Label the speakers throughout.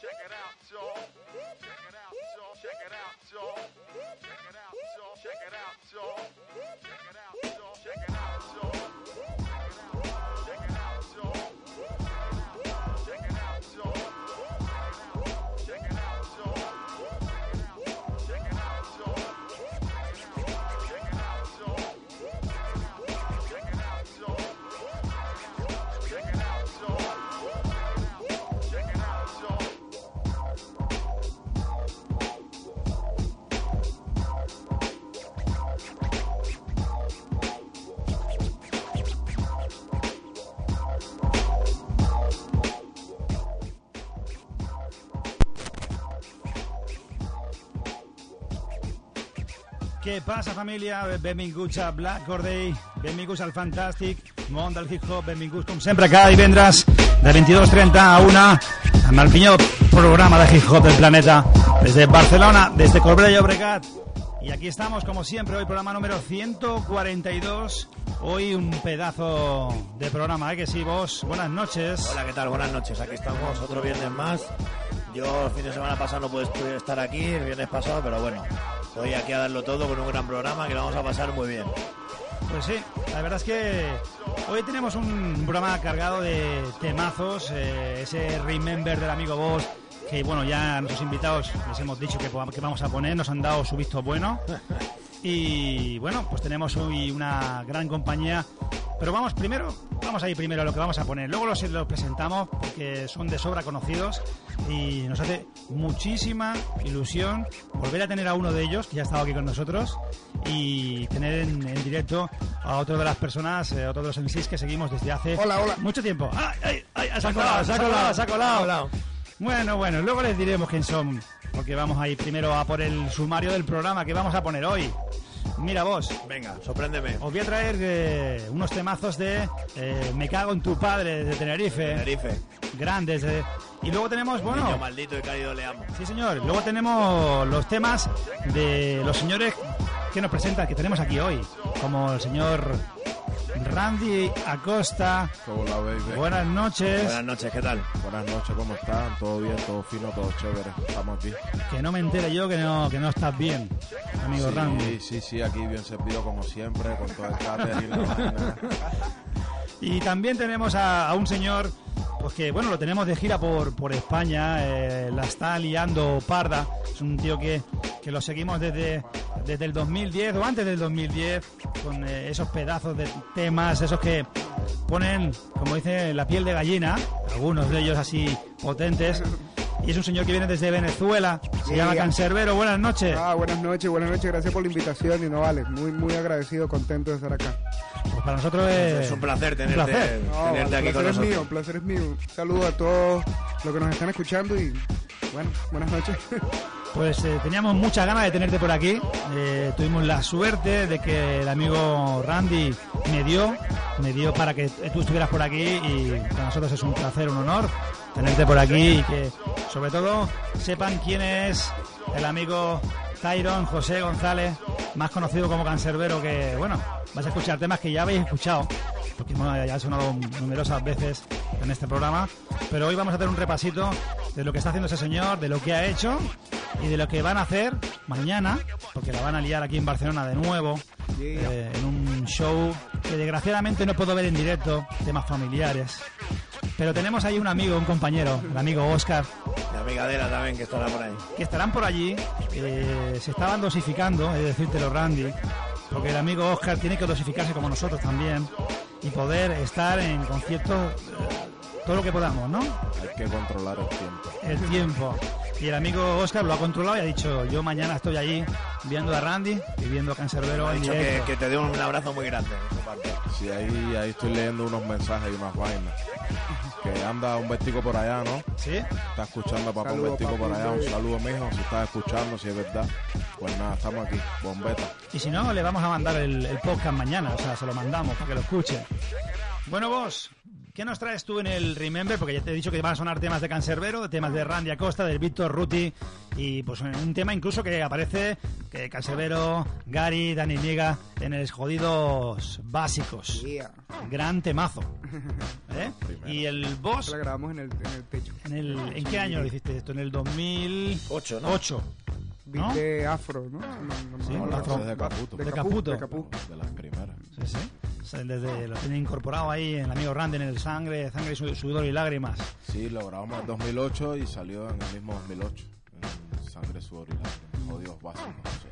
Speaker 1: Check it out, y'all. Check it out, y'all. Check it out, y'all. Check it out, y'all. Check it out, y'all. Check it out. Què passa, família? Benvinguts a Black Corday, benvinguts al fantàstic món del hip-hop, benvinguts, com sempre, cada divendres de 22.30 a 1 amb el millor programa de hip-hop del planeta desde Barcelona, desde Corbera de Llobregat. Y aquí estamos, como siempre, hoy programa número 142. Hoy un pedazo de programa, ¿eh? Que sí, vos. Buenas noches.
Speaker 2: Hola, ¿qué tal? Buenas noches. Aquí estamos otro viernes más. Yo el fin de semana pasado no pude estar aquí, el viernes pasado, pero bueno, hoy aquí a darlo todo con un gran programa que lo vamos a pasar muy bien.
Speaker 1: Pues sí, la verdad es que hoy tenemos un programa cargado de temazos, eh, ese Remember del amigo Boss, que bueno, ya a nuestros invitados les hemos dicho que, que vamos a poner, nos han dado su visto bueno. Y bueno, pues tenemos hoy una gran compañía. Pero vamos primero, vamos a ir primero a lo que vamos a poner. Luego los, los presentamos porque son de sobra conocidos y nos hace muchísima ilusión volver a tener a uno de ellos, que ya ha estado aquí con nosotros, y tener en, en directo a otro de las personas, eh, otro de los MCs que seguimos desde hace
Speaker 3: Hola, hola.
Speaker 1: mucho tiempo. ¡Ay, ay, ay! Se ha colado, se ha colado, se ha colado. Bueno, bueno, luego les diremos quién son, porque vamos a ir primero a por el sumario del programa que vamos a poner hoy. Mira vos,
Speaker 2: Venga, sorpréndeme.
Speaker 1: os voy a traer eh, unos temazos de eh, Me cago en tu padre de Tenerife,
Speaker 2: Tenerife,
Speaker 1: grandes. eh. Y luego tenemos,
Speaker 2: niño
Speaker 1: bueno,
Speaker 2: maldito y cálido le amo.
Speaker 1: sí señor, luego tenemos los temas de los señores que nos presentan, que tenemos aquí hoy, como el señor Randy Acosta.
Speaker 3: Hola, baby.
Speaker 1: Buenas noches.
Speaker 2: Buenas noches, ¿qué tal?
Speaker 3: Buenas noches, ¿cómo están? ¿Todo bien? ¿Todo fino? ¿Todo chévere? Estamos aquí.
Speaker 1: Que no me entere yo que no, que no estás bien, amigo Randy.
Speaker 3: Sí, sí, sí, aquí bien servido como siempre, con todo el catering, la vaina.
Speaker 1: Y también tenemos a, un señor, pues que bueno, lo tenemos de gira por, por España, eh, la está liando parda. Es un tío que, que lo seguimos desde, desde el 2010 o antes del 2010, con eh, esos pedazos de temas, esos que ponen, como dice, la piel de gallina, algunos de ellos así potentes. Y es un señor que viene desde Venezuela, se
Speaker 4: Sí,
Speaker 1: llama. Cancerbero. Buenas noches.
Speaker 4: Ah, buenas noches, buenas noches, gracias por la invitación y no vale, muy muy agradecido, contento de estar acá.
Speaker 1: Pues para nosotros es,
Speaker 2: Es un placer
Speaker 1: un
Speaker 2: tenerte,
Speaker 1: placer.
Speaker 4: No,
Speaker 2: tenerte aquí con
Speaker 4: placer es
Speaker 2: nosotros.
Speaker 4: mío, el placer es mío. Un saludo a todos los que nos están escuchando y bueno, buenas noches.
Speaker 1: Pues eh, teníamos muchas ganas de tenerte por aquí. Eh, tuvimos la suerte de que el amigo Randy me dio, me dio para que tú estuvieras por aquí y para nosotros es un placer, un honor tenerte por aquí y que sobre todo sepan quién es el amigo Tyron José González, más conocido como Cancerbero, que bueno, vas a escuchar temas que ya habéis escuchado, porque ya ha sonado numerosas veces en este programa, pero hoy vamos a hacer un repasito de lo que está haciendo ese señor, de lo que ha hecho y de lo que van a hacer mañana, porque la van a liar aquí en Barcelona de nuevo, eh, en un show que desgraciadamente no puedo ver en directo, temas familiares. Pero tenemos ahí un amigo, un compañero, el amigo Oscar,
Speaker 2: Mi amiga Adela también, que estará por ahí.
Speaker 1: que estarán por allí. eh, se estaban dosificando, es decírtelo, Randy, porque el amigo Oscar tiene que dosificarse como nosotros también y poder estar en conciertos eh, todo lo que podamos, ¿no?
Speaker 3: Hay que controlar el tiempo.
Speaker 1: El tiempo. Y el amigo Oscar lo ha controlado y ha dicho, yo mañana estoy allí viendo a Randy y viendo a Cancerbero
Speaker 2: Ha dicho que, te dé un abrazo muy grande.
Speaker 3: Sí, ahí, ahí estoy leyendo unos mensajes y unas vainas. Que anda un vertigo por allá, ¿no?
Speaker 1: ¿Sí?
Speaker 3: Está escuchando a papá un
Speaker 4: Saludo,
Speaker 3: vertigo por allá. Un saludo, mijo, si estás escuchando, si es verdad. Pues nada, estamos aquí, bombeta.
Speaker 1: Y si no, le vamos a mandar el, el podcast mañana, o sea, se lo mandamos para que lo escuche. Bueno, vos, ¿qué ¿qué nos traes tú en el Remember? Porque ya te he dicho que van a sonar temas de Cancerbero, temas de Randy Acosta, del Víctor Ruti y pues un tema incluso que aparece que Cancerbero, Gary, Dani Niega en el Jodidos Básicos.
Speaker 4: Yeah.
Speaker 1: Gran temazo. ¿Eh? Y el boss
Speaker 4: La grabamos en el, en el techo.
Speaker 1: en el ¿en qué año lo hiciste esto? En el 2008.
Speaker 2: Ocho, ¿no?
Speaker 4: Beat
Speaker 1: ¿No?
Speaker 4: de afro, ¿no?
Speaker 1: Sí, afro.
Speaker 3: de Caputo.
Speaker 4: De
Speaker 1: Caputo.
Speaker 4: de Capú.
Speaker 3: De las primeras.
Speaker 1: Sí, sí. O sea, Desde, lo tiene incorporado ahí en el amigo Randy en el sangre, sangre, su- sudor y lágrimas.
Speaker 3: Sí, lo grabamos en 2008 y salió en el mismo 2008. En Sangre, Sudor y Lágrimas. Jodidos básicos. sí.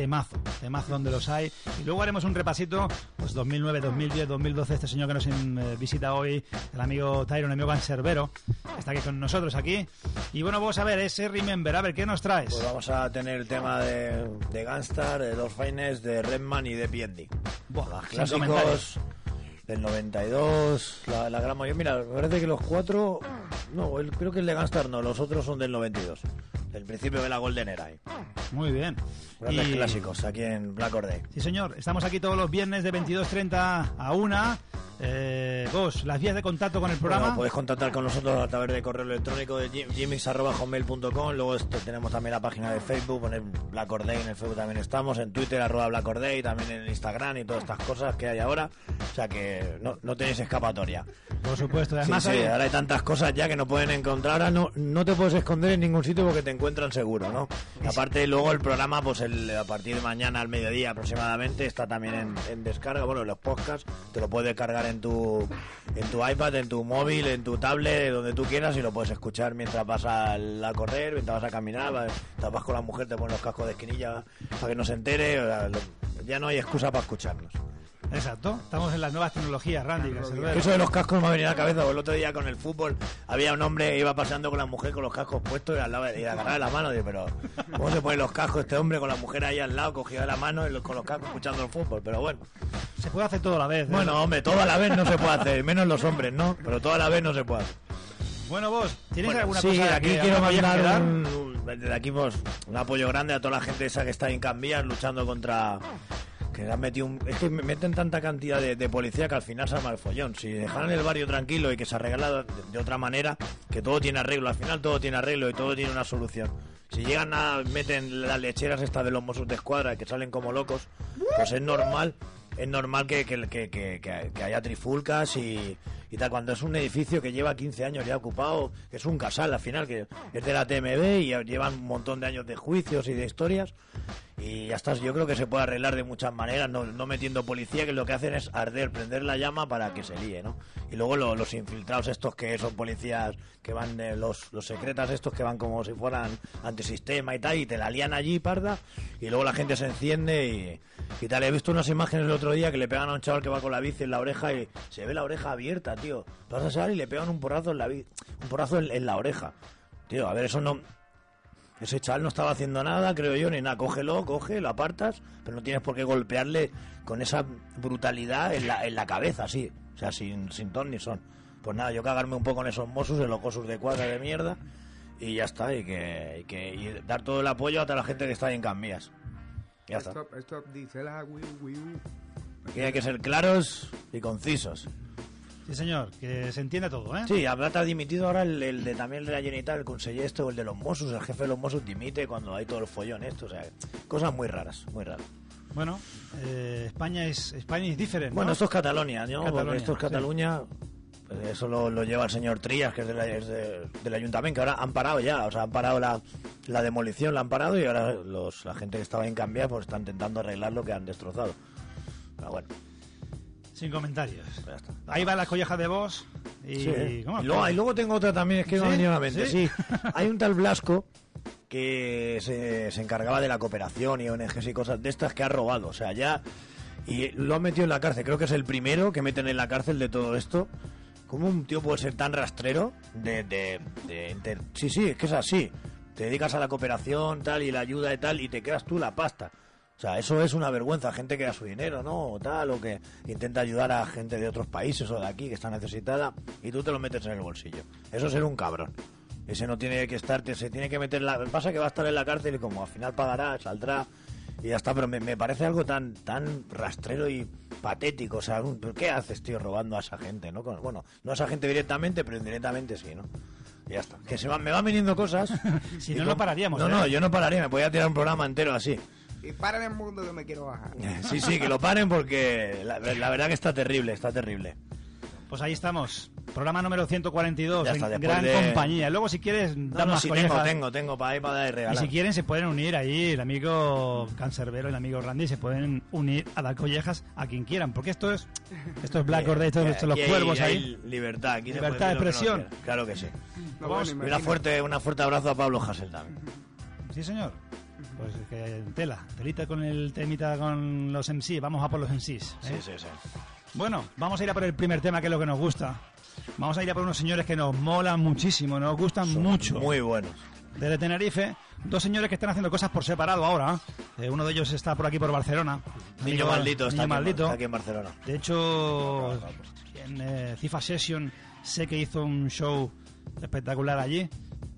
Speaker 1: Temazo, temazo donde los hay. Y luego haremos un repasito, pues 2009, 2010, 2012, este señor que nos eh, visita hoy, el amigo Tyron, el amigo Cancerbero, está aquí con nosotros aquí. Y bueno, vamos a ver, ese Remember, a ver, ¿qué nos traes?
Speaker 2: Pues vamos a tener el tema de, de Gunstar, de Los Finest, de Redman y de Piendi.
Speaker 1: Buah,
Speaker 2: Los clásicos. Del 92, la, la gran mayoría. Mira, me parece que los cuatro. No, el- creo que el de Gunstar no, los otros son del 92. Del principio de la Golden Era. ahí.
Speaker 1: Muy bien.
Speaker 2: Grandes
Speaker 1: Y-
Speaker 2: clásicos aquí en Black Or Day.
Speaker 1: Sí, señor, estamos aquí todos los viernes de 22.30 a 1. Eh, vos, las vías de contacto con el programa.
Speaker 2: Bueno, podéis contactar con nosotros a través de correo electrónico de. Luego esto, tenemos también la página de Facebook, poner Black Or Day, en el Facebook también estamos, en Twitter, arroba Black Or Day, también en Instagram y todas estas cosas que hay ahora. O sea que no, no tenéis escapatoria.
Speaker 1: Por supuesto, además
Speaker 2: sí, ahora hay tantas cosas ya que no pueden encontrar. Ahora no, no te puedes esconder en ningún sitio porque te encuentran seguro, ¿no? Y aparte, luego el programa, pues el, a partir de mañana al mediodía aproximadamente, está también en, en descarga. Bueno, los podcasts te lo puedes cargar en tu, en tu iPad, en tu móvil, en tu tablet, donde tú quieras y lo puedes escuchar mientras vas a, correr, mientras vas a caminar, mientras vas con la mujer, te pones los cascos de esquinilla para que no se entere. ya no hay excusa para escucharnos.
Speaker 1: Exacto, estamos en las nuevas tecnologías, Randy.
Speaker 2: Eso de los cascos me ha venido a la cabeza, porque el otro día con el fútbol había un hombre que iba paseando con la mujer con los cascos puestos y, al lado, y agarraba la mano. Digo, pero ¿cómo se ponen los cascos este hombre con la mujer ahí al lado, cogido de la mano y los- con los cascos escuchando el fútbol? Pero bueno,
Speaker 1: Se puede hacer todo a la vez. ¿eh?
Speaker 2: bueno, hombre, todo a la vez no se puede hacer, menos los hombres, ¿no? Pero todo a la vez no se puede hacer.
Speaker 1: Bueno, vos, ¿tienes
Speaker 2: Bueno,
Speaker 1: alguna
Speaker 2: sí,
Speaker 1: cosa
Speaker 2: aquí
Speaker 1: que
Speaker 2: quiero mandar un, un- desde aquí pues, un apoyo grande a toda la gente esa que está en Cambias luchando contra que han metido un, es que me meten tanta cantidad de, policía que al final se arma el follón. Si dejaran el barrio tranquilo y que se arregla de, de otra manera, que todo tiene arreglo, al final todo tiene arreglo y todo tiene una solución. Si llegan a meten las lecheras estas de los Mossos de Escuadra que salen como locos, pues es normal es normal que, que- que- que haya trifulcas y, y tal. Cuando es un edificio que lleva 15 años ya ocupado, que es un casal al final, que es de la TMB y llevan un montón de años de juicios y de historias. Y ya está, yo creo que se puede arreglar de muchas maneras, no, no metiendo policía, que lo que hacen es arder, prender la llama para que se líe, ¿no? Y luego lo- los infiltrados estos que son policías que van, los, los secretas estos que van como si fueran antisistema y tal, y te la lían allí, parda, y luego la gente se enciende y, y tal. He visto unas imágenes el otro día que le pegan a un chaval que va con la bici en la oreja y se ve la oreja abierta, tío. Vas a salir y le pegan un porrazo en la un porrazo en, en la oreja. Tío, a ver, eso no... Ese chaval no estaba haciendo nada, creo yo, ni nada. Cógelo, coge, lo apartas, pero no tienes por qué golpearle con esa brutalidad en la, en la cabeza, así. O sea, sin, sin ton ni son. Pues nada, yo cagarme un poco en esos mozos, en los cosos de cuadra de mierda, y ya está. Y que, y que y dar todo el apoyo a toda la gente que está ahí en Cambias. Ya está.
Speaker 4: Stop, stop, dice la.
Speaker 2: Aquí hay que ser claros y concisos.
Speaker 1: Sí, señor, que se entiende todo, ¿eh?
Speaker 2: Sí, habrá ha dimitido ahora el, el de también el de la Generalitat, el conseller este o el de los Mossos, el jefe de los Mossos dimite cuando hay todo el follón esto, o sea, cosas muy raras, muy raras.
Speaker 1: Bueno, eh, España es España es diferente.
Speaker 2: Bueno, esto es Cataluña, ¿no?
Speaker 1: Cataluña,
Speaker 2: Porque esto es
Speaker 1: sí.
Speaker 2: Cataluña, pues eso lo, lo lleva el señor Trías, que es, de la- es de- del ayuntamiento, que ahora han parado ya, o sea, han parado la, la demolición, la han parado y ahora los, la gente que estaba en cambiar pues está intentando arreglar lo que han destrozado. Pero bueno,
Speaker 1: Sin comentarios.
Speaker 2: pues está.
Speaker 1: Ahí va la colleja de vos y,
Speaker 2: Sí.
Speaker 1: ¿cómo?
Speaker 2: Y luego, y luego tengo otra también, es que
Speaker 1: ¿Sí?
Speaker 2: me ha venido a la mente.
Speaker 1: ¿Sí?
Speaker 2: Sí. Hay un tal Blasco que se, se encargaba de la cooperación y ONGs y cosas de estas que ha robado. O sea, ya. Y lo han metido en la cárcel. Creo que es el primero que meten en la cárcel de todo esto. ¿Cómo un tío puede ser tan rastrero? De, de, de inter- Sí, sí, es que es así. Te dedicas a la cooperación, tal, y la ayuda y tal, y te quedas tú la pasta. O sea, eso es una vergüenza, gente que da su dinero, ¿no? O tal, o que intenta ayudar a gente de otros países o de aquí que está necesitada y tú te lo metes en el bolsillo. Eso es ser un cabrón. Ese no tiene que estar, se tiene que meter la... Pasa que va a estar en la cárcel y como al final pagará, saldrá y ya está, pero me, me parece algo tan tan rastrero y, patético. O sea, ¿qué haces, tío, robando a esa gente, no? Bueno, no a esa gente directamente, pero indirectamente sí, ¿no? Y ya está. Que se van, me van viniendo cosas.
Speaker 1: Si no, no pararíamos.
Speaker 2: No,
Speaker 1: ¿eh?
Speaker 2: no, yo no pararía, me podía tirar un programa entero así.
Speaker 4: Y para en el mundo que me quiero bajar.
Speaker 2: Sí, sí, que lo paren porque la, la verdad que está terrible, está terrible.
Speaker 1: Pues ahí estamos. Programa número 142.
Speaker 2: Ya está,
Speaker 1: en gran
Speaker 2: de-
Speaker 1: compañía. Luego, si quieres,
Speaker 2: No,
Speaker 1: dar
Speaker 2: no,
Speaker 1: más
Speaker 2: tengo, tengo, tengo para ahí para dar y
Speaker 1: Y
Speaker 2: regalar.
Speaker 1: si quieren, se pueden unir ahí. El amigo Cancerbero y el amigo Randy se pueden unir a dar collejas a quien quieran. Porque esto es esto es Black Order, esto, esto es los
Speaker 2: hay-
Speaker 1: cuervos
Speaker 2: hay
Speaker 1: ahí.
Speaker 2: libertad, aquí se
Speaker 1: Libertad
Speaker 2: puede
Speaker 1: de
Speaker 2: que
Speaker 1: expresión.
Speaker 2: quiera. Claro que sí.
Speaker 4: No,
Speaker 1: Vamos,
Speaker 4: bueno,
Speaker 2: Y una fuerte, una fuerte abrazo a Pablo Hassel también.
Speaker 1: Sí, señor. Pues es que tela, telita con el temita con los MCs. Vamos a por los MCs.
Speaker 2: Sí,
Speaker 1: ¿eh?
Speaker 2: sí, sí.
Speaker 1: Bueno, vamos a ir a por el primer tema, que es lo que nos gusta. Vamos a ir a por unos señores que nos molan muchísimo, nos gustan
Speaker 2: Son
Speaker 1: mucho.
Speaker 2: Muy buenos.
Speaker 1: Desde Tenerife, dos señores que están haciendo cosas por separado ahora. Eh, uno de ellos está por aquí por Barcelona.
Speaker 2: Niño maldito, está,
Speaker 1: Niño
Speaker 2: aquí,
Speaker 1: maldito.
Speaker 2: está aquí en Barcelona.
Speaker 1: De hecho, en eh, Cifa Session sé que hizo un show espectacular allí.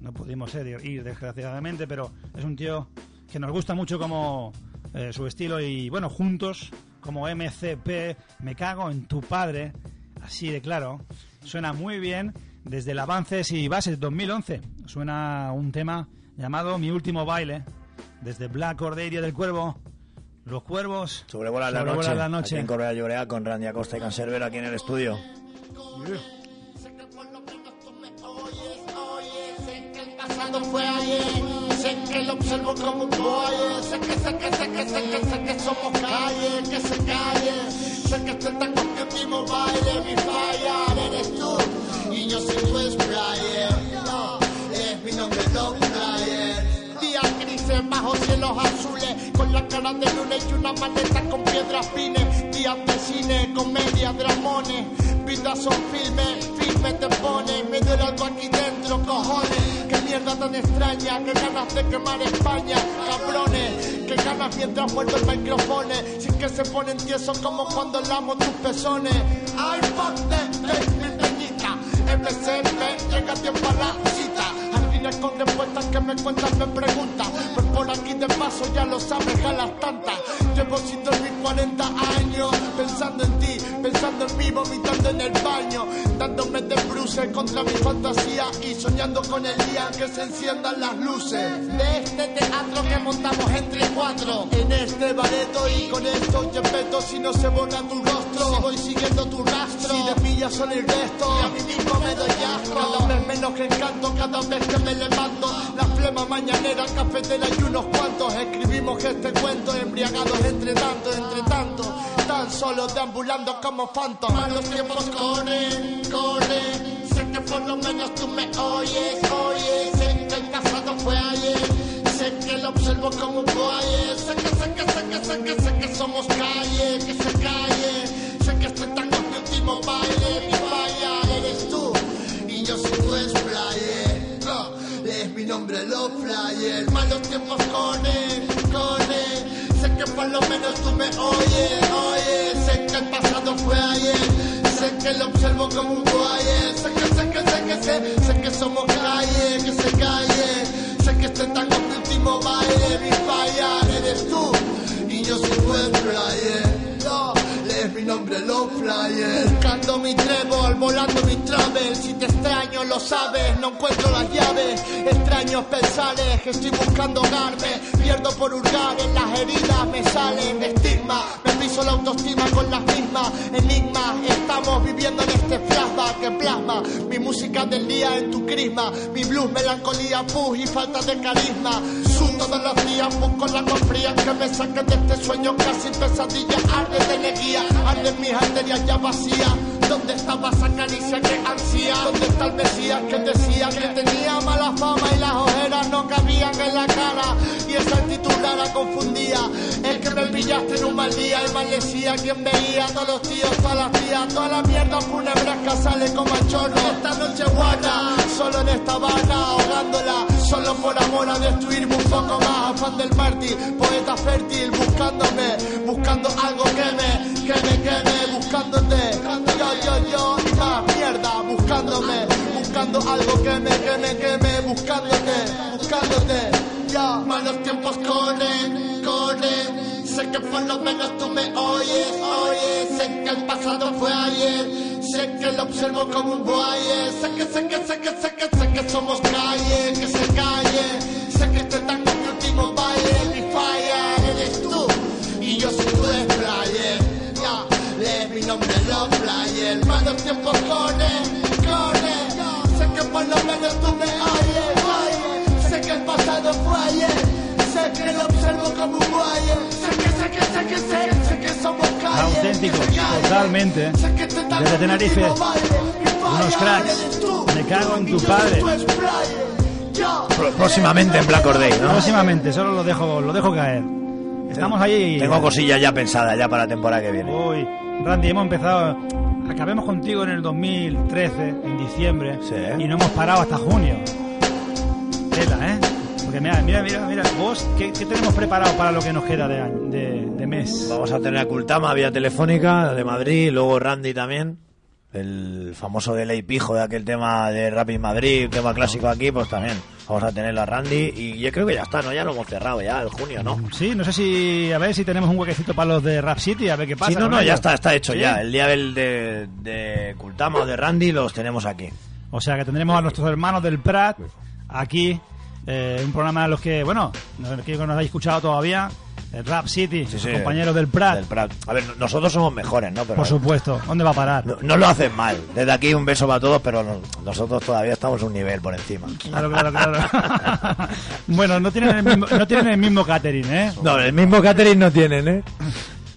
Speaker 1: No pudimos eh, ir, desgraciadamente, pero es un tío que nos gusta mucho como eh, su estilo y bueno, juntos como MCP, me cago en tu padre, así de claro. Suena muy bien desde el Avances y Bases 2011. Suena un tema llamado Mi último baile desde Black Cordelia del Cuervo. Los cuervos
Speaker 2: Sobrevuela la
Speaker 1: sobrevuelan
Speaker 2: noche.
Speaker 1: la noche.
Speaker 2: Aquí en Correa Llorea con Randy Acosta y Cancerbero aquí en el estudio.
Speaker 5: Fue ayer. Sé que lo observo como un boy. Sé que, sé que, sé que, sé que, que somos calle, que se calle. Sé que este tan con mi último baile. Mi falla eres tú. Y yo soy tu sprayer. No, es mi nombre. Días bajo cielos azules. Con la cara de lunes y una maleta con piedras fines. Días de cine, comedia, dramones. Vidas son filmes, firme te pone. Me duele algo aquí dentro, cojones. Qué mierda tan extraña, qué ganas de quemar España, cabrones. Qué ganas mientras muerto el micrófono. Sin que se ponen tiesos como cuando lamo tus pezones. Ay, ponte, mi peñita. MCP, llega tiempo a la cita. Con respuestas que me cuentas, me preguntas. Pues por aquí de paso ya lo sabes, a las tantas. Llevo sin dormir 40 años, pensando en ti, pensando en mí, vomitando en el baño. Dándome de bruces contra mi fantasía y soñando con el día que se enciendan las luces. De este teatro que montamos entre cuatro. En este bareto y con esto yo peto si no se borra tu rostro. Si voy siguiendo tu rastro, si mí ya son el resto. Y a mí mismo me doy asco. Cada vez menos que encanto, cada vez que me levanto. La flema mañanera, cafetera y unos cuantos. Escribimos este cuento, embriagados entre tanto, entre tanto. Tan solo deambulando como fantasmas. Los tiempos corren, corren. Que por lo menos tú me oyes, oyes. Sé que el pasado fue ayer. Sé que lo observo como un boy. Sé que, sé que, sé que, sé que, sé que somos calle, que se calle. Sé que este tango es mi último baile. Mi falla eres tú y yo soy tu sprayer. No, es mi nombre, los flyer. Malos tiempos corren, corren. Sé que por lo menos tú me oyes, oyes. Sé que el pasado fue ayer. Sé que lo observo como un boy. Sé que, sé que, sé que, sé, sé que somos calle, que se calle. Sé que este tango es último baile. Mi falla eres tú y yo soy tu sprayer. No, es mi nombre, los flyers. Buscando mi trébol, volando mi travel. Si te extraño, lo sabes, no encuentro las llaves. Extraños pensares que estoy buscando hogarme. Pierdo por hurgar en las heridas, me salen estigmas. Me piso la autoestima con las mismas enigmas. Estamos viviendo en este flashback que plasma mi música del día en tu crisma. Mi blues, melancolía, pus y falta de carisma. Todos los días busco la fría que me saque de este sueño casi pesadilla. Arde de energía, arden mis arterias ya vacías. ¿Dónde estaba esa caricia que ansía? ¿Dónde está el Mesías que decía que tenía mala fama y las ojeras no cabían en la cara? Y esa titular la confundía. El que me pillaste en un mal día y maldecía quien veía todos los tíos, todas las tías, toda la mierda funebresca sale como a chorro. Esta noche guarda, solo en esta barra ahogándola, solo por amor a destruirme un poco más. Afán del mártir, poeta fértil, buscándome, buscando algo que me, que me queme, buscándote. Yo, yo, más mierda, buscándome, buscando algo que me, que me queme, buscándote, buscándote. Ya, malos tiempos corren, corren. Sé que por lo menos tú me oyes, oyes. Sé que el pasado fue ayer. Sé que lo observo como un bueye. Sé que, sé que, sé que, sé que, sé que somos calle, que se calle. Sé que este tan último baile. Mi fire eres tú y yo soy tu tiempo corre, corre. Sé que por lo menos tú me oyes, oyes. Sé que el pasado fue ayer. Sé que lo observo como un bueye. Sé que, sé que, sé que, sé, sé que somos calle.
Speaker 1: Auténticos, totalmente.
Speaker 5: Sé que tan
Speaker 1: Desde Tenerife, unos cracks. Me cago en tu padre.
Speaker 2: Próximamente en Black Or Day, ¿no?
Speaker 1: Próximamente, solo lo dejo, lo dejo caer. Estamos ahí.
Speaker 2: Tengo cosillas ya pensadas ya para la temporada que viene.
Speaker 1: Uy, Randy, hemos empezado. Acabemos contigo en el 2013, en diciembre,
Speaker 2: Sí.
Speaker 1: y no hemos parado hasta junio. Tela, ¿eh? Porque mira, mira, mira, mira, vos, ¿qué, qué tenemos preparado para lo que nos queda de, año- de, de mes?
Speaker 2: Vamos a tener a Kultama vía telefónica de Madrid, luego Randy también, el famoso de Ley Pijo de aquel tema de Rapid Madrid, tema clásico aquí, pues también vamos a tener a Randy y yo creo que ya está, ¿no? Ya lo hemos cerrado ya, el junio, ¿no?
Speaker 1: Sí, no sé si, a ver si tenemos un huequecito para los de Rap City, a ver qué pasa.
Speaker 2: Sí, no, no, ya está, está hecho
Speaker 1: ¿Sí?
Speaker 2: ya. El día del de, de Kultama o de Randy los tenemos aquí.
Speaker 1: O sea que tendremos a nuestros hermanos del Prat aquí, eh, un programa de los que, bueno, no que no nos habéis escuchado todavía, el Rap City,
Speaker 2: Sí, sí,
Speaker 1: compañeros del Prat,
Speaker 2: del Prat. A ver, nosotros somos mejores, ¿no? Pero
Speaker 1: por supuesto. ¿Dónde va a parar?
Speaker 2: no, no lo hacen mal. Desde aquí un beso para todos, pero no- nosotros todavía estamos un nivel por encima.
Speaker 1: Claro, claro, claro. bueno, no tienen, el mismo, no tienen el mismo catering, ¿eh?
Speaker 2: No, el mismo catering no tienen, ¿eh?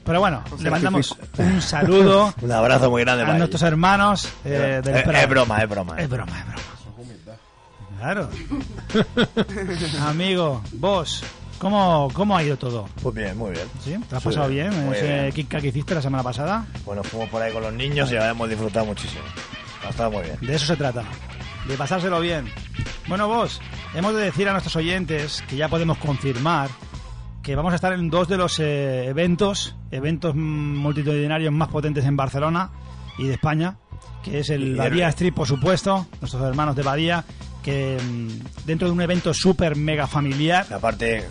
Speaker 1: Pero bueno, le mandamos un saludo
Speaker 2: Un abrazo muy grande
Speaker 1: a
Speaker 2: para
Speaker 1: nuestros
Speaker 2: ellos.
Speaker 1: hermanos eh, del Prat.
Speaker 2: es broma, es broma.
Speaker 1: Es broma, es broma. Claro. Amigo, vos, ¿cómo, ¿cómo ha ido todo?
Speaker 2: Pues bien, muy bien.
Speaker 1: ¿Sí? ¿Te has
Speaker 2: Sí,
Speaker 1: pasado bien
Speaker 2: muy
Speaker 1: ese
Speaker 2: bien.
Speaker 1: kick que hiciste la semana pasada?
Speaker 2: Bueno, fuimos por ahí con los niños y hemos disfrutado muchísimo. Ha estado muy bien.
Speaker 1: De eso se trata, de pasárselo bien. Bueno, vos, hemos de decir a nuestros oyentes que ya podemos confirmar que vamos a estar en dos de los eh, eventos, eventos multitudinarios más potentes en Barcelona y de España, que es el Badía Street, por supuesto, nuestros hermanos de Badía, que mm, dentro de un evento súper mega familiar,
Speaker 2: Aparte,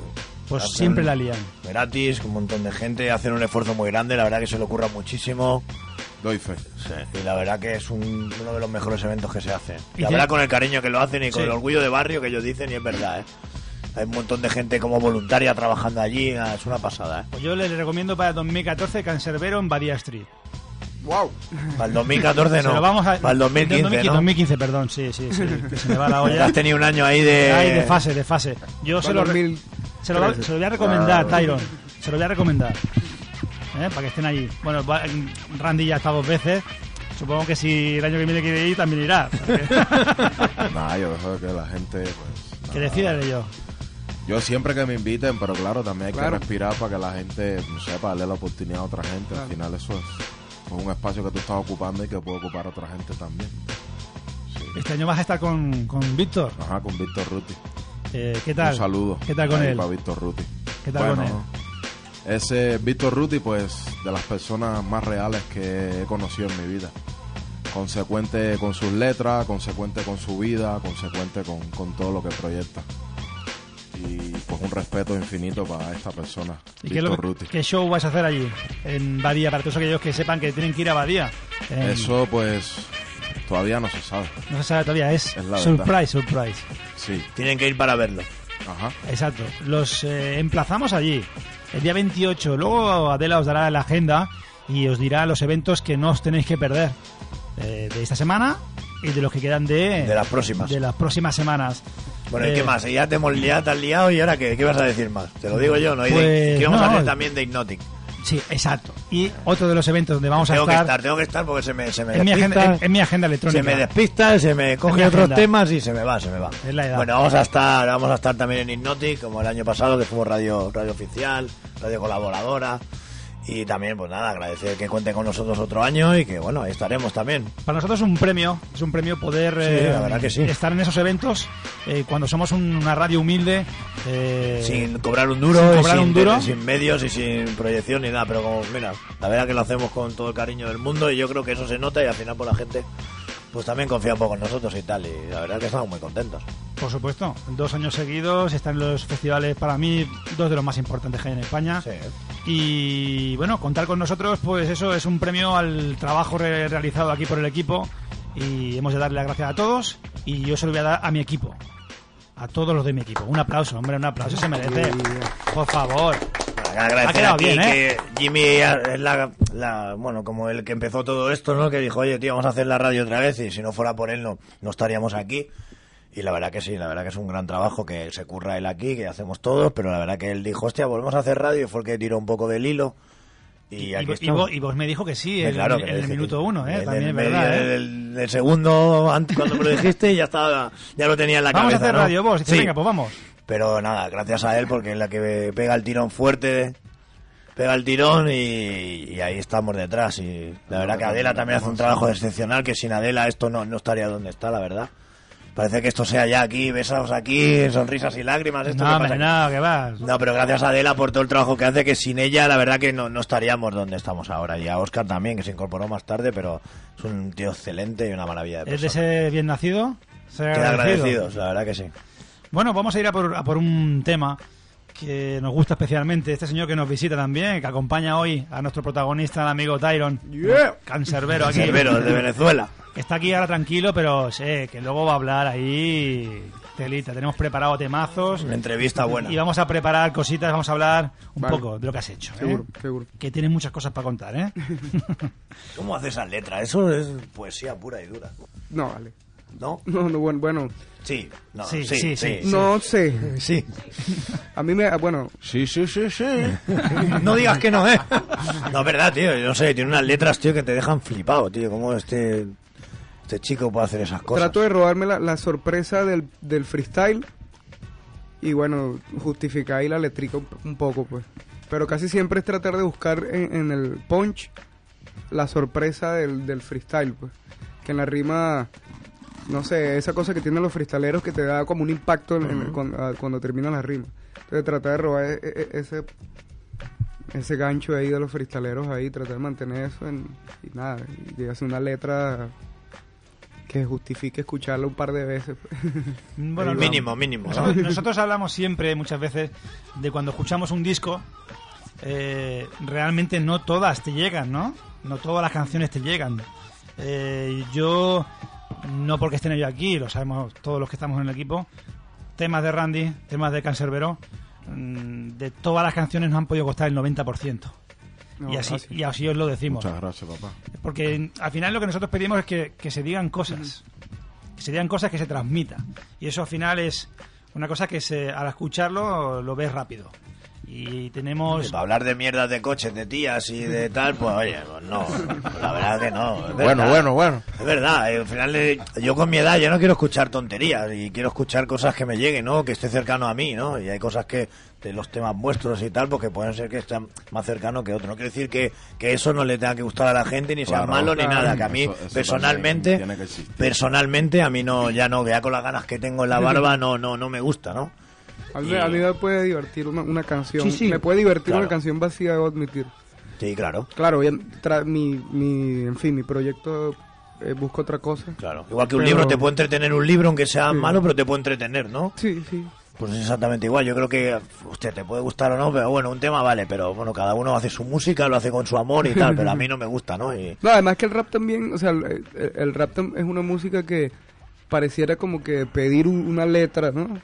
Speaker 1: pues
Speaker 2: hacen
Speaker 1: siempre la lían.
Speaker 2: Gratis, con un montón de gente, hacen un esfuerzo muy grande, la verdad que se le ocurra muchísimo.
Speaker 3: Doy fe.
Speaker 2: Y la verdad que es un- uno de los mejores eventos que se hacen.
Speaker 1: Y
Speaker 2: La
Speaker 1: tiene-
Speaker 2: verdad con el cariño que lo hacen y con
Speaker 1: Sí.
Speaker 2: el orgullo de barrio que ellos dicen y es verdad, ¿eh? Hay un montón de gente como voluntaria trabajando allí, ah, es una pasada, ¿eh?
Speaker 1: Pues yo les recomiendo para el 2014 Cancerbero en Badía Street.
Speaker 4: Wow.
Speaker 2: Para el 2014 no,
Speaker 1: Se lo vamos a...
Speaker 2: para el 2015,
Speaker 1: 2015,
Speaker 2: ¿no?
Speaker 1: 2015, perdón, sí, sí, sí, que se me va la olla.
Speaker 2: Has tenido un año ahí de...
Speaker 1: Ay, de fase, de fase. Yo se lo, re-
Speaker 4: 2000.
Speaker 1: se lo, va- se lo voy a recomendar, Tyron. Se lo voy a recomendar. ¿Eh? Para que estén allí. Bueno, va- Randy ya está dos veces. Supongo que si el año que viene quiere ir, también irá.
Speaker 3: Nada, yo dejo que la gente, pues.
Speaker 1: que
Speaker 3: nada.
Speaker 1: decida de ello.
Speaker 3: Yo siempre que me inviten, pero claro, también hay
Speaker 4: Claro.
Speaker 3: que respirar para que la gente, no sé, para darle la oportunidad a otra gente. Al final eso es, es un espacio que tú estás ocupando y que puede ocupar otra gente también. Sí.
Speaker 1: Este año vas a estar con, con Víctor.
Speaker 3: Ajá, con Víctor Ruti.
Speaker 1: Eh, ¿Qué tal?
Speaker 3: Un saludo.
Speaker 1: ¿Qué tal con
Speaker 3: ahí
Speaker 1: él?
Speaker 3: Para Víctor Ruti.
Speaker 1: ¿Qué tal con él?
Speaker 3: Ese Víctor Ruti, pues, de las personas más reales que he conocido en mi vida. Consecuente con sus letras, consecuente con su vida, consecuente con, con todo lo que proyecta. Y pues un respeto infinito para esta persona,
Speaker 1: ¿Y qué, lo qué show vais a hacer allí? En Badía, para todos aquellos que sepan que tienen que ir a Badía. En-
Speaker 3: Eso pues todavía no se sabe.
Speaker 1: No se sabe todavía, es,
Speaker 3: Es la
Speaker 1: surprise,
Speaker 3: verdad.
Speaker 1: surprise.
Speaker 3: Sí,
Speaker 2: Tienen que ir para verlo.
Speaker 3: ajá.
Speaker 1: Exacto. Los eh, emplazamos allí. El día 28. Luego Adela os dará la agenda y os dirá los eventos que no os tenéis que perder. eh, de esta semana y de los que quedan de,
Speaker 2: De las próximas.
Speaker 1: de las próximas semanas.
Speaker 2: Bueno, ¿y
Speaker 1: Eh,
Speaker 2: qué más? Ya te hemos liado, te has liado y ahora qué, qué vas a decir más? Te lo digo yo, ¿no? Y de-
Speaker 1: Pues,
Speaker 2: que vamos
Speaker 1: no,
Speaker 2: a hacer también de Hypnotic.
Speaker 1: Sí, exacto. Y otro de los eventos donde vamos a
Speaker 2: Tengo que
Speaker 1: estar,
Speaker 2: estar, tengo que estar porque se me, se me
Speaker 1: en, mi
Speaker 2: despista,
Speaker 1: agenda, en, en mi agenda
Speaker 2: se
Speaker 1: electrónica.
Speaker 2: me despista, se me
Speaker 1: mi
Speaker 2: coge otros
Speaker 1: agenda.
Speaker 2: temas y se me va, se me va.
Speaker 1: Es la edad.
Speaker 2: Bueno, vamos a estar, vamos a estar también en Hypnotic, como el año pasado, que fuimos radio, radio oficial, radio colaboradora. Y también, pues nada, agradecer que cuente con nosotros otro año y que, bueno, ahí estaremos también.
Speaker 1: Para nosotros es un premio, es un premio poder
Speaker 2: Sí,
Speaker 1: eh,
Speaker 2: la verdad que sí.
Speaker 1: estar en esos eventos eh, cuando somos un- una radio humilde. eh,
Speaker 2: sin cobrar un duro,
Speaker 1: sin
Speaker 2: y
Speaker 1: cobrar
Speaker 2: sin,
Speaker 1: un duro.
Speaker 2: sin medios y sin proyección ni nada, pero como, mira, la verdad que lo hacemos con todo el cariño del mundo y yo creo que eso se nota y al final por la gente pues también confía un poco en nosotros y tal. Y la verdad que estamos muy contentos.
Speaker 1: Por supuesto, dos años seguidos, están los festivales para mí dos de los más importantes que hay en España.
Speaker 2: Sí.
Speaker 1: Y bueno, contar con nosotros, pues eso es un premio al trabajo re- realizado aquí por el equipo. Y hemos de darle las gracias a todos. Y yo se lo voy a dar a mi equipo. A todos los de mi equipo. Un aplauso, hombre, un aplauso se merece. Por favor.
Speaker 2: Agradecer
Speaker 1: Ha quedado bien, ¿eh?
Speaker 2: que Jimmy es la, la- bueno, como el que empezó todo esto, ¿no? Que dijo, oye, tío, vamos a hacer la radio otra vez y si no fuera por él no, no estaríamos aquí. Y la verdad que sí, la verdad que es un gran trabajo que se curra él aquí, que hacemos todos, pero la verdad que él dijo, hostia, volvemos a hacer radio y fue el que tiró un poco del hilo. Y, aquí
Speaker 1: vos, y vos me dijo que sí, en,
Speaker 2: claro,
Speaker 1: el
Speaker 2: dije
Speaker 1: minuto uno, ¿eh? También
Speaker 2: el
Speaker 1: verdad, ¿eh?
Speaker 2: del segundo, antes, cuando me lo dijiste, ya estaba, ya lo tenía en la
Speaker 1: Vamos a
Speaker 2: cabeza.
Speaker 1: hacer
Speaker 2: ¿no?
Speaker 1: radio vos. Dice,
Speaker 2: Sí.
Speaker 1: venga, pues vamos.
Speaker 2: Pero nada, gracias a él, porque es la que pega el tirón fuerte, pega el tirón y, y ahí estamos detrás. Y la verdad que Adela también hace un trabajo excepcional, que sin Adela esto no, no estaría donde está, la verdad. Parece que esto sea ya aquí, besados aquí, sonrisas y lágrimas. Esto
Speaker 1: No,
Speaker 2: que
Speaker 1: hombre,
Speaker 2: pasa
Speaker 1: no, que vas.
Speaker 2: no, pero gracias a Adela por todo el trabajo que hace, que sin ella la verdad que no, no estaríamos donde estamos ahora. Y a Oscar también, que se incorporó más tarde, pero es un tío excelente y una maravilla de
Speaker 1: Es de
Speaker 2: persona.
Speaker 1: ser bien nacido. Ser
Speaker 2: Queda
Speaker 1: agradecido.
Speaker 2: agradecidos, la verdad que sí.
Speaker 1: Bueno, vamos a ir a por, a por un tema que nos gusta especialmente. Este señor que nos visita también, que acompaña hoy a nuestro protagonista, el amigo Tyron.
Speaker 4: Yeah.
Speaker 1: Cancerbero aquí.
Speaker 2: Cervero, de Venezuela.
Speaker 1: Está aquí ahora tranquilo, pero sé que luego va a hablar ahí. Telita, tenemos preparado temazos.
Speaker 2: Una entrevista buena.
Speaker 1: Y vamos a preparar cositas, vamos a hablar un
Speaker 4: Vale.
Speaker 1: poco de lo que has hecho. ¿eh?
Speaker 4: Seguro, seguro.
Speaker 1: Que tienes muchas cosas para contar, ¿eh?
Speaker 2: ¿Cómo hace esa letra? Eso es poesía pura y dura.
Speaker 4: No, vale.
Speaker 2: ¿No?
Speaker 4: No, no, bueno, bueno,
Speaker 2: Sí, no,
Speaker 1: Sí,
Speaker 2: sí,
Speaker 1: sí,
Speaker 2: sí.
Speaker 1: sí.
Speaker 4: no sé.
Speaker 2: Sí.
Speaker 4: A mí me, bueno,
Speaker 3: Sí, sí, sí, sí.
Speaker 2: No digas que no, ¿eh? No, es verdad, tío. Yo no sé, tiene unas letras, tío, que te dejan flipado, tío. ¿Cómo este, este chico puede hacer esas cosas?
Speaker 4: trato de robarme la, la sorpresa del, del freestyle y bueno, justificar ahí la letrica un, un poco, pues. Pero casi siempre es tratar de buscar en, en el punch la sorpresa del, del freestyle, pues. Que en la rima, no sé, esa cosa que tienen los freestaleros que te da como un impacto en- en- cuando, ah, cuando termina la rima. Entonces tratar de robar e- e- ese ese gancho ahí de los freestaleros ahí, tratar de mantener eso en, y nada, y hacer una letra que justifique escucharla un par de veces.
Speaker 1: Bueno,
Speaker 2: mínimo, mínimo. ¿no?
Speaker 1: Nosotros, nosotros hablamos siempre, muchas veces, de cuando escuchamos un disco, eh, realmente no todas te llegan, ¿no? No todas las canciones te llegan. Eh, yo, no porque estén yo aquí, lo sabemos todos los que estamos en el equipo, temas de Randy, temas de Cancerbero, mm, de todas las canciones nos han podido costar el 90%.
Speaker 4: No,
Speaker 1: y, así,
Speaker 4: gracias.
Speaker 1: y así os lo decimos.
Speaker 3: Muchas gracias, papá.
Speaker 1: Porque al final lo que nosotros pedimos es que, que se digan cosas. Que se digan cosas que se transmitan. Y eso al final es una cosa que se, al escucharlo lo ves rápido. Y tenemos...
Speaker 2: Para hablar de mierdas de coches, de tías y de tal, pues oye, pues no. La verdad que no. es
Speaker 3: Bueno,
Speaker 2: verdad.
Speaker 3: bueno, bueno.
Speaker 2: Es verdad, eh, al final eh, yo con mi edad ya no quiero escuchar tonterías y quiero escuchar cosas que me lleguen, ¿no? Que esté cercano a mí, ¿no? Y hay cosas que de los temas vuestros y tal, porque pueden ser que estén más cercano que otro. No quiere decir que, que eso no le tenga que gustar a la gente, ni sea
Speaker 3: Claro,
Speaker 2: malo, ni nada. Que a mí,
Speaker 3: Eso- eso
Speaker 2: personalmente, personalmente, a mí no, ya no, ya con las ganas que tengo en la barba, no, no, no me gusta, ¿no?
Speaker 4: A mí,
Speaker 2: Y-
Speaker 4: a mí me puede divertir una, una canción.
Speaker 1: Sí, sí.
Speaker 4: Me puede divertir
Speaker 2: Claro.
Speaker 4: una canción vacía, debo admitir.
Speaker 2: Sí, claro.
Speaker 4: Claro, mi, mi, en fin, mi proyecto eh, busca otra cosa.
Speaker 2: Claro. Igual que un
Speaker 4: Pero-
Speaker 2: libro, te puede entretener un libro, aunque sea
Speaker 4: Sí.
Speaker 2: malo, pero te puede entretener, ¿no?
Speaker 4: Sí, sí.
Speaker 2: Pues es exactamente igual. Yo creo que, usted te puede gustar o no, pero bueno, un tema vale, pero bueno, cada uno hace su música, lo hace con su amor y tal, pero a mí no me gusta, ¿no? Y,
Speaker 4: No, además que el rap también, o sea, el, el- rap es una música que pareciera como que pedir un- una letra, ¿no?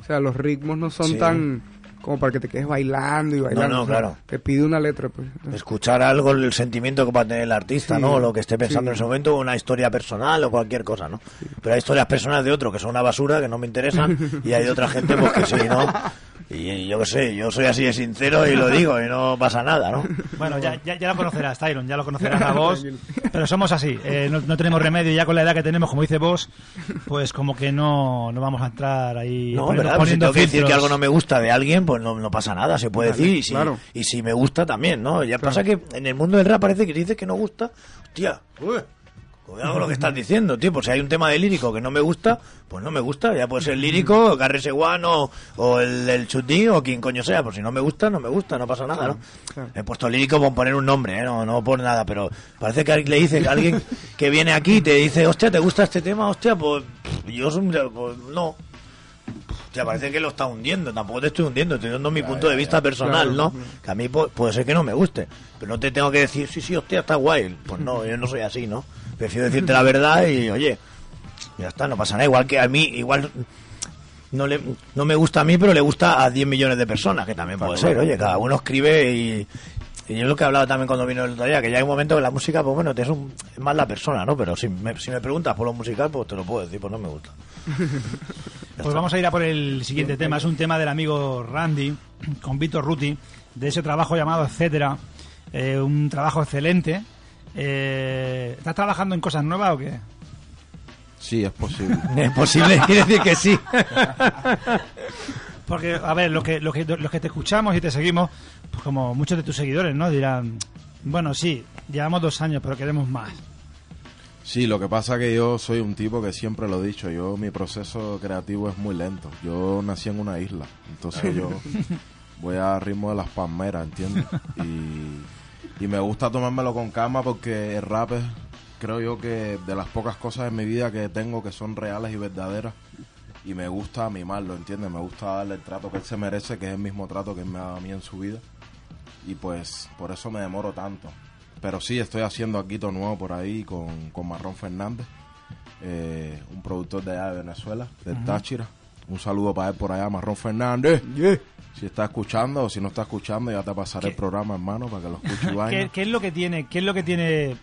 Speaker 4: O sea, los ritmos no son
Speaker 2: Sí.
Speaker 4: tan como para que te quedes bailando y bailando.
Speaker 2: no,
Speaker 4: o sea,
Speaker 2: claro.
Speaker 4: Te pide una letra, pues.
Speaker 2: escuchar algo, el sentimiento que va a tener el artista,
Speaker 4: Sí,
Speaker 2: ¿no? O lo que esté pensando
Speaker 4: sí.
Speaker 2: en ese momento, una historia personal o cualquier cosa, ¿no? Pero hay historias personales de otro que son una basura, que no me interesan, y hay de otra gente, pues que sí, ¿no? Y yo qué sé, yo soy así de sincero y lo digo, y no pasa nada, ¿no?
Speaker 1: Bueno, ya, ya, ya lo conocerás, Tyron, ya lo conocerás a vos. Pero somos así, eh, no, no tenemos remedio. Ya con la edad que tenemos, como dice vos, pues como que no, no vamos a entrar ahí
Speaker 2: No,
Speaker 1: poniendo-
Speaker 2: ¿verdad? Pues si
Speaker 1: poniendo
Speaker 2: tengo que decir que algo no me gusta de alguien, pues no, no pasa nada, se puede
Speaker 4: Vale,
Speaker 2: decir. Y si,
Speaker 4: claro.
Speaker 2: y si me gusta también, ¿no? Ya pasa que en el mundo del rap parece que si dices que no gusta, hostia, uy, Pues hago lo que estás diciendo, tío. Pues si hay un tema de lírico que no me gusta, pues no me gusta. Ya puede ser lírico, Garry Seguan o, o el, el Chutí o quien coño sea. Pues si no me gusta, no me gusta, no pasa nada, ¿no?
Speaker 4: claro.
Speaker 2: He puesto lírico por poner un nombre, ¿eh? No, no por nada, pero parece que le dice que alguien que viene aquí y te dice, hostia, ¿te gusta este tema? Hostia, pues yo soy- pues, no. Hostia, parece que lo está hundiendo. Tampoco te estoy hundiendo, estoy dando mi punto de vista personal,
Speaker 4: Claro.
Speaker 2: ¿no? Que a mí pu- puede ser que no me guste. Pero no te tengo que decir, sí, sí, hostia, está guay. Pues no, yo no soy así, ¿no? Prefiero decirte la verdad y, oye, ya está, no pasa nada. Igual que a mí, igual no le no me gusta a mí, pero le gusta a 10 millones de personas, que también puede ser. Oye, cada uno escribe y, y yo lo que hablaba también cuando vino el otro día, que ya hay un momento que la música, pues bueno, te es, un- es más la persona, ¿no? Pero si me, si me preguntas por lo musical, pues te lo puedo decir, pues no me gusta.
Speaker 1: Pues vamos a ir a por el siguiente tema. Es un tema del amigo Randy con Víctor Ruti, de ese trabajo llamado Etcétera. Eh, un trabajo excelente. Eh, ¿Estás trabajando en cosas nuevas o qué?
Speaker 3: Sí, es posible.
Speaker 2: Es posible, quiere decir que sí.
Speaker 1: Porque, a ver, los que, los que, los que te escuchamos y te seguimos, pues como muchos de tus seguidores, ¿no? Dirán, bueno, sí, llevamos dos años, pero queremos más.
Speaker 3: Sí, lo que pasa que yo soy un tipo que siempre lo he dicho, yo mi proceso creativo es muy lento. Yo nací en una isla, entonces yo voy a ritmo de las palmeras, ¿entiendes? Y, y me gusta tomármelo con calma porque el rap es, creo yo que de las pocas cosas en mi vida que tengo que son reales y verdaderas y me gusta mimarlo, ¿entiendes? Me gusta darle el trato que él se merece, que es el mismo trato que él me da a mí en su vida y pues por eso me demoro tanto. Pero sí, estoy haciendo Aquito nuevo por ahí con, con Marrón Fernández, eh, un productor de allá de Venezuela, del Táchira. Un saludo para él por allá, Marrón Fernández. Si está escuchando o si no está escuchando, ya te pasaré el programa, hermano, para que lo escuche y
Speaker 1: ¿Qué, qué es lo que tiene, qué es lo que tiene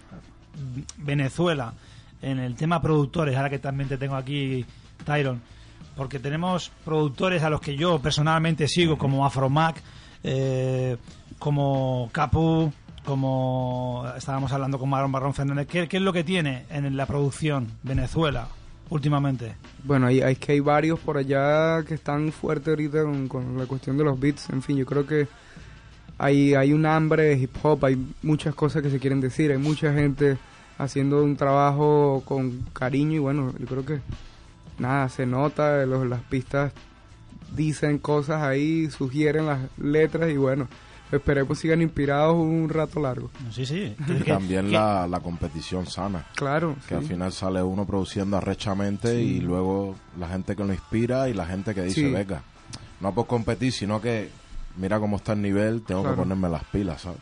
Speaker 1: Venezuela en el tema productores? Ahora que también te tengo aquí, Tyron, porque tenemos productores a los que yo personalmente sigo, como Afromac, eh, como Capu, como estábamos hablando con Marón Barrón Fernández. ¿Qué, es lo que tiene en la producción Venezuela últimamente?
Speaker 4: Bueno, hay, hay que hay varios por allá que están fuertes ahorita con, con la cuestión de los beats. En fin, yo creo que hay, hay un hambre de hip hop, hay muchas cosas que se quieren decir, hay mucha gente haciendo un trabajo con cariño y bueno, yo creo que nada, se nota, los- las pistas dicen cosas ahí, sugieren las letras y bueno, esperemos sigan inspirados un rato largo.
Speaker 1: Sí, sí.
Speaker 3: Y también la, la competición sana.
Speaker 4: Claro,
Speaker 3: Que al
Speaker 4: sí.
Speaker 3: final sale uno produciendo arrechamente y luego la gente que lo inspira y la gente que dice,
Speaker 4: Sí.
Speaker 3: venga, no por competir, sino que mira cómo está el nivel, tengo
Speaker 4: Claro.
Speaker 3: que ponerme las pilas, ¿sabes?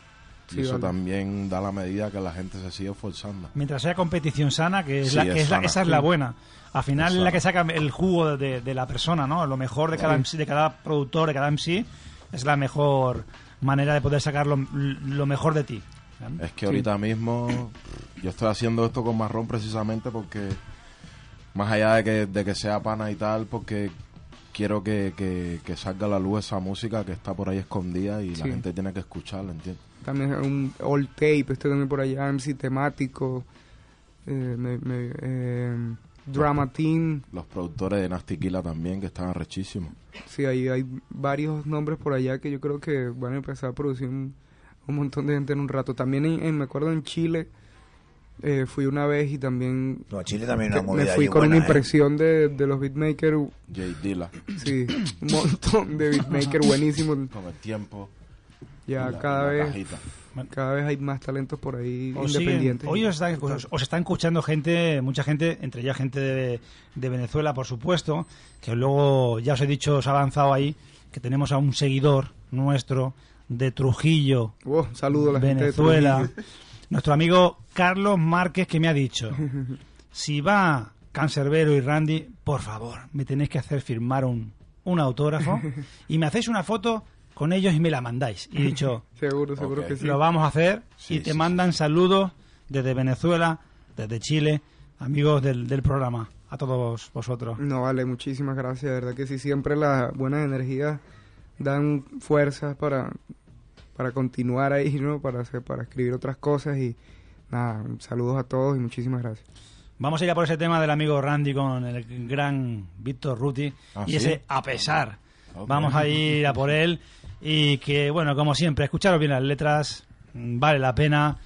Speaker 3: Y
Speaker 4: Sí,
Speaker 3: eso
Speaker 4: vale.
Speaker 3: también da la medida que la gente se sigue esforzando.
Speaker 1: Mientras sea competición sana, que es
Speaker 3: Sí,
Speaker 1: la,
Speaker 3: es
Speaker 1: que es la- esa es la buena. Al final
Speaker 3: Es
Speaker 1: es la que saca el jugo de, de la persona, ¿no? Lo mejor de cada MC, de cada productor, de cada MC, es la mejor manera de poder sacar lo, lo mejor de ti.
Speaker 3: Es que ahorita mismo yo estoy haciendo esto con Marrón precisamente porque, más allá de que, de que sea pana y tal, porque quiero que, que, que salga a la luz esa música que está por ahí escondida y la gente tiene que escucharla, ¿entiendes?
Speaker 4: También un old tape, este también por allá, MC temático, eh, me- me- eh, Drama Team,
Speaker 3: Los productores de Nasty Killa también, que están arrechísimos.
Speaker 4: sí, hay, hay varios nombres por allá que yo creo que van a empezar a producir un, un montón de gente en un rato. También en, en- me acuerdo en Chile, eh, fui una vez y también
Speaker 2: No, Chile también una movida
Speaker 4: me fui
Speaker 2: ahí
Speaker 4: con
Speaker 2: buena,
Speaker 4: una
Speaker 2: ¿eh?
Speaker 4: impresión de, de los beatmakers,
Speaker 3: Jay Dilla,
Speaker 4: sí, un montón de beatmakers buenísimos.
Speaker 3: con el tiempo.
Speaker 4: Ya
Speaker 3: la-
Speaker 4: cada vez
Speaker 3: cajita.
Speaker 4: Cada vez hay más talentos por ahí
Speaker 1: Os siguen-
Speaker 4: independientes.
Speaker 1: hoy os están, os, os están escuchando gente, mucha gente, entre ellas gente de, de Venezuela, por supuesto, que luego, ya os he dicho, os ha avanzado ahí, que tenemos a un seguidor nuestro de Trujillo,
Speaker 4: Oh, saludo a la gente de
Speaker 1: Venezuela,
Speaker 4: Trujillo.
Speaker 1: nuestro amigo Carlos Márquez, que me ha dicho, si va Cancerbero y Randy, por favor, me tenéis que hacer firmar un, un autógrafo y me hacéis una foto con ellos y me la mandáis. Y he dicho,
Speaker 4: Seguro, seguro que sí.
Speaker 1: lo vamos a hacer
Speaker 3: Sí,
Speaker 1: y te
Speaker 3: sí,
Speaker 1: mandan saludos desde Venezuela, desde Chile, amigos del, del programa, a todos vosotros.
Speaker 4: No, vale, muchísimas gracias. De verdad que sí, siempre las buenas energías dan fuerzas para, para continuar ahí, ¿no? Para, hacer, para escribir otras cosas y nada, saludos a todos y muchísimas gracias.
Speaker 1: Vamos a ir a por ese tema del amigo Randy con el gran Víctor Ruti
Speaker 3: ¿Ah,
Speaker 1: y
Speaker 3: sí?
Speaker 1: ese a pesar. Vamos a ir a por él y que, bueno, como siempre, escucharos bien las letras, mm, vale la pena,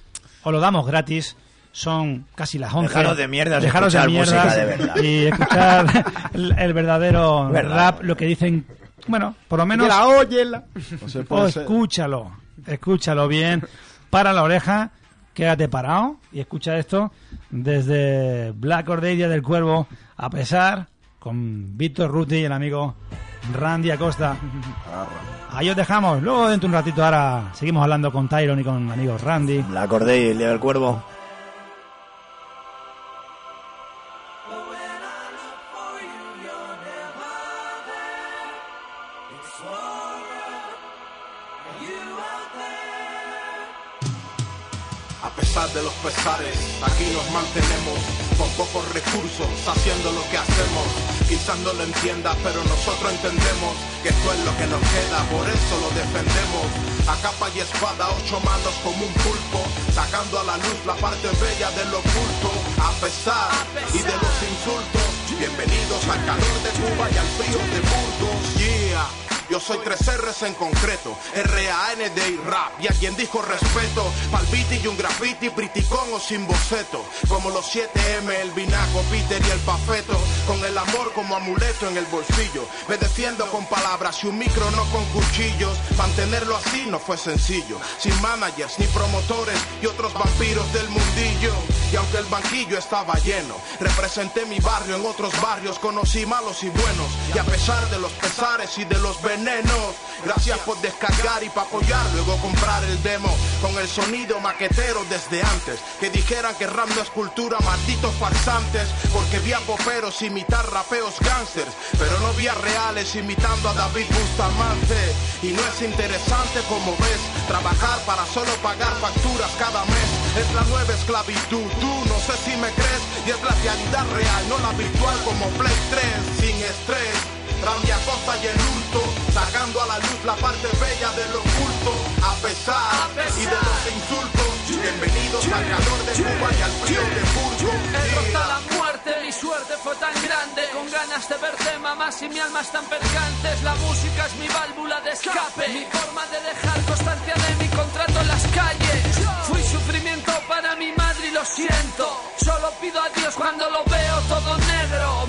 Speaker 1: os lo damos gratis son casi las 11.
Speaker 2: Dejaros de mierdas y
Speaker 1: Dejaros de
Speaker 2: escuchar
Speaker 1: mierdas
Speaker 2: música de verdad.
Speaker 1: y escuchar el, el verdadero
Speaker 2: Verdad.
Speaker 1: rap, lo que dicen, bueno, por lo menos
Speaker 4: la óyela.
Speaker 1: O
Speaker 3: puede ser-
Speaker 1: escúchalo, escúchalo bien, para la oreja, quédate parado y escucha esto desde Black Ordelia del Cuervo, a pesar, con Víctor Ruti y el amigo Randy Acosta. Ahí os dejamos, luego dentro de un ratito ahora seguimos hablando con Tyron y con el amigo Randy.
Speaker 2: La acordé y el día del cuervo.
Speaker 6: A pesar de los pesares, aquí nos mantenemos con pocos recursos, haciendo lo que hacemos. Quizás no lo entiendas, pero nosotros entendemos que esto es lo que nos queda, por eso lo defendemos. A capa y espada, ocho manos como un pulpo, sacando a la luz la parte bella del oculto. A pesar y de los insultos, bienvenidos al calor de Cuba y al frío de Burgos. Yeah. Yo soy tres R's en concreto, R-A-N-D y rap. Y alguien dijo respeto, pa'l beat y un graffiti, briticón o sin boceto. Como los 7M, el vinaco, Peter y el pafeto. Con el amor como amuleto en el bolsillo. Me defiendo con palabras y un micro, no con cuchillos. Mantenerlo así no fue sencillo. Sin managers ni promotores y otros vampiros del mundillo. Y aunque el banquillo estaba lleno, representé mi barrio en otros barrios, conocí malos y buenos. Y a pesar de los pesares y de los venenos, gracias por descargar y para apoyar, luego comprar el demo con el sonido maquetero desde antes. Que dijeran que rap no es cultura, malditos farsantes, porque vi a poperos imitar rapeos gangsters, pero no vi a reales imitando a David Bustamante. Y no es interesante como ves, trabajar para solo pagar facturas cada mes es la nueva esclavitud. Tú no sé si me crees, y es la realidad real, no la virtual como Play 3, sin estrés. Randy Acosta y el hurto, sacando a la luz la parte bella del oculto, a pesar, y de los insultos. Bienvenidos al calor de Cuba y al frío de Burgos.
Speaker 7: He la muerte, mi suerte fue tan grande Con ganas de verte mamás y mi alma están percantes La música es mi válvula de escape Mi forma de dejar constancia de mi contrato en las calles. Fui sufrimiento para mi madre y lo siento Solo pido a Dios cuando lo veo todo negro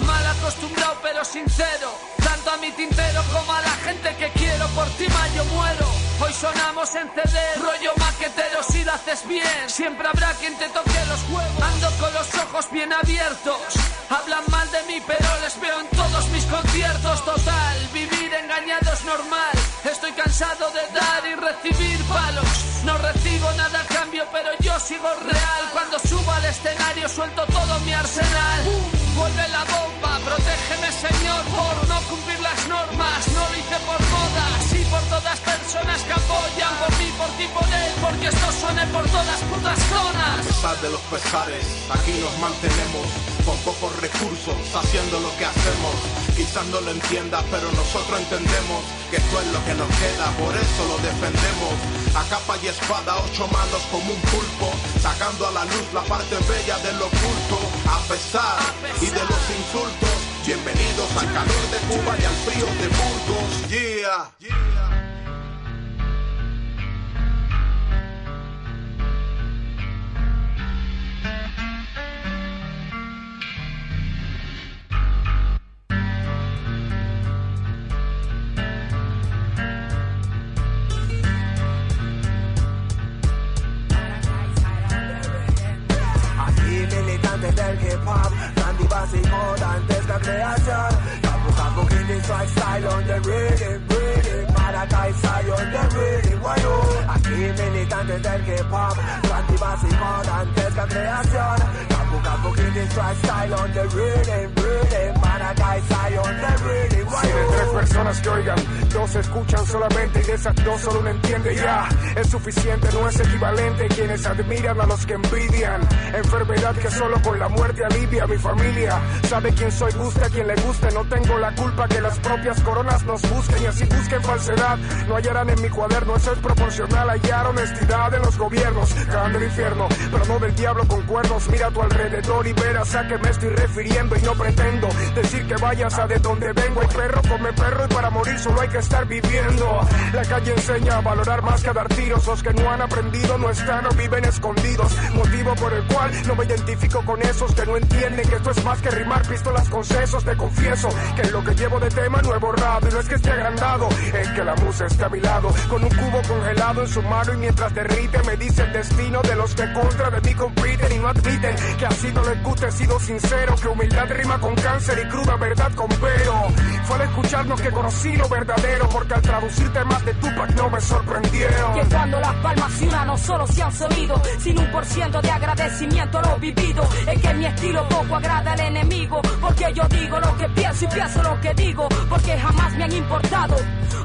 Speaker 7: acostumbrado pero sincero Tanto a mi tintero como a la gente que quiero Por ti yo muero Hoy sonamos en CD, rollo maquetero si lo haces bien. Siempre habrá quien te toque los huevos. Ando con los ojos bien abiertos. Hablan mal de mí, pero les veo en todos mis conciertos. Total, vivir engañado es normal. Estoy cansado de dar y recibir palos. No recibo nada a cambio, pero yo sigo real. Cuando subo al escenario suelto todo mi arsenal. Vuelve la bomba, protégeme Señor por no cumplir las normas. No lo hice por todas y por todas personas que apoyan por mí, por ti, por él, porque esto suene por todas putas
Speaker 6: A
Speaker 7: zonas.
Speaker 6: pesar de los pesares, aquí nos mantenemos con pocos recursos, haciendo lo que hacemos. Quizás no lo entiendas, pero nosotros entendemos que esto es lo que nos queda, por eso lo defendemos. A capa y espada, ocho manos como un pulpo, sacando a la luz la parte bella del oculto. A pesar y de los insultos, bienvenidos al calor de Cuba y al frío de Burgos. Yeah.
Speaker 8: Militantes del hip hop, Randy básico antes la creación. Capu capu killing strike style on the rhythm, rhythm. Maracay style on the rhythm, guayo. Aquí militantes del hip hop, Randy básico antes la creación. Capu
Speaker 9: Si de tres personas que oigan, dos escuchan solamente y de esas dos solo una entiende ya. Es suficiente, no es equivalente. Quienes admiran a los que envidian. Enfermedad que solo con la muerte alivia. Mi familia sabe quién soy, gusta a quien le guste. No tengo la culpa que las propias coronas nos busquen y así busquen falsedad. No hallarán en mi cuaderno, eso es proporcional. Hallar honestidad en los gobiernos. Cagan del infierno, pero no del diablo con cuernos. Mira a tu alrededor y verás a qué me estoy refiriendo. Y no pretendo decir que vayas a de donde vengo. El perro come perro y para morir solo hay que estar viviendo. La calle enseña a valorar más que a dar tiros. Los que no han aprendido no están o viven escondidos. Motivo por el cual no me identifico con esos que no entienden que esto es más que rimar pistolas con sesos. Te confieso que lo que llevo de tema no he borrado. Y no es que esté agrandado, es que la musa está a mi lado. Con un cubo congelado en su mano y mientras derrite me dice el destino de los que contra de mí compiten y no admiten que así no les gusta, he sido sincero. Que humildad rima con cáncer y cruda verdad con pero. Fue al escucharnos que conocí lo verdadero, porque al traducir temas de Tupac no me sorprendieron.
Speaker 10: Que cuando las palmas y una no solo se han sonido, sin un por ciento de agradecimiento a lo vivido. Es que mi estilo poco agrada al enemigo, porque yo digo lo que pienso y pienso lo que digo, porque jamás me han importado.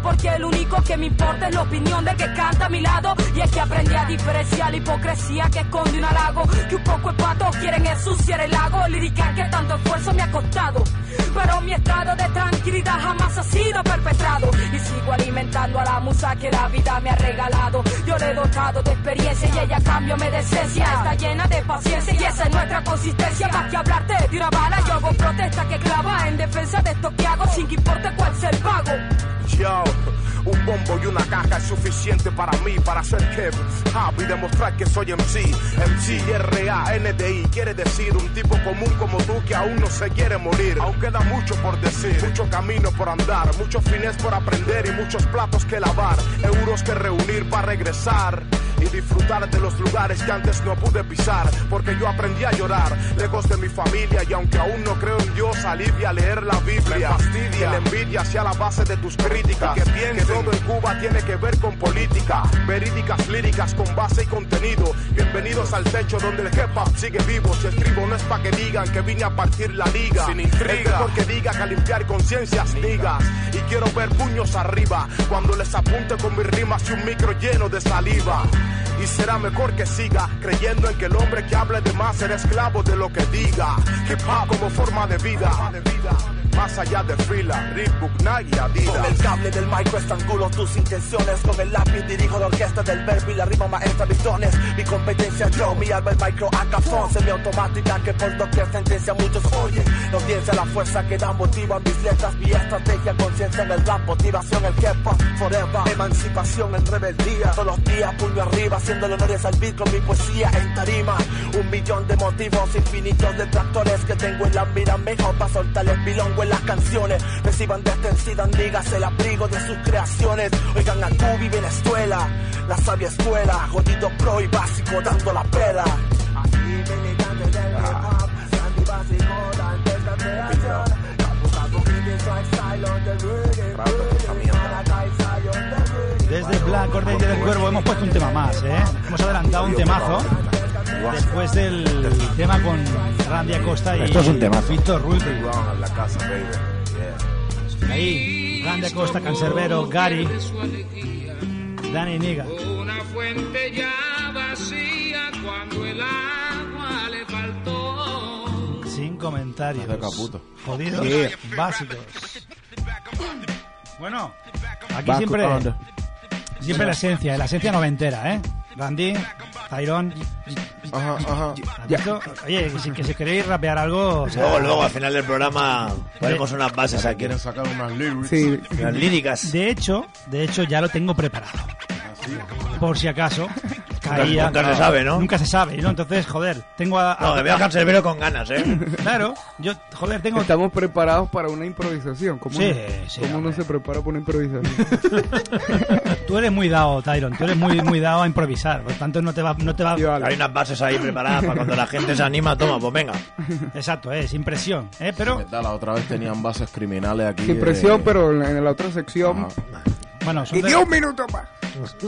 Speaker 10: Porque el único que me importa es la opinión de que canta a mi lado. Y es que aprendí a diferenciar la hipocresía que esconde un halago. Que un poco pato quieren ensuciar el lago. Lírica que tanto esfuerzo me ha costado. Pero mi estado de tranquilidad jamás ha sido perpetrado. Y sigo alimentando a la musa que la vida me ha regalado. Yo le he dotado de experiencia y ella a cambio me decencia. Está llena de paciencia y esa es nuestra consistencia. Más que hablarte de una bala, yo hago protesta que clava en defensa de esto que hago sin que importe cuál sea el pago.
Speaker 11: Yo, un bombo y una caja es suficiente para mí, para ser Kev Hub y demostrar que soy MC. MC, R-A-N-D-I, quiere decir un tipo común como tú que aún no se quiere morir. Aún queda mucho por decir, mucho camino por andar, muchos fines por aprender y muchos platos que lavar, euros que reunir para regresar y disfrutar de los lugares que antes no pude pisar, porque yo aprendí a llorar, lejos de mi familia y aunque aún no creo en Dios, alivia a leer la Biblia. fastidia que la envidia sea la base de tus críticas, que piensen que todo en Cuba tiene que ver con política, verídicas líricas con base y contenido. Bienvenidos al techo donde el hip hop sigue vivo. Si escribo no es para que digan que vine a partir la liga, sin intriga, porque diga que a limpiar conciencias digas y quiero ver puños arriba cuando les apunte con mis rimas y un micro lleno de saliva. Y será mejor que siga creyendo en que el hombre que hable de más será esclavo de lo que diga. Hip hop como forma de vida. Más allá de fila, Reebok, Nike, Adidas.
Speaker 5: Con el cable del micro tus intenciones. Con el lápiz dirijo la orquesta del verbo y la rima maestra bitones. Mi competencia yo, mi alma el micro acafón. Semiautomática que por doquier sentencia muchos oyen. La audiencia, la fuerza que da motivo a mis letras. Mi estrategia, conciencia en el rap, motivación, el hip forever. Emancipación en rebeldía. Todos los días, puño arriba, haciendo honores al beat con mi poesía en tarima. Un millón de motivos infinitos de tractores que tengo en la mira mejor para soltar el bilongo en las canciones. Reciban desde Sidan, digas el abrigo de sus creaciones. Oigan a Cuba y Venezuela, la sabia escuela, jodido pro y básico dando la pela. Aquí militante del hip hop, Sandy básico, antes la creación. Capu, capu, Kid, swag style on the rhythm, rhythm. Maracay, style on the rhythm.
Speaker 1: Desde Black Cordete del Cuervo hemos puesto un tema más, ¿eh? Hemos adelantado un temazo. Después del tema con Randy Acosta y
Speaker 2: Esto es un temazo.
Speaker 1: Víctor Ruiz.
Speaker 11: en la casa, baby.
Speaker 1: Ahí, Randy Acosta, Cancerbero, Gary, Dani Niga.
Speaker 12: Una fuente ya vacía cuando el agua le faltó.
Speaker 1: Sin comentarios. Jodidos básicos. Bueno, aquí
Speaker 3: Back
Speaker 1: siempre, siempre la esencia, la esencia noventera, ¿eh? Randy, Tyrone.
Speaker 3: Ajá, ajá.
Speaker 1: Oye, que si, que si queréis rapear algo, o sea,
Speaker 2: Luego, luego, al final del programa ponemos unas bases aquí.
Speaker 3: Quieren sacar unas lyrics.
Speaker 4: Sí,
Speaker 2: Unas líricas.
Speaker 1: de hecho, de hecho ya lo tengo preparado. Por si acaso caía.
Speaker 2: nunca se sabe, ¿no?
Speaker 1: Nunca se sabe, ¿no? Entonces, joder, tengo a, a-
Speaker 2: No, me veo a Cancerbero con ganas, ¿eh?
Speaker 1: Claro, yo, joder, tengo
Speaker 4: estamos preparados para una improvisación. ¿Cómo,
Speaker 1: Sí,
Speaker 4: no,
Speaker 1: sí,
Speaker 4: cómo uno se prepara para una improvisación?
Speaker 1: Tú eres muy dado, Tyron. Tú eres muy, muy dado a improvisar. Por lo tanto, no te va. No te va...
Speaker 2: Hay unas bases ahí preparadas para cuando la gente se anima, toma, pues venga.
Speaker 1: Exacto, es impresión. ¿eh? Pero.
Speaker 3: La otra vez tenían bases criminales aquí.
Speaker 4: Sin presión,
Speaker 3: eh,
Speaker 4: pero en la, en la otra sección.
Speaker 3: ajá,
Speaker 1: bueno, son,
Speaker 4: Y
Speaker 1: de-
Speaker 4: un minuto más.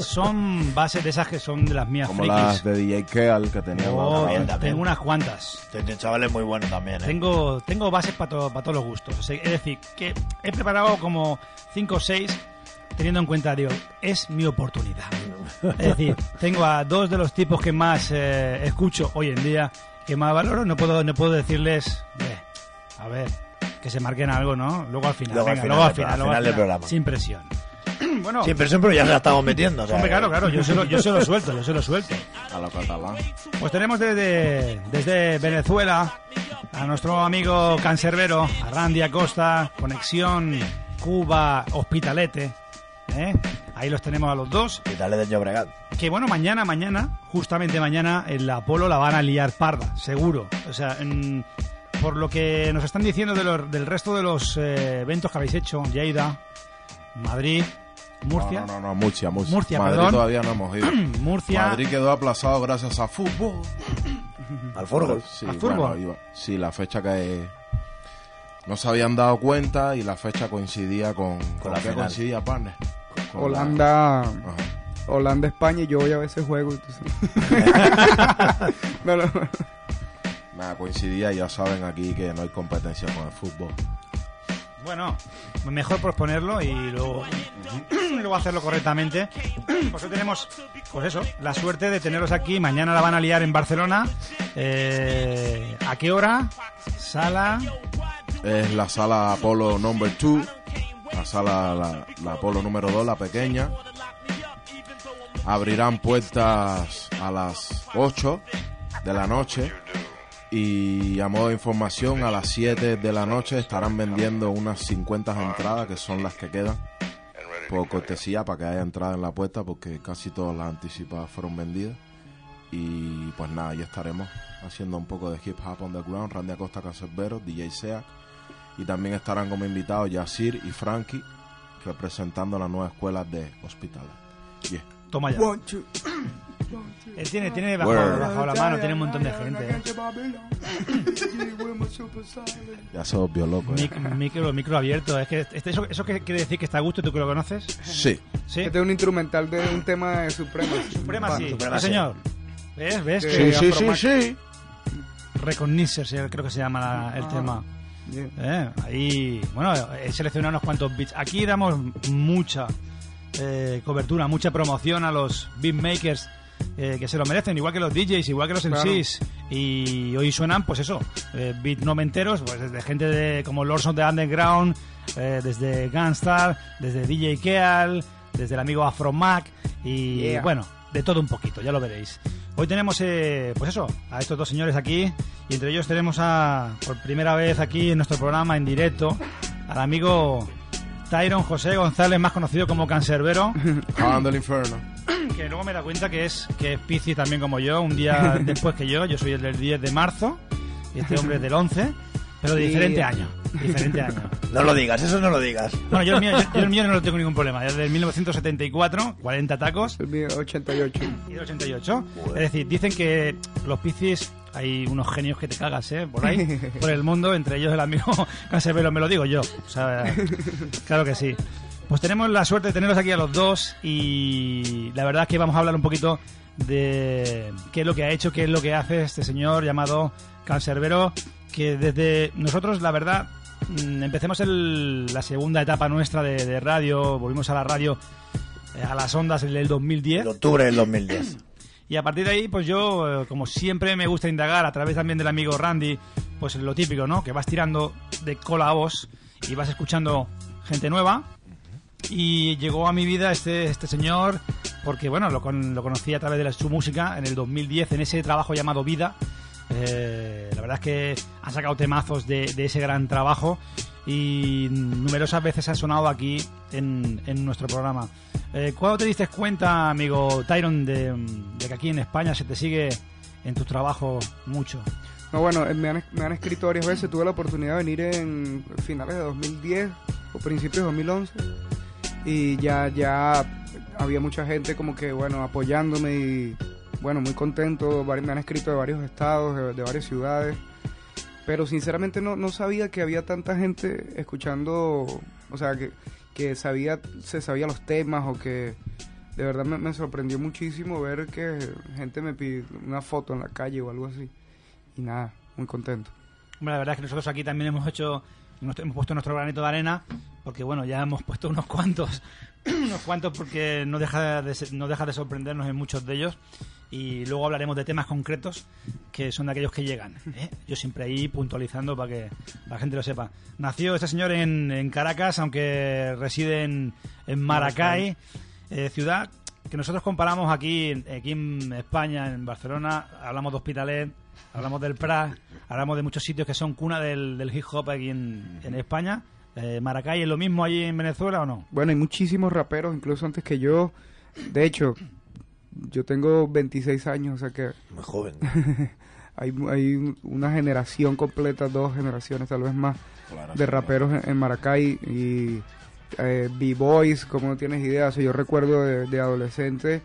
Speaker 1: son bases de esas que son de las mías
Speaker 3: Como
Speaker 1: frikis.
Speaker 3: las de DJ Keal que tenían la
Speaker 1: Oh,
Speaker 3: vez.
Speaker 2: también.
Speaker 1: tengo unas cuantas.
Speaker 2: Este chaval es muy bueno también, ¿eh?
Speaker 1: Tengo, tengo bases para todos los gustos. O sea, es decir, que he preparado como 5 o 6 teniendo en cuenta, digo, es mi oportunidad. Es decir, tengo a dos de los tipos que más eh, escucho hoy en día, que más valoro. No puedo, no puedo decirles, "Ve, a ver, que se marquen algo, ¿no? Luego al final,
Speaker 2: Luego al
Speaker 1: venga,
Speaker 2: final
Speaker 1: luego al final, luego
Speaker 2: al
Speaker 1: al
Speaker 2: final del programa.
Speaker 1: Sin presión. Bueno,
Speaker 2: pero siempre ya se la estamos metiendo. o sea,
Speaker 1: hombre, claro, claro, yo se, lo, yo se lo suelto, yo se lo suelto.
Speaker 3: A lo catalán.
Speaker 1: Pues tenemos desde, desde Venezuela a nuestro amigo Cancerbero, a Randy Acosta, conexión Cuba, Hospitalete. ¿eh? Ahí los tenemos a los dos.
Speaker 2: Hospitales de Llobregat.
Speaker 1: Que bueno, mañana, mañana, justamente mañana, en la Apolo la van a liar parda, seguro. O sea, en- por lo que nos están diciendo de los- del resto de los eh, eventos que habéis hecho, Lleida, Madrid, Murcia.
Speaker 3: No, no, no, Murcia, Murcia.
Speaker 1: Murcia,
Speaker 3: Madrid
Speaker 1: perdón.
Speaker 3: todavía no hemos ido.
Speaker 1: Murcia.
Speaker 3: Madrid quedó aplazado gracias a fútbol.
Speaker 2: Al fútbol.
Speaker 3: Sí,
Speaker 1: ¿Al
Speaker 3: bueno,
Speaker 1: fútbol?
Speaker 3: iba- sí, la fecha que no se habían dado cuenta y la fecha coincidía con, con
Speaker 2: la final.
Speaker 3: coincidía, partner. Con
Speaker 4: Holanda,
Speaker 3: la-.
Speaker 4: Holanda, España y yo voy a veces juego. entonces- no, no, no.
Speaker 3: Nada, coincidía, ya saben aquí que no hay competencia con el fútbol.
Speaker 1: Bueno, mejor posponerlo y luego, luego hacerlo correctamente. Pues hoy tenemos, pues eso, la suerte de tenerlos aquí. Mañana la van a liar en Barcelona. Eh, ¿A qué hora? Sala.
Speaker 3: Es la sala Apolo number 2, la sala, la, la Apolo número 2, la pequeña. Abrirán puertas a las 8 de la noche y a modo de información a las 7 de la noche estarán vendiendo unas 50 entradas que son las que quedan por cortesía para que haya entrada en la puerta porque casi todas las anticipadas fueron vendidas y pues nada, ya estaremos haciendo un poco de hip hop underground, Randy Acosta Cacerbero, DJ Seac y también estarán como invitados Yacir y Frankie representando la nueva escuela de hospitales. Yeah.
Speaker 1: Toma ya.
Speaker 4: One, two.
Speaker 1: Él tiene, tiene bajo, bajo la mano, tiene un montón de gente. ¿eh?
Speaker 3: Ya se volvió loco. ¿eh?
Speaker 1: Mic- micro, micro abierto. Es que este- eso, eso que quiere decir que está a gusto, tú que lo conoces.
Speaker 3: Sí.
Speaker 1: Sí.
Speaker 4: Este es un instrumental de un tema de Suprema.
Speaker 1: Suprema, sí.
Speaker 2: Suprema,
Speaker 1: Sí,
Speaker 2: sí.
Speaker 1: señor. ¿Ves? ¿Ves?
Speaker 4: Sí,
Speaker 1: Que
Speaker 3: Sí, sí, sí.
Speaker 1: Recognizer, creo que se llama la- el
Speaker 4: Ah.
Speaker 1: tema.
Speaker 4: Yeah.
Speaker 1: Eh, ahí, bueno, he seleccionado unos cuantos beats. Aquí damos mucha eh, cobertura, mucha promoción a los beatmakers eh, que se lo merecen, igual que los DJs, igual que los
Speaker 4: Claro.
Speaker 1: MCs. Y hoy suenan, pues eso, eh, beat noventeros, pues desde gente de, como Lords of the Underground, eh, desde Gunstar, desde DJ Keal, desde el amigo Afromac y
Speaker 4: Yeah.
Speaker 1: bueno, de todo un poquito, ya lo veréis. Hoy tenemos, eh, pues eso, a estos dos señores aquí y entre ellos tenemos a, por primera vez aquí en nuestro programa en directo, al amigo Tyron José González, más conocido como Cancerbero,
Speaker 3: Jalando el infierno.
Speaker 1: que luego me da cuenta que es que es Piscis también como yo, un día después que yo, yo soy el del 10 de marzo y este hombre es del 11, pero de
Speaker 4: Sí.
Speaker 1: diferente año, diferente año.
Speaker 2: No lo digas, eso no lo digas.
Speaker 1: Bueno, yo el mío, yo, yo el mío no lo tengo ningún problema, es del 1974, 40 tacos,
Speaker 4: El mío, 88.
Speaker 1: y del 88. Es decir, dicen que los Piscis hay unos genios que te cagas, ¿eh? Por ahí, por el mundo, entre ellos el amigo Canserbero, me lo digo yo. O sea, claro que sí. Pues tenemos la suerte de tenerlos aquí a los dos y la verdad es que vamos a hablar un poquito de qué es lo que ha hecho, qué es lo que hace este señor llamado Canserbero, que desde nosotros, la verdad, mm, empecemos el- la segunda etapa nuestra de, de radio, volvimos a la radio eh, a las ondas en el 2010.
Speaker 2: En octubre del 2010.
Speaker 1: Y a partir de ahí, pues yo, eh, como siempre me gusta indagar a través también del amigo Randy, pues lo típico, ¿no? Que vas tirando de cola a voz y vas escuchando gente nueva. Y llegó a mi vida este, este señor, porque bueno, lo, con- lo conocí a través de la- su música en el 2010, en ese trabajo llamado Vida. Eh, la verdad es que ha sacado temazos de ese gran trabajo y numerosas veces ha sonado aquí en, en nuestro programa. Eh, ¿Cuándo te diste cuenta, amigo Tyron, de, de que aquí en España se te sigue en tu trabajo mucho?
Speaker 4: No, bueno, eh, me han, me han escrito varias veces. Tuve la oportunidad de venir en finales de 2010 o principios de 2011. Y ya, ya había mucha gente como que, bueno, apoyándome y, bueno, muy contento. Me han escrito de varios estados, de, de varias ciudades. Pero sinceramente no, no sabía que había tanta gente escuchando, o sea, que, que sabía, se sabía los temas o que de verdad me, me sorprendió muchísimo ver que gente me pidió una foto en la calle o algo así. Y nada, muy contento.
Speaker 1: Hombre, la verdad es que nosotros aquí también hemos hecho, hemos puesto nuestro granito de arena, porque bueno, ya hemos puesto unos cuantos, unos cuantos porque no deja de, no deja de sorprendernos en muchos de ellos. Y luego hablaremos de temas concretos que son de aquellos que llegan. ¿eh? Yo siempre ahí puntualizando para que la gente lo sepa. Nació este señor en, en Caracas, aunque reside en, en Maracay, eh, ciudad que nosotros comparamos aquí, aquí en España, en Barcelona, hablamos de Hospitalet, hablamos del Prat, hablamos de muchos sitios que son cuna del, hip hop aquí en, en España. Eh, ¿Maracay es lo mismo allí en Venezuela o no?
Speaker 4: Bueno, hay muchísimos raperos, incluso antes que yo. De hecho, yo tengo 26 años, o sea que
Speaker 2: Muy joven.
Speaker 4: hay, hay una generación completa, dos generaciones tal vez más, de raperos en, en Maracay y eh, B-Boys, como no tienes idea. O sea, yo recuerdo de, de adolescente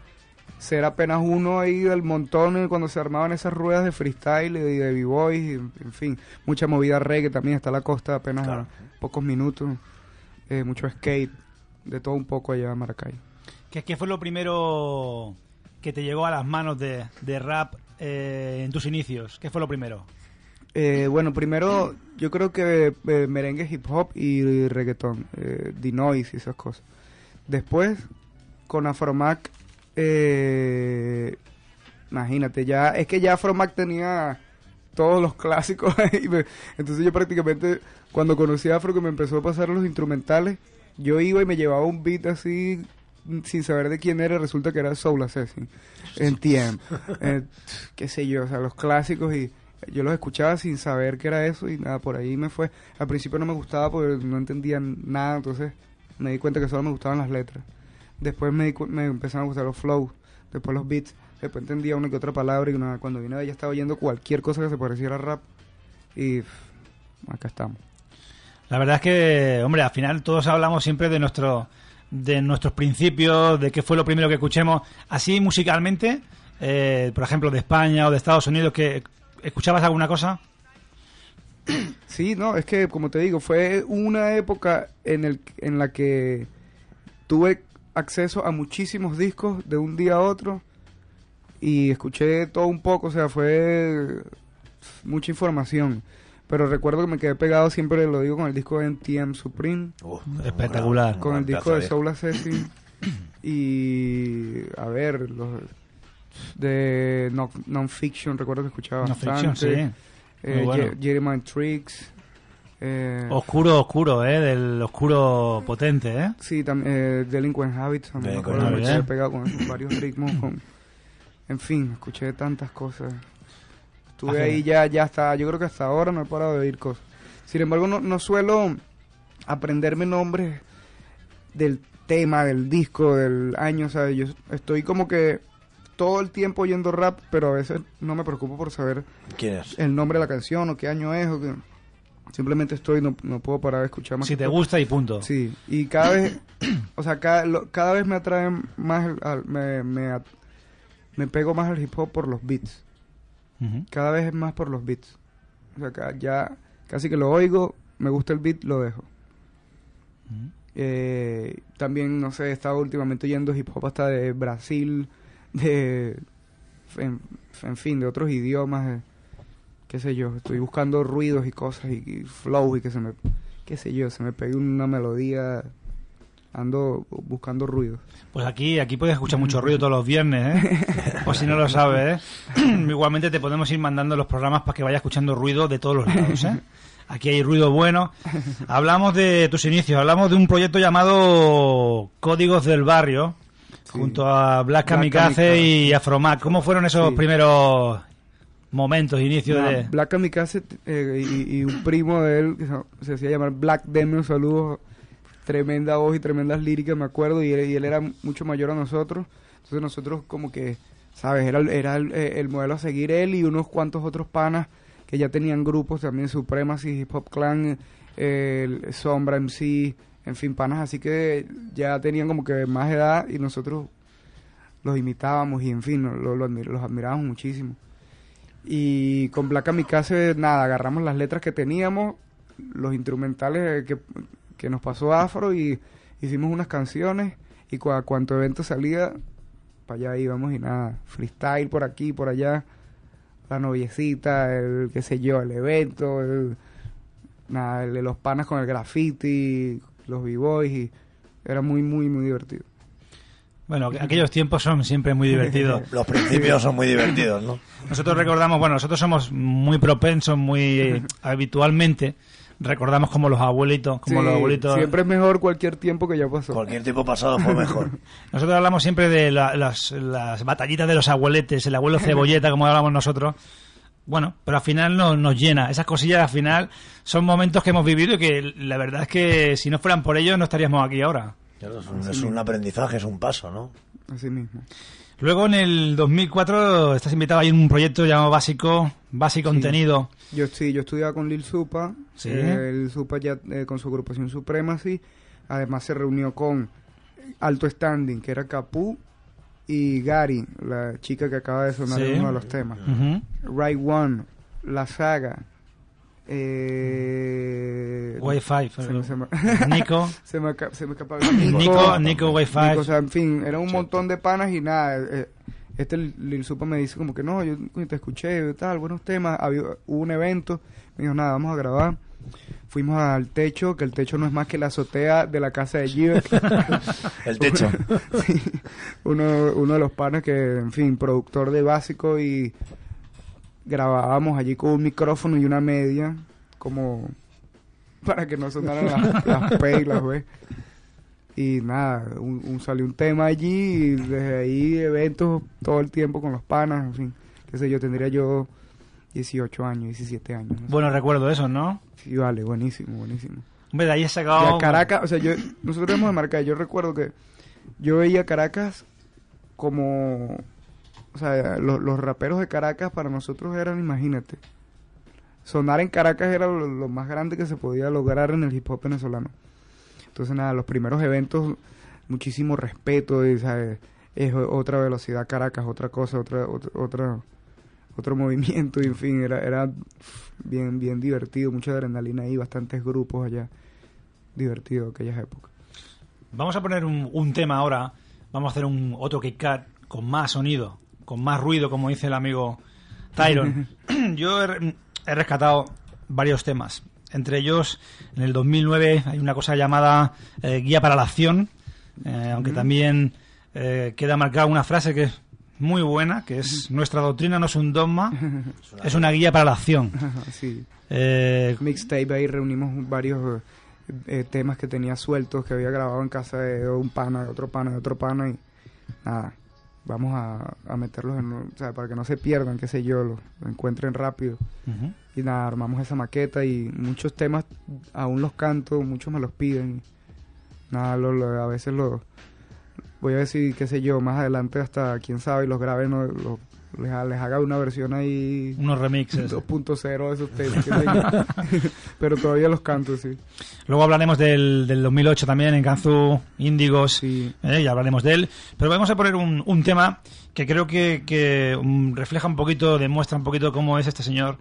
Speaker 4: ser apenas uno ahí del montón cuando se armaban esas ruedas de freestyle y de, B-Boys, y, en fin, mucha movida reggae también, está la costa apenas a pocos minutos, eh, mucho skate, de todo un poco allá en Maracay.
Speaker 1: ¿Qué, qué fue lo primero que te llegó a las manos de, de rap eh, en tus inicios? ¿Qué fue lo primero?
Speaker 4: Eh, bueno, primero yo creo que eh, merengue, hip hop y, reggaetón, eh, Dinois y esas cosas. Después, con Afromac, eh, imagínate, ya es que ya Afromac tenía todos los clásicos ahí. Entonces yo prácticamente, cuando conocí a Afro que me empezó a pasar los instrumentales, yo iba y me llevaba un beat así sin saber de quién era, resulta que era Soul Assassin, en TM, eh, qué sé yo, o sea, los clásicos y yo los escuchaba sin saber qué era eso y nada, por ahí me fue. Al principio no me gustaba porque no entendía nada, entonces me di cuenta que solo me gustaban las letras. Después me, di cu- me empezaron a gustar los flows, después los beats, después entendía una que otra palabra y nada, cuando vine de allá estaba oyendo cualquier cosa que se pareciera a rap y pff, acá estamos.
Speaker 1: La verdad es que, hombre, al final todos hablamos siempre de nuestro de nuestros principios, de qué fue lo primero que escuchemos. Así musicalmente, eh, por ejemplo, de España o de Estados Unidos, que ¿escuchabas alguna cosa?
Speaker 4: Sí, no, es que como te digo, fue una época en, el, en la que tuve acceso a muchísimos discos de un día a otro y escuché todo un poco, o sea, fue mucha información. Pero recuerdo que me quedé pegado, siempre lo digo, con el disco de NTM Supreme,
Speaker 1: Espectacular.
Speaker 4: con el disco de Soul Assassin y, a ver, los de no- Non-Fiction, recuerdo que escuchaba
Speaker 1: Non-Fiction,
Speaker 4: bastante.
Speaker 1: sí.
Speaker 4: Eh,
Speaker 1: bueno.
Speaker 4: Jeremiah Tricks. Eh,
Speaker 1: Oscuro, oscuro, ¿eh? Del oscuro potente, ¿eh?
Speaker 4: Sí, también eh, Delinquent Habits, también me
Speaker 2: Delinquent
Speaker 4: acuerdo que me quedé pegado con varios ritmos, con, en fin, escuché tantas cosas. Estuve
Speaker 1: Ajá.
Speaker 4: ahí ya, ya hasta, yo creo que hasta ahora no he parado de oír cosas. Sin embargo, no, no suelo aprenderme nombres del tema, del disco, del año, o sea, yo estoy como que todo el tiempo oyendo rap, pero a veces no me preocupo por saber
Speaker 2: ¿Quién es?
Speaker 4: el nombre de la canción o qué año es o que simplemente estoy no, no puedo parar de escuchar más
Speaker 1: Si te
Speaker 4: todo.
Speaker 1: gusta y punto.
Speaker 4: sí y cada vez o sea cada, lo- cada vez me atrae más al- me, me, me pego más al hip hop por los beats Cada vez es más por los beats. O sea ca- ya casi que lo oigo me gusta el beat lo dejo. Eh, también no sé he estado últimamente oyendo hip hop hasta de Brasil de en, en fin de otros idiomas qué sé yo, estoy buscando ruidos y cosas y, y flow y que se me, qué sé yo, se me pegue una melodía, ando buscando ruidos.
Speaker 1: Pues aquí, aquí puedes escuchar mucho ruido todos los viernes, ¿eh? Por si no lo sabes, ¿eh? Igualmente te podemos ir mandando los programas para que vayas escuchando ruido de todos los lados, ¿eh? Aquí hay ruido bueno. Hablamos de tus inicios, hablamos de un proyecto llamado Códigos del Barrio, junto a Black
Speaker 4: Black
Speaker 1: Kamikaze
Speaker 4: Kamikaze.
Speaker 1: y Afromac. ¿Cómo fueron esos
Speaker 4: Sí.
Speaker 1: primeros momentos, inicios
Speaker 4: Nah,
Speaker 1: de...?
Speaker 4: Black Kamikaze eh, y, y un primo de él que se, se hacía llamar Black Demi, un saludo, tremenda voz y tremendas líricas, me acuerdo, y él, y él era mucho mayor a nosotros, entonces nosotros como que, ¿sabes? Era, era el, eh, el modelo a seguir él y unos cuantos otros panas que ya tenían grupos también, Supremacy, Hip Hop Clan, eh, Sombra MC, en fin, panas así que ya tenían como que más edad y nosotros los imitábamos y en fin, lo- los admirábamos muchísimo. Y con Black Kamikaze, nada, agarramos las letras que teníamos, los instrumentales que, que nos pasó Afro y hicimos unas canciones y cua- cuanto evento salía, para allá íbamos y nada, freestyle por aquí, por allá, la noviecita, el qué sé yo, el evento, el, nada, el de los panas con el graffiti, los b-boys y era muy, muy, muy divertido.
Speaker 1: Bueno, aquellos tiempos son siempre muy divertidos.
Speaker 2: Los principios son muy divertidos, ¿no?
Speaker 1: Nosotros recordamos, bueno, nosotros somos muy propensos, muy eh, habitualmente, recordamos como los abuelitos, como
Speaker 4: Sí,
Speaker 1: los abuelitos...
Speaker 4: Siempre es mejor cualquier tiempo que ya pasó.
Speaker 2: Cualquier tiempo pasado fue mejor.
Speaker 1: Nosotros hablamos siempre de la- las, las batallitas de los abueletes, el abuelo cebolleta, como hablamos nosotros. bueno, pero al final no, nos llena. Esas cosillas al final son momentos que hemos vivido y que la verdad es que si no fueran por ellos no estaríamos aquí ahora.
Speaker 2: Claro, es, un, es un aprendizaje, es un paso, ¿no?
Speaker 4: Así mismo.
Speaker 1: Luego en el 2004 estás invitado ahí en un proyecto llamado Básico, Básico
Speaker 4: Sí.
Speaker 1: Contenido.
Speaker 4: Yo sí, yo estudiaba con Lil Supa.
Speaker 1: Sí.
Speaker 4: eh, Lil Supa ya eh, con su agrupación Supremacy. Además se reunió con Alto Standing, que era Capú, y Gary, la chica que acaba de sonar
Speaker 1: Sí.
Speaker 4: uno de los temas. Right One, La Saga. Eh,
Speaker 1: Wi-Fi,
Speaker 4: se me- se me-
Speaker 1: Nico.
Speaker 4: se me, se me
Speaker 1: Nico, Nico Wi-Fi.
Speaker 4: O sea, en fin, era un montón de panas y nada. eh, este Lil Supa me dice como que no, yo te escuché, tal, buenos temas. Había, hubo un evento, me dijo, nada, vamos a grabar. Fuimos al techo, que el techo no es más que la azotea de la casa de Giver.
Speaker 2: El techo.
Speaker 4: Sí, uno, uno de los panas que, en fin, productor de básico y grabábamos allí con un micrófono y una media, como para que no sonaran las, las P y las B. Y nada, un, un- salió un tema allí y desde ahí eventos todo el tiempo con los panas, en fin, qué sé yo, tendría yo 18 años, 17 años. no sé.
Speaker 1: Bueno, recuerdo eso, ¿no?
Speaker 4: Sí, vale, buenísimo, buenísimo.
Speaker 1: Hombre, de ahí he
Speaker 4: Y
Speaker 1: sacado...
Speaker 4: Caracas, o sea, yo, nosotros éramos de Maracay, yo recuerdo que yo veía Caracas como, o sea, lo- los raperos de Caracas para nosotros eran, imagínate, sonar en Caracas era lo, más grande que se podía lograr en el hip hop venezolano. Entonces, nada, los primeros eventos, muchísimo respeto, y, ¿sabes? es otra velocidad Caracas, otra cosa, otra, otra, otra- otro movimiento, y en fin, era, era bien, bien divertido, mucha adrenalina ahí, bastantes grupos allá divertido aquellas épocas.
Speaker 1: Vamos a poner un, un tema ahora. Vamos a hacer un otro kick cut con más sonido, con más ruido, como dice el amigo Tyron. Yo he, he rescatado varios temas. Entre ellos, en el 2009 hay una cosa llamada eh, Guía para la Acción, eh, aunque también eh, queda marcada una frase que es muy buena, que es nuestra doctrina no es un dogma, es una guía para la acción.
Speaker 4: sí.
Speaker 1: Eh,
Speaker 4: Mixtape ahí reunimos varios eh, temas que tenía sueltos que había grabado en casa de un pana, de otro pana, de otro pana y nada, vamos a, a meterlos en, o sea, para que no se pierdan, qué sé yo, lo, lo encuentren rápido. Y nada, armamos esa maqueta y muchos temas aún los canto, muchos me los piden. Nada, lo- lo- a veces los voy a decir, qué sé yo, más adelante hasta quién sabe, los grabe, no, lo- les, les haga una versión ahí
Speaker 1: unos remixes.
Speaker 4: 2.0 de esos temas. Pero todavía los canto, sí.
Speaker 1: Luego hablaremos del, del 2008 también en Kanzu, Índigos,
Speaker 4: Sí.
Speaker 1: eh, ya hablaremos de él. Pero vamos a poner un, un tema que creo que, que, um, refleja un poquito, demuestra un poquito cómo es este señor,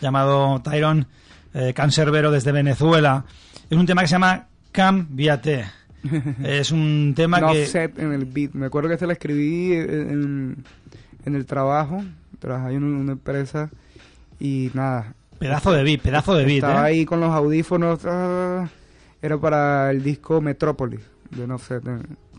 Speaker 1: llamado Tyron eh, Cancerbero desde Venezuela. Es un tema que se llama Cambiate. es un tema
Speaker 4: No
Speaker 1: que...
Speaker 4: offset en el beat. Me acuerdo que este la escribí en, en el trabajo. Trabajaba en una empresa y nada.
Speaker 1: Pedazo de beat, pedazo de beat,
Speaker 4: Estaba
Speaker 1: ¿eh?
Speaker 4: ahí con los audífonos. ah, era para el disco Metrópolis de No eh.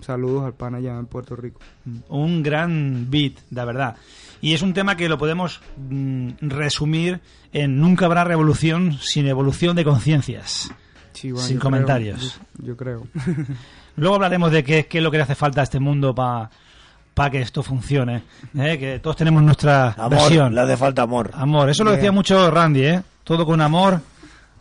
Speaker 4: Saludos al pan allá en Puerto Rico.
Speaker 1: un gran beat, la verdad. Y es un tema que lo podemos mm, resumir en nunca habrá revolución sin evolución de conciencias.
Speaker 4: Sí, bueno,
Speaker 1: Sin
Speaker 4: yo creo,
Speaker 1: comentarios.
Speaker 4: yo, yo creo.
Speaker 1: Luego hablaremos de qué, qué es lo que le hace falta a este mundo para que esto funcione. ¿eh? Que todos tenemos nuestra
Speaker 2: Amor,
Speaker 1: versión.
Speaker 2: le hace falta amor.
Speaker 1: Amor, eso lo decía mucho Randy, ¿eh? Todo con amor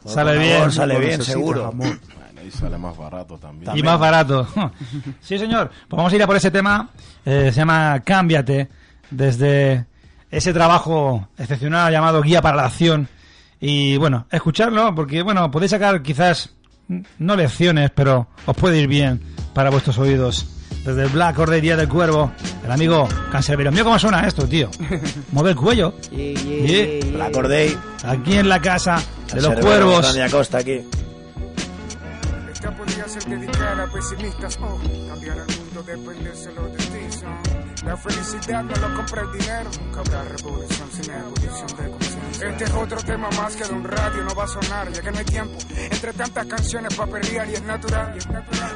Speaker 2: Todo
Speaker 1: sale
Speaker 2: con
Speaker 1: bien.
Speaker 2: amor sale bien, seguro.
Speaker 4: amor.
Speaker 3: Bueno, y sale más barato también.
Speaker 1: Y más barato. sí, señor. Pues vamos a ir a por ese tema. Eh, se llama Cámbiate. Desde ese trabajo excepcional llamado Guía para la Acción. Y bueno, escucharlo porque, bueno, podéis sacar quizás, no lecciones, pero os puede ir bien para vuestros oídos. Desde el Black Cordería del Cuervo, el amigo Cancerbero. Mira cómo suena esto, tío. Mueve el cuello.
Speaker 4: Yeah, yeah,
Speaker 1: Yeah.
Speaker 4: yeah, yeah.
Speaker 2: La acordéis.
Speaker 1: Aquí en la casa de los cuervos.
Speaker 2: Acosta aquí.
Speaker 9: Esta podría ser dedicada a pesimistas o cambiar el mundo depende solo de ti. son. La felicidad no lo compra el dinero, nunca habrá revolución sin evolución de. Este es otro tema más que de un radio, no va a sonar, ya que no hay tiempo. Entre tantas canciones para pelear y es natural.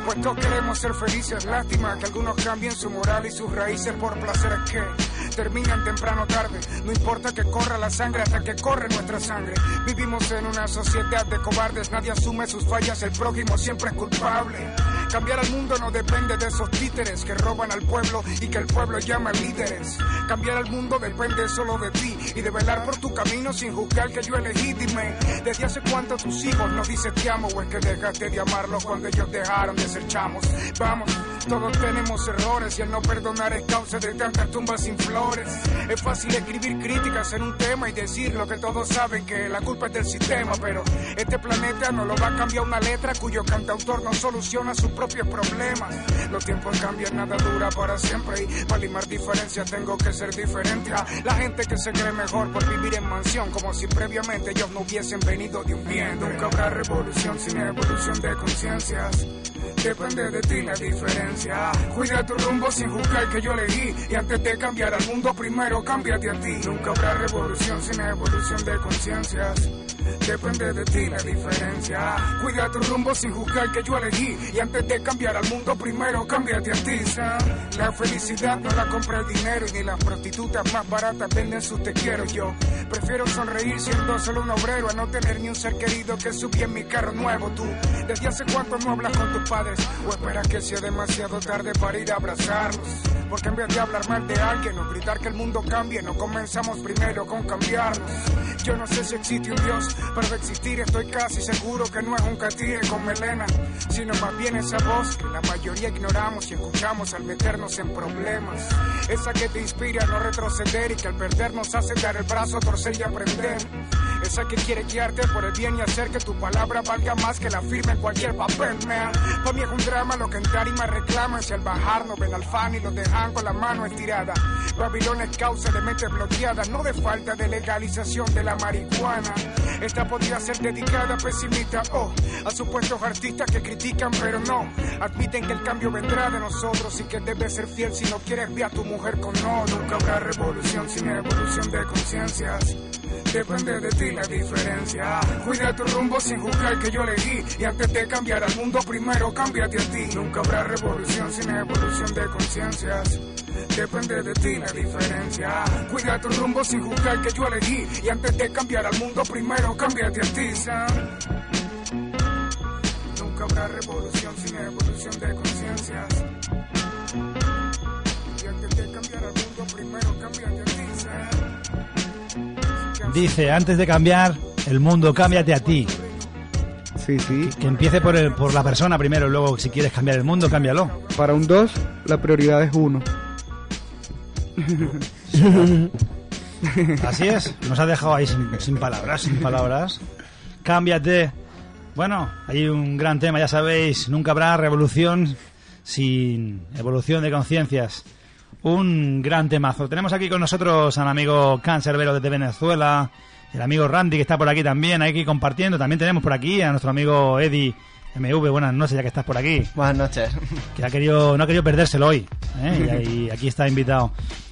Speaker 9: Pues todos queremos ser felices, lástima que algunos cambien su moral y sus raíces por placeres que terminan temprano o tarde. No importa que corra la sangre hasta que corre nuestra sangre. Vivimos en una sociedad de cobardes, nadie asume sus fallas, el prójimo siempre es culpable. Cambiar al mundo no depende de esos títeres que roban al pueblo y que el pueblo llama líderes. Cambiar al mundo depende solo de ti y de velar por tu camino sin juzgar que yo elegí. Dime, ¿desde hace cuánto tus hijos nos dicen te amo o es que dejaste de amarlos cuando ellos dejaron de? Vamos. Todos tenemos errores y el no perdonar es causa de tantas tumbas sin flores. Es fácil escribir críticas en un tema y decir lo que todos saben que la culpa es del sistema, pero este planeta no lo va a cambiar una letra cuyo cantautor no soluciona sus propios problemas. Los tiempos cambian, nada dura para siempre y para limar diferencias tengo que ser diferente a la gente que se cree mejor por vivir en mansión como si previamente ellos no hubiesen venido de un bien. Nunca habrá revolución sin evolución de conciencias. Depende de ti la diferencia. Cuida tu rumbo sin juzgar que yo elegí. Y antes de cambiar al mundo, primero cámbiate a ti. Nunca habrá revolución sin evolución de conciencias. Depende de ti la diferencia. Cuida tu rumbo sin juzgar que yo elegí. Y antes de cambiar al mundo, primero cámbiate a ti. La felicidad no la compra el dinero. Y ni las prostitutas más baratas venden sus te quiero yo. Prefiero sonreír siendo solo un obrero a no tener ni un ser querido que subí en mi carro nuevo. Tú, ¿desde hace cuánto no hablas con tus padres? ¿O esperas que sea demasiado tarde para ir a abrazarlos? Porque en vez de hablar mal de alguien o gritar que el mundo cambie, no comenzamos primero con cambiarnos. Yo no sé si existe un Dios, pero de existir estoy casi seguro que no es un catire con melena, sino más bien esa voz que la mayoría ignoramos y escuchamos al meternos en problemas. Esa que te inspira a no retroceder y que al perder nos hace dar el brazo, torcer y aprender. Esa que quiere guiarte por el bien y hacer que tu palabra valga más que la firma en cualquier papel, man. Para mí es un drama lo que entrar y me reclaman si al bajar no ven al fan y lo dejan con la mano estirada. Babilón es causa de mente bloqueada, no de falta de legalización de la marihuana. Esta podría ser dedicada pesimista oh, a supuestos artistas que critican pero no admiten que el cambio vendrá de nosotros y que debes ser fiel si no quieres ver a tu mujer con no. Nunca habrá revolución sin evolución de conciencias. Depende de ti la diferencia. Cuida tu rumbo sin juzgar que yo elegí. Y antes de cambiar al mundo, primero cámbiate a ti. Nunca habrá revolución sin evolución de conciencias. Depende de ti la diferencia. Cuida tu rumbo sin juzgar que yo elegí. Y antes de cambiar al mundo, primero cámbiate a ti. Nunca habrá revolución sin evolución de conciencias.
Speaker 1: Dice, antes de cambiar el mundo, cámbiate a ti.
Speaker 4: Sí, sí.
Speaker 1: Que empiece por, el, por la persona primero, luego si quieres cambiar el mundo, cámbialo.
Speaker 4: Para un 2, la prioridad es 1.
Speaker 1: Así es, nos ha dejado ahí sin, sin palabras, sin palabras. Cámbiate. Bueno, hay un gran tema, ya sabéis, nunca habrá revolución sin evolución de conciencias. Un gran temazo. Tenemos aquí con nosotros al amigo Cancerbero desde Venezuela, el amigo Randy que está por aquí también, aquí compartiendo. También tenemos por aquí a nuestro amigo Eddie MV. Buenas noches, ya que estás por aquí.
Speaker 13: Buenas noches.
Speaker 1: Que ha querido, no ha querido perdérselo hoy. ¿eh? Y, aquí está invitado.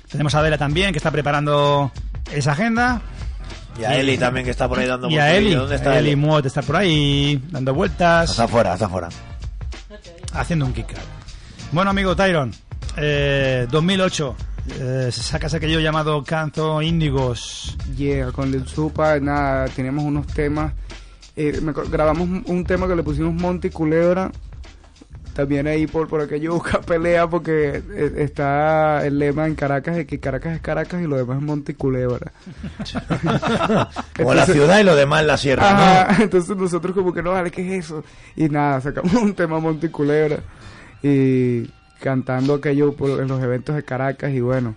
Speaker 1: Tenemos a Adela también, que está preparando esa agenda.
Speaker 2: Y a Eli también, que está por ahí dando
Speaker 1: Y a
Speaker 2: vueltas.
Speaker 1: Eli.
Speaker 2: ¿Dónde está
Speaker 1: Eli
Speaker 2: Eli?
Speaker 1: Muot está por ahí, dando vueltas.
Speaker 2: Está afuera, está afuera.
Speaker 1: haciendo un kick out. Bueno, amigo Tyron, eh, 2008, eh, sacas aquello llamado Canto Índigos.
Speaker 4: Yeah, con Lil Supa, nada, teníamos unos temas. eh, me grabamos un- tema que le pusimos Monte y Culebra. También ahí por, por aquello busca pelea porque eh, está el lema en Caracas de que Caracas es Caracas y lo demás es Monte y Culebra.
Speaker 2: Como la ciudad y lo demás en la sierra,
Speaker 4: Ajá, entonces nosotros como que no vale, ¿qué es eso? Y nada, sacamos un tema Monte y Culebra y cantando aquello por, en los eventos de Caracas y bueno,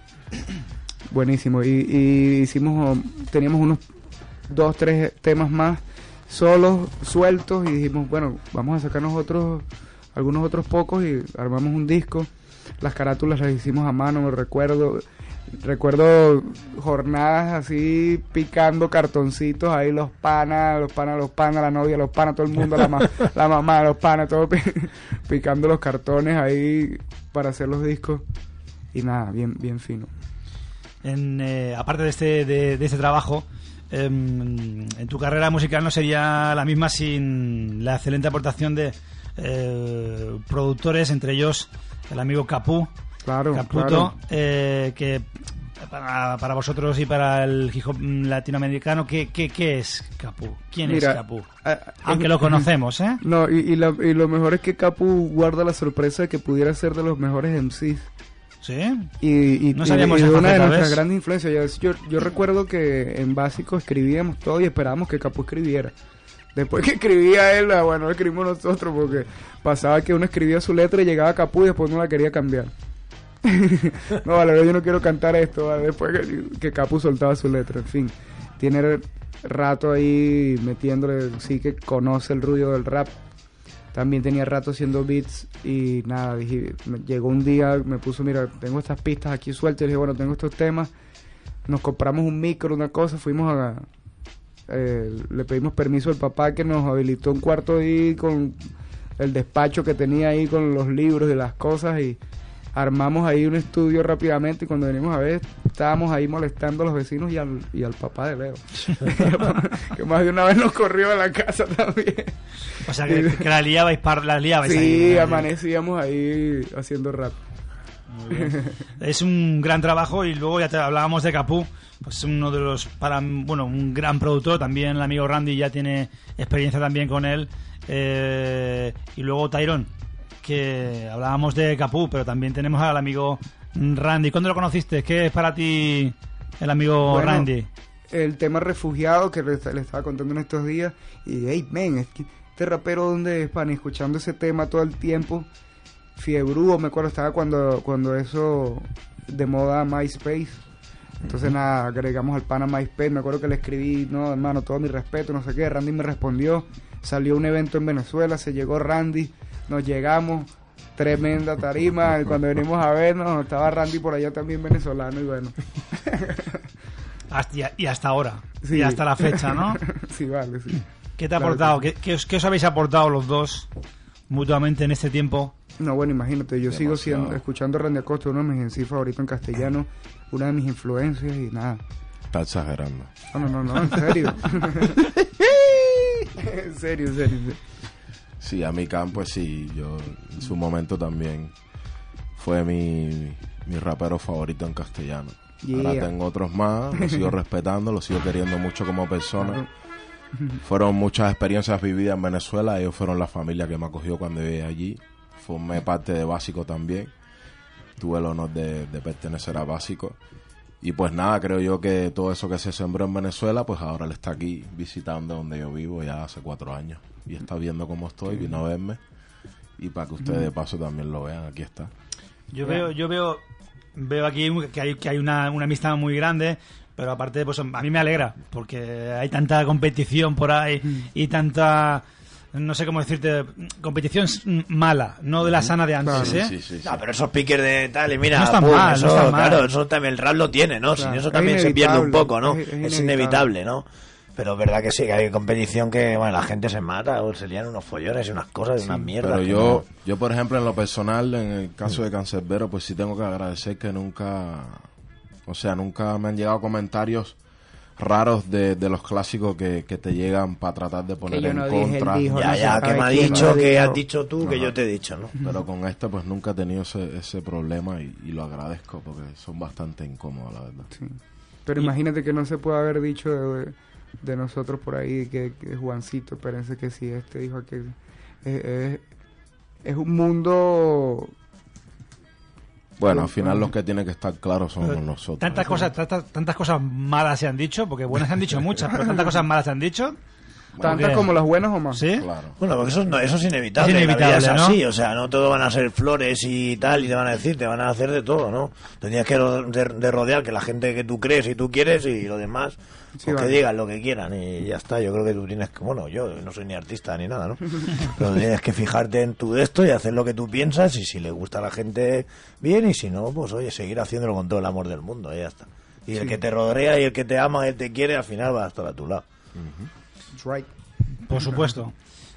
Speaker 4: buenísimo. Y, y hicimos, teníamos unos dos, tres temas más solos, sueltos y dijimos, bueno, vamos a sacar nosotros algunos otros pocos y armamos un disco. Las carátulas las hicimos a mano, me recuerdo. Recuerdo jornadas así picando cartoncitos ahí los panas, los panas, los panas, la novia, los panas, todo el mundo, la, ma- la mamá, los panas, todo pi- picando los cartones ahí para hacer los discos. Y nada, bien, bien fino.
Speaker 1: En, eh, aparte de este, de, de este trabajo, em, en tu carrera musical no sería la misma sin la excelente aportación de eh, productores, entre ellos el amigo Capú.
Speaker 4: Claro,
Speaker 1: Caputo,
Speaker 4: claro.
Speaker 1: eh, que para, para vosotros y para el hip hop mm, latinoamericano, ¿qué, qué, qué es Capú? ¿Quién
Speaker 4: Mira,
Speaker 1: es Capú? Aunque
Speaker 4: eh,
Speaker 1: lo conocemos, ¿eh?
Speaker 4: No, y, y, lo mejor es que Capu guarda la sorpresa de que pudiera ser de los mejores MCs.
Speaker 1: ¿Sí?
Speaker 4: Y, y,
Speaker 1: No sabíamos
Speaker 4: de una de nuestras grandes influencias. Yo, yo, recuerdo que en básico escribíamos todo y esperábamos que Capu escribiera. Después que escribía él, ah, bueno, lo escribimos nosotros porque pasaba que uno escribía su letra y llegaba Capu y después no la quería cambiar. no, vale, yo no quiero cantar esto, después que, Capu soltaba su letra, en fin. Tiene rato ahí metiéndole, sí que conoce el ruido del rap. También tenía rato haciendo beats y nada, dije, llegó un día, me puso, mira, tengo estas pistas aquí sueltas, y dije, bueno, tengo estos temas, nos compramos un micro, una cosa, fuimos a... eh, le pedimos permiso al papá que nos habilitó un cuarto ahí con el despacho que tenía ahí con los libros y las cosas y armamos ahí un estudio rápidamente y cuando venimos a ver estábamos ahí molestando a los vecinos y al, y al papá de Leo. Que más de una vez nos corrió de la casa también.
Speaker 1: O sea, que, que la liabais, par, la liabais
Speaker 4: sí amanecíamos ahí haciendo rap.
Speaker 1: Es un gran trabajo y luego ya te hablábamos de Capú, pues uno de los para bueno, un gran productor, también el amigo Randy ya tiene experiencia también con él eh, y luego Tyrone, que hablábamos de Capú, pero también tenemos al amigo Randy. ¿Cuándo lo conociste? ¿Qué es para ti el amigo
Speaker 4: Bueno,
Speaker 1: Randy?
Speaker 4: el tema refugiado que le, le estaba contando en estos días y hey men es que este rapero donde es pan escuchando ese tema todo el tiempo fiebrúo me acuerdo estaba cuando cuando eso de moda MySpace. Entonces nada agregamos al pana MySpace. Me acuerdo que le escribí no hermano todo mi respeto no sé qué. Randy me respondió. Salió un evento en Venezuela se llegó Randy nos llegamos tremenda tarima y cuando venimos a vernos estaba Randy por allá también venezolano y bueno
Speaker 1: Hasta- y hasta ahora.
Speaker 4: Sí.
Speaker 1: Y hasta la fecha, ¿no?
Speaker 4: sí vale sí
Speaker 1: ¿Qué te ha
Speaker 4: Claro
Speaker 1: aportado?
Speaker 4: que
Speaker 1: ¿Qué, qué os, qué os habéis aportado los dos mutuamente en este tiempo?
Speaker 4: No, bueno, imagínate, yo sigo siendo, escuchando a Randy Acosta, uno de mis MC favoritos en castellano, una de mis influencias y nada.
Speaker 3: Está exagerando.
Speaker 4: No, no, no, no, en serio. en serio, en serio. en serio.
Speaker 3: Sí, a mi campo, pues sí, yo en su momento también fue mi, mi rapero favorito en castellano. Ahora tengo otros más, lo sigo respetando, lo sigo queriendo mucho como persona. Fueron muchas experiencias vividas en Venezuela, ellos fueron la familia que me acogió cuando viví allí. Formé parte de Básico también. Tuve el honor de, de pertenecer a Básico. Y pues nada, creo yo que todo eso que se sembró en Venezuela, pues ahora le está aquí visitando donde yo vivo ya hace cuatro años. Y está viendo cómo estoy, vino a verme. Y para que ustedes de paso también lo vean, aquí está.
Speaker 1: Yo veo, yo veo, veo aquí que hay, que hay una, una amistad muy grande, pero aparte, pues a mí me alegra, porque hay tanta competición por ahí y tanta, no sé cómo decirte, competición s- mala, no de la sana de antes,
Speaker 3: Sí,
Speaker 1: ¿eh?
Speaker 3: sí, sí, sí.
Speaker 2: No, pero esos piques de tal, y mira,
Speaker 1: No están
Speaker 2: pum,
Speaker 1: mal, no
Speaker 2: eso,
Speaker 1: mal.
Speaker 2: claro, eso también el rap lo tiene, ¿no?
Speaker 4: Claro,
Speaker 2: Sin eso
Speaker 4: es
Speaker 2: también se pierde un poco, ¿no?
Speaker 4: es-
Speaker 2: Es,
Speaker 4: es
Speaker 2: inevitable, ¿no? Pero es verdad que sí, que hay competición que, bueno, la gente se mata, o se lían unos follones y unas cosas, y unas mierdas.
Speaker 3: Pero yo, yo, por ejemplo, en lo personal, en el caso de Cancerbero, pues sí tengo que agradecer que nunca, o sea, nunca me han llegado comentarios raros de, de los clásicos que, que te llegan para tratar de poner
Speaker 4: yo
Speaker 3: en
Speaker 4: no dije, él
Speaker 3: contra.
Speaker 4: dijo.
Speaker 2: no-
Speaker 4: no
Speaker 2: Ya, ya, que me ha dicho, que
Speaker 4: dijo.
Speaker 2: has dicho tú, que yo te he dicho, ¿no?
Speaker 3: Pero con este, pues nunca he tenido ese, ese problema y, y lo agradezco porque son bastante incómodos, la verdad.
Speaker 4: Sí. Pero imagínate que no se puede haber dicho de, de nosotros por ahí que, que Juancito, espérense que si este dijo aquel. Es, es, es un mundo.
Speaker 3: Bueno, al final los que tienen que estar claros somos nosotros.
Speaker 1: Tantas cosas, tantas, tantas cosas malas se han dicho, porque buenas se han dicho muchas, pero tantas cosas malas se han dicho.
Speaker 4: Tantas como las buenas o más.
Speaker 1: ¿Sí?
Speaker 3: Claro.
Speaker 2: Bueno, porque eso, no- eso es inevitable.
Speaker 1: Es inevitable,
Speaker 2: la vida es
Speaker 1: ¿no?
Speaker 2: así, o sea, no todo van a ser flores y tal, y te van a decir, te van a hacer de todo, ¿no? Te tienes que ro- de, de rodear que la gente que tú crees y tú quieres y lo demás,
Speaker 4: Sí,
Speaker 2: pues que
Speaker 4: vale.
Speaker 2: digan lo que quieran y ya está. Yo creo que tú tienes que, bueno, yo no soy ni artista ni nada, ¿no? Pero tienes que fijarte en tu de esto y hacer lo que tú piensas y si le gusta a la gente, bien, y si no, pues oye, seguir haciéndolo con todo el amor del mundo y ya está. Y el que te rodea y el que te ama y el que te quiere, al final va a estar a tu lado.
Speaker 4: That's right.
Speaker 1: Por supuesto.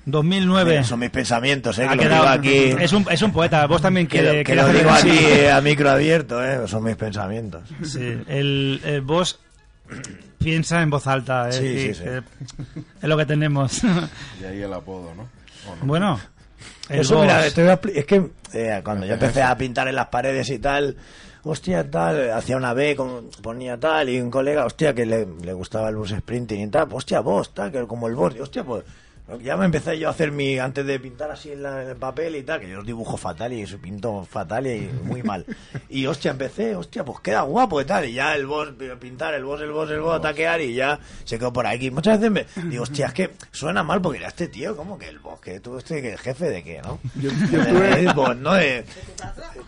Speaker 1: 2009.
Speaker 2: Son mis pensamientos, ¿eh?
Speaker 1: Ha
Speaker 2: Que lo
Speaker 1: quedado-
Speaker 2: digo aquí.
Speaker 1: es, un, es un poeta, vos también
Speaker 2: Que, lo-
Speaker 1: que,
Speaker 2: que lo digo aquí eh, a micro abierto, ¿eh? Son mis pensamientos.
Speaker 1: Sí, el, el vos piensa en voz alta, ¿eh?
Speaker 2: Sí, sí, sí.
Speaker 1: que Es lo que tenemos.
Speaker 3: Y ahí el apodo, ¿no? ¿O no?
Speaker 1: bueno, El
Speaker 2: Eso, mira, te voy a es que eh, cuando yo empecé a pintar en las paredes y tal, hostia, tal, hacía una B, ponía tal, y un colega, hostia, que le, le gustaba el bus sprinting y tal, pues, hostia, vos, tal, que como el y, hostia, pues ya me empecé yo a hacer mi, antes de pintar así en, la- en el papel y tal, que yo dibujo fatal y eso pinto fatal y muy mal. Y hostia, empecé, hostia, pues queda guapo y tal, y ya el boss, pintar, el boss, el boss, el boss, ataquear y ya se quedó por aquí. Muchas veces me digo, hostia, es que suena mal porque era este tío, como que el boss, que tú, este, que el jefe de qué, ¿no?
Speaker 4: Yo, yo tuve-
Speaker 2: El boss, ¿no? Eh,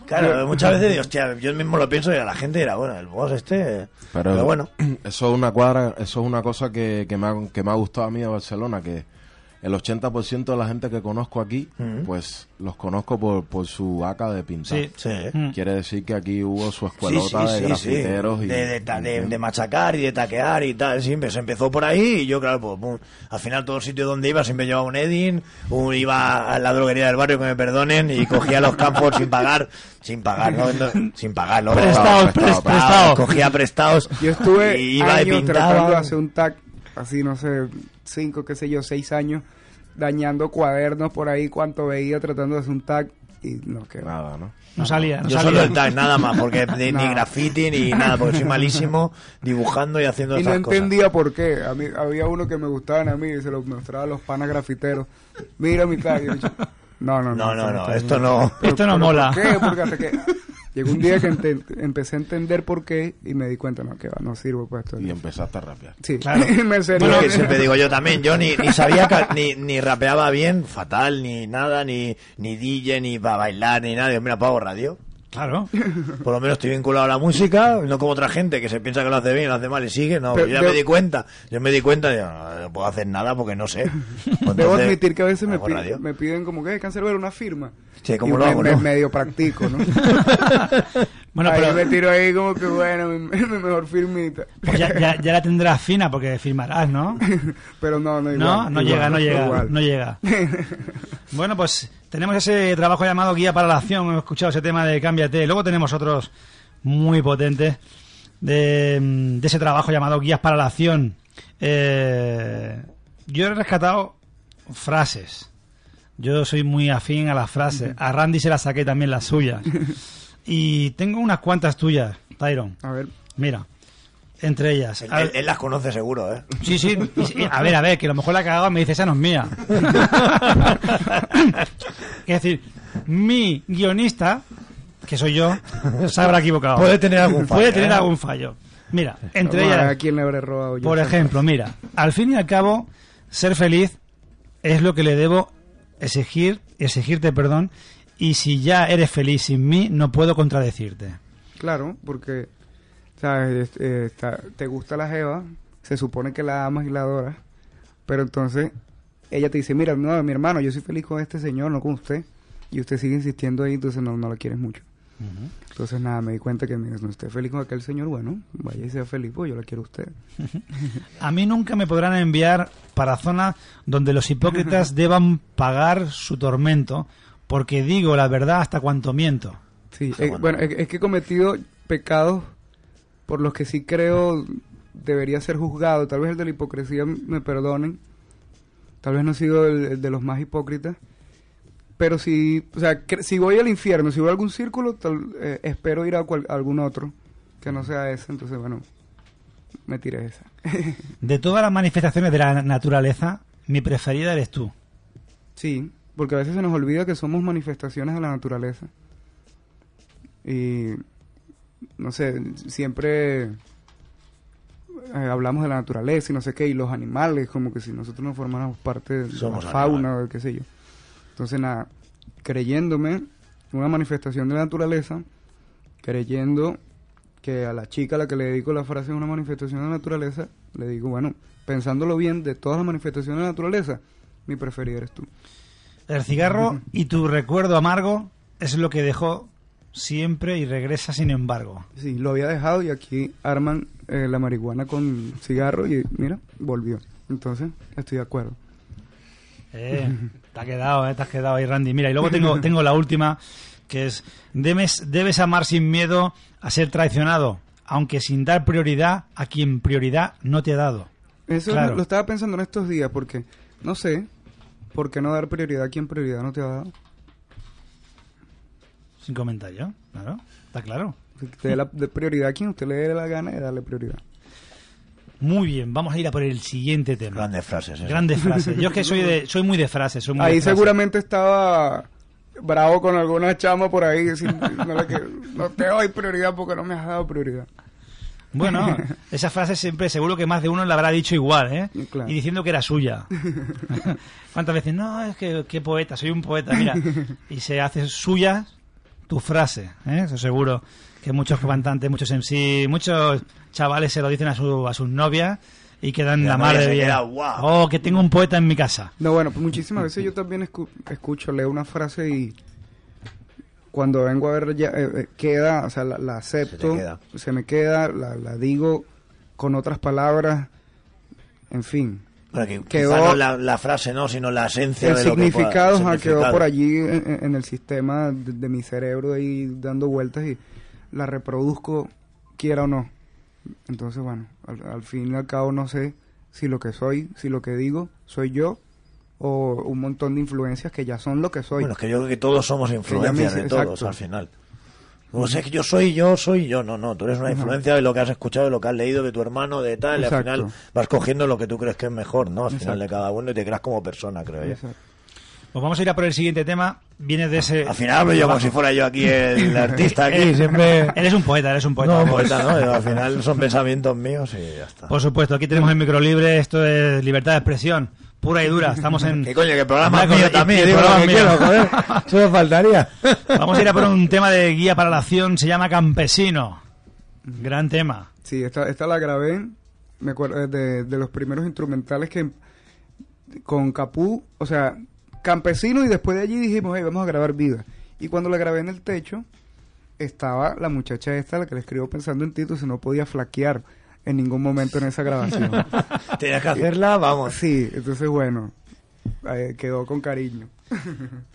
Speaker 2: claro, muchas veces digo, hostia, yo mismo lo pienso y a la gente dirá, bueno, el boss este,
Speaker 3: Pero,
Speaker 2: pero bueno.
Speaker 3: eso es una cuadra, eso es una cosa que, que, me ha, que me ha gustado a mí de Barcelona, que el 80% de la gente que conozco aquí, pues los conozco por, por su ACA de pintar.
Speaker 1: Sí.
Speaker 2: Sí.
Speaker 1: Mm.
Speaker 3: Quiere decir que aquí hubo su escuelota
Speaker 2: sí,
Speaker 3: de
Speaker 2: sí,
Speaker 3: grafiteros
Speaker 2: sí.
Speaker 3: y
Speaker 2: De, de, ta- de- de machacar y de taquear y tal. Siempre se empezó por ahí y yo, claro, pues, pum, al final todo sitio donde iba siempre llevaba un Edin, un, iba a la droguería del barrio, que me perdonen, y cogía los campos sin pagar, sin pagar, no, sin pagar, no,
Speaker 1: Prestados,
Speaker 3: prestado,
Speaker 1: pres- prestados.
Speaker 2: Cogía prestados.
Speaker 4: Yo estuve
Speaker 2: y iba y
Speaker 4: años
Speaker 2: pintaba.
Speaker 4: tratando de hacer un tag, así no sé, cinco, qué sé yo, seis años, dañando cuadernos por ahí, cuanto veía tratando de hacer un tag y no quedó.
Speaker 3: Nada, ¿no?
Speaker 1: No salía, no
Speaker 2: Yo
Speaker 1: salía.
Speaker 2: solo el tag, nada más, porque ni, ni
Speaker 4: No.
Speaker 2: graffiti ni nada, porque soy malísimo dibujando y haciendo
Speaker 4: Y no
Speaker 2: esas cosas.
Speaker 4: entendía por qué. A mí, había uno que me gustaban a mí y se lo mostraba a los panas grafiteros. Mira mi tag. Y yo, no, no,
Speaker 2: No, no, no,
Speaker 4: está
Speaker 2: esto no.
Speaker 1: Esto no
Speaker 4: pero
Speaker 1: mola.
Speaker 4: ¿Por qué? Porque hasta que llegó un día que ente- empecé a entender por qué y me di cuenta, no, que va, no sirvo para esto.
Speaker 3: Y empezaste a rapear.
Speaker 4: Sí,
Speaker 1: Claro.
Speaker 4: me serio.
Speaker 2: Bueno, que siempre digo yo también, yo ni, ni sabía, ca- ni, ni rapeaba bien, fatal, ni nada, ni, ni DJ, ni para bailar, ni nada. Digo, mira, pago radio.
Speaker 1: Claro.
Speaker 2: Por lo menos estoy vinculado a la música, no como otra gente que se piensa que lo hace bien, lo hace mal y sigue. No,
Speaker 4: Pero
Speaker 2: yo ya me di cuenta. Yo me di cuenta, yo no, no puedo hacer nada porque no sé. Pues
Speaker 4: Debo admitir que a veces me, piden, me piden como que cancelar una firma.
Speaker 2: Sí, ¿cómo
Speaker 4: Y
Speaker 2: lo
Speaker 4: me,
Speaker 2: hago,
Speaker 4: me-
Speaker 2: no?
Speaker 4: medio practico, ¿no?
Speaker 1: Bueno,
Speaker 4: ahí
Speaker 1: pero
Speaker 4: me tiro ahí como que bueno, mi, mi mejor firmita.
Speaker 1: pues ya, ya, ya la tendrás fina porque firmarás, ¿no?
Speaker 4: Pero no, no igual.
Speaker 1: No, no
Speaker 4: igual,
Speaker 1: llega, no llega,
Speaker 4: igual.
Speaker 1: no llega. Bueno, pues tenemos ese trabajo llamado Guía para la Acción. Hemos escuchado ese tema de Cámbiate. Luego tenemos otros muy potentes de, de ese trabajo llamado Guías para la Acción. Eh, yo he rescatado frases. Yo soy muy afín a las frases. A Randy se las saqué también las suyas. Y tengo unas cuantas tuyas, Tyron.
Speaker 4: A ver,
Speaker 1: Mira, entre ellas.
Speaker 2: Él,
Speaker 1: A-
Speaker 2: él- él las conoce seguro, ¿eh?
Speaker 1: Sí, sí, A ver, a ver, que a lo mejor la cagada me dice, esa no es mía. es decir, mi guionista, que soy yo, se habrá equivocado.
Speaker 2: Puede tener algún fallo,
Speaker 1: Puede tener
Speaker 2: ¿eh?
Speaker 1: algún fallo. Mira, entre
Speaker 4: vamos a ver
Speaker 1: ellas,
Speaker 4: a quién le habré robado yo.
Speaker 1: por ejemplo, mira, al fin y al cabo, ser feliz es lo que le debo exigir, exigirte, perdón, y si ya eres feliz sin mí, no puedo contradecirte.
Speaker 4: Claro, porque, ¿sabes? Es- eh, te gusta la jeva, se supone que la amas y la adoras, pero entonces ella te dice, mira, no, mi hermano, yo soy feliz con este señor, no con usted, y usted sigue insistiendo ahí, entonces no, no la quieres mucho. Entonces, nada, me di cuenta que, no esté feliz con aquel señor, bueno, vaya y sea feliz, pues yo la quiero a usted.
Speaker 1: A mí nunca me podrán enviar para zonas donde los hipócritas deban pagar su tormento, porque digo la verdad hasta cuanto miento.
Speaker 4: Sí, eh, bueno, es, es que he cometido pecados por los que sí creo debería ser juzgado. Tal vez el de la hipocresía me perdonen. Tal vez no he sido el, el de los más hipócritas. Pero si, o sea, que- si voy al infierno, si voy a algún círculo, tal- eh, espero ir a, cual- a algún otro que no sea ese. Entonces, bueno, me tiré esa.
Speaker 1: De todas las manifestaciones de la naturaleza, mi preferida eres tú.
Speaker 4: Sí, porque a veces se nos olvida que somos manifestaciones de la naturaleza. Y, no sé, siempre eh, hablamos de la naturaleza y no sé qué, y los animales, como que si nosotros no formáramos parte de la fauna o qué sé yo. Entonces, nada, creyéndome una manifestación de la naturaleza, creyendo que a la chica a la que le dedico la frase es una manifestación de la naturaleza, le digo, bueno, pensándolo bien, de todas las manifestaciones de la naturaleza, mi preferida eres tú.
Speaker 1: El cigarro y tu recuerdo amargo es lo que dejó siempre y regresa sin embargo.
Speaker 4: Sí, lo había dejado y aquí arman eh, la marihuana con cigarro y mira, volvió. Entonces, estoy de acuerdo.
Speaker 1: Eh, te ha quedado, eh, te has quedado ahí, Randy. Mira, y luego tengo, tengo la última, que es, debes, debes amar sin miedo a ser traicionado, aunque sin dar prioridad a quien prioridad no te ha dado.
Speaker 4: Eso
Speaker 1: Claro.
Speaker 4: lo estaba pensando en estos días porque, no sé, ¿por qué no dar prioridad a quien prioridad no te ha dado?
Speaker 1: sin comentario, claro, está claro.
Speaker 4: Usted dé la de prioridad a quien usted le dé la gana de darle prioridad.
Speaker 1: Muy bien, vamos a ir a por el siguiente tema.
Speaker 2: Grandes frases.
Speaker 1: Grandes frases. Yo es que soy de, soy muy de frases. Soy muy de
Speaker 4: Ahí
Speaker 1: frases.
Speaker 4: seguramente estaba bravo con alguna chama por ahí. sin- no, le que- no te doy prioridad porque no me has dado prioridad.
Speaker 1: Bueno, esa frase siempre, seguro que más de uno la habrá dicho igual, ¿eh?
Speaker 4: Claro.
Speaker 1: Y diciendo que era suya. ¿Cuántas veces? No, es que qué poeta, soy un poeta, mira. Y se hace suya tu frase, ¿eh? Eso seguro que muchos cantantes, muchos MC, muchos chavales se lo dicen a, su, a sus novias y quedan
Speaker 2: la
Speaker 1: madre bien.
Speaker 2: queda, "Guau".
Speaker 1: Oh, que tengo un poeta en mi casa.
Speaker 4: No, bueno, pues muchísimas veces yo también escu- escucho, leo una frase y cuando vengo a ver ya eh, eh, queda, o sea, la, la acepto, se me queda, la, la digo con otras palabras, en fin.
Speaker 2: Que
Speaker 4: Quedó-
Speaker 2: no la, la frase, no, sino la esencia
Speaker 4: El
Speaker 2: de lo que pueda-
Speaker 4: significado
Speaker 2: el
Speaker 4: ajá, quedó
Speaker 2: significado.
Speaker 4: por allí en, en el sistema de, de mi cerebro ahí dando vueltas y la reproduzco quiera o no. Entonces, bueno, al, al fin y al cabo no sé si lo que soy, si lo que digo soy yo o un montón de influencias que ya son lo que soy.
Speaker 2: Bueno, es que yo creo que todos somos influencias de todos
Speaker 4: exacto.
Speaker 2: al final. No sé que yo soy yo, soy yo. No, no, tú eres una
Speaker 4: Ajá.
Speaker 2: influencia de lo que has escuchado, de lo que has leído de tu hermano, de tal, y al final vas cogiendo lo que tú crees que es mejor, ¿no? Al final
Speaker 4: Exacto.
Speaker 2: de cada uno y te creas como persona, creo yo.
Speaker 4: Exacto.
Speaker 1: Pues vamos a ir a por el siguiente tema. Viene de ese.
Speaker 2: Al final hablo yo como si fuera yo aquí el artista aquí,
Speaker 1: Eh,
Speaker 2: siempre...
Speaker 1: Eres un poeta, eres un poeta.
Speaker 2: No, poeta, ¿no? Al final son pensamientos míos y ya está.
Speaker 1: Por supuesto, aquí tenemos el micro libre, esto es libertad de expresión, pura y dura. Estamos en.
Speaker 2: ¿Qué coño? Que el programa mío también, digo lo
Speaker 1: programa
Speaker 2: que
Speaker 1: mío.
Speaker 2: quiero, joder. Solo faltaría.
Speaker 1: Vamos a ir a por un tema de guía para la acción, se llama Campesino. Gran tema.
Speaker 4: Sí, esta, esta la grabé, me acuerdo de, de los primeros instrumentales que con Capú, o sea, campesino y después de allí dijimos, hey, vamos a grabar vida. Y cuando la grabé en el techo, estaba la muchacha esta, la que le escribo pensando en ti, entonces no podía flaquear en ningún momento en esa grabación.
Speaker 2: Tenías que hacerla, vamos.
Speaker 4: Sí, entonces bueno, eh, quedó con cariño.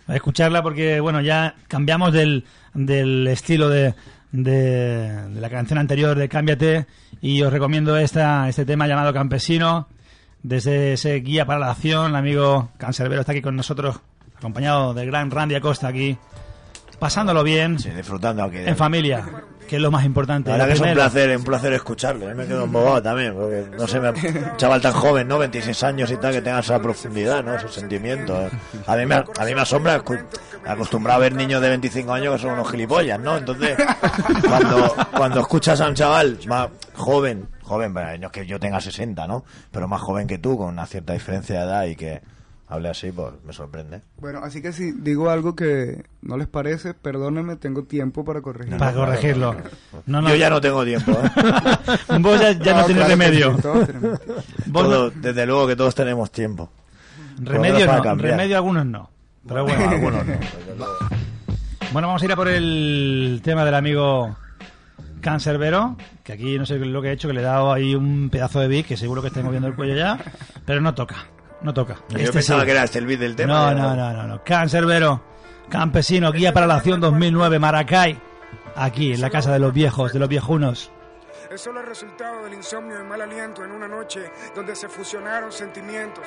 Speaker 1: A escucharla porque, bueno, ya cambiamos del, del estilo de, de, de la canción anterior de Cámbiate y os recomiendo esta, este tema llamado Campesino. Desde ese guía para la acción, el amigo Cancerbero está aquí con nosotros, acompañado del gran Randy Acosta aquí, pasándolo bien,
Speaker 2: Sí, disfrutando aquí.
Speaker 1: en familia, que es lo más importante.
Speaker 2: La
Speaker 1: Lo
Speaker 2: que es un placer, un placer escucharlo. Yo me quedo embobado también, porque no sé, me, un chaval tan joven, ¿no? 26 años y tal, que tenga esa profundidad, ¿no? Ese sentimiento. ¿eh? A mí me, a mí me asombra, acostumbrado a ver niños de 25 años que son unos gilipollas, ¿no? Entonces, cuando, cuando escuchas a un chaval más joven, joven, no es que yo tenga 60, ¿no? Pero más joven que tú, con una cierta diferencia de edad y que hable así, pues me sorprende.
Speaker 4: Bueno, así que si digo algo que no les parece, perdónenme, tengo tiempo para corregir.
Speaker 1: Para corregirlo. No, no.
Speaker 2: Yo ya no tengo tiempo, ¿eh?
Speaker 1: Vos ya, ya no, tienes
Speaker 4: claro
Speaker 1: remedio.
Speaker 4: sí, todos tenemos tiempo.
Speaker 1: Vos no-
Speaker 2: Todo- desde luego que todos tenemos tiempo.
Speaker 1: remedio no, remedio algunos no. Pero bueno,
Speaker 2: algunos no.
Speaker 1: Bueno, vamos a ir a por el tema del amigo Cancerbero, que aquí no sé lo que he hecho, que le he dado ahí un pedazo de beat, que seguro que estáis moviendo el cuello ya, pero no toca, no toca.
Speaker 2: Yo
Speaker 1: Este
Speaker 2: pensaba
Speaker 1: sí.
Speaker 2: que era este el beat del tema.
Speaker 1: No, no, no, no, no. Cancerbero, campesino, guía para la acción 2009, Maracay, aquí, en la casa de los viejos, de los viejunos.
Speaker 9: Es solo el resultado del insomnio y mal aliento en una noche donde se fusionaron sentimientos,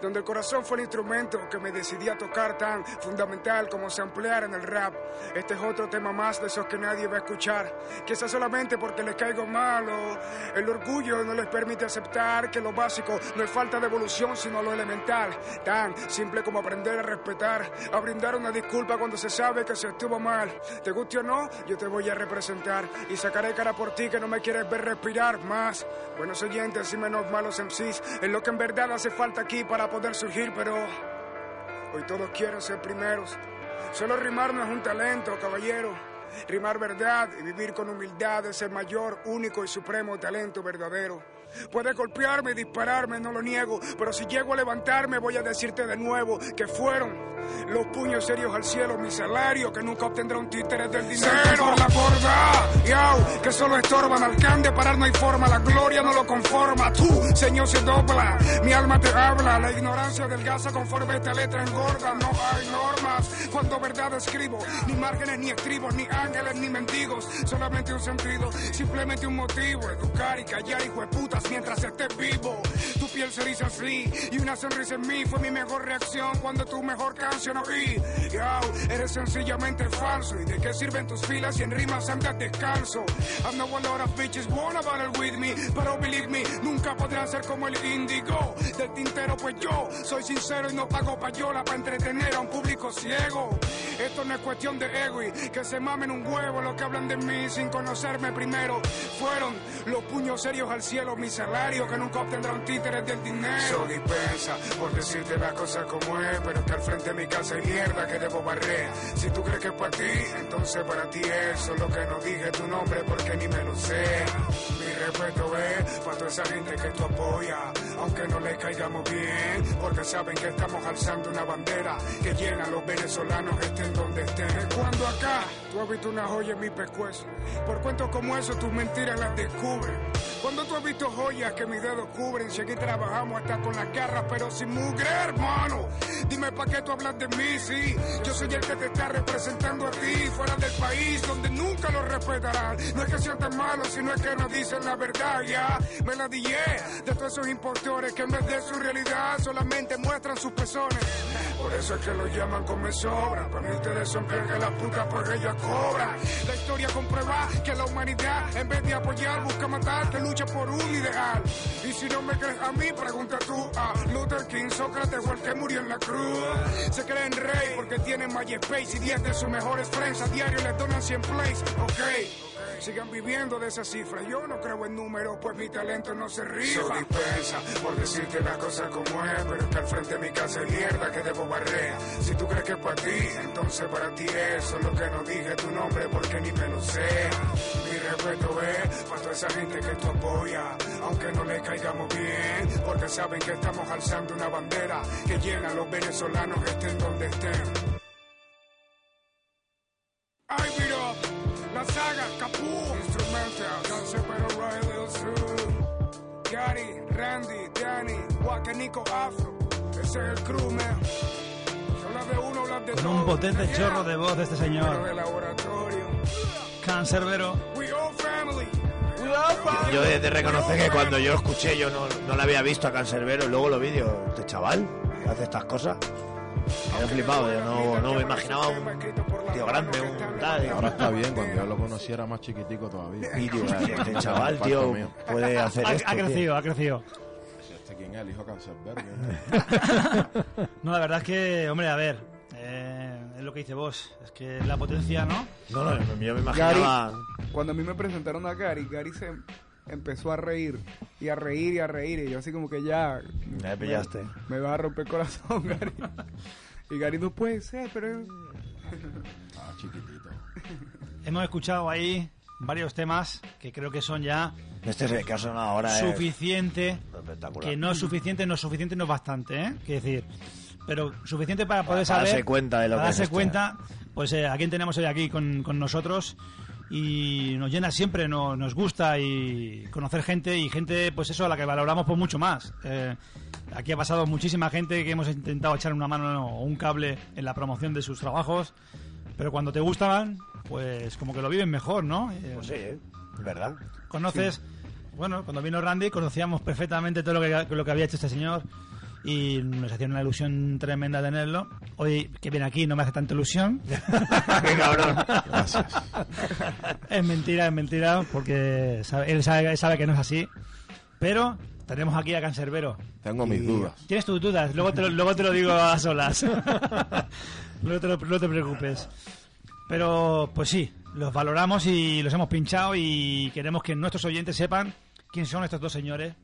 Speaker 9: donde el corazón fue el instrumento que me decidí a tocar tan fundamental como se ampliar en el rap. Este es otro tema más de esos que nadie va a escuchar, quizás solamente porque les caigo malo. El orgullo no les permite aceptar que lo básico no es falta de evolución, sino lo elemental, tan simple como aprender a respetar, a brindar una disculpa cuando se sabe que se estuvo mal. Te guste o no, yo te voy a representar y sacaré cara por ti que no me quieres ver respirar más. Buenos oyentes y menos malos MCs, es lo que en verdad hace falta aquí para poder surgir, pero hoy todos quieren ser primeros. Solo rimar no es un talento, caballero. Rimar verdad y vivir con humildad es el mayor, único y supremo talento verdadero. Puedes golpearme y dispararme, no lo niego, pero si llego a levantarme voy a decirte de nuevo que fueron los puños serios al cielo, mi salario que nunca obtendrá un títere del dinero. por la borda, que solo estorban al can de parar no hay forma, la gloria no lo conforma, tú, señor, se dobla, mi alma te habla, la ignorancia delgaza conforme esta letra engorda, no hay normas, cuando verdad escribo, ni márgenes, ni estribos, ni ángeles, ni mendigos, solamente un sentido, simplemente un motivo, educar y callar, hijo de mientras estés vivo, tu piel se dice así, y una sonrisa en mí fue mi mejor reacción cuando tu mejor canción oí, Yao, eres es sencillamente falso. ¿Y de qué sirven tus filas si en rimas andas descalzo? I know a lot of bitches wanna battle with me, pero believe me, nunca podrán ser como el índigo del tintero, pues yo soy sincero y no pago payola para entretener a un público ciego. Esto no es cuestión de ego y que se mamen un huevo lo que hablan de mí sin conocerme primero. Fueron los puños serios al cielo, salario que nunca obtendrán títeres del dinero. So dispensa por decirte las cosas como es, pero que al frente de mi casa hay mierda que debo barrer. Si tú crees que es para ti, entonces para ti es solo que no dije tu nombre porque ni me lo sé. Mi respeto es para toda esa gente que tú apoyas, aunque no le caigamos bien, porque saben que estamos alzando una bandera que llena a los venezolanos estén donde estén. Cuando acá tú has visto una joya en mi pescuezo, por cuentos como eso tus mentiras las descubres. Cuando tú has visto joyas que mis dedos cubren, si aquí trabajamos hasta con las garras, pero sin mugre, hermano. Dime pa' qué tú hablas de mí, sí. Yo soy el que te está representando a ti, fuera del país, donde nunca lo respetarán. No es que sean tan malos, sino es que no dicen la verdad, ya. Me la dije de todos esos que en vez de su realidad solamente muestran sus pezones. Por eso es que lo llaman como sobra. Para mí ustedes son que las putas porque ellas cobran. La historia comprueba que la humanidad, en vez de apoyar, busca matar, que lucha por un ideal. Y si no me crees a mí, pregunta tú a Luther King, Sócrates o el que murió en la cruz. Se creen rey porque tienen MySpace y 10 de sus mejores friends a diario les donan 100 plays. Ok. Sigan viviendo de esa cifra. Yo no creo en números, pues mi talento no se rifa. So dispensa por decirte las cosas como es, pero es que al frente de mi casa hay mierda que debo barrer. Si tú crees que es para ti, entonces para ti es solo que no dije tu nombre porque ni me lo sé. Mi respeto es para toda esa gente que tú apoyas, aunque no le caigamos bien, porque saben que estamos alzando una bandera que llena a los venezolanos estén donde estén. I beat la saga Capú, Instrumental, Cancepero Radio Sur, Gary, Randy, Danny, Waka, Nico Afro, ese es el crew, man. Son las de uno, las de
Speaker 1: Con un potente
Speaker 9: Yeah.
Speaker 1: chorro de voz de este señor,
Speaker 9: de.
Speaker 1: Cancerbero.
Speaker 9: We all family.
Speaker 2: Yo he de reconocer que cuando yo escuché, yo no, no la había visto a Cancerbero, y luego lo vi, digo, este chaval hace estas cosas. Me he flipado, yo no, no me imaginaba un tío grande, un tal.
Speaker 3: Ahora está bien, cuando yo lo conocí era más chiquitico todavía.
Speaker 2: Y este chaval, tío, puede hacer
Speaker 1: Ha,
Speaker 2: esto.
Speaker 1: ha
Speaker 2: tío.
Speaker 1: crecido, ha crecido.
Speaker 3: ¿Este quién es? El hijo cancerbero.
Speaker 1: No, la verdad es que, hombre, a ver, eh, es lo que dice vos, es que la potencia, ¿no?
Speaker 2: No, no, yo me
Speaker 4: Gary,
Speaker 2: imaginaba.
Speaker 4: cuando a mí me presentaron a Gary, Gary se empezó a reír y a reír y a reír y yo así como que ya
Speaker 2: Me pillaste.
Speaker 4: me, me va a romper el corazón Gary y Gary no puede ser pero
Speaker 3: Ah, chiquitito.
Speaker 1: Hemos escuchado ahí varios temas que creo que son ya
Speaker 2: Este es el que ha sonado ahora. es
Speaker 1: suficiente,
Speaker 2: espectacular.
Speaker 1: que no es suficiente, no es suficiente, no es bastante, ¿eh? Quiero decir, pero suficiente para poder
Speaker 2: Para darse
Speaker 1: saber,
Speaker 2: cuenta de lo
Speaker 1: para
Speaker 2: que es
Speaker 1: darse
Speaker 2: esto.
Speaker 1: cuenta, pues eh, a quién tenemos hoy aquí con, con nosotros y nos llena siempre, no- nos gusta y conocer gente y gente, pues eso, a la que valoramos por mucho más. Eh, aquí ha pasado muchísima gente que hemos intentado echar una mano o un cable en la promoción de sus trabajos, pero cuando te gustan, pues como que lo viven mejor, ¿no? Eh,
Speaker 2: Pues sí, ¿eh? ¿verdad?
Speaker 1: conoces, bueno, cuando vino Randy conocíamos perfectamente todo lo que, lo que había hecho este señor y nos hacía una ilusión tremenda tenerlo. Hoy que viene aquí no me hace tanta ilusión.
Speaker 2: Qué cabrón.
Speaker 1: es mentira, es mentira, porque sabe- él sabe, sabe que no es así. Pero tenemos aquí a Cancerbero.
Speaker 3: Tengo mis dudas.
Speaker 1: Tienes tus dudas, luego te, lo, luego te lo digo a solas. no, te lo- no te preocupes. Pero, pues sí, los valoramos y los hemos pinchado y queremos que nuestros oyentes sepan quién son estos dos señores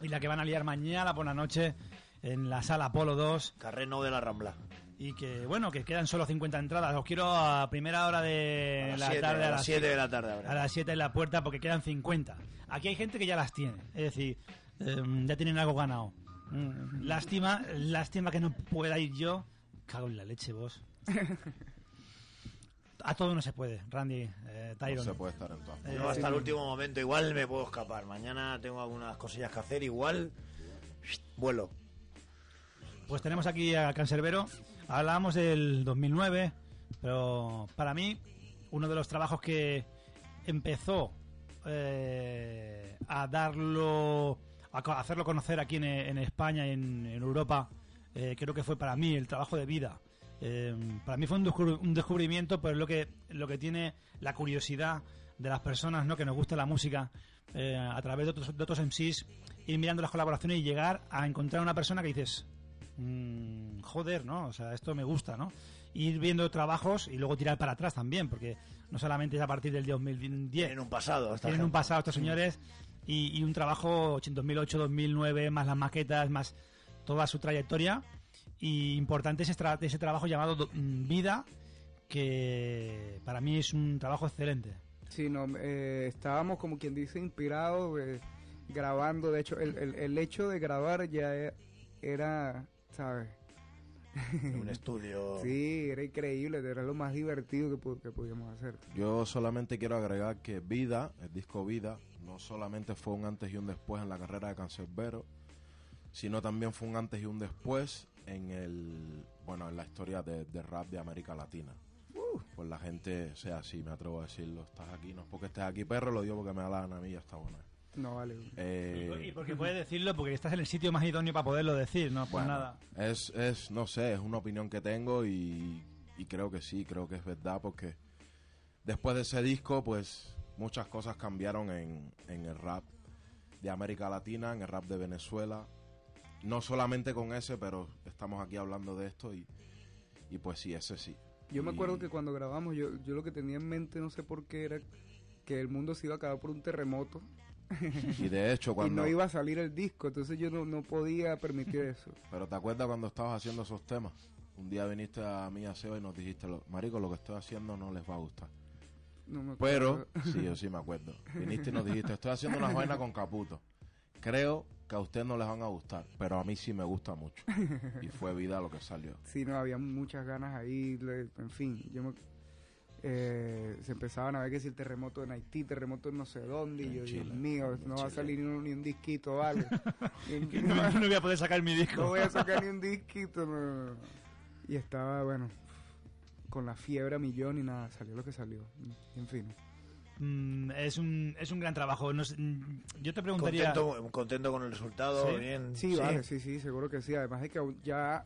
Speaker 1: y la que van a liar mañana por la noche en la sala Apolo 2
Speaker 2: Carreno de la Rambla.
Speaker 1: y que, bueno, que quedan solo 50 entradas. Os quiero a primera hora de la
Speaker 2: siete,
Speaker 1: tarde,
Speaker 2: a las siete de la tarde habrá.
Speaker 1: a las 7 en la puerta porque quedan 50. Aquí hay gente que ya las tiene, es decir, eh, ya tienen algo ganado. Mm, Lástima, lástima que no pueda ir yo. Cago en la leche, vos. A todo no se puede, Randy, eh,
Speaker 3: No
Speaker 1: Tyron.
Speaker 3: se puede estar en todas.
Speaker 1: Eh,
Speaker 2: Yo hasta el último momento igual me puedo escapar. Mañana tengo algunas cosillas que hacer, igual vuelo.
Speaker 1: Pues tenemos aquí a Cancerbero. Hablábamos del 2009, pero para mí, uno de los trabajos que empezó eh, a darlo, a hacerlo conocer aquí en, en España en, en Europa, eh, creo que fue para mí el trabajo de vida. Eh, para mí fue un, descubri- un descubrimiento, pero es lo que, lo que tiene la curiosidad de las personas ¿no? que nos gusta la música eh, a través de otros, de otros MCs, ir mirando las colaboraciones y llegar a encontrar una persona que dices, mm, joder, ¿no? O sea, esto me gusta, ¿no? Ir viendo trabajos y luego tirar para atrás también, porque no solamente es a partir del 2010.
Speaker 2: Tienen un pasado. esta
Speaker 1: Tienen un pasado estos señores y, y un trabajo 2008, 2009, más las maquetas, más toda su trayectoria. Y importante ese, tra- ese trabajo llamado Do- mm, Vida, que para mí es un trabajo excelente.
Speaker 4: Sí, no, eh, estábamos como quien dice inspirados, eh, grabando. De hecho, el, el, el hecho de grabar ya e- era, ¿sabes?
Speaker 2: Un estudio.
Speaker 4: Sí, era increíble, era lo más divertido que, que podíamos hacer.
Speaker 3: Yo solamente quiero agregar que Vida, el disco Vida, no solamente fue un antes y un después en la carrera de Cancerbero, sino también fue un antes y un después en el bueno en la historia de, de rap de América Latina. Pues la gente, o sea, sí, me atrevo a decirlo, estás aquí, no es porque estés aquí, perro, lo digo porque me da la gana a mí, ya está bueno.
Speaker 4: No, vale.
Speaker 3: Eh,
Speaker 1: Y porque puedes decirlo, porque estás en el sitio más idóneo para poderlo decir, no
Speaker 3: Bueno,
Speaker 1: nada.
Speaker 3: Es, es, no sé, es una opinión que tengo y, y creo que sí, creo que es verdad porque después de ese disco, pues muchas cosas cambiaron en, en el rap de América Latina, en el rap de Venezuela. No solamente con ese, pero estamos aquí hablando de esto y, y pues sí, ese sí.
Speaker 4: Yo me acuerdo que cuando grabamos, yo, yo lo que tenía en mente, no sé por qué, era que el mundo se iba a acabar por un terremoto.
Speaker 3: Y de hecho,
Speaker 4: y
Speaker 3: cuando...
Speaker 4: no iba a salir el disco, entonces yo no, no podía permitir eso.
Speaker 3: Pero ¿te acuerdas cuando estabas haciendo esos temas? Un día viniste a mí a SEO y nos dijiste, "Lo- Marico, lo que estoy haciendo no les va a gustar.
Speaker 4: No me
Speaker 3: Pero, sí, yo sí me acuerdo. Viniste y nos dijiste, estoy haciendo unas vainas con Caputo. Creo que a usted no les van a gustar, pero a mí sí me gusta mucho. Y fue vida lo que salió.
Speaker 4: Sí, no, había muchas ganas ahí, en fin, yo me- eh, se empezaban a ver que si el terremoto en Haití, terremoto en no sé dónde, y yo,
Speaker 3: Chile,
Speaker 4: Dios mío, no va a
Speaker 3: Chile.
Speaker 4: salir ni un, ni un disquito, vale. Ni-
Speaker 1: No, no voy a poder sacar mi disco.
Speaker 4: no voy a sacar ni un disquito, no, no, no. Y estaba, bueno, con la fiebre a millón y nada, salió lo que salió, en fin.
Speaker 1: Mm, es, un, es un gran trabajo. No sé, mm, yo te preguntaría...
Speaker 2: Contento, contento con el resultado,
Speaker 1: Sí.
Speaker 2: bien.
Speaker 4: Sí, vale, sí, sí, seguro que sí. Además de que ya,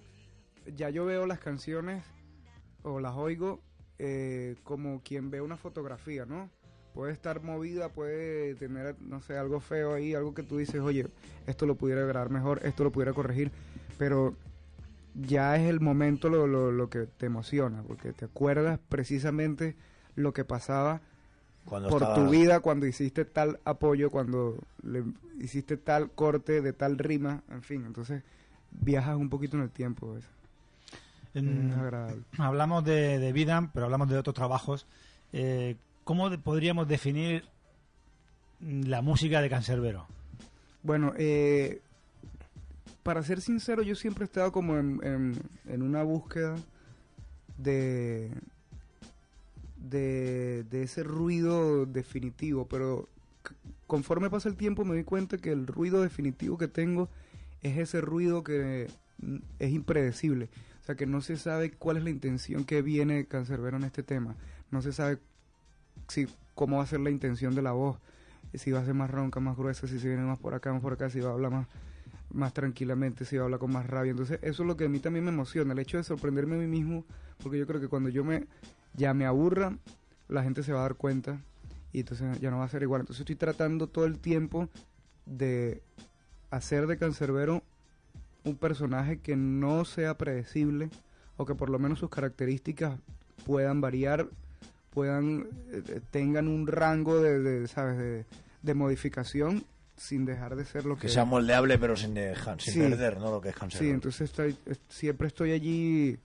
Speaker 4: ya yo veo las canciones o las oigo eh, como quien ve una fotografía, ¿no? Puede estar movida, puede tener, no sé, algo feo ahí, algo que tú dices, oye, esto lo pudiera grabar mejor, esto lo pudiera corregir, pero ya es el momento lo, lo, lo que te emociona, porque te acuerdas precisamente lo que pasaba
Speaker 2: Cuando
Speaker 4: por
Speaker 2: estaba-
Speaker 4: tu vida cuando hiciste tal apoyo, cuando le hiciste tal corte de tal rima, en fin, entonces viajas un poquito en el tiempo. Es,
Speaker 1: Mm,
Speaker 4: agradable.
Speaker 1: Hablamos de, de vida, pero hablamos de otros trabajos. Eh, ¿Cómo podríamos definir la música de Cancerbero?
Speaker 4: Bueno, eh, para ser sincero, yo siempre he estado como en, en- en una búsqueda de, de, de ese ruido definitivo, pero conforme pasa el tiempo me doy cuenta que el ruido definitivo que tengo es ese ruido que mm, es impredecible. O sea, que no se sabe cuál es la intención que viene Cancerbero en este tema. No se sabe si, cómo va a ser la intención de la voz. Si va a ser más ronca, más gruesa, si se viene más por acá, más por acá, si va a hablar más, más tranquilamente, si va a hablar con más rabia. Entonces, eso es lo que a mí también me emociona, el hecho de sorprenderme a mí mismo, porque yo creo que cuando yo me ya me aburra, la gente se va a dar cuenta y entonces ya no va a ser igual. Entonces, estoy tratando todo el tiempo de hacer de Cancerbero un personaje que no sea predecible o que por lo menos sus características puedan variar, puedan eh, eh, tengan un rango de, de, sabes de, de modificación sin dejar de ser lo que,
Speaker 2: Que sea moldeable, pero sin, dejar, sin
Speaker 4: Sí.
Speaker 2: perder, ¿no? Lo que es Cancerbero.
Speaker 4: Sí, entonces estoy, es- siempre estoy allí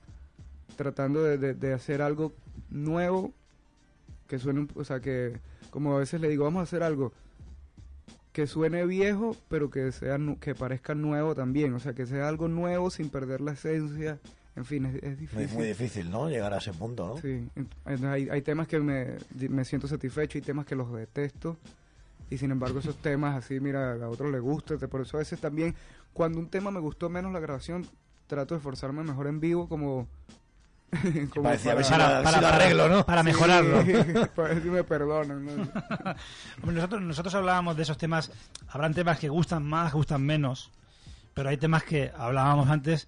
Speaker 4: tratando de, de- de hacer algo nuevo que suene, o sea, que como a veces le digo, vamos a hacer algo que suene viejo, pero que sea que parezca nuevo también, o sea, que sea algo nuevo sin perder la esencia. En fin, es, es difícil.
Speaker 2: Es muy difícil, ¿no? Llegar a ese punto, ¿no?
Speaker 4: Sí, hay, hay temas que me, me siento satisfecho y temas que los detesto. Y sin embargo, esos temas así, mira, a otros les gusta. Por eso a veces también, cuando un tema me gustó menos la grabación, trato de esforzarme mejor en vivo, como. como
Speaker 2: Para
Speaker 1: Para- para- para-
Speaker 2: arreglo, ¿no?
Speaker 1: para
Speaker 4: Sí,
Speaker 1: mejorarlo.
Speaker 4: para ver si me perdonan. ¿no?
Speaker 1: Nosotros, nosotros hablábamos de esos temas, habrán temas que gustan más, gustan menos, pero hay temas que hablábamos antes,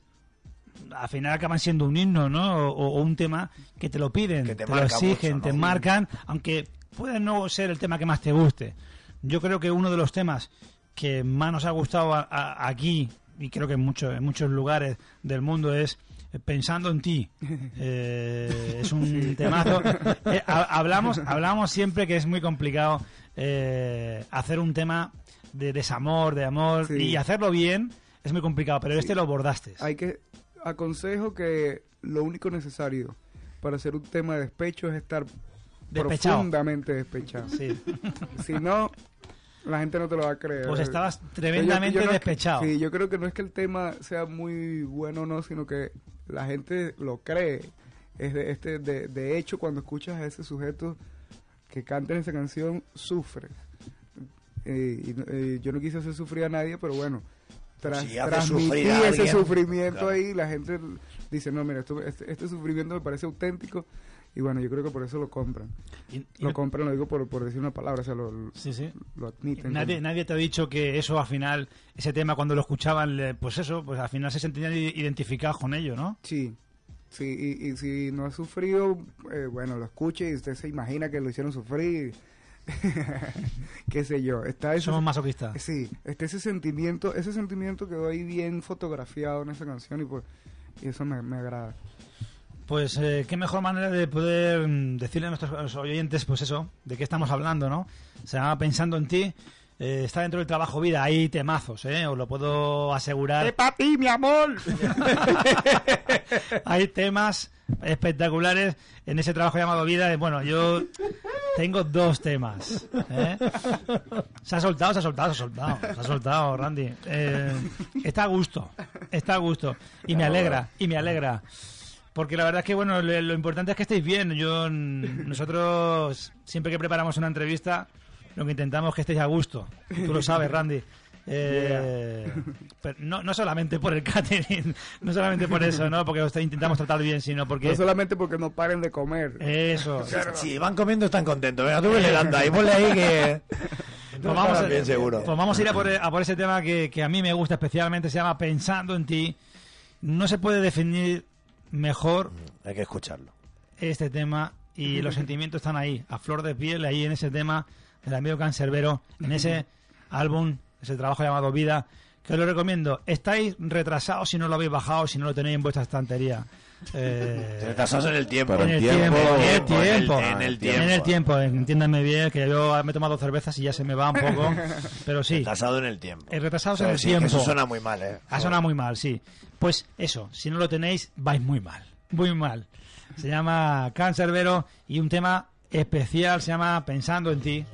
Speaker 1: al final acaban siendo un himno, ¿no? O, o un tema que te lo piden,
Speaker 2: Que te
Speaker 1: te, lo exigen,
Speaker 2: mucho,
Speaker 1: te
Speaker 2: ¿no?
Speaker 1: marcan, aunque puede no ser el tema que más te guste. Yo creo que uno de los temas que más nos ha gustado a- a- aquí, y creo que en, muchos en muchos lugares del mundo, es Pensando en ti. Eh, es un temazo. Eh, ha- hablamos, hablamos siempre que es muy complicado eh, hacer un tema de desamor, de amor,
Speaker 4: Sí.
Speaker 1: y hacerlo bien es muy complicado, pero este lo abordaste.
Speaker 4: Hay que aconsejo que lo único necesario para hacer un tema de despecho es estar
Speaker 1: Despechado.
Speaker 4: profundamente despechado.
Speaker 1: Sí.
Speaker 4: Si no, la gente no te lo va a creer.
Speaker 1: Pues estabas tremendamente
Speaker 4: yo no es que-
Speaker 1: despechado.
Speaker 4: sí, yo creo que no es que el tema sea muy bueno o no, sino que la gente lo cree. Es de, este, de, de hecho, cuando escuchas a ese sujeto que canta en esa canción, sufres. Eh, y eh, yo no quise hacer sufrir a nadie, pero bueno, tras,
Speaker 2: Si
Speaker 4: transmití ese
Speaker 2: alguien,
Speaker 4: sufrimiento
Speaker 2: claro.
Speaker 4: ahí, la gente dice, no, mira, esto, este, este sufrimiento me parece auténtico. Y bueno, yo creo que por eso lo compran.
Speaker 1: Y-
Speaker 4: Lo compran, lo digo por, por decir una palabra, o sea, lo, lo-
Speaker 1: Sí, sí.
Speaker 4: lo admiten.
Speaker 1: Nadie,
Speaker 4: como-
Speaker 1: nadie te ha dicho que eso al final, ese tema cuando lo escuchaban, pues eso, pues al final se sentían identificados con ello, ¿no?
Speaker 4: Sí, sí, y, y si no ha sufrido, eh, bueno, lo escuche y usted se imagina que lo hicieron sufrir. Qué sé yo, está ese,
Speaker 1: Somos masoquistas.
Speaker 4: Sí, está ese sentimiento, ese sentimiento quedó ahí bien fotografiado en esa canción y pues y eso me, me agrada.
Speaker 1: Pues eh, qué mejor manera de poder mm, decirle a nuestros oyentes, pues eso, de qué estamos hablando, ¿no? Se llama Pensando en ti. eh, está dentro del trabajo vida, hay temazos, ¿eh? Os lo puedo asegurar.
Speaker 4: papi, mi amor!
Speaker 1: hay temas espectaculares en ese trabajo llamado vida. Bueno, yo tengo dos temas. ¿eh? Se ha soltado, se ha soltado, se ha soltado, se ha soltado, Randy. Eh, está a gusto, está a gusto. Y me alegra, y me alegra. Porque la verdad es que, bueno, lo, lo importante es que estéis bien. Yo, nosotros, siempre que preparamos una entrevista, lo que intentamos es que estéis a gusto. Tú lo sabes, Randy. Eh, pero no, no solamente por el catering, no solamente por eso, ¿no? Porque os intentamos tratar bien, sino porque...
Speaker 4: No solamente porque no paren de comer.
Speaker 1: Eso.
Speaker 2: Si van comiendo están contentos. Venga, tú le dando ahí, ponle ahí que...
Speaker 1: Pues vamos, a,
Speaker 2: bien seguro.
Speaker 1: pues vamos a ir a por, a por ese tema que, que a mí me gusta especialmente, se llama Pensando en ti. No se puede definir mejor
Speaker 2: Hay que escucharlo.
Speaker 1: este tema y los sentimientos están ahí, a flor de piel, ahí en ese tema del amigo Cancerbero, en ese álbum, ese trabajo llamado Vida, que os lo recomiendo. Estáis retrasados si no lo habéis bajado, si no lo tenéis en vuestra estantería. Eh,
Speaker 2: Retrasados en el tiempo.
Speaker 3: Pero
Speaker 1: en el
Speaker 3: el
Speaker 1: tiempo,
Speaker 3: tiempo-
Speaker 1: en el
Speaker 2: en el-
Speaker 1: tiempo,
Speaker 2: en el tiempo.
Speaker 1: en el tiempo, entiéndanme bien, que yo me he tomado cervezas y ya se me va un poco, pero sí,
Speaker 2: Retrasado en el tiempo.
Speaker 1: Eh, retrasados en el
Speaker 2: Sí, que
Speaker 1: tiempo.
Speaker 2: Eso suena muy mal, ¿eh?
Speaker 1: Ha sonado muy mal, sí. Pues eso, si no lo tenéis, vais muy mal. Muy mal. Se llama Cancerbero y un tema especial se llama Pensando en ti.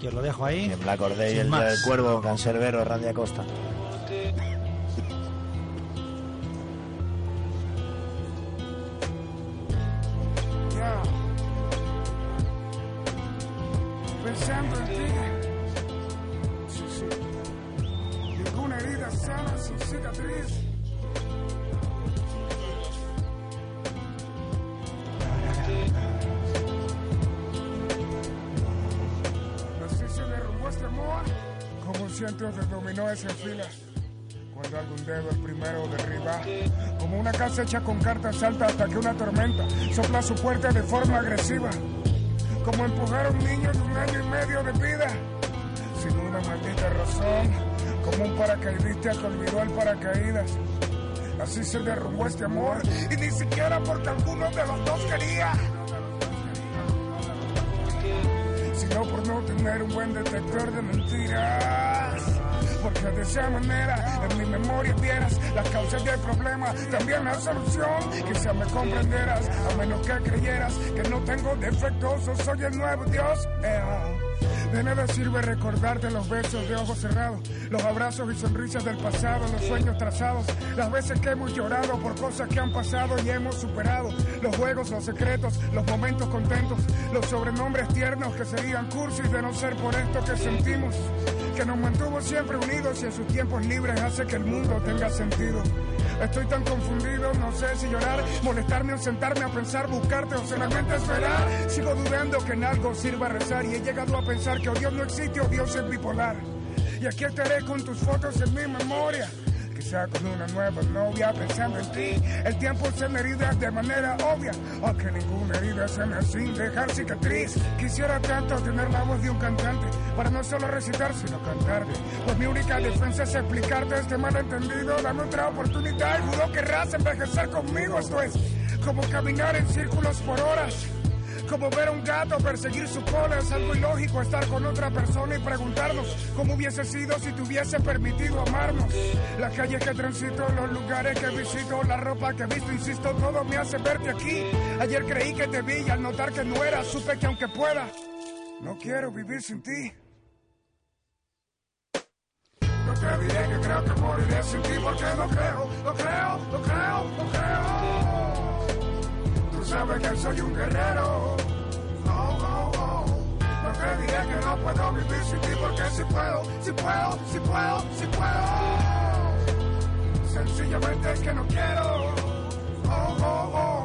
Speaker 1: Que os lo dejo ahí.
Speaker 2: En Black Order y
Speaker 1: Sin
Speaker 2: el
Speaker 1: más.
Speaker 2: del Cuervo, Cancerbero, Randy Acosta.
Speaker 9: Pensando en ti. Sí, sí. Ninguna herida sana sin cicatriz. Así se derrumbó este amor. Como un ciento de dominó se enfila. Cuando algún dedo el primero derriba. Como una casa hecha con cartas salta hasta que una tormenta sopla su puerta de forma agresiva. Como empujar a un niño de un año y medio de vida. Sin una maldita razón. Como un paracaidista que olvidó el paracaídas. Así se derrumbó este amor. Y ni siquiera porque alguno de los dos quería. Sino por no tener un buen detector de mentiras. Porque de esa manera en mi memoria vieras las causas del problema, también la solución. Quizá me comprenderás, a menos que creyeras que no tengo defectos soy el nuevo Dios. Eh, De nada sirve recordarte los besos de ojos cerrados, los abrazos y sonrisas del pasado, los sueños trazados, las veces que hemos llorado por cosas que han pasado y hemos superado, los juegos, los secretos, los momentos contentos, los sobrenombres tiernos que serían cursis de no ser por esto que sentimos, que nos mantuvo siempre unidos y en sus tiempos libres hace que el mundo tenga sentido. Estoy tan confundido, no sé si llorar, molestarme o sentarme a pensar, buscarte o solamente esperar. Sigo dudando que en algo sirva rezar y he llegado a pensar que o Dios no existe o Dios es bipolar. Y aquí estaré con tus fotos en mi memoria, con una nueva novia pensando en ti. El tiempo se me herida de manera obvia, aunque ninguna herida se me sin dejar cicatriz. Quisiera tanto tener la voz de un cantante para no solo recitar, sino cantarte. Pues mi única defensa es explicarte este malentendido. Dame otra oportunidad dudo querrás envejecer conmigo. Esto es como caminar en círculos por horas. Como ver a un gato perseguir su cola es algo ilógico estar con otra persona y preguntarnos cómo hubiese sido si te hubiese permitido amarnos. Las calles que transito, los lugares que visito, la ropa que visto, insisto, todo me hace verte aquí. Ayer creí que te vi y al notar que no era, supe que aunque pueda, no quiero vivir sin ti. No te diré que creo que moriré sin ti porque no creo, no creo, no creo, no creo. Tú sabes que soy un guerrero. Oh, oh, oh. No diré que no puedo vivir sin ti porque si puedo, si puedo, si puedo, si puedo. Sencillamente es que no quiero. Oh, oh, oh.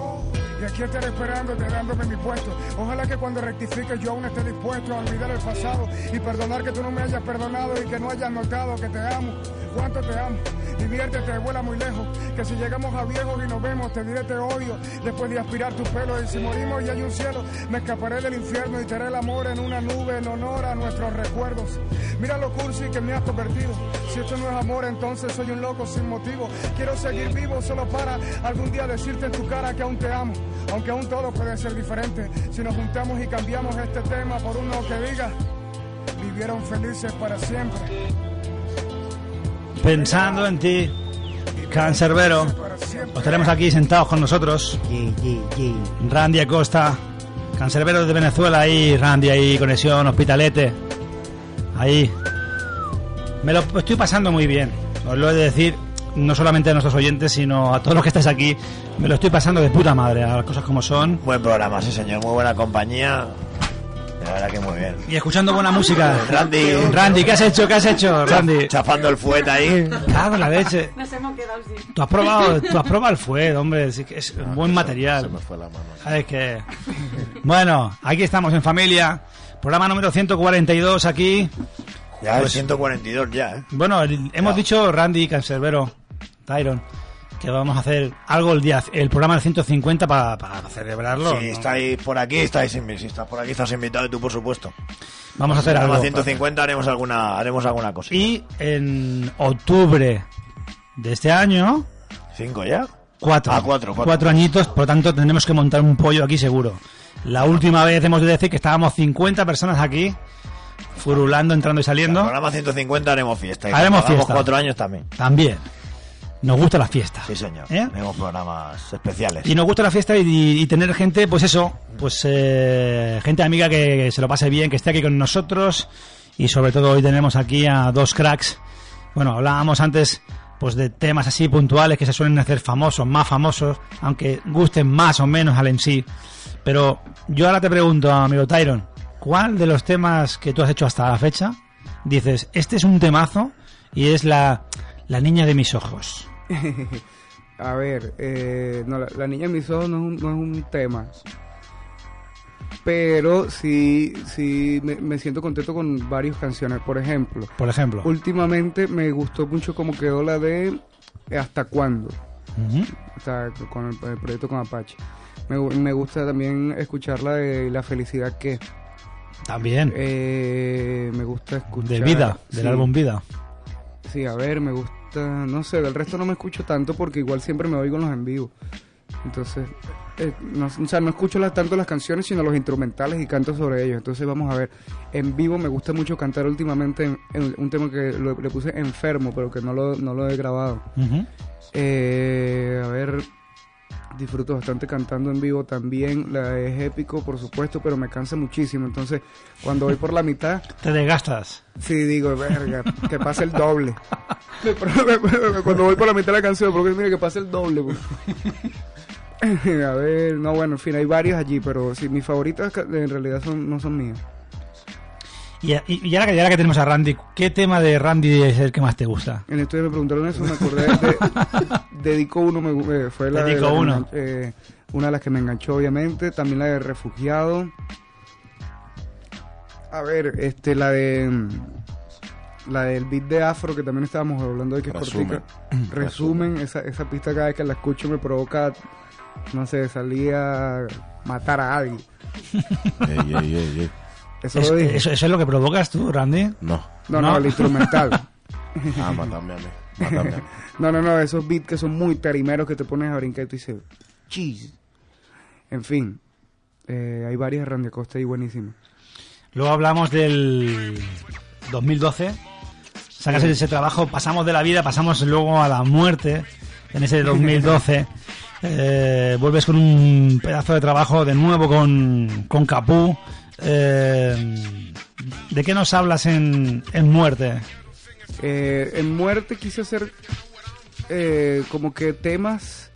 Speaker 9: Y aquí estaré esperándote dándome mi puesto. Ojalá que cuando rectifique yo aún esté dispuesto a olvidar el pasado y perdonar que tú no me hayas perdonado y que no hayas notado que te amo. Cuánto te amo. Diviértete, vuela muy lejos. Que si llegamos a viejos y nos vemos, te diré te odio. Después de aspirar tu pelo. Y si morimos y hay un cielo, me escaparé del infierno y te haré el amor en una nube en honor a nuestros recuerdos. Mira lo cursi que me has convertido. Si esto no es amor, entonces soy un loco sin motivo. Quiero seguir vivo solo para algún día decirte en tu cara que aún te amo. Aunque aún todo puede ser diferente. Si nos juntamos y cambiamos este tema por uno que diga, vivieron felices para siempre.
Speaker 1: Pensando en ti, Cancerbero. Os tenemos aquí sentados con nosotros. Randy Acosta, Cancerbero de Venezuela, ahí, Randy, ahí, conexión, hospitalete. Ahí. Me lo estoy pasando muy bien. Os lo he de decir, no solamente a nuestros oyentes, sino a todos los que estáis aquí. Me lo estoy pasando de puta madre, a las cosas como son.
Speaker 2: Buen programa, sí señor, muy buena compañía. La verdad que muy bien.
Speaker 1: Y escuchando buena música.
Speaker 2: Randy.
Speaker 1: Randy, ¿qué has hecho? ¿Qué has hecho, Randy?
Speaker 2: Chafando el fuete ahí.
Speaker 1: En la leche.
Speaker 10: Nos hemos quedado sin.
Speaker 1: Tú has probado, tú has probado el fuet, hombre, sí que es un buen material.
Speaker 3: Se me fue la mano.
Speaker 1: ¿Sabes qué? Bueno, aquí estamos en familia. Programa número 142 aquí.
Speaker 2: Ya
Speaker 1: Pues-
Speaker 2: es 142 ya, ¿eh?
Speaker 1: Bueno, el- hemos dicho Randy, Cancerbero, Tyron, que vamos a hacer algo el día, el programa del 150 para, para celebrarlo.
Speaker 2: Si
Speaker 1: ¿no?
Speaker 2: estáis por aquí, estáis si estás por aquí, estás invitado y tú, por supuesto.
Speaker 1: Vamos a hacer algo.
Speaker 2: 150 haremos alguna, haremos alguna cosa.
Speaker 1: Y en octubre de este año,
Speaker 2: ¿Cinco ya?
Speaker 1: cuatro.
Speaker 2: Ah, cuatro, cuatro.
Speaker 1: añitos, por lo tanto tendremos que montar un pollo aquí seguro. La última vez hemos de decir que estábamos 50 personas aquí, furulando, entrando y saliendo.
Speaker 2: Programa 150 haremos fiesta. Y
Speaker 1: Haremos fiesta.
Speaker 2: cuatro años también.
Speaker 1: También. Nos gusta la fiesta.
Speaker 2: Sí, señor.
Speaker 1: ¿Eh?
Speaker 2: Haremos programas especiales.
Speaker 1: Y nos gusta la fiesta y, y tener gente, pues eso, pues eh, gente amiga que se lo pase bien, que esté aquí con nosotros. Y sobre todo hoy tenemos aquí a dos cracks. Bueno, hablábamos antes pues de temas así puntuales que se suelen hacer famosos, más famosos, aunque gusten más o menos al MC. Pero yo ahora te pregunto, amigo Tyron, ¿cuál de los temas que tú has hecho hasta la fecha dices, este es un temazo y es la, la niña de mis ojos?
Speaker 4: A ver, eh, no, la, la niña en mis ojos no es un, no es un tema. Pero sí, sí me, me siento contento con varias canciones. Por ejemplo,
Speaker 1: Por ejemplo.
Speaker 4: últimamente me gustó mucho cómo quedó la de ¿Hasta cuándo? O sea, con el, el proyecto con Apache. Me, me gusta también escuchar la de La felicidad que.
Speaker 1: También.
Speaker 4: Eh, me gusta escuchar.
Speaker 1: de vida, del
Speaker 4: sí.
Speaker 1: álbum Vida.
Speaker 4: Sí, a ver, me gusta, no sé, del resto no me escucho tanto porque igual siempre me oigo en los en vivo. Entonces, eh, no, o sea, no escucho las- tanto las canciones, sino los instrumentales y canto sobre ellos. Entonces, vamos a ver, en vivo me gusta mucho cantar últimamente en, en un tema que lo- le puse enfermo, pero que no lo, no lo he grabado. Eh, a ver, disfruto bastante cantando en vivo también. La es épico, por supuesto, pero me cansa muchísimo. Entonces, cuando voy por la mitad,
Speaker 1: Te desgastas.
Speaker 4: Sí, digo, verga, que pase el doble. Cuando voy por la mitad de la canción, porque mira que pase el doble. pues. A ver, no, bueno, en fin, hay varias allí, pero sí, mis favoritas en realidad son, no son mías.
Speaker 1: Y, y- y ahora, que, ahora que tenemos a Randy, ¿qué tema de Randy es el que más te gusta?
Speaker 4: En esto me preguntaron eso, me acordé de, Dedico uno, me eh, fue la, de
Speaker 1: Dedico
Speaker 4: la me
Speaker 1: uno.
Speaker 4: eh, una de las que me enganchó, obviamente. También la de Refugiado. A ver, este, la de. mm, La del beat de afro que también estábamos hablando de que es
Speaker 3: Resumen.
Speaker 4: cortica. Resumen, esa, esa pista cada vez que la escucho me provoca, no sé, salir a matar a alguien.
Speaker 3: Ey, ey, ey, ey.
Speaker 4: Eso
Speaker 1: Es-
Speaker 4: lo dije.
Speaker 1: eso, eso es lo que provocas tú, Randy.
Speaker 3: No.
Speaker 4: No, no,
Speaker 1: no.
Speaker 4: el instrumental.
Speaker 3: Ah, matame a mí. Matame a mí.
Speaker 4: No, no, no, esos beats que son muy tarimeros que te pones a brincar y tú dices, cheese. En fin, eh, hay varias de Randy Acosta y buenísimas.
Speaker 1: Luego hablamos del 2012. Sacas ese trabajo, pasamos de la vida, pasamos luego a la muerte en ese 2012. Eh, vuelves con un pedazo de trabajo de nuevo con, con Capú. Eh, ¿De qué nos hablas en, en muerte?
Speaker 4: Eh, en muerte quise hacer eh, como que temas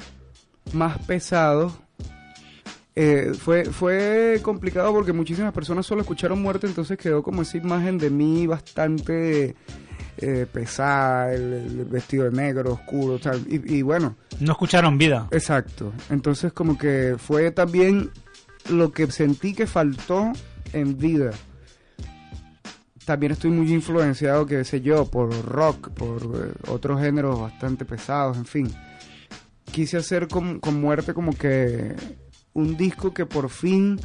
Speaker 4: más pesados. Eh, fue, fue complicado porque muchísimas personas solo escucharon muerte, entonces quedó como esa imagen de mí bastante eh, pesada, el, el vestido de negro, oscuro, tal. Y, y bueno,
Speaker 1: No escucharon vida.
Speaker 4: Exacto. Entonces como que fue también lo que sentí que faltó en vida. También estoy muy influenciado, qué sé yo, por rock, por eh, otros géneros bastante pesados, en fin. Quise hacer con, con muerte como que un disco que por fin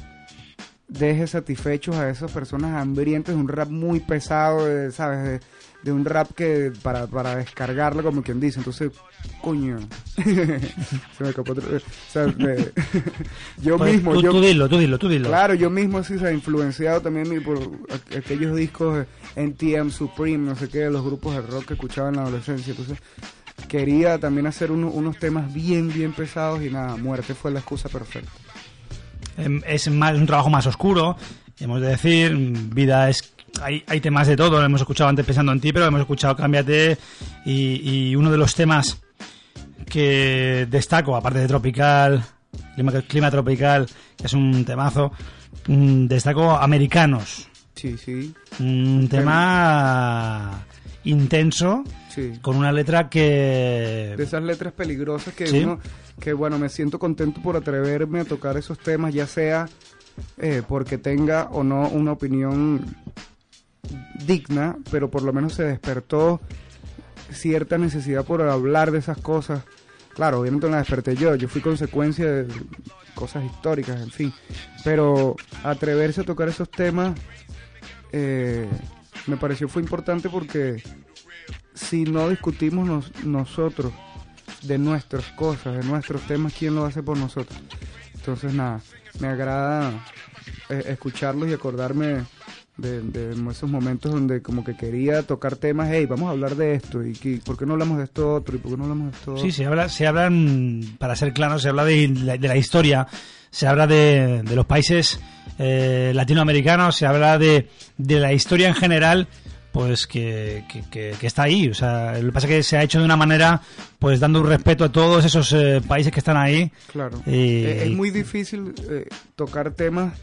Speaker 4: deje satisfechos a esas personas hambrientas un rap muy pesado, de, ¿sabes? De, de un rap que para, para descargarlo, como quien dice. Entonces, coño. Se me escapó otro- o sea, me- yo
Speaker 1: Pues
Speaker 4: mismo,
Speaker 1: tú,
Speaker 4: yo,
Speaker 1: tú dilo, tú dilo, tú dilo.
Speaker 4: Claro, yo mismo sí se ha influenciado también por aqu- aquellos discos NTM Supreme, no sé qué, los grupos de rock que escuchaba en la adolescencia. Entonces, quería también hacer uno- unos temas bien, bien pesados y nada, muerte fue la excusa perfecta.
Speaker 1: Em, es más un trabajo más oscuro hemos de decir vida es hay, hay temas de todo lo hemos escuchado antes pensando en ti pero hemos escuchado cámbiate y, y uno de los temas que destaco aparte de tropical clima, clima tropical que es un temazo mm, destaco americanos
Speaker 4: Sí, sí,
Speaker 1: un tema intenso
Speaker 4: sí.
Speaker 1: con una letra que
Speaker 4: De esas letras peligrosas que
Speaker 1: Sí.
Speaker 4: uno, que bueno, me siento contento por atreverme a tocar esos temas, ya sea eh, porque tenga o no una opinión digna, pero por lo menos se despertó cierta necesidad por hablar de esas cosas. Claro, obviamente la desperté yo, yo fui consecuencia de cosas históricas, en fin. Pero atreverse a tocar esos temas eh, me pareció fue importante porque si no discutimos nos- nosotros de nuestras cosas, de nuestros temas, ¿quién lo hace por nosotros? Entonces, nada, me agrada eh, escucharlos y acordarme de, de esos momentos donde como que quería tocar temas, hey, vamos a hablar de esto, y que- ¿por qué no hablamos de esto otro? ¿Y por qué no hablamos de esto otro?
Speaker 1: Sí, se habla, se hablan, para ser claros, se habla de la, de la historia, se habla de, de los países eh, latinoamericanos, se habla de, de la historia en general, pues que, que, está ahí. O sea, lo que pasa es que se ha hecho de una manera, pues dando un respeto a todos esos eh, países que están ahí.
Speaker 4: Claro.
Speaker 1: Y-
Speaker 4: Eh, es muy difícil eh, tocar temas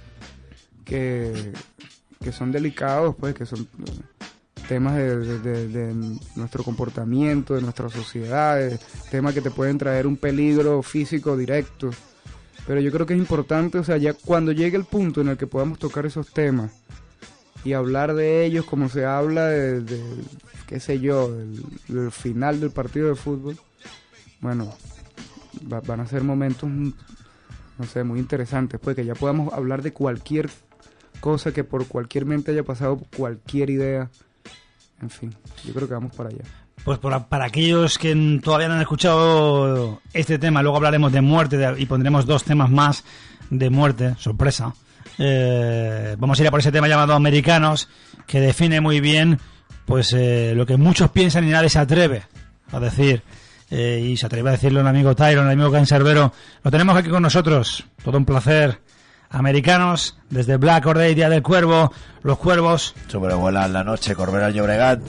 Speaker 4: que, que son delicados, pues, que son eh, temas de, nuestro comportamiento, de nuestra sociedad, eh, temas que te pueden traer un peligro físico directo. Pero yo creo que es importante, o sea, ya cuando llegue el punto en el que podamos tocar esos temas y hablar de ellos como se habla de, qué sé yo, del, final del partido de fútbol, bueno, va- van a ser momentos, no sé, muy interesantes, pues que ya podamos hablar de cualquier cosa que por cualquier mente haya pasado, cualquier idea, en fin, yo creo que vamos para allá.
Speaker 1: Pues por- para aquellos que todavía no han escuchado este tema, luego hablaremos de muerte y pondremos dos temas más de muerte, sorpresa. Eh, vamos a ir a por ese tema llamado Americanos, que define muy bien pues eh, lo que muchos piensan y nadie se atreve a decir. Eh, y se atreve a decirlo el amigo Tyron, el amigo Cancerbero. Lo tenemos aquí con nosotros. Todo un placer. Americanos, desde Black Order, Día del Cuervo, Los Cuervos.
Speaker 2: Sobrevuela la noche, Corbera al Llobregat.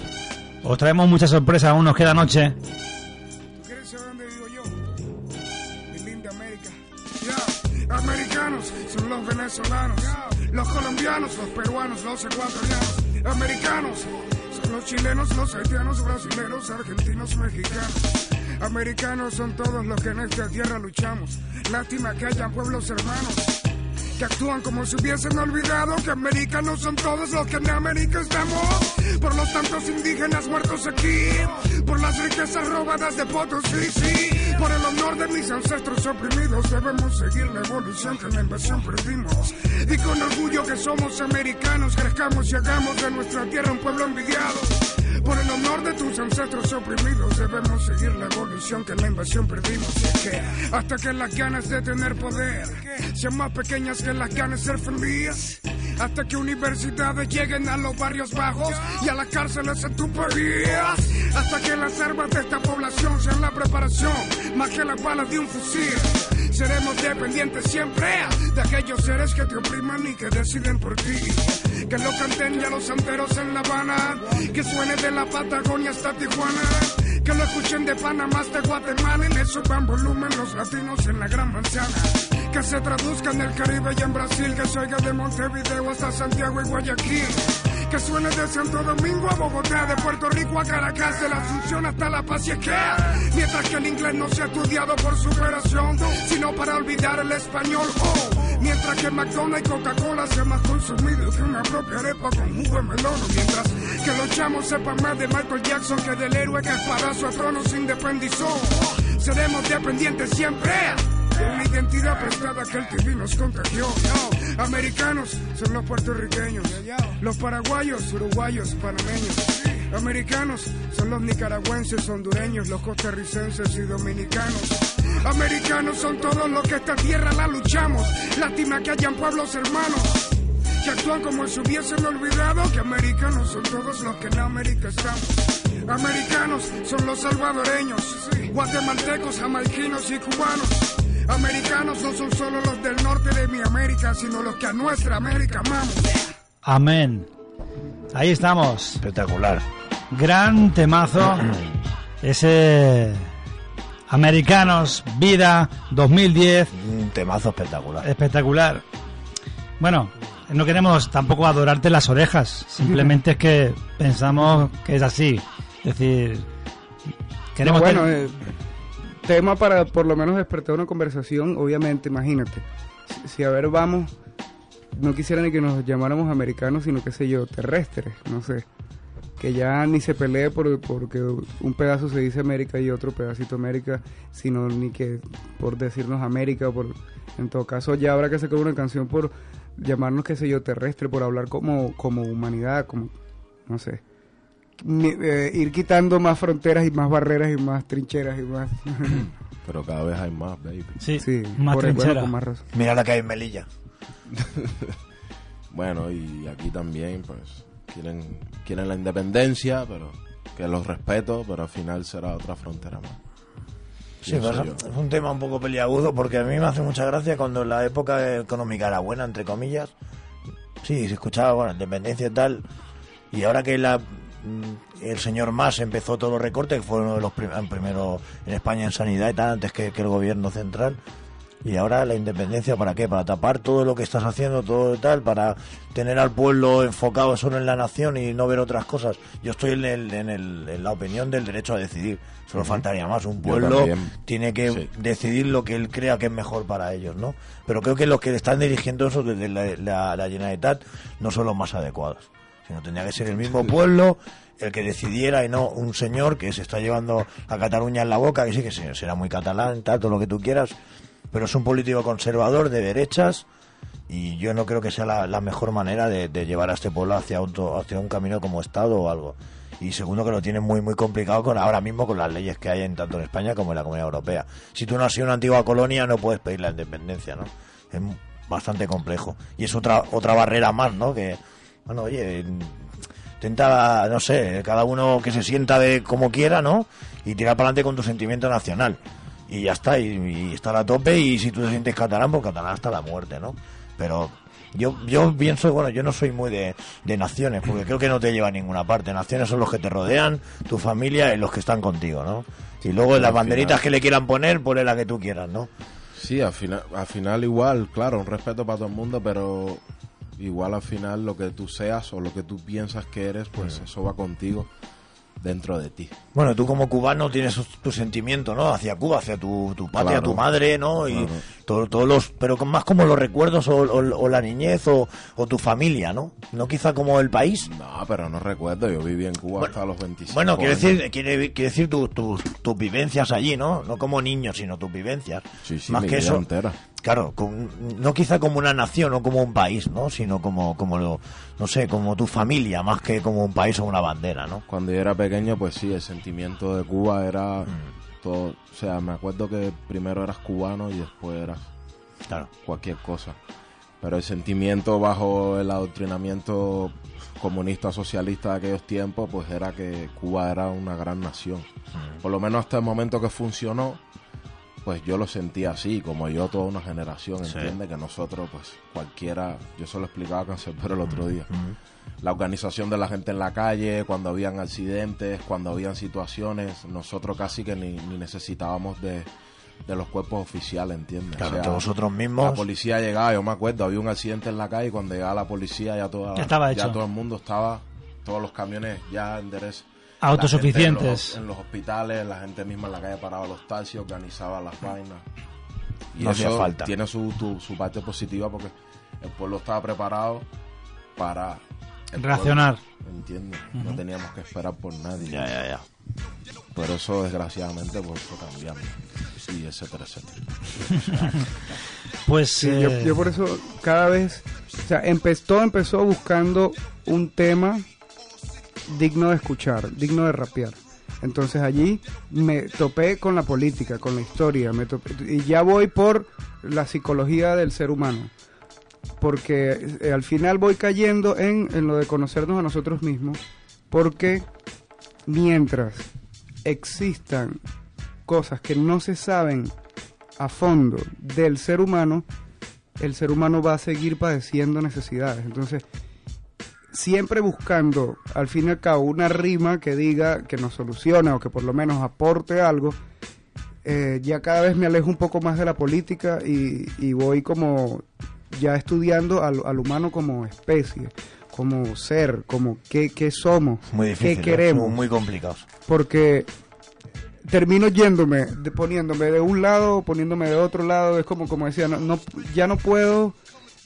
Speaker 1: Os traemos muchas sorpresas, aún nos queda noche.
Speaker 9: ¿Tú quieres saber dónde vivo yo? Mi linda América. Ya, Americanos son los venezolanos, los colombianos, los peruanos, los ecuatorianos. Americanos son los chilenos, los haitianos, brasileños, argentinos, mexicanos. Americanos son todos los que en esta tierra luchamos. Lástima que hayan pueblos hermanos que actúan como si hubiesen olvidado que americanos son todos los que en América estamos. Por los tantos indígenas muertos aquí, por las riquezas robadas de Potosí, sí, por el honor de mis ancestros oprimidos, debemos seguir la evolución que en la invasión perdimos. Y con orgullo que somos americanos, crezcamos y hagamos de nuestra tierra un pueblo envidiado. Por el honor de tus ancestros oprimidos debemos seguir la evolución que en la invasión perdimos. Que hasta que las ganas de tener poder sean más pequeñas que las ganas de ser feliz. Hasta que universidades lleguen a los barrios bajos y a las cárceles en tu país. Hasta que las armas de esta población sean la preparación más que las balas de un fusil. Seremos dependientes siempre de aquellos seres que te opriman y que deciden por ti. Que lo canten ya los santeros en La Habana, que suene de la Patagonia hasta Tijuana. Que lo escuchen de Panamá hasta Guatemala y le suban volumen los latinos en la gran manzana. Que se traduzca en el Caribe y en Brasil, que se oiga de Montevideo hasta Santiago y Guayaquil. Que suene de Santo Domingo a Bogotá, de Puerto Rico a Caracas, de la Asunción hasta La Paz y es que mientras que el inglés no sea estudiado por superación, sino para olvidar el español. Oh, mientras que McDonald's y Coca-Cola sea más consumido que una propia arepa con jugo de melón. Mientras que los chamos sepan más de Michael Jackson que del héroe que para su trono se independizó. Seremos dependientes siempre una identidad prestada que el TV nos contagió. No, americanos son los puertorriqueños, los paraguayos, uruguayos, panameños. Americanos son los nicaragüenses, hondureños, los costarricenses y dominicanos. Americanos son todos los que esta tierra la luchamos. Lástima que hayan pueblos hermanos que actúan como si hubiesen olvidado que americanos son todos los que en América estamos. Americanos son los salvadoreños, guatemaltecos, jamaiquinos y cubanos. Americanos no son solo los del norte de mi América, sino los que a nuestra América amamos.
Speaker 1: Amén. Ahí estamos.
Speaker 2: Espectacular.
Speaker 1: Gran temazo. Ese Americanos Vida 2010.
Speaker 2: Un temazo espectacular.
Speaker 1: Espectacular. Bueno, no queremos tampoco adorarte las orejas. Simplemente es que pensamos que es así. Es decir, queremos
Speaker 4: No, bueno,
Speaker 1: tener-
Speaker 4: eh, tema para por lo menos despertar una conversación, obviamente, imagínate. Si, a ver vamos, no quisiera ni que nos llamáramos americanos, sino qué sé yo, terrestres, no sé. Que ya ni se pelee por, porque un pedazo se dice América y otro pedacito América, sino ni que por decirnos América, por en todo caso ya habrá que sacar una canción por llamarnos, qué sé yo, terrestre, por hablar como, como humanidad, como, no sé. Eh, ir quitando más fronteras y más barreras y más trincheras y más...
Speaker 3: Pero cada vez hay más, baby.
Speaker 1: Sí,
Speaker 4: Sí,
Speaker 1: más
Speaker 4: por- bueno.
Speaker 2: Mira la que hay en Melilla.
Speaker 3: Bueno, y aquí también, pues, quieren, quieren la independencia, pero que los respeto, pero al final será otra frontera más.
Speaker 2: Sí, pero es un tema un poco peliagudo porque a mí me hace mucha gracia cuando la época económica era buena, entre comillas. Sí, se escuchaba, bueno, independencia y tal. Y ahora que la, mm, el señor Mas empezó todos los recortes, que fue uno de los prim- primeros en España en sanidad y tal, antes que, que el gobierno central. Y ahora la independencia, ¿para qué? Para tapar todo lo que estás haciendo, todo y tal, para tener al pueblo enfocado solo en la nación y no ver otras cosas. Yo estoy en, el- en el- en la opinión del derecho a decidir. Solo faltaría más. Un pueblo tiene que
Speaker 3: Sí.
Speaker 2: decidir lo que él crea que es mejor para ellos, ¿no? Pero creo que los que están dirigiendo eso desde la, la, la Generalitat no son los más adecuados. Sino tendría que ser el mismo pueblo el que decidiera y no un señor que se está llevando a Cataluña en la boca, que sí que se- será muy catalán, tal, todo lo que tú quieras, pero es un político conservador de derechas y yo no creo que sea la, la mejor manera de, de llevar a este pueblo hacia, otro- hacia un camino como Estado o algo. Y segundo que lo tiene muy muy complicado con ahora mismo con las leyes que hay en tanto en España como en la Comunidad Europea. Si tú no has sido una antigua colonia no puedes pedir la independencia, ¿no? Es bastante complejo. Y es otra otra barrera más, ¿no? Que, bueno, oye, intenta, no sé, cada uno que se sienta de como quiera, ¿no? Y tirar para adelante con tu sentimiento nacional. Y ya está, y, y estar a tope. Y si tú te sientes catalán, pues catalán hasta la muerte, ¿no? Pero yo, yo pienso, bueno, yo no soy muy de, de naciones, porque creo que no te lleva a ninguna parte. Naciones son los que te rodean, tu familia y los que están contigo, ¿no? Y luego las banderitas
Speaker 3: final-
Speaker 2: que le quieran poner, ponle la que tú quieras, ¿no?
Speaker 3: Sí, al final, al final igual, claro, un respeto para todo el mundo, pero igual al final lo que tú seas o lo que tú piensas que eres, pues eso va contigo. dentro de ti.
Speaker 2: Bueno, tú como cubano tienes tu sentimiento, ¿no? Hacia Cuba, hacia tu, tu patria,
Speaker 3: Claro.
Speaker 2: tu madre, ¿no? Y
Speaker 3: Claro.
Speaker 2: todo- todos los, pero más como los recuerdos o, o- o la niñez o, o tu familia, ¿no? No quizá como el país.
Speaker 3: No, pero no recuerdo, yo viví en Cuba hasta los 25
Speaker 2: Bueno, quiero decir, quiere, quiere decir tu- tu- tus vivencias allí, ¿no? No como niño, sino tus vivencias.
Speaker 3: Sí, sí,
Speaker 2: más
Speaker 3: mi
Speaker 2: que
Speaker 3: vida
Speaker 2: eso.
Speaker 3: entera.
Speaker 2: Claro, con- no quizá como una nación o como un país, ¿no? Sino como, como lo, no sé, como tu familia, más que como un país o una bandera, ¿no?
Speaker 3: Cuando yo era pequeño, pues sí, el sentimiento de Cuba era
Speaker 2: Mm.
Speaker 3: todo. O sea, me acuerdo que primero eras cubano y después eras
Speaker 2: Claro.
Speaker 3: cualquier cosa. Pero el sentimiento bajo el adoctrinamiento comunista socialista de aquellos tiempos, pues era que Cuba era una gran nación.
Speaker 2: Mm.
Speaker 3: Por lo menos hasta el momento que funcionó, pues yo lo sentía así, como yo toda una generación
Speaker 2: Sí.
Speaker 3: entiende que nosotros, pues cualquiera, yo se lo explicaba a Cancerbero el otro día. La organización de la gente en la calle, cuando habían accidentes, cuando habían situaciones, nosotros casi que ni, ni necesitábamos de, de los cuerpos oficiales, ¿entiendes?
Speaker 2: Claro, que vosotros mismos-
Speaker 3: La policía llegaba, yo me acuerdo, había un accidente en la calle y cuando llegaba la policía ya, toda,
Speaker 1: Ya
Speaker 3: todo el mundo estaba, todos los camiones ya en derecho.
Speaker 1: Autosuficientes.
Speaker 3: En los, hospitales, la gente misma en la calle paraba los taxis, organizaba las vainas. Y
Speaker 2: No hacía
Speaker 3: eso
Speaker 2: falta.
Speaker 3: tiene su, tu- su parte positiva porque el pueblo estaba preparado para... pueblo, ¿Entiendes? No teníamos que esperar por nadie.
Speaker 2: Ya, ya, ya.
Speaker 3: Por eso, desgraciadamente, pues fue cambiando. Y etcétera, etcétera.
Speaker 1: Pues
Speaker 4: Sí, yo,
Speaker 1: eh,
Speaker 4: yo por eso cada vez, o sea, empe- todo empezó buscando un tema digno de escuchar, digno de rapear. Entonces allí me topé con la política, con la historia, me topé- y ya voy por la psicología del ser humano. Porque eh, al final voy cayendo en, en lo de conocernos a nosotros mismos, porque mientras existan cosas que no se saben a fondo del ser humano, el ser humano va a seguir padeciendo necesidades. Entonces, siempre buscando, al fin y al cabo, una rima que diga que nos solucione o que por lo menos aporte algo, eh, ya cada vez me alejo un poco más de la política y, y voy como ya estudiando al, al humano como especie, como ser, como qué, qué somos,
Speaker 2: Muy difícil.
Speaker 4: qué queremos
Speaker 2: muy complicados.
Speaker 4: porque termino yéndome, de- poniéndome de un lado, poniéndome de otro lado, es como, como decía, no, no- ya no puedo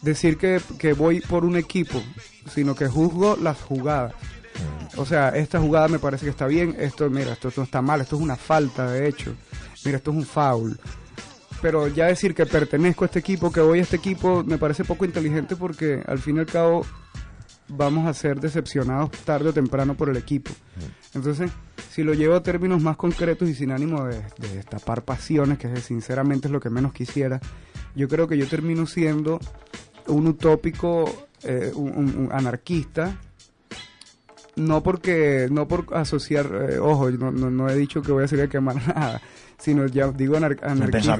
Speaker 4: decir que, que voy por un equipo, sino que juzgo las jugadas. O sea, esta jugada me parece que está bien, esto, mira, esto no está mal, esto es una falta, de hecho, mira, esto es un foul. Pero ya decir que pertenezco a este equipo, que voy a este equipo, me parece poco inteligente porque al fin y al cabo vamos a ser decepcionados tarde o temprano por el equipo. Entonces, si lo llevo a términos más concretos y sin ánimo de, de destapar pasiones, que sinceramente es lo que menos quisiera, yo creo que yo termino siendo un utópico, eh, un, anarquista, no porque, no por asociar, eh, ojo, no, no, no he dicho que voy a salir a quemar nada, sino ya digo anar- anarquista,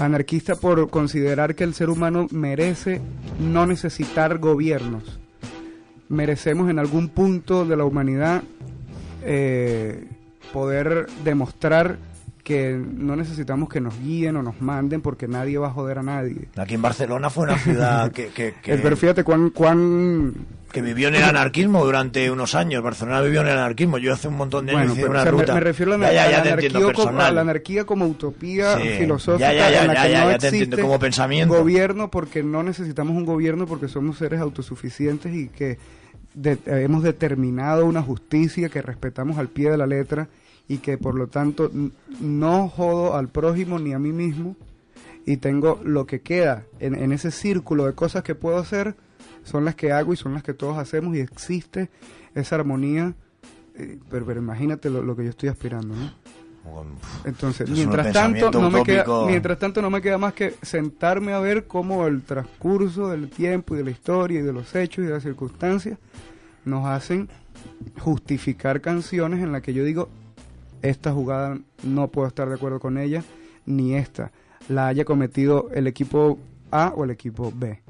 Speaker 4: anarquista por considerar que el ser humano merece no necesitar gobiernos. Merecemos en algún punto de la humanidad eh, poder demostrar que no necesitamos que nos guíen o nos manden porque nadie va a joder a nadie.
Speaker 2: Aquí en Barcelona fue una ciudad que, que, que-
Speaker 4: Pero fíjate cuán, cuán
Speaker 2: que vivió en el anarquismo durante unos años. Barcelona vivió en el anarquismo. Yo hace un montón de años
Speaker 4: Bueno,
Speaker 2: hice una
Speaker 4: o sea, me-
Speaker 2: ruta.
Speaker 4: me, refiero a la,
Speaker 2: Ya, ya, ya
Speaker 4: anarquía como, a la anarquía como utopía
Speaker 2: Sí,
Speaker 4: filosófica
Speaker 2: ya, ya, ya,
Speaker 4: en la
Speaker 2: ya,
Speaker 4: que
Speaker 2: ya,
Speaker 4: no
Speaker 2: ya te
Speaker 4: existe
Speaker 2: como pensamiento.
Speaker 4: gobierno porque no necesitamos un gobierno porque somos seres autosuficientes y que de- hemos determinado una justicia que respetamos al pie de la letra y que por lo tanto no jodo al prójimo ni a mí mismo y tengo lo que queda en, en ese círculo de cosas que puedo hacer son las que hago y son las que todos hacemos y existe esa armonía eh, pero, pero imagínate lo, lo que yo estoy aspirando ¿no? entonces mientras tanto
Speaker 2: pensamiento
Speaker 4: no me queda
Speaker 2: utópico.
Speaker 4: mientras tanto no me queda más que sentarme a ver cómo el transcurso del tiempo y de la historia y de los hechos y de las circunstancias nos hacen justificar canciones en las que yo digo esta jugada no puedo estar de acuerdo con ella ni esta la haya cometido el equipo A o el equipo B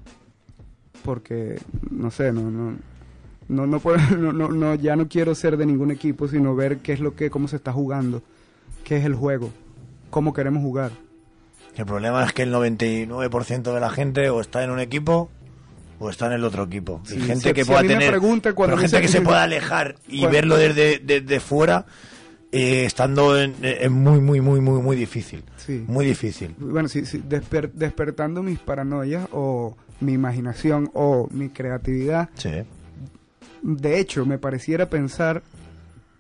Speaker 4: porque no sé no no no, no, puedo- no, no, no, ya no quiero ser de ningún equipo sino ver qué es lo que cómo se está jugando qué es el juego cómo queremos jugar
Speaker 2: El problema es que el 99% de la gente o está en un equipo o está en el otro equipo. y gente
Speaker 4: si-
Speaker 2: que
Speaker 4: si
Speaker 2: pueda tener.
Speaker 4: cuando
Speaker 2: pero gente que se pueda alejar y
Speaker 4: Cuando-
Speaker 2: verlo desde, desde fuera, eh, estando en, es muy, muy, muy, muy, muy difícil.
Speaker 4: Sí.
Speaker 2: Muy difícil.
Speaker 4: Bueno, sí, sí, desper- despertando mis paranoias o mi imaginación o mi creatividad,
Speaker 2: Sí.
Speaker 4: de hecho, me pareciera pensar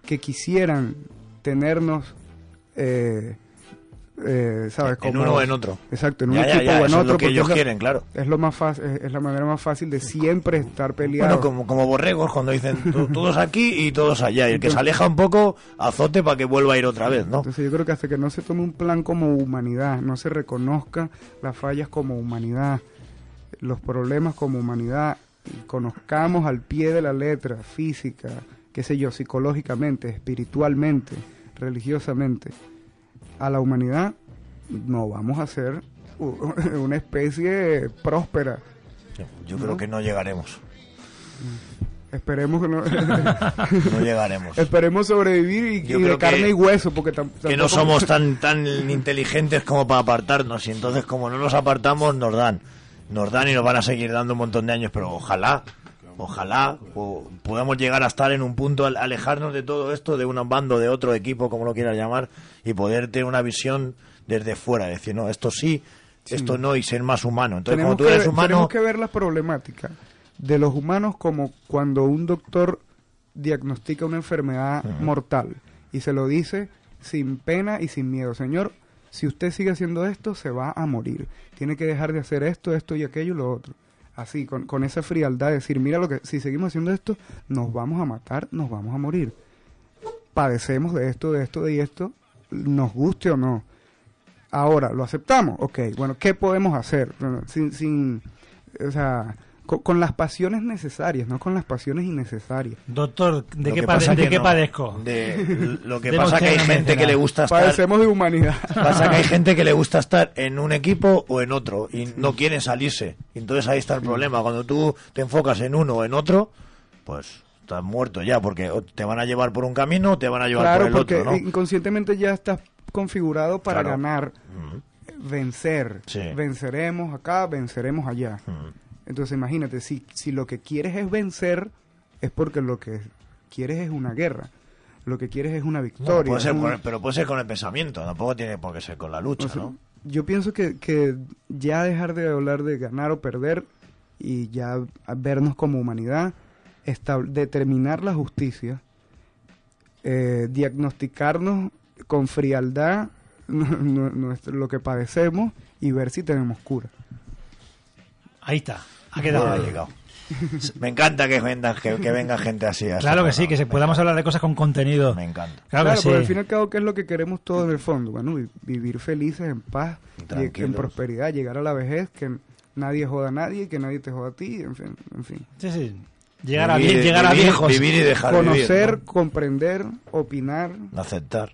Speaker 4: que quisieran tenernos, eh, eh, ¿sabes?
Speaker 2: En uno o en otro.
Speaker 4: Exacto, en un
Speaker 2: Ya,
Speaker 4: equipo
Speaker 2: ya,
Speaker 4: o en
Speaker 2: es
Speaker 4: otro.
Speaker 2: lo que ellos
Speaker 4: es
Speaker 2: quieren, claro.
Speaker 4: Es, lo más fácil, es, la manera más fácil de siempre estar.
Speaker 2: Bueno, como, como borregos, cuando dicen "Tú- todos aquí y todos allá. Y el que se aleja un poco, azote para que vuelva a ir otra vez, ¿no?
Speaker 4: Entonces yo creo que hasta que no se tome un plan como humanidad, no se reconozca las fallas como humanidad, los problemas como humanidad, y conozcamos al pie de la letra, física, qué sé yo, psicológicamente, espiritualmente, religiosamente, a la humanidad, no vamos a ser una especie próspera.
Speaker 2: Yo creo que no llegaremos.
Speaker 4: Esperemos que no,
Speaker 2: No llegaremos.
Speaker 4: esperemos sobrevivir y, de
Speaker 2: creo que-
Speaker 4: carne y hueso, porque
Speaker 2: que no somos tan tan inteligentes como para apartarnos y entonces como no nos apartamos nos dan nos dan y nos van a seguir dando un montón de años pero ojalá ojalá o podamos llegar a estar en un punto al alejarnos de todo esto de un bando de otro equipo como lo quieras llamar y poder tener una visión desde fuera decir no esto sí, esto no y ser más humano entonces
Speaker 4: tenemos,
Speaker 2: como tú
Speaker 4: que,
Speaker 2: eres
Speaker 4: ver-
Speaker 2: humano
Speaker 4: tenemos que ver la problemática de los humanos como cuando un doctor diagnostica una enfermedad mortal y se lo dice sin pena y sin miedo. Señor, si usted sigue haciendo esto, se va a morir. Tiene que dejar de hacer esto, esto y aquello y lo otro. Así, con, con esa frialdad, decir, mira lo que, si seguimos haciendo esto, nos vamos a matar, nos vamos a morir. Padecemos de esto, de esto, de esto, nos guste o no. Ahora, ¿lo aceptamos? Ok, bueno, ¿qué podemos hacer? Sin, sin, o sea, con, con las pasiones necesarias, no con las pasiones innecesarias.
Speaker 1: Doctor, ¿de qué, pade- de qué
Speaker 2: no.
Speaker 1: padezco?
Speaker 2: de lo que pasa que hay gente que le gusta estar
Speaker 4: Padecemos de humanidad.
Speaker 2: Pasa que hay gente que le gusta estar en un equipo o en otro y no quieren salirse. Entonces ahí está el problema. Cuando tú te enfocas en uno o en otro, pues estás muerto ya, porque te van a llevar por un camino o te van a llevar
Speaker 4: Claro,
Speaker 2: por el
Speaker 4: porque
Speaker 2: otro, ¿no?
Speaker 4: inconscientemente ya estás configurado para
Speaker 2: Claro.
Speaker 4: ganar, vencer.
Speaker 2: Sí.
Speaker 4: Venceremos acá, venceremos allá. Entonces imagínate, si, si lo que quieres es vencer, es porque lo que quieres es una guerra. Lo que quieres es una
Speaker 2: No,
Speaker 4: victoria.
Speaker 2: puede ser
Speaker 4: un-
Speaker 2: con el- pero puede ser con el pensamiento, tampoco tiene por qué ser con la lucha,
Speaker 4: O sea,
Speaker 2: ¿no?
Speaker 4: Yo pienso que, que ya dejar de hablar de ganar o perder y ya vernos como humanidad, determinar la justicia, eh, diagnosticarnos con frialdad nuestro- lo que padecemos y ver si tenemos cura.
Speaker 1: Ahí está, ha quedado
Speaker 2: Ha
Speaker 1: ahí.
Speaker 2: llegado. Me encanta que venga, que, que venga gente así. a este
Speaker 1: Claro que sí, que se podamos hablar de cosas con contenido.
Speaker 2: Me encanta.
Speaker 1: Claro,
Speaker 4: Claro,
Speaker 1: que sí.
Speaker 4: porque al fin y al cabo, ¿qué es lo que queremos todos en el fondo? Bueno, vi- vivir felices, en paz, y en prosperidad, llegar a la vejez, que nadie joda a nadie, que nadie te joda a ti, en fin. En fin.
Speaker 1: Sí, sí. Llegar a,
Speaker 2: Vivir-
Speaker 1: vie- llegar a
Speaker 2: vivir-
Speaker 1: viejos.
Speaker 2: Vivir y dejar
Speaker 4: Conocer,
Speaker 2: vivir,
Speaker 4: comprender, opinar.
Speaker 2: ¿no? Aceptar.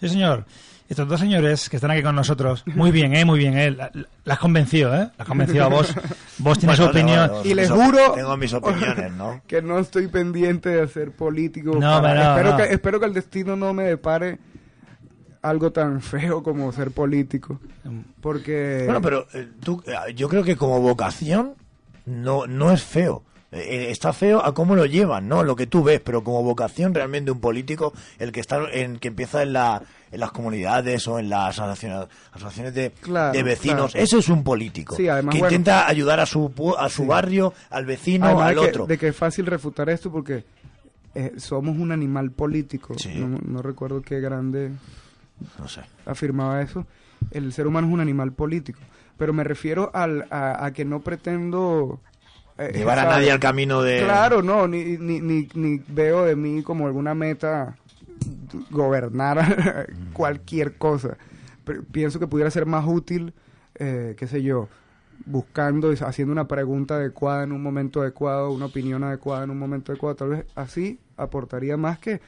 Speaker 1: Sí, señor. Estos dos señores que están aquí con nosotros, muy bien, ¿eh? Muy bien, ¿eh? La, la- la has convencido, ¿eh? La has convencido a vos. Vos tienes
Speaker 2: Bueno,
Speaker 1: opinión.
Speaker 2: tengo-
Speaker 4: Y les juro-
Speaker 2: Tengo mis opiniones, ¿no?
Speaker 4: que no estoy pendiente de ser político.
Speaker 1: No,
Speaker 4: para-
Speaker 1: no,
Speaker 4: espero,
Speaker 1: no.
Speaker 4: Que, espero que el destino no me depare algo tan feo como ser político. Porque...
Speaker 2: Bueno, pero eh, tú, eh, yo creo que como vocación no, no es feo. Eh, eh, está feo a cómo lo llevan, ¿no? Lo que tú ves, pero como vocación realmente un político, el que está en que empieza en, la, en las comunidades o en las asociaciones, de,
Speaker 4: Claro,
Speaker 2: de vecinos,
Speaker 4: claro.
Speaker 2: ese es un político.
Speaker 4: Sí, además,
Speaker 2: que
Speaker 4: bueno.
Speaker 2: intenta ayudar a su, a su
Speaker 4: Sí.
Speaker 2: barrio, al vecino,
Speaker 4: Además
Speaker 2: al
Speaker 4: de que,
Speaker 2: otro.
Speaker 4: de que es fácil refutar esto porque eh, somos un animal político.
Speaker 2: Sí.
Speaker 4: No, no recuerdo qué grande
Speaker 2: No sé.
Speaker 4: afirmaba eso. El ser humano es un animal político. Pero me refiero al, a, a que no pretendo... eh,
Speaker 2: Llevar a nadie al camino de...
Speaker 4: Claro, no, ni, ni, ni, ni veo de mí como alguna meta gobernar cualquier cosa. Pero pienso que pudiera ser más útil, eh, qué sé yo, buscando y haciendo una pregunta adecuada en un momento adecuado, una opinión adecuada en un momento adecuado. Tal vez así aportaría más que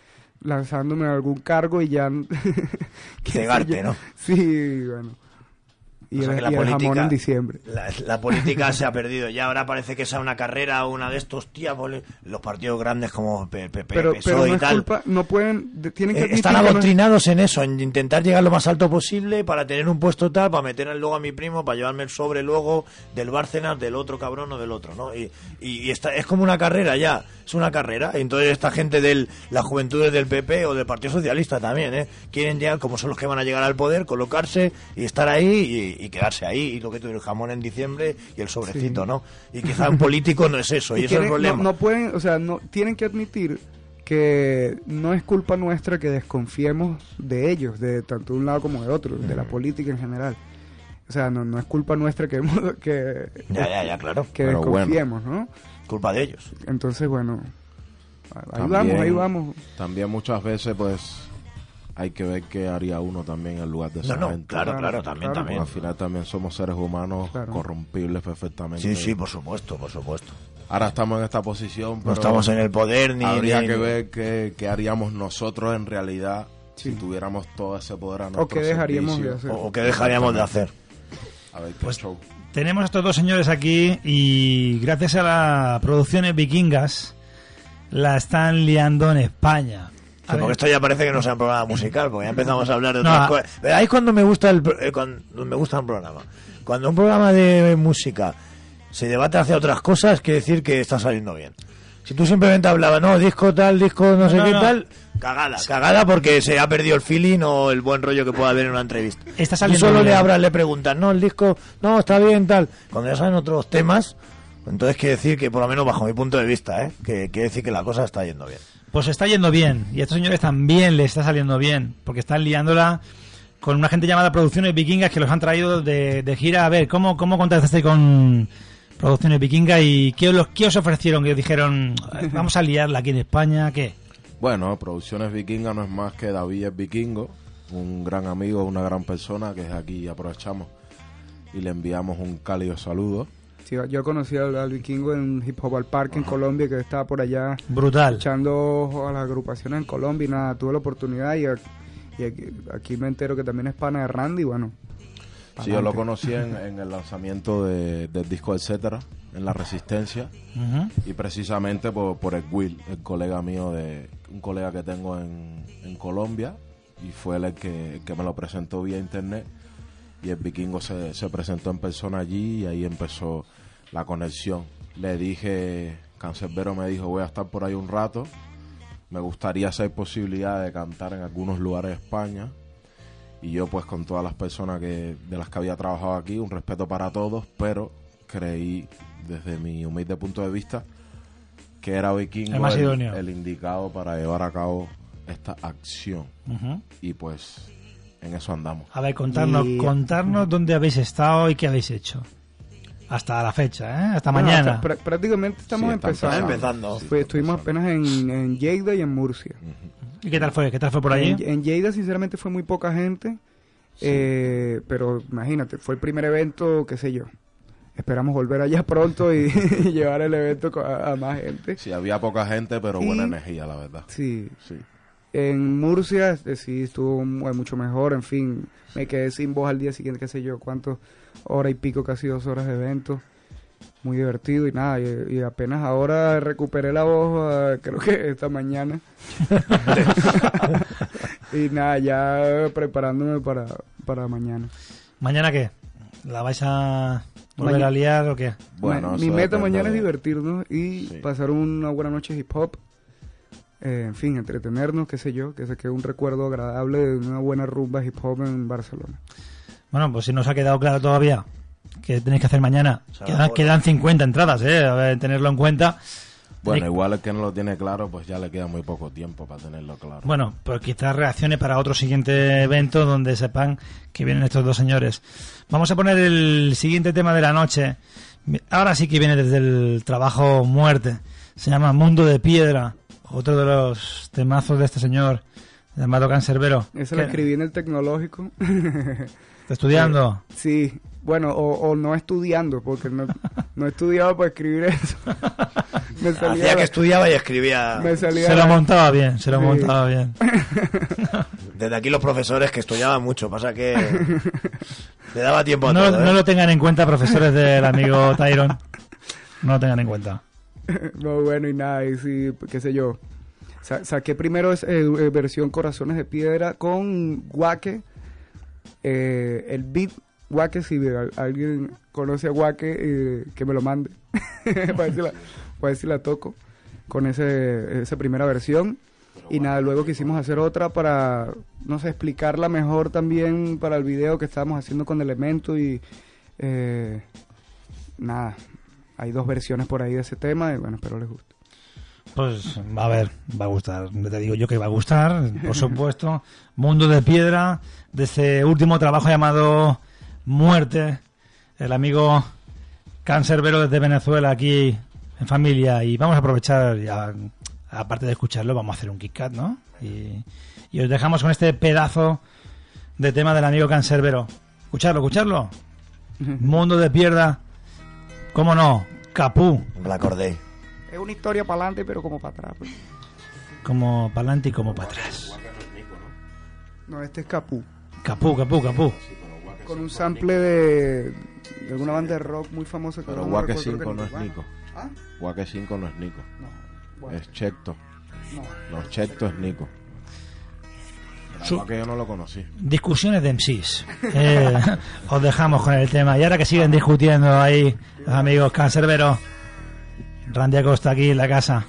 Speaker 4: lanzándome a algún cargo y ya...
Speaker 2: Cegarte. ¿no?
Speaker 4: Sí, bueno. Y,
Speaker 2: O sea
Speaker 4: el,
Speaker 2: que la
Speaker 4: y el jamón
Speaker 2: política-
Speaker 4: en diciembre.
Speaker 2: La, la política se ha perdido. Ya ahora parece que sea una carrera o una de estos, tía, poli- los partidos grandes como P- P- P-
Speaker 4: Pero,
Speaker 2: PSOE
Speaker 4: pero no
Speaker 2: y tal.
Speaker 4: culpa, no pueden, de- tienen que
Speaker 2: eh, están adoctrinados en eso, en intentar llegar lo más alto posible para tener un puesto tal, para meter luego a mi primo, para llevarme el sobre luego del Bárcenas, del otro cabrón o del otro, ¿no? Y, y, y está, es como una carrera ya, es una carrera. Entonces esta gente de las juventudes del PP o del Partido Socialista también, ¿eh? Quieren llegar, como son los que van a llegar al poder, colocarse y estar ahí y, y quedarse ahí. Y lo que tú el jamón en diciembre y el sobrecito,
Speaker 4: Sí.
Speaker 2: ¿no? Y quizá un político no es eso, y,
Speaker 4: y
Speaker 2: eso es el problema.
Speaker 4: No, no pueden, o sea, no tienen que admitir que no es culpa nuestra que desconfiemos de ellos, de tanto de un lado como de otro, de la política en general. O sea, no, no es culpa nuestra que, que,
Speaker 2: Ya, ya, ya, claro.
Speaker 4: que
Speaker 3: Pero bueno.
Speaker 4: desconfiemos, ¿no?
Speaker 2: Culpa de ellos.
Speaker 4: Entonces, bueno, ahí
Speaker 3: También-
Speaker 4: vamos, ahí vamos.
Speaker 3: También muchas veces, pues, hay que ver qué haría uno también en lugar de
Speaker 2: No,
Speaker 3: esa
Speaker 2: no,
Speaker 3: gente.
Speaker 2: claro, claro, también,
Speaker 4: claro.
Speaker 2: también.
Speaker 3: Al final también somos seres humanos
Speaker 4: Claro.
Speaker 3: corrompibles perfectamente.
Speaker 2: Sí, sí, por supuesto, por supuesto.
Speaker 3: Ahora estamos en esta posición, pero
Speaker 2: No estamos en el poder ni...
Speaker 3: habría
Speaker 2: ni-
Speaker 3: que ver qué, qué haríamos nosotros en realidad si tuviéramos todo ese poder a
Speaker 4: O
Speaker 3: nuestro
Speaker 4: qué dejaríamos de hacer.
Speaker 2: O, o qué dejaríamos de hacer.
Speaker 3: A ver qué
Speaker 1: Pues
Speaker 3: show.
Speaker 1: Tenemos a estos dos señores aquí y gracias a las producciones vikingas la están liando en España. A
Speaker 2: Sí, porque
Speaker 1: ver,
Speaker 2: esto ya parece que no sea un programa musical, porque ya empezamos a hablar de otras cosas. Es cuando me gusta el, eh, cuando me gusta un programa. Cuando un programa de música se debate hacia otras cosas, quiere decir que está saliendo bien. Si tú simplemente hablabas, no, disco tal, disco no sé
Speaker 1: No,
Speaker 2: qué tal, cagada, cagada porque se ha perdido el feeling o el buen rollo que pueda haber en una entrevista.
Speaker 1: Está
Speaker 2: Tú solo le abras, le preguntas, no, el disco, no, está bien, tal. Cuando ya saben otros temas, entonces quiere decir que, por lo menos bajo mi punto de vista, ¿eh? que quiere decir que la cosa está yendo bien.
Speaker 1: Pues está yendo bien y a estos señores también les está saliendo bien porque están liándola con una gente llamada Producciones Vikingas que los han traído de, de gira. A ver, ¿cómo, cómo contactaste con Producciones Vikingas y qué, os- qué os ofrecieron? Que dijeron, "Eh, vamos a liarla aquí en España, ¿qué?
Speaker 3: Bueno, Producciones Vikinga no es más que David es Vikingo, un gran amigo, una gran persona que es aquí aprovechamos y le enviamos un cálido saludo.
Speaker 4: Yo conocí al, al vikingo en Hip Hop al Parque en Colombia, que estaba por allá
Speaker 1: Brutal.
Speaker 4: echando ojo a las agrupaciones en Colombia y nada, tuve la oportunidad y, aquí, aquí me entero que también es pana de Randy, bueno.
Speaker 3: Sí, yo lo conocí en, en el lanzamiento de- del disco Etcétera, en La Resistencia, y precisamente por, por el Will, el colega mío, de un colega que tengo en, en Colombia, y fue él el que, el que me lo presentó vía internet, y el vikingo se, se presentó en persona allí, y ahí empezó la conexión. Le dije, Cancerbero me dijo, voy a estar por ahí un rato, me gustaría hacer posibilidad de cantar en algunos lugares de España, y yo pues con todas las personas que de las que había trabajado aquí, un respeto para todos, pero creí desde mi humilde punto de vista que era Vikingo
Speaker 1: El
Speaker 3: el, el indicado para llevar a cabo esta acción y pues en eso andamos.
Speaker 1: A ver, contarnos,
Speaker 4: Y-
Speaker 1: contarnos dónde habéis estado y qué habéis hecho. Hasta la fecha, ¿eh? Hasta
Speaker 4: Bueno,
Speaker 1: mañana.
Speaker 4: hasta- pr- prácticamente estamos
Speaker 3: Sí,
Speaker 4: empezando.
Speaker 2: empezando.
Speaker 3: Sí,
Speaker 4: Fue-
Speaker 3: está
Speaker 4: estuvimos
Speaker 3: empezando.
Speaker 4: apenas en, en Lleida y en Murcia.
Speaker 1: ¿Y qué tal fue? ¿Qué tal fue por allí?
Speaker 4: En, en Lleida, sinceramente, fue muy poca gente. eh, pero imagínate, fue el primer evento, qué sé yo. Esperamos volver allá pronto y, y llevar el evento a, a más gente.
Speaker 3: Sí, había poca gente, pero
Speaker 4: Y-
Speaker 3: buena energía, la verdad.
Speaker 4: Sí.
Speaker 3: Sí.
Speaker 4: En Murcia, sí, estuvo mu- mucho mejor. En fin, me quedé sin voz al día siguiente, qué sé yo, cuánto, hora y pico, casi dos horas de evento. Muy divertido y nada, y, y apenas ahora recuperé la voz, ah, creo que esta mañana. y nada, ya preparándome para, para mañana.
Speaker 1: ¿Mañana qué? ¿La vais a volver a liar o qué?
Speaker 3: Bueno,
Speaker 4: Ma- mi meta mañana es divertirnos y
Speaker 3: Sí.
Speaker 4: pasar una buena noche hip hop. Eh, en fin, entretenernos, qué sé yo, que se quede un recuerdo agradable de una buena rumba hip hop en Barcelona.
Speaker 1: Bueno, pues si no os ha quedado claro todavía que tenéis que hacer mañana, quedan, quedan 50 entradas, ¿eh? A ver, tenerlo en cuenta.
Speaker 3: Bueno,
Speaker 1: Tenéis-
Speaker 3: igual el que no lo tiene claro, pues ya le queda muy poco tiempo para tenerlo claro.
Speaker 1: Bueno, pues quizás reaccione para otro siguiente evento donde sepan que vienen estos dos señores. Vamos a poner el siguiente tema de la noche. Ahora sí que viene desde el trabajo Muerte. Se llama Mundo de Piedra. Otro de los temazos de este señor llamado Cancerbero.
Speaker 4: Eso lo escribí en el tecnológico.
Speaker 1: ¿Está estudiando?
Speaker 4: sí, bueno, o, o no estudiando, porque no, no he estudiado para escribir eso. me salía,
Speaker 2: Hacía que
Speaker 4: la-
Speaker 2: estudiaba y escribía.
Speaker 4: me salía
Speaker 1: Se lo
Speaker 4: la-
Speaker 1: montaba bien, se lo
Speaker 4: Sí.
Speaker 1: montaba bien.
Speaker 2: Desde aquí los profesores que estudiaban mucho, pasa que Le daba tiempo a
Speaker 1: No,
Speaker 2: todo, ¿eh?
Speaker 1: no lo tengan en cuenta, profesores del amigo Tyron. No lo tengan en cuenta.
Speaker 4: no, bueno, y nada, y sí, qué sé yo. Sa- saqué primero es, eh, eh, versión Corazones de Piedra con Guaque. eh, el beat Guaque, si al- alguien conoce a Guaque, eh, que me lo mande. para, ver si la, para ver si la toco con ese, esa primera versión. Y nada, luego quisimos hacer otra para, no sé, explicarla mejor también para el video que estábamos haciendo con Elemento y eh, nada, hay dos versiones por ahí de ese tema y bueno, espero les guste.
Speaker 1: Pues a ver, va a gustar. Te digo yo que va a gustar, por supuesto. Mundo de Piedra, de ese último trabajo llamado Muerte. El amigo Cancerbero desde Venezuela aquí en familia. Y vamos a aprovechar, ya, aparte de escucharlo, vamos a hacer un Kit Kat, ¿no? Y, y os dejamos con este pedazo de tema del amigo Cancerbero. Escucharlo, escucharlo. Mundo de Piedra. ¿Cómo no? Capú.
Speaker 2: Me la acordé.
Speaker 4: Es una historia para adelante, pero como para atrás. pues.
Speaker 1: Como para adelante y como para atrás.
Speaker 4: No, este es Capú.
Speaker 1: Capú, capú, capú.
Speaker 4: Con un sample de, de alguna banda de rock muy famosa. que
Speaker 3: Pero Guaque
Speaker 4: recuerdo,
Speaker 3: 5
Speaker 4: creo que
Speaker 3: no es. Nico.
Speaker 4: ¿Ah?
Speaker 3: Guaque 5 no es Nico.
Speaker 4: Guaque.
Speaker 3: Es Checto.
Speaker 4: No.
Speaker 3: No, Checto es Nico.
Speaker 1: Su-
Speaker 3: Guaque yo no lo conocí.
Speaker 1: Discusiones de MCs. Eh, os dejamos con el tema. Y ahora que siguen discutiendo ahí los amigos cancerberos, Randy Acosta aquí en la casa.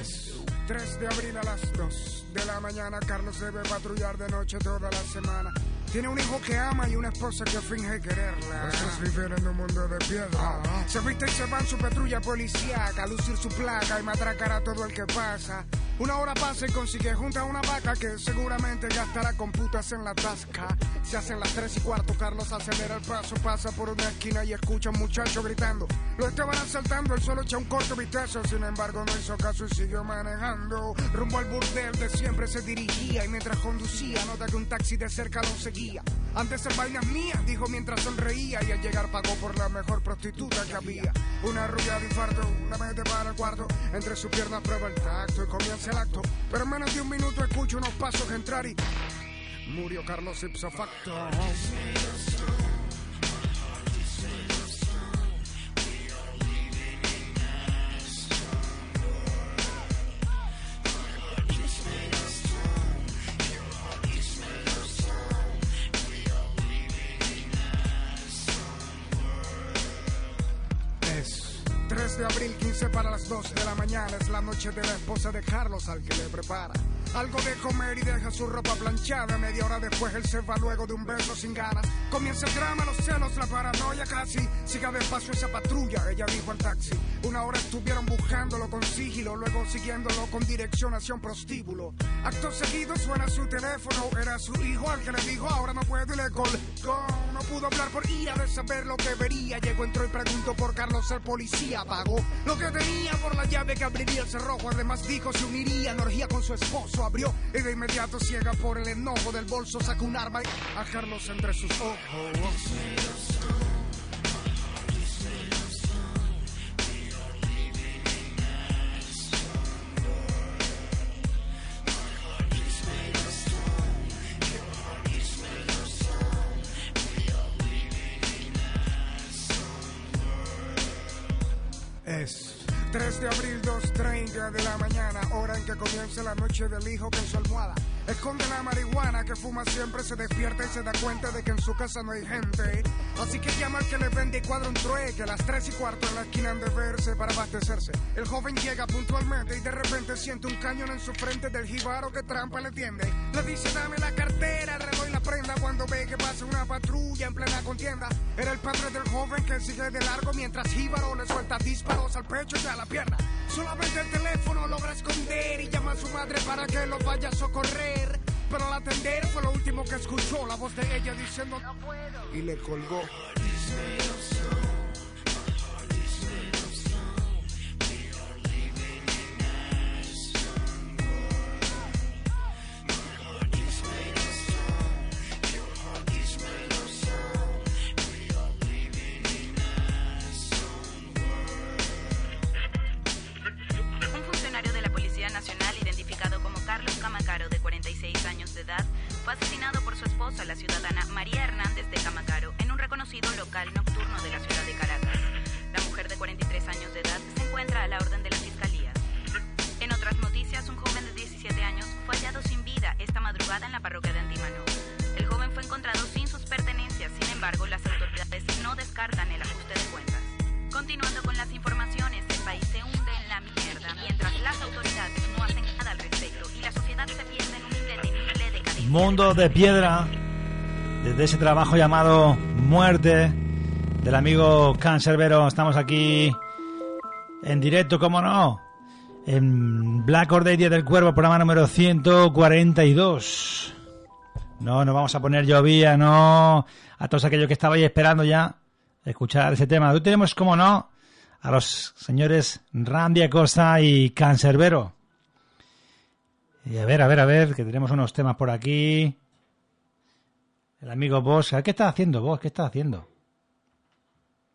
Speaker 9: Es 3 de abril a las 2 de la mañana. Carlos debe patrullar de noche toda la semana. Tiene un hijo que ama y una esposa que finge quererla. Estos viven en un mundo de piedra. Se viste y se va en su patrulla policíaca a lucir su placa y matracar a todo el que pasa. Una hora pasa y consigue junta una vaca que seguramente gastará con putas en la tasca. Se hacen las 3 y cuarto, Carlos acelera el paso, pasa por una esquina y escucha a un muchacho gritando. Lo estaban asaltando, él solo echa un corto vistazo, sin embargo no hizo caso y siguió manejando. Rumbo al burdel de siempre se dirigía y mientras conducía nota que un taxi de cerca lo seguía. Antes en vainas mías, dijo mientras sonreía y al llegar pagó por la mejor prostituta que había. Una rubia de infarto, una mete para el cuarto, entre sus piernas prueba el tacto y comienza el acto. Pero en menos de un minuto escucho unos pasos entrar y murió Carlos ipso 3 de abril, 15 para las 2 de la mañana. Es la noche de la esposa de Carlos al que le prepara algo de comer y deja su ropa planchada. Media hora después él se va luego de un beso sin ganas. Comienza el drama, los celos, la paranoia casi. Siga despacio esa patrulla, ella dijo al taxi. Una hora estuvieron buscándolo con sigilo, luego siguiéndolo con dirección hacia un prostíbulo. Acto seguido suena su teléfono, era su hijo al que le dijo ahora no puedo y le colgó. No pudo hablar por ira de saber lo que vería. Llegó, entró y preguntó por Carlos el policía. Pagó lo que tenía por la llave que abriría el cerrojo. Además dijo se uniría en orgía con su esposo. Abrió y de inmediato ciega por el enojo del bolso sacó un arma y a Carlos entre sus ojos. 3 de abril, 2.30 de la mañana, hora en que comienza la noche del hijo que su almohada esconde la marihuana que fuma siempre, se despierta y se da cuenta de que en su casa no hay gente. Así que llama al que le vende y cuadra un trueque, a las 3 y cuarto en la esquina han de verse para abastecerse. El joven llega puntualmente y de repente siente un cañón en su frente del jibaro que trampa le tiende. Le dice dame la cartera, el reloj cuando ve que pasa una patrulla en plena contienda. Era el padre del joven que sigue de largo mientras Jíbaro le suelta disparos al pecho y a la pierna. Solamente el teléfono logra esconder y llama a su madre para que lo vaya a socorrer. Pero al atender fue lo último que escuchó, la voz de ella diciendo no puedo. Y le colgó.
Speaker 1: Mundo de Piedra, desde ese trabajo llamado Muerte, del amigo Cancerbero, estamos aquí en directo, como no, en Black Order del Cuervo, programa número 142. No, no vamos a poner llovía, no, a todos aquellos que estabais esperando ya escuchar ese tema. Hoy tenemos, como no, a los señores Randy Acosta y Cancerbero. Y a ver, a ver, a ver, que tenemos unos temas por aquí. El amigo Boss. ¿Qué está haciendo, Boss? ¿Qué está haciendo?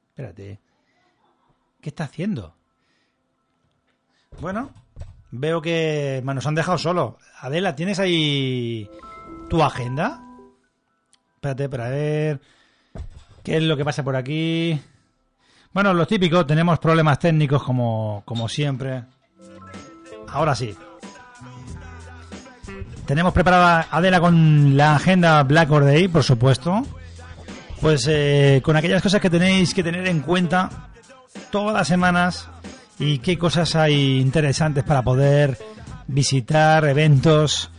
Speaker 1: Espérate. ¿Qué está haciendo? Bueno, veo que nos han dejado solo. Adela, ¿tienes ahí tu agenda? Espérate, para ver qué es lo que pasa por aquí. Bueno, lo típico, tenemos problemas técnicos como, como siempre. Ahora sí. Tenemos preparada Adela con la agenda Black Or Day, por supuesto. Pues eh, con aquellas cosas que tenéis que tener en cuenta todas las semanas y qué cosas hay interesantes para poder visitar, eventos,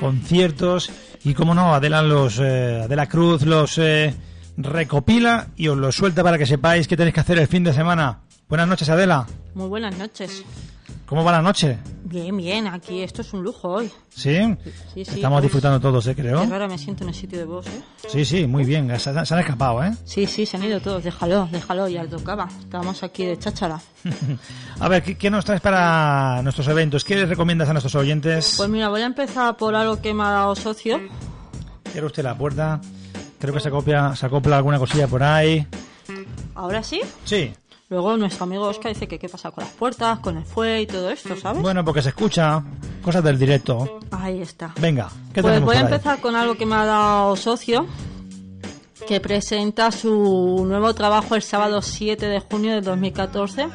Speaker 1: conciertos y, como no, Adela, los, eh, Adela Cruz los eh, recopila y os los suelta para que sepáis qué tenéis que hacer el fin de semana. Buenas noches, Adela.
Speaker 14: Muy buenas noches.
Speaker 1: ¿Cómo va la noche?
Speaker 14: Bien, bien, aquí esto es un lujo hoy.
Speaker 1: ¿Sí?
Speaker 14: Sí, sí,
Speaker 1: Estamos disfrutando todos, ¿eh? Creo.
Speaker 14: Raro me siento en el sitio de vos, ¿eh?
Speaker 1: Sí, sí, muy bien. Se, han- se han escapado, ¿eh?
Speaker 14: Sí, sí, se han ido todos. Déjalo, déjalo, ya tocaba. Estábamos aquí de cháchara.
Speaker 1: A ver, ¿qué, qué nos traes para nuestros eventos? ¿Qué les recomiendas a nuestros oyentes?
Speaker 14: Pues mira, voy a empezar por algo que me ha dado socio.
Speaker 1: Cierra usted la puerta. Creo que se acopla, se acopla alguna cosilla por ahí.
Speaker 14: Ahora sí.
Speaker 1: Sí.
Speaker 14: Luego nuestro amigo Oscar dice que qué pasa con las puertas, con el fue y todo esto, ¿sabes?
Speaker 1: Bueno, porque se escucha cosas del directo.
Speaker 14: Ahí está.
Speaker 1: Venga, ¿qué
Speaker 14: Pues voy a
Speaker 1: ahí?
Speaker 14: empezar con algo que me ha dado socio, que presenta su nuevo trabajo el sábado 7 de junio de 2014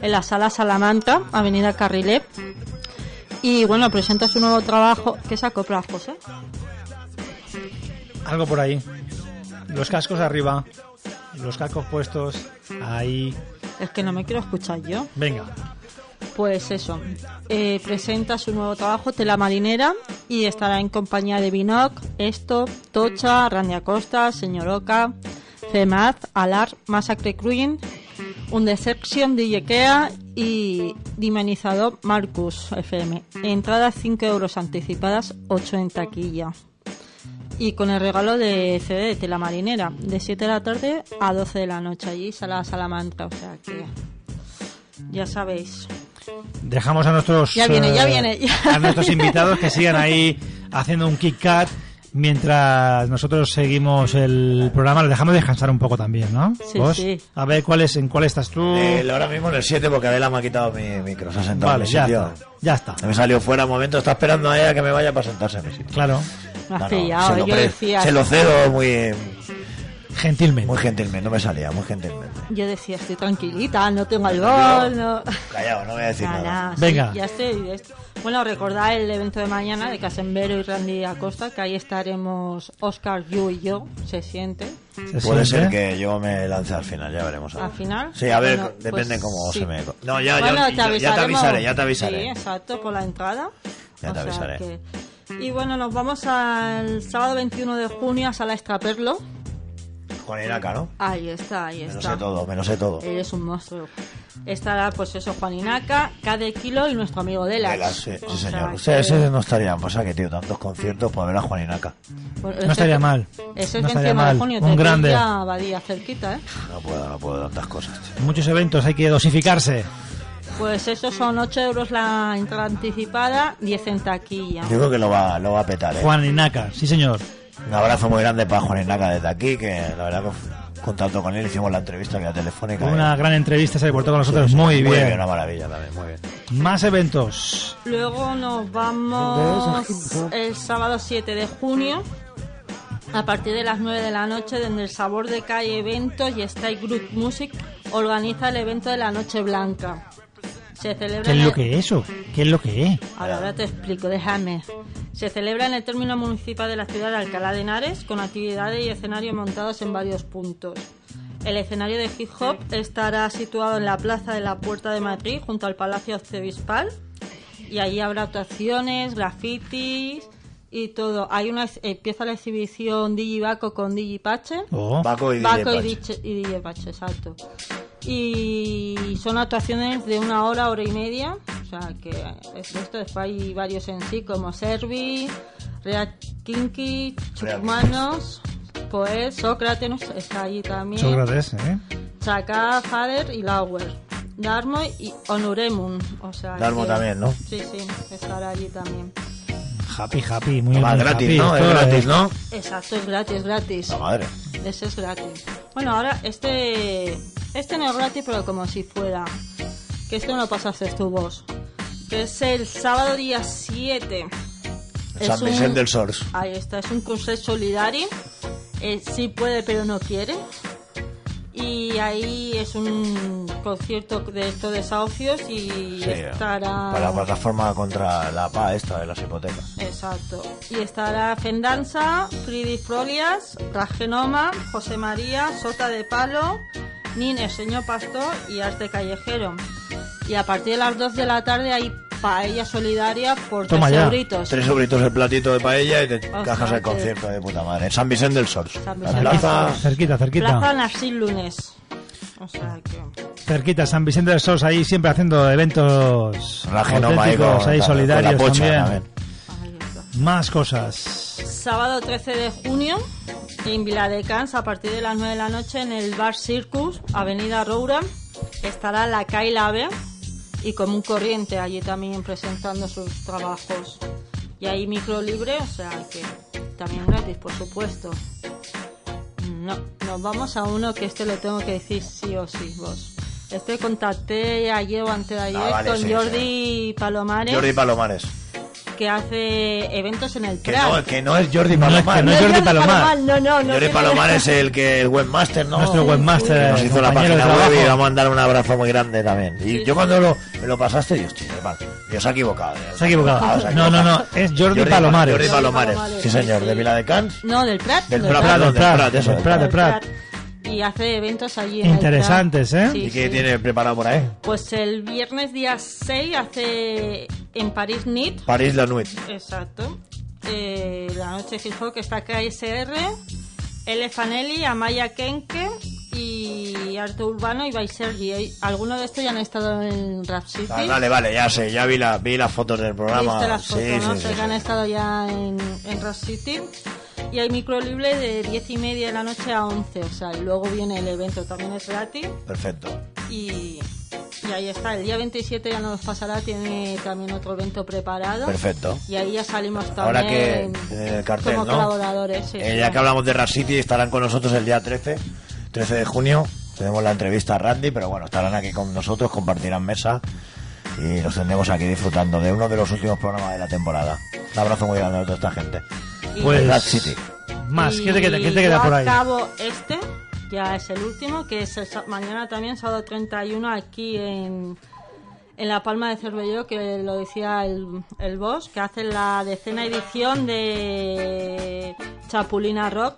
Speaker 14: en la sala Salamanca, Avenida Carrilet. Y bueno, presenta su nuevo trabajo. ¿Qué se acopla, José?
Speaker 1: Algo por ahí. Los cascos arriba. Los cascos puestos. Ahí.
Speaker 14: Es que no me quiero escuchar yo.
Speaker 1: Venga.
Speaker 14: Pues eso, eh, presenta su nuevo trabajo, Tela Marinera, y estará en compañía de Binoc, Esto, Tocha, Randy Acosta, Señor Oca, Femaz, Alar, Massacre Cruin, un Deception de Ikea y Dimenizador Marcus FM. Entradas 5 euros anticipadas, 8 en taquilla. Y con el regalo de CD de Tela Marinera, de 7 de la tarde a 12 de la noche, allí, Sala Salamanca, o sea que ya sabéis.
Speaker 1: Dejamos a nuestros
Speaker 14: Ya viene, ya
Speaker 1: eh,
Speaker 14: viene, ya.
Speaker 1: a nuestros invitados que sigan ahí haciendo un kick cut mientras nosotros seguimos el programa. Les dejamos descansar un poco también, ¿no?
Speaker 14: Sí,
Speaker 1: ¿Vos?
Speaker 14: sí.
Speaker 1: A ver cuál es, en cuál estás tú.
Speaker 2: Ahora mismo en el 7 porque Adela me ha quitado mi micro, se ha sentado
Speaker 1: Vale,
Speaker 2: en mi
Speaker 1: ya
Speaker 2: sitio.
Speaker 1: está. Ya está.
Speaker 2: Me salió fuera un momento, está esperando a ella que me vaya para sentarse en mi sitio.
Speaker 1: Claro.
Speaker 2: No, no,
Speaker 14: pillado,
Speaker 2: se lo
Speaker 14: yo
Speaker 2: pre-
Speaker 14: decía.
Speaker 2: Se lo cedo muy...
Speaker 1: Gentilmente.
Speaker 2: Muy gentilmente, no me salía, muy gentilmente.
Speaker 14: Yo decía, estoy tranquilita, no tengo alcohol, no.
Speaker 2: Callado, no voy a decir
Speaker 14: Nada,
Speaker 2: nada.
Speaker 14: sí,
Speaker 1: Venga.
Speaker 14: ya estoy. ya estoy. Bueno, recordad el evento de mañana de Casembero y Randy Acosta, que ahí estaremos Oscar, you y yo, se siente.
Speaker 2: Puede ser que yo me lance al final, ya veremos.
Speaker 14: ¿Al final?
Speaker 2: Sí, a ver,
Speaker 14: Bueno,
Speaker 2: depende
Speaker 14: pues
Speaker 2: cómo
Speaker 14: sí.
Speaker 2: se me... No, ya,
Speaker 14: Bueno,
Speaker 2: ya,
Speaker 14: te
Speaker 2: ya- te avisaré, ya te avisaré.
Speaker 14: Sí, exacto, por la entrada.
Speaker 2: Ya te
Speaker 14: O sea
Speaker 2: avisaré.
Speaker 14: que- Y bueno, nos vamos al sábado 21 de junio a Sala Extraperlo.
Speaker 2: Juan Inaca, ¿no?
Speaker 14: Ahí está, ahí
Speaker 2: Me lo
Speaker 14: está.
Speaker 2: sé todo, me lo sé todo.
Speaker 14: Eres un monstruo. Estará, pues eso, Juan Inaca, Cade Kilo y nuestro amigo Delas.
Speaker 2: Delas, sí, sí,
Speaker 14: O sea
Speaker 2: señor.
Speaker 14: que-
Speaker 2: Ese, no estaría, pues que tío, tantos conciertos para ver a Juan Inaca.
Speaker 14: Pues
Speaker 1: No estaría mal.
Speaker 14: Ese es
Speaker 1: No estaría
Speaker 14: 21
Speaker 1: mal.
Speaker 14: de junio,
Speaker 1: Un
Speaker 14: te
Speaker 1: grande.
Speaker 14: Abadía cerquita, ¿eh?
Speaker 2: No puedo, no puedo tantas cosas. tío.
Speaker 1: Muchos eventos, hay que dosificarse.
Speaker 14: Pues eso son 8 euros la entrada anticipada, 10 en taquilla.
Speaker 2: Yo creo que lo va, lo va a petar, ¿eh?
Speaker 1: Juan Inaca, sí señor.
Speaker 2: Un abrazo muy grande para Juan Inaca desde aquí, que la verdad que contacto con él, hicimos la entrevista vía telefónica.
Speaker 1: Una gran entrevista, se portó con nosotros
Speaker 2: Sí, sí,
Speaker 1: muy,
Speaker 2: Muy
Speaker 1: bien.
Speaker 2: bien, una maravilla también, muy bien.
Speaker 1: Más eventos.
Speaker 14: Luego nos vamos el sábado 7 de junio a partir de las 9 de la noche, donde el Sabor de Calle Eventos y Style Group Music organiza el evento de la Noche Blanca. Se celebra
Speaker 1: ¿Qué es lo que es eso? ¿Qué es lo que es?
Speaker 14: Ahora, ahora te explico, déjame. Se celebra en el término municipal de la ciudad de Alcalá de Henares con actividades y escenarios montados en varios puntos. El escenario de hip hop estará situado en la plaza de la Puerta de Madrid junto al Palacio Arzobispal y allí habrá actuaciones, grafitis y todo. Hay una empieza la exhibición Digibaco con Digipache.
Speaker 2: Oh. Baco y
Speaker 14: Baco y, Diche- y DJ Pache, exacto. Y son actuaciones de una hora, hora y media. O sea, que es esto. Después hay varios en sí, como Servi, Real Kinky, Chupmanos, Poet, Sócrates, está allí también.
Speaker 1: Sócrates, ¿eh?
Speaker 14: Chaka, Fader y Lauer. Darmo y Onuremun. O sea,
Speaker 2: Darmo
Speaker 14: que-
Speaker 2: también, ¿no?
Speaker 14: Sí, sí, estará allí también.
Speaker 1: Happy, happy, muy
Speaker 2: Más
Speaker 1: muy
Speaker 2: gratis,
Speaker 1: happy,
Speaker 2: ¿no? Es gratis. ¿no?
Speaker 14: Exacto, es gratis, es gratis.
Speaker 2: La madre.
Speaker 14: Ese es gratis. Bueno, ahora este este no es gratis, pero como si fuera. Que esto no lo pasaste tú vos. Que es el sábado día 7. Es
Speaker 2: San
Speaker 14: un-
Speaker 2: Vicente del Sors.
Speaker 14: Ahí está, es un concert solidario. Eh, sí puede, pero no quiere. Y ahí es un concierto de estos desahucios y
Speaker 2: Sí,
Speaker 14: estará...
Speaker 2: Para la plataforma contra la PA esta de las hipotecas.
Speaker 14: Exacto. Y estará Fendanza, Fridis Frolias, Ragenoma, José María, Sota de Palo, Nine, Señor Pastor y Arte Callejero. Y a partir de las 2 de la tarde hay paella solidaria por
Speaker 2: Toma
Speaker 14: 3
Speaker 2: ya.
Speaker 14: euritos.
Speaker 2: Tres euritos el platito de paella y te cajas el concierto de puta madre. San Vicente del Sors.
Speaker 14: San
Speaker 2: La
Speaker 14: Vicente
Speaker 2: plaza...
Speaker 1: Cerquita, cerquita.
Speaker 14: Plaza Narcís Lunes. O sea que...
Speaker 1: Cerquita, San Vicente del Sos, ahí siempre haciendo eventos
Speaker 2: La genoma ahí
Speaker 1: auténticos,
Speaker 2: con-
Speaker 1: ahí
Speaker 2: con la
Speaker 1: solidarios
Speaker 2: pocha
Speaker 1: también. Más cosas.
Speaker 14: Sábado 13 de junio en Viladecans a partir de las 9 de la noche en el Bar Circus, Avenida Roura, estará la Kyle Ave y Común Corriente allí también presentando sus trabajos. Y ahí micro libre, o sea que también gratis, por supuesto. No, nos vamos a uno que este lo tengo que decir sí o sí, vos. Este contacté ayer o antes de ayer
Speaker 2: Ah, vale,
Speaker 14: con
Speaker 2: sí,
Speaker 14: Jordi Palomares
Speaker 2: Jordi Palomares.
Speaker 14: Que hace eventos en el
Speaker 2: Que
Speaker 14: Prat.
Speaker 2: no, que no es Jordi
Speaker 1: No es
Speaker 2: Palomar.
Speaker 1: que no es Jordi Palomar.
Speaker 14: No, no, no.
Speaker 2: Jordi Palomar es el que el webmaster, ¿no?
Speaker 1: Nuestro webmaster,
Speaker 2: Que nos hizo la página web y vamos a mandar un abrazo muy grande también. Y
Speaker 14: Sí,
Speaker 2: yo cuando lo, me lo pasaste, yo, hostia, hermano, Dios se ha equivocado. Dios
Speaker 1: Se ha equivocado. No, no, no, es Jordi Palomares.
Speaker 2: Jordi Palomares, sí señor,
Speaker 14: sí.
Speaker 2: de Vila de Cans.
Speaker 14: No, del Prat.
Speaker 2: Del Prat,
Speaker 1: del Prat,
Speaker 2: Prat, eso,
Speaker 1: del Prat, del
Speaker 2: Prat.
Speaker 1: Prat.
Speaker 14: Y hace eventos allí en el
Speaker 1: Interesantes,
Speaker 14: Prat.
Speaker 1: ¿eh?
Speaker 14: Sí,
Speaker 2: ¿Y qué
Speaker 14: sí.
Speaker 2: tiene preparado por ahí?
Speaker 14: Pues el viernes día 6 hace en París NIT.
Speaker 2: París La Nuit.
Speaker 14: Exacto. Eh, la noche hop que está acá SR, L. Fanelli, Amaya Kenke y Arte Urbano y by Sergi. Algunos de estos ya han estado en Rap City.
Speaker 2: Ah, Vale, vale, ya sé, ya vi, la, vi las fotos del programa.
Speaker 14: Viste las fotos,
Speaker 2: sí,
Speaker 14: ¿no?
Speaker 2: sí, sí,
Speaker 14: que han estado ya en, en Rock City. Y hay micro libre de 10 y media de la noche a 11. O sea, y luego viene el evento, también es gratis.
Speaker 2: Perfecto.
Speaker 14: Y, y ahí está. El día 27 ya nos pasará, tiene también otro evento preparado.
Speaker 2: Perfecto.
Speaker 14: Y ahí ya salimos también
Speaker 2: Ahora que el cartel,
Speaker 14: como
Speaker 2: ¿no?
Speaker 14: colaboradores. sí,
Speaker 2: Eh,
Speaker 14: sí.
Speaker 2: ya que hablamos de Rap City, estarán con nosotros el día 13, 13 de junio. Tenemos la entrevista a Randy, pero bueno, estarán aquí con nosotros, compartirán mesa y los tendremos aquí disfrutando de uno de los últimos programas de la temporada. Un abrazo muy grande a toda esta gente.
Speaker 1: Pues-
Speaker 2: Rap City.
Speaker 1: Más, ¿qué te queda, qué te queda
Speaker 14: yo
Speaker 1: por ahí?
Speaker 14: acabo este, ya es el último, que es el mañana también, sábado 31, aquí en, en La Palma de Cervelló, que lo decía el, el boss, que hace la decena edición de Chapulina Rock,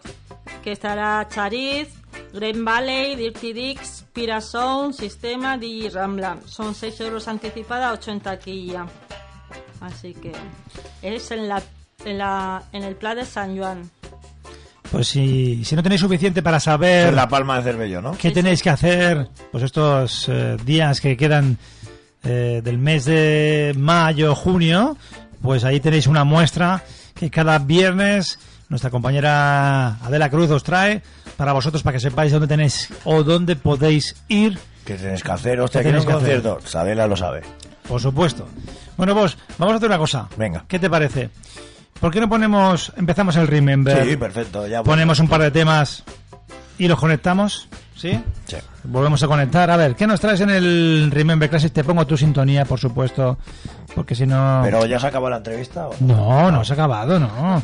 Speaker 14: que estará Chariz, Green Valley, Dirty Dicks, Pira Sound, Sistema, DJ Rambla. Son 6 euros anticipada, 8 en taquilla. Así que es en la, en la en el Pla de San Juan.
Speaker 1: Pues si, si no tenéis suficiente para saber
Speaker 2: En La Palma de Cervello, ¿no?
Speaker 1: qué tenéis que hacer pues estos eh, días que quedan eh, del mes de mayo, junio, pues ahí tenéis una muestra que cada viernes nuestra compañera Adela Cruz os trae para vosotros para que sepáis dónde tenéis o dónde podéis ir,
Speaker 2: ¿Qué tenéis que hacer? Hostia,
Speaker 1: ¿Qué
Speaker 2: ¿quieres
Speaker 1: tenéis
Speaker 2: un
Speaker 1: que hacer?
Speaker 2: concierto? Sabela lo sabe.
Speaker 1: por supuesto. Bueno, vos, vamos a hacer una cosa.
Speaker 2: Venga.
Speaker 1: ¿Qué te parece? ¿Por qué no ponemos, empezamos el Remember?
Speaker 2: Sí, perfecto. Ya, pues.
Speaker 1: ponemos un par de temas y los conectamos. ¿Sí?
Speaker 2: Sí.
Speaker 1: Volvemos a conectar. A ver, ¿qué nos traes en el Remember Classic? Te pongo tu sintonía, por supuesto, porque si no...
Speaker 2: ¿Pero ya se acabó la entrevista? o?
Speaker 1: No, no se ha acabado, no.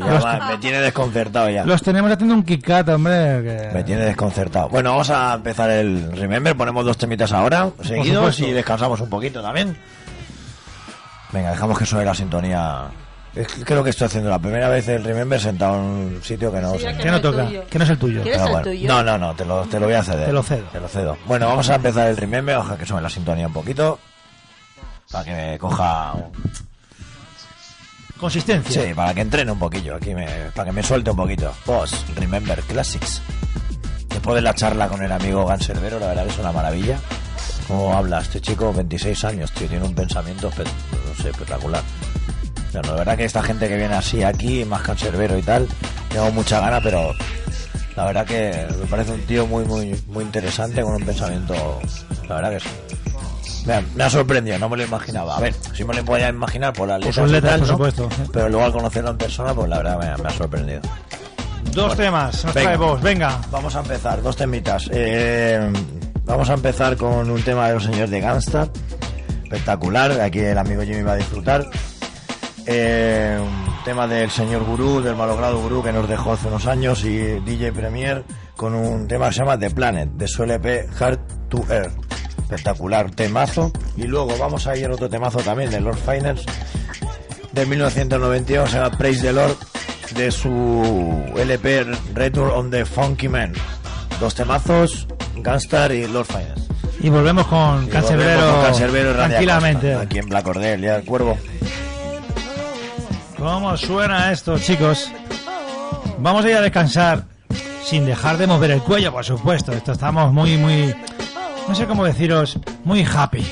Speaker 2: Ya
Speaker 1: Los,
Speaker 2: va, me tiene desconcertado ya.
Speaker 1: los tenemos haciendo un kick hombre. que-
Speaker 2: Me tiene desconcertado. Bueno, vamos a empezar el Remember. Ponemos dos temitas ahora, seguidos, y descansamos un poquito también. Venga, dejamos que suene la sintonía. Es que creo que estoy haciendo la primera vez el Remember sentado en un sitio que no
Speaker 14: Sí,
Speaker 2: sé.
Speaker 14: que
Speaker 1: Que no toca, que no es el tuyo.
Speaker 14: ¿Quieres
Speaker 2: Pero
Speaker 14: el
Speaker 2: bueno.
Speaker 14: tuyo?
Speaker 2: No, no, no, te lo, te lo voy a ceder.
Speaker 1: Te lo cedo.
Speaker 2: Te lo cedo. Bueno, vamos a empezar el Remember. Ojalá que suene la sintonía un poquito. Para que me coja.
Speaker 1: Consistencia.
Speaker 2: Sí, para que entrene un poquillo. Aquí me, para que me suelte un poquito. Boss, Remember Classics. Después de la charla con el amigo Ganserbero, la verdad que es una maravilla. Cómo habla este chico, 26 años, tío, tiene un pensamiento espe- no sé, espectacular. La verdad que esta gente que viene así aquí, más cancerbero y tal, tengo mucha gana, pero la verdad que me parece un tío muy, muy, muy interesante con un pensamiento, la verdad que sí. Me ha, me ha sorprendido, no me lo imaginaba. A ver, si me lo podía imaginar por las letras, y
Speaker 1: letras, por
Speaker 2: ¿no?
Speaker 1: supuesto.
Speaker 2: Pero luego al conocerlo en persona, pues la verdad me, me ha sorprendido.
Speaker 1: Dos temas, nos
Speaker 2: Venga.
Speaker 1: trae vos, venga.
Speaker 2: Vamos a empezar, dos temitas. Eh, vamos a empezar con un tema de los señores de Gangsta. Espectacular, aquí el amigo Jimmy va a disfrutar. Eh, un tema del señor Gurú, del malogrado Gurú que nos dejó hace unos años y DJ Premier con un tema que se llama The Planet, de su LP Hard to Earth. Espectacular temazo. Y luego vamos a ir a otro temazo también de Lord Finance de 1992, se llama Praise the Lord, de su LP Return on the Funky Man. Dos temazos, Gunstar y Lord Finance.
Speaker 1: Y volvemos con Cancerbero tranquilamente.
Speaker 2: Acosta, Aquí en Black Cordel, ya el cuervo.
Speaker 1: ¿Cómo suena esto, chicos? Vamos a ir a descansar sin dejar de mover el cuello, por supuesto. Esto estamos muy, muy, no sé cómo deciros, muy happy.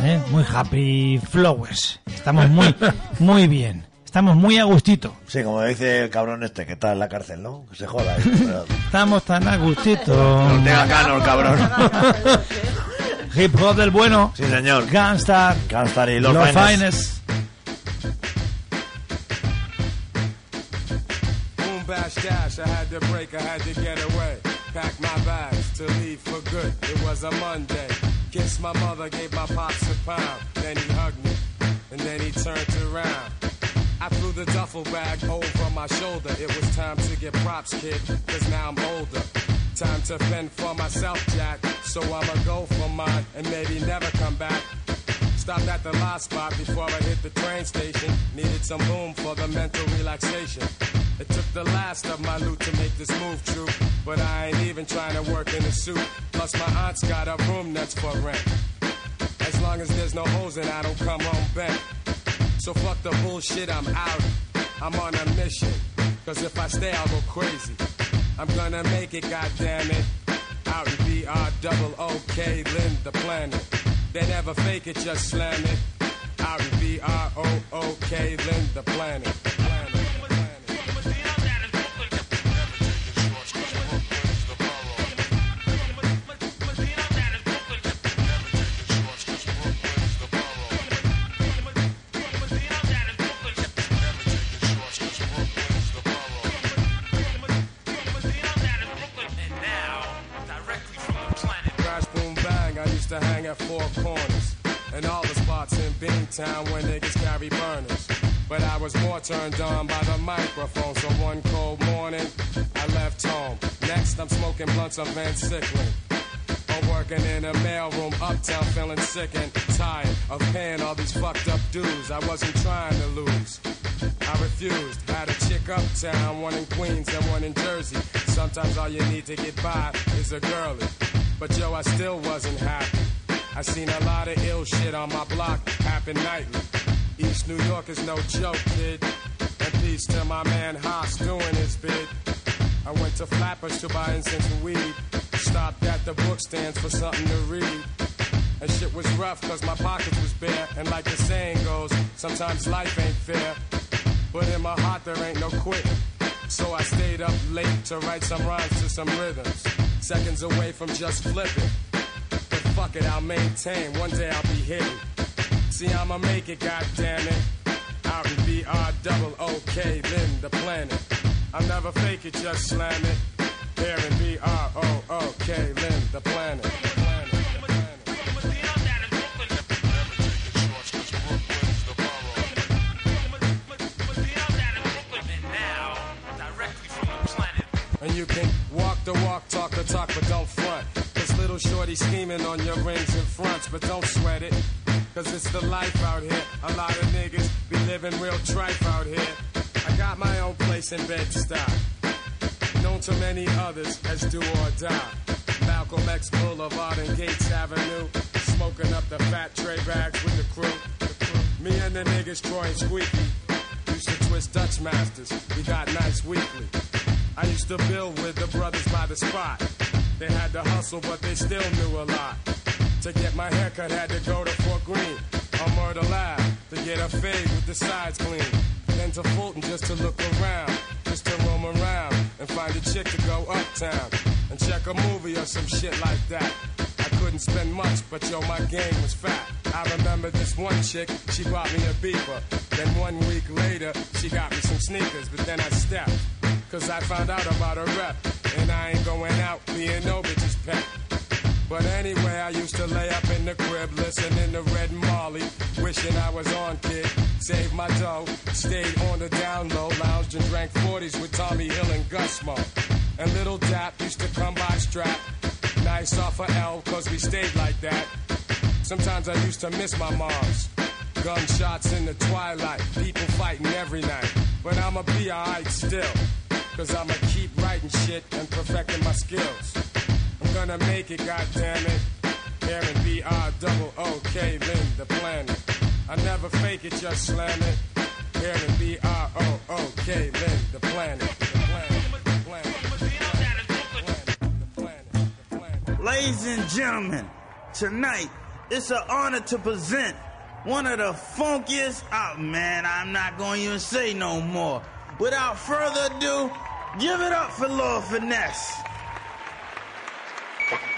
Speaker 1: ¿eh? Muy happy flowers. Estamos muy, muy bien. Estamos muy a gustito.
Speaker 2: Sí, como dice el cabrón este que está en la cárcel, ¿no? Que se joda. ¿eh?
Speaker 1: Estamos tan a gustito.
Speaker 2: No tenga cano el cabrón.
Speaker 1: Hip hop del bueno.
Speaker 2: Sí, señor.
Speaker 1: Gunstar.
Speaker 2: Gunstar y Lord
Speaker 1: Lord
Speaker 2: Finest.
Speaker 1: Finest.
Speaker 15: Boom, bash, dash. I had to break, I had to get away. Pack my bags to leave for good. It was a Monday. Kissed my mother, gave my pops a pound. Then he hugged me, and then he turned around. I threw the duffel bag over my shoulder. It was time to get props, kid, cause now I'm older. Time to fend for myself, Jack. So I'ma go for mine and maybe never come back. Stopped at the last spot before I hit the train station. Needed some room for the mental relaxation. It took the last of my loot to make this move true. But I ain't even trying to work in a suit. Plus my aunt's got a room that's for rent. As long as there's no holes and I don't come home bent. So fuck the bullshit, I'm out. I'm on a mission. Cause if I stay, I'll go crazy. I'm gonna make it, goddammit. Out in BR double OK, Lynn the planet. They never fake it, just slam it. Out in BR O Lynn the planet. To hang at four corners. And all the spots in Beantown where niggas carry burners. But I was more turned on by the microphone. So one cold morning, I left home. Next, I'm smoking blunts of Van Sickling. Or working in a mailroom uptown feeling sick and tired of paying all these fucked up dues. I wasn't trying to lose. I refused. Had a chick uptown, one in Queens and one in Jersey. Sometimes all you need to get by is a girlie. But yo, I still wasn't happy. I seen a lot of ill shit on my block happen nightly. East New York is no joke, kid. And peace to my man Haas doing his bid. I went to Flappers to buy incense and weed. Stopped at the book stands for something to read. And shit was rough cause my pockets was bare. And like the saying goes, sometimes life ain't fair. But in my heart there ain't no quitting. So I stayed up late to write some rhymes to some rhythms. Seconds away from just flipping. But fuck it, I'll maintain. One day I'll be hitting. See, I'ma make it, goddammit. Out in BR double OK, then the planet. I'll never fake it, just slam it. Here in BR O OK, the walk, the walk, talk the talk, but don't front. Cause little shorty scheming on your rings and fronts, but don't sweat it. Cause it's the life out here. A lot of niggas be living real trife out here. I got my own place in Bed-Stuy. Known to many others as do or die. Malcolm X Boulevard and Gates Avenue. Smoking up the fat tray bags with the crew. The crew. Me and the niggas Troy and Squeaky used to twist Dutch masters. We got nice weekly. I used to build with the brothers by the spot. They had to hustle, but they still knew a lot. To get my haircut, had to go to Fort Greene or Murder Lab to get a fade with the sides clean. Then to Fulton just to look around, just to roam around and find a chick to go uptown and check a movie or some shit like that. I couldn't spend much, but yo, my game was fat. I remember this one chick, she bought me a beeper. Then one week later, she got me some sneakers, but then I stepped. Cause I found out about a rep, and I ain't going out being no bitch's pet. But anyway, I used to lay up in the crib, listening to Red Molly. wishing I was on kid. Saved my dough, stayed on the down low, lounged and drank 40s with Tommy Hill and Gusmo. And Little Dap used to come by strap, nice off of L, cause we stayed like that. Sometimes I used to miss my moms. Gunshots in the twilight, people fighting every night. But I'ma be alright still, cause I'ma keep writing shit and perfecting my skills. I'm gonna make it, goddammit. Aaron B R double O K Lynn the planet. I never fake it, just slam it. Aaron B R O O K Lynn the planet. The planet.
Speaker 16: Ladies and gentlemen, tonight it's an honor to present one of the funkiest. Oh man, I'm not going to even say no more. Without further ado, give it up for Lord Finesse.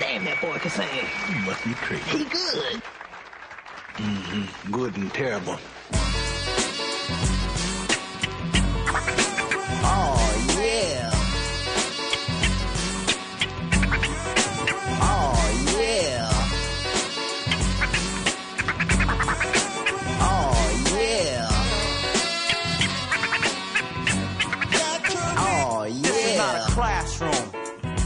Speaker 17: Damn, that boy can sing. You must be crazy. He good.
Speaker 16: Mm-hmm. Good and terrible.
Speaker 17: Oh, yeah. Oh, yeah.
Speaker 16: Not a classroom.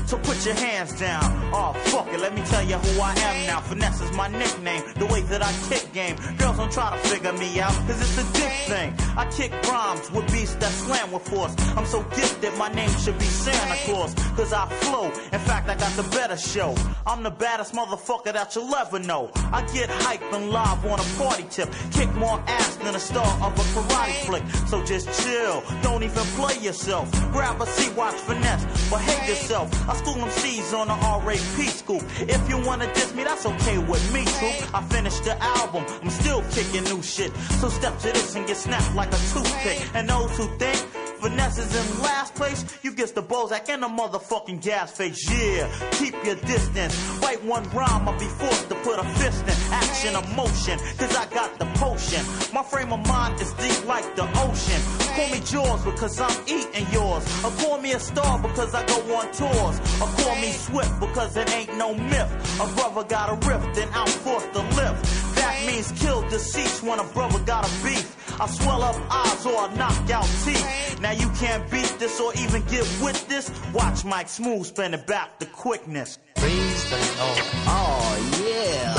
Speaker 16: So put your hands down. Oh, fuck it, let me tell you who I am now. Finesse is my nickname, the way that I kick game. Girls don't try to figure me out, cause it's a dick thing. I kick rhymes with beats that slam with force. I'm so gifted, my name should be Santa Claus, cause I flow. In fact, I got the better show. I'm the baddest motherfucker that you'll ever know. I get hyped and live on a party tip. Kick more ass than a star of a karate flick. So just chill, don't even play yourself. Grab a seat, watch finesse, behave yourself. I school them C's on the RAP school. If you wanna diss me, that's okay with me too. I finished the album, I'm still kicking new shit. So step to this and get snapped like a toothpick. And those who think Finesse is in last place. You get the Bozak and the motherfucking gas face. Yeah, keep your distance. Write one rhyme, I'll be forced to put a fist in action, emotion. Cause I got the potion. My frame of mind is deep like the ocean. Call me Jaws because I'm eating yours. Or call me a star because I go on tours. Or call me Swift because it ain't no myth. A brother got a rift and I'm forced to lift. That means kill deceased when a brother got a beef. I swell up eyes or I knock out teeth. Now you can't beat this or even get with this. Watch Mike Smooth spin it back to quickness.
Speaker 17: Praise the Lord. Oh, yeah.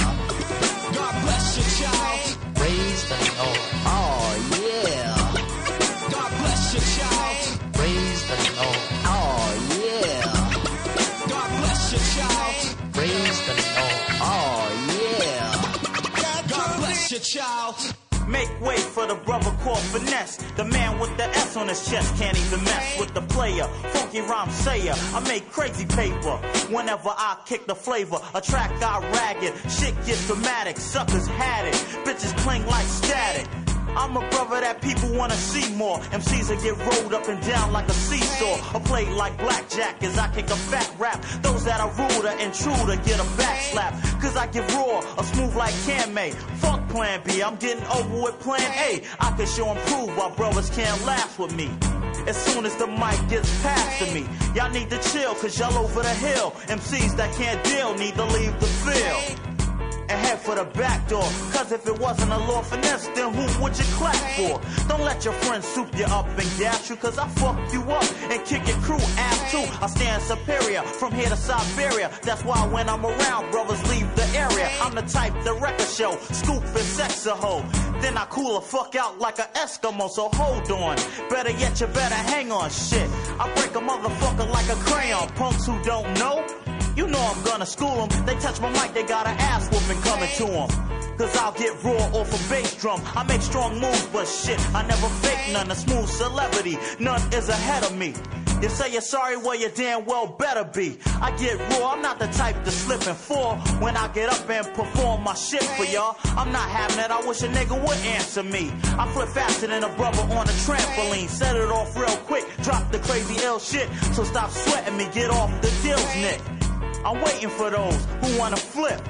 Speaker 16: God bless you, child.
Speaker 17: Praise the Lord. Oh, yeah.
Speaker 16: God bless you, child.
Speaker 17: Praise the Lord. Oh,
Speaker 16: God bless you, child. Make way for the brother called Finesse. The man with the S on his chest can't even mess with the player. Funky rhyme sayer. I make crazy paper. Whenever I kick the flavor, a track got ragged. Shit gets dramatic. Suckers had it. Bitches cling like static. I'm a brother that people wanna see more. MCs that get rolled up and down like a seesaw. Or play like blackjack as I kick a fat rap. Those that are ruder and truer get a back slap. Cause I get raw, a smooth like Can May. Fuck plan B, I'm getting over with plan A. I can show and prove why brothers can't laugh with me. As soon as the mic gets past to me, y'all need to chill, cause y'all over the hill. MCs that can't deal need to leave the field. And head for the back door. Cause if it wasn't a law finesse, then who would you clap for? Don't let your friends soup you up and gas you, cause I fuck you up and kick your crew ass too. I stand superior from here to Siberia. That's why when I'm around, brothers leave the area. I'm the type the record show, scoop and sex a hoe. Then I cool a fuck out like a Eskimo, so hold on. Better yet, you better hang on shit. I break a motherfucker like a crayon. Punks who don't know, you know I'm gonna school them. They touch my mic, they got an ass whooping coming to them. Cause I'll get raw off a bass drum. I make strong moves, but shit, I never fake none. A smooth celebrity, none is ahead of me. You say you're sorry, well, you damn well better be. I get raw, I'm not the type to slip and fall when I get up and perform my shit for y'all. I'm not having it, I wish a nigga would answer me. I flip faster than a brother on a trampoline. Set it off real quick, drop the crazy ill shit. So stop sweating me, get off the deals, Nick. I'm waiting for those who wanna flip.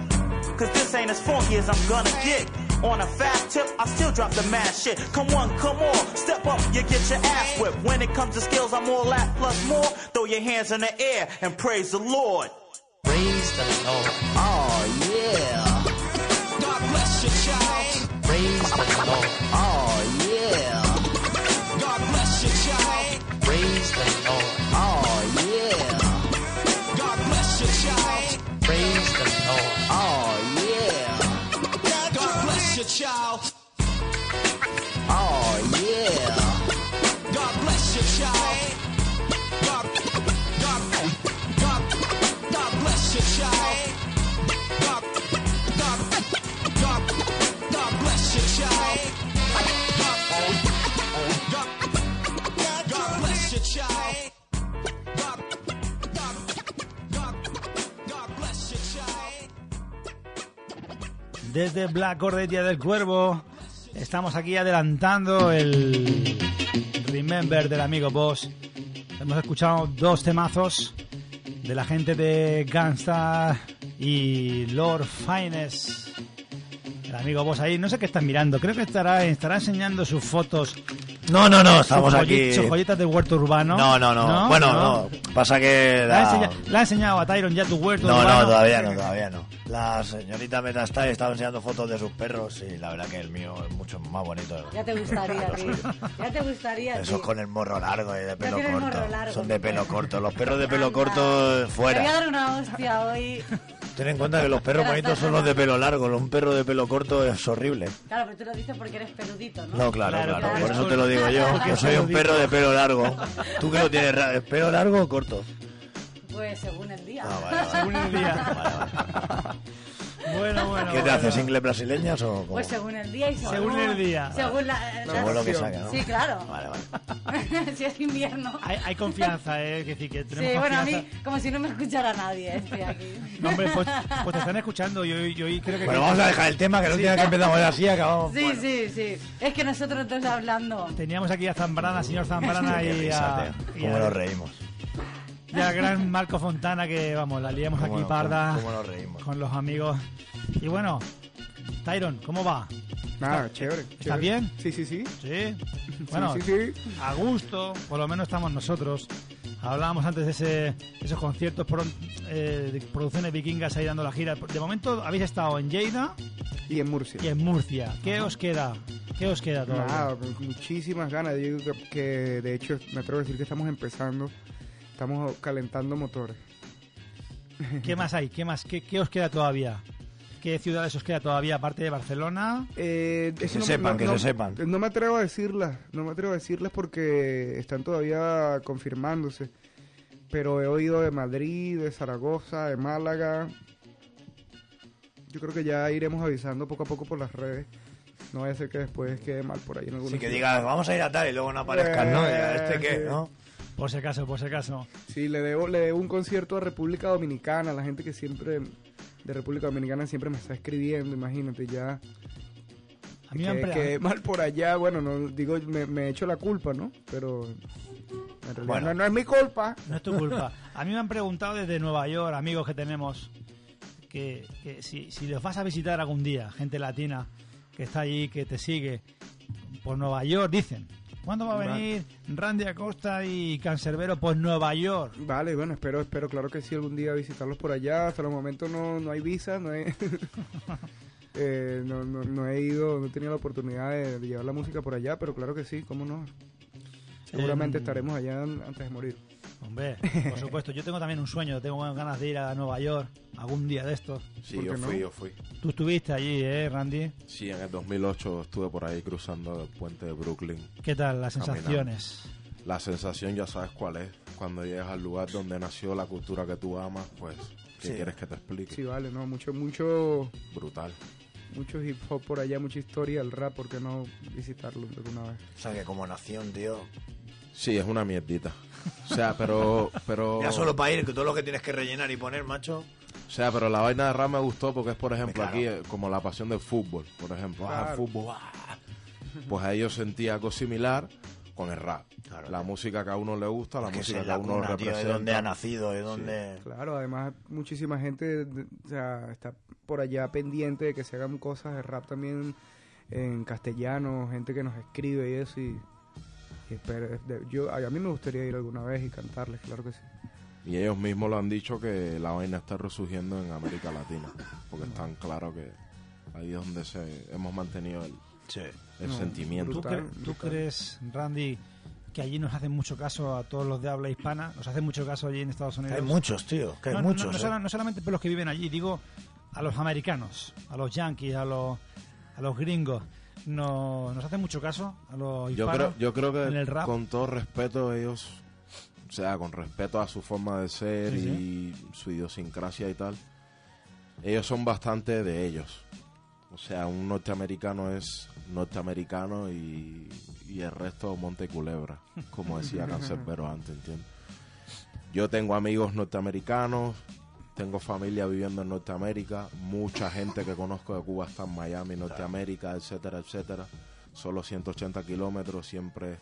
Speaker 16: Cause this ain't as funky as I'm gonna get. On a fast tip, I still drop the mad shit. Come on, come on, step up, you get your ass whipped. When it comes to skills, I'm all that plus more. Throw your hands in the air and praise the Lord.
Speaker 18: Praise the Lord. Oh, yeah.
Speaker 7: God bless you, child.
Speaker 18: Praise the Lord. Oh, yeah.
Speaker 7: Child.
Speaker 18: Oh, yeah.
Speaker 7: God bless you, child.
Speaker 1: Desde Black Ordetia del Cuervo estamos aquí adelantando el Remember del amigo Boss. Hemos escuchado dos temazos de la gente de Gunstar y Lord Finest. El amigo Boss ahí, no sé qué está mirando, creo que estará, estará enseñando sus fotos.
Speaker 2: No, no, no, estamos aquí.
Speaker 1: Sus joyitas de huerto urbano.
Speaker 2: No, no, no. Bueno, no. Pasa que.
Speaker 1: ¿Le ha,
Speaker 2: la-
Speaker 1: ha enseñado a Tyron ya tu huerto
Speaker 2: No,
Speaker 1: urbano?
Speaker 2: no, todavía no, todavía no. La señorita Metastai estaba enseñando fotos de sus perros y la verdad que el mío es mucho más bonito.
Speaker 19: Ya te gustaría, tío. Ya te gustaría,
Speaker 2: Esos
Speaker 19: tío.
Speaker 2: con el morro largo y de pelo corto.
Speaker 19: morro largo,
Speaker 2: Son de pelo corto. Los perros de pelo corto
Speaker 19: Te voy a
Speaker 2: fuera.
Speaker 19: dar una hostia hoy.
Speaker 2: Ten en cuenta que los perros bonitos son los de pelo largo. Un perro de pelo corto es horrible.
Speaker 19: Claro, pero tú lo dices porque eres peludito, ¿no?
Speaker 2: No, claro,
Speaker 1: Claro.
Speaker 2: Por eso te lo digo yo.
Speaker 1: Es
Speaker 2: soy un perro de pelo largo. ¿Tú qué lo tienes? ¿Pelo largo o corto?
Speaker 19: Pues según el día.
Speaker 2: Ah, vale, vale.
Speaker 1: Según el día.
Speaker 2: Vale, vale.
Speaker 1: Bueno, bueno.
Speaker 2: ¿Qué te
Speaker 1: bueno.
Speaker 2: haces? ¿Inglés brasileñas o cómo?
Speaker 19: Pues según el día y según,
Speaker 1: Según el día.
Speaker 19: Según la, la-
Speaker 2: Según lo que saca, ¿no?
Speaker 19: Sí, claro.
Speaker 2: Vale, vale.
Speaker 19: si es invierno.
Speaker 1: Hay, hay confianza, ¿eh? Es decir, que
Speaker 19: Sí,
Speaker 1: tenemos
Speaker 19: bueno, a mí, como si no me escuchara nadie, estoy aquí.
Speaker 1: No, hombre, pues, pues te están escuchando y hoy, y hoy creo que...
Speaker 2: Bueno, vamos a dejar el tema, que no
Speaker 1: Sí.
Speaker 2: tiene que empezamos así acabamos.
Speaker 19: Sí, sí, sí. Es que nosotros dos hablando.
Speaker 1: Teníamos aquí a Zambrana, señor Zambrana, y a, y
Speaker 2: ¿Cómo nos reímos?
Speaker 1: Y al gran Marco Fontana, que vamos, la liamos
Speaker 2: ¿Cómo
Speaker 1: aquí
Speaker 2: no-
Speaker 1: parda
Speaker 2: cómo nos reímos?
Speaker 1: con los amigos. Y bueno, Tyron, ¿cómo va?
Speaker 4: Nada, chévere.
Speaker 1: ¿Estás
Speaker 4: chévere.
Speaker 1: bien?
Speaker 4: Sí, sí, sí.
Speaker 1: Sí. Bueno,
Speaker 4: sí, sí.
Speaker 1: a gusto, por lo menos estamos nosotros. Hablábamos antes de ese, esos conciertos por, eh, de producciones vikingas ahí dando la gira. De momento habéis estado en Lleida
Speaker 4: Y en Murcia.
Speaker 1: y en Murcia. ¿Qué os queda? ¿Qué os queda todavía?
Speaker 4: Nada, muchísimas ganas. Yo digo que, que, de hecho me atrevo a decir que estamos empezando, estamos calentando motores.
Speaker 1: ¿Qué más hay? ¿Qué más? ¿Qué, qué os queda todavía? ¿Qué ciudades os queda todavía aparte de Barcelona?
Speaker 4: Eh,
Speaker 2: Que se
Speaker 4: no-
Speaker 2: sepan,
Speaker 4: no-
Speaker 2: que
Speaker 4: no-
Speaker 2: se sepan.
Speaker 4: No me atrevo a decirlas, no me atrevo a decirlas porque están todavía confirmándose. Pero he oído de Madrid, de Zaragoza, de Málaga. Yo creo que ya iremos avisando poco a poco por las redes. No vaya a ser que después quede mal por ahí en algún
Speaker 2: Sí, que digas, vamos a ir a tal y luego no aparezcan, ¿no? A ¿Este qué,
Speaker 4: sí.
Speaker 2: no?
Speaker 1: Por si acaso, por si acaso.
Speaker 4: Sí, le debo, le debo un concierto a República Dominicana, la gente que siempre de República Dominicana siempre me está escribiendo, imagínate ya.
Speaker 1: A mí me han
Speaker 4: que, mal por allá, bueno, no digo, me, me echo la culpa, ¿no? Pero en realidad
Speaker 1: Bueno.
Speaker 4: no, no es mi culpa.
Speaker 1: No es tu culpa. A mí me han preguntado desde Nueva York, amigos que tenemos, que, que si, si los vas a visitar algún día, gente latina que está allí, que te sigue por Nueva York, dicen, ¿Cuándo va a venir Randy Acosta y Cancerbero por Nueva York?
Speaker 4: Vale, bueno, espero, espero, claro que sí, algún día visitarlos por allá. Hasta el momento no, no hay visa, no he, eh, no, no, no he ido, no he tenido la oportunidad de, de llevar la música por allá, pero claro que sí, cómo no. Seguramente
Speaker 1: Em,
Speaker 4: estaremos allá an- antes de morir.
Speaker 1: Hombre, por supuesto. Yo tengo también un sueño. Tengo ganas de ir a Nueva York algún día de estos.
Speaker 3: Sí,
Speaker 1: ¿Por
Speaker 3: yo fui,
Speaker 1: no?
Speaker 3: yo fui.
Speaker 1: Tú estuviste allí, ¿eh, Randy?
Speaker 3: Sí, en el 2008 estuve por ahí cruzando el puente de Brooklyn.
Speaker 1: ¿Qué tal las
Speaker 3: caminando.
Speaker 1: sensaciones?
Speaker 3: La sensación ya sabes cuál es. Cuando llegas al lugar donde nació la cultura que tú amas, pues, ¿qué
Speaker 4: Sí.
Speaker 3: quieres que te explique?
Speaker 4: Sí, vale, no, mucho, mucho,
Speaker 3: Brutal.
Speaker 4: mucho hip hop por allá, mucha historia, el rap, ¿por qué no visitarlo alguna vez?
Speaker 2: O sea, que como nación, tío.
Speaker 3: Sí, es una mierdita. O sea, pero... pero
Speaker 2: Ya solo para ir, que todo lo que tienes que rellenar y poner, macho.
Speaker 3: O sea, pero la vaina de rap me gustó porque es, por ejemplo,
Speaker 2: Claro.
Speaker 3: aquí eh, como la pasión del fútbol, por ejemplo. Ah,
Speaker 2: Claro.
Speaker 3: fútbol, ah. Pues ahí yo sentía algo similar con el rap. la música que a uno le gusta, la
Speaker 2: Es que
Speaker 3: música
Speaker 2: es
Speaker 3: que a uno
Speaker 2: cuna, tío,
Speaker 3: representa.
Speaker 2: de dónde ha nacido, de dónde...
Speaker 4: Claro, además muchísima gente o sea, está por allá pendiente de que se hagan cosas de rap también en castellano, gente que nos escribe y eso y, y espero- de- yo a, a mí me gustaría ir alguna vez y cantarles, claro que sí.
Speaker 3: Y ellos mismos lo han dicho que la vaina está resurgiendo en América Latina. Porque están claro que ahí es donde se, hemos mantenido el, el
Speaker 1: No,
Speaker 3: sentimiento.
Speaker 1: ¿Tú, cre- tú crees, Randy, que allí nos hacen mucho caso a todos los de habla hispana? ¿Nos hacen mucho caso allí en Estados Unidos?
Speaker 2: Hay muchos, tío, que hay
Speaker 1: no, no,
Speaker 2: muchos,
Speaker 1: No, no
Speaker 2: eh.
Speaker 1: no solamente por los que viven allí, digo a los americanos, a los yankees, a los, a los gringos. No, ¿Nos hacen mucho caso a los
Speaker 3: Yo creo, yo creo
Speaker 1: en el
Speaker 3: que
Speaker 1: rap?
Speaker 3: con todo respeto ellos, o sea, con respeto a su forma de ser
Speaker 1: Sí,
Speaker 3: y su idiosincrasia y tal, ellos son bastante de ellos. O sea, un norteamericano es norteamericano y, y el resto monte culebra, como decía Cancerbero antes, ¿entiendes? Yo tengo amigos norteamericanos, tengo familia viviendo en Norteamérica, mucha gente que conozco de Cuba está en Miami, Norteamérica, etcétera, etcétera. Solo 180 kilómetros, siempre,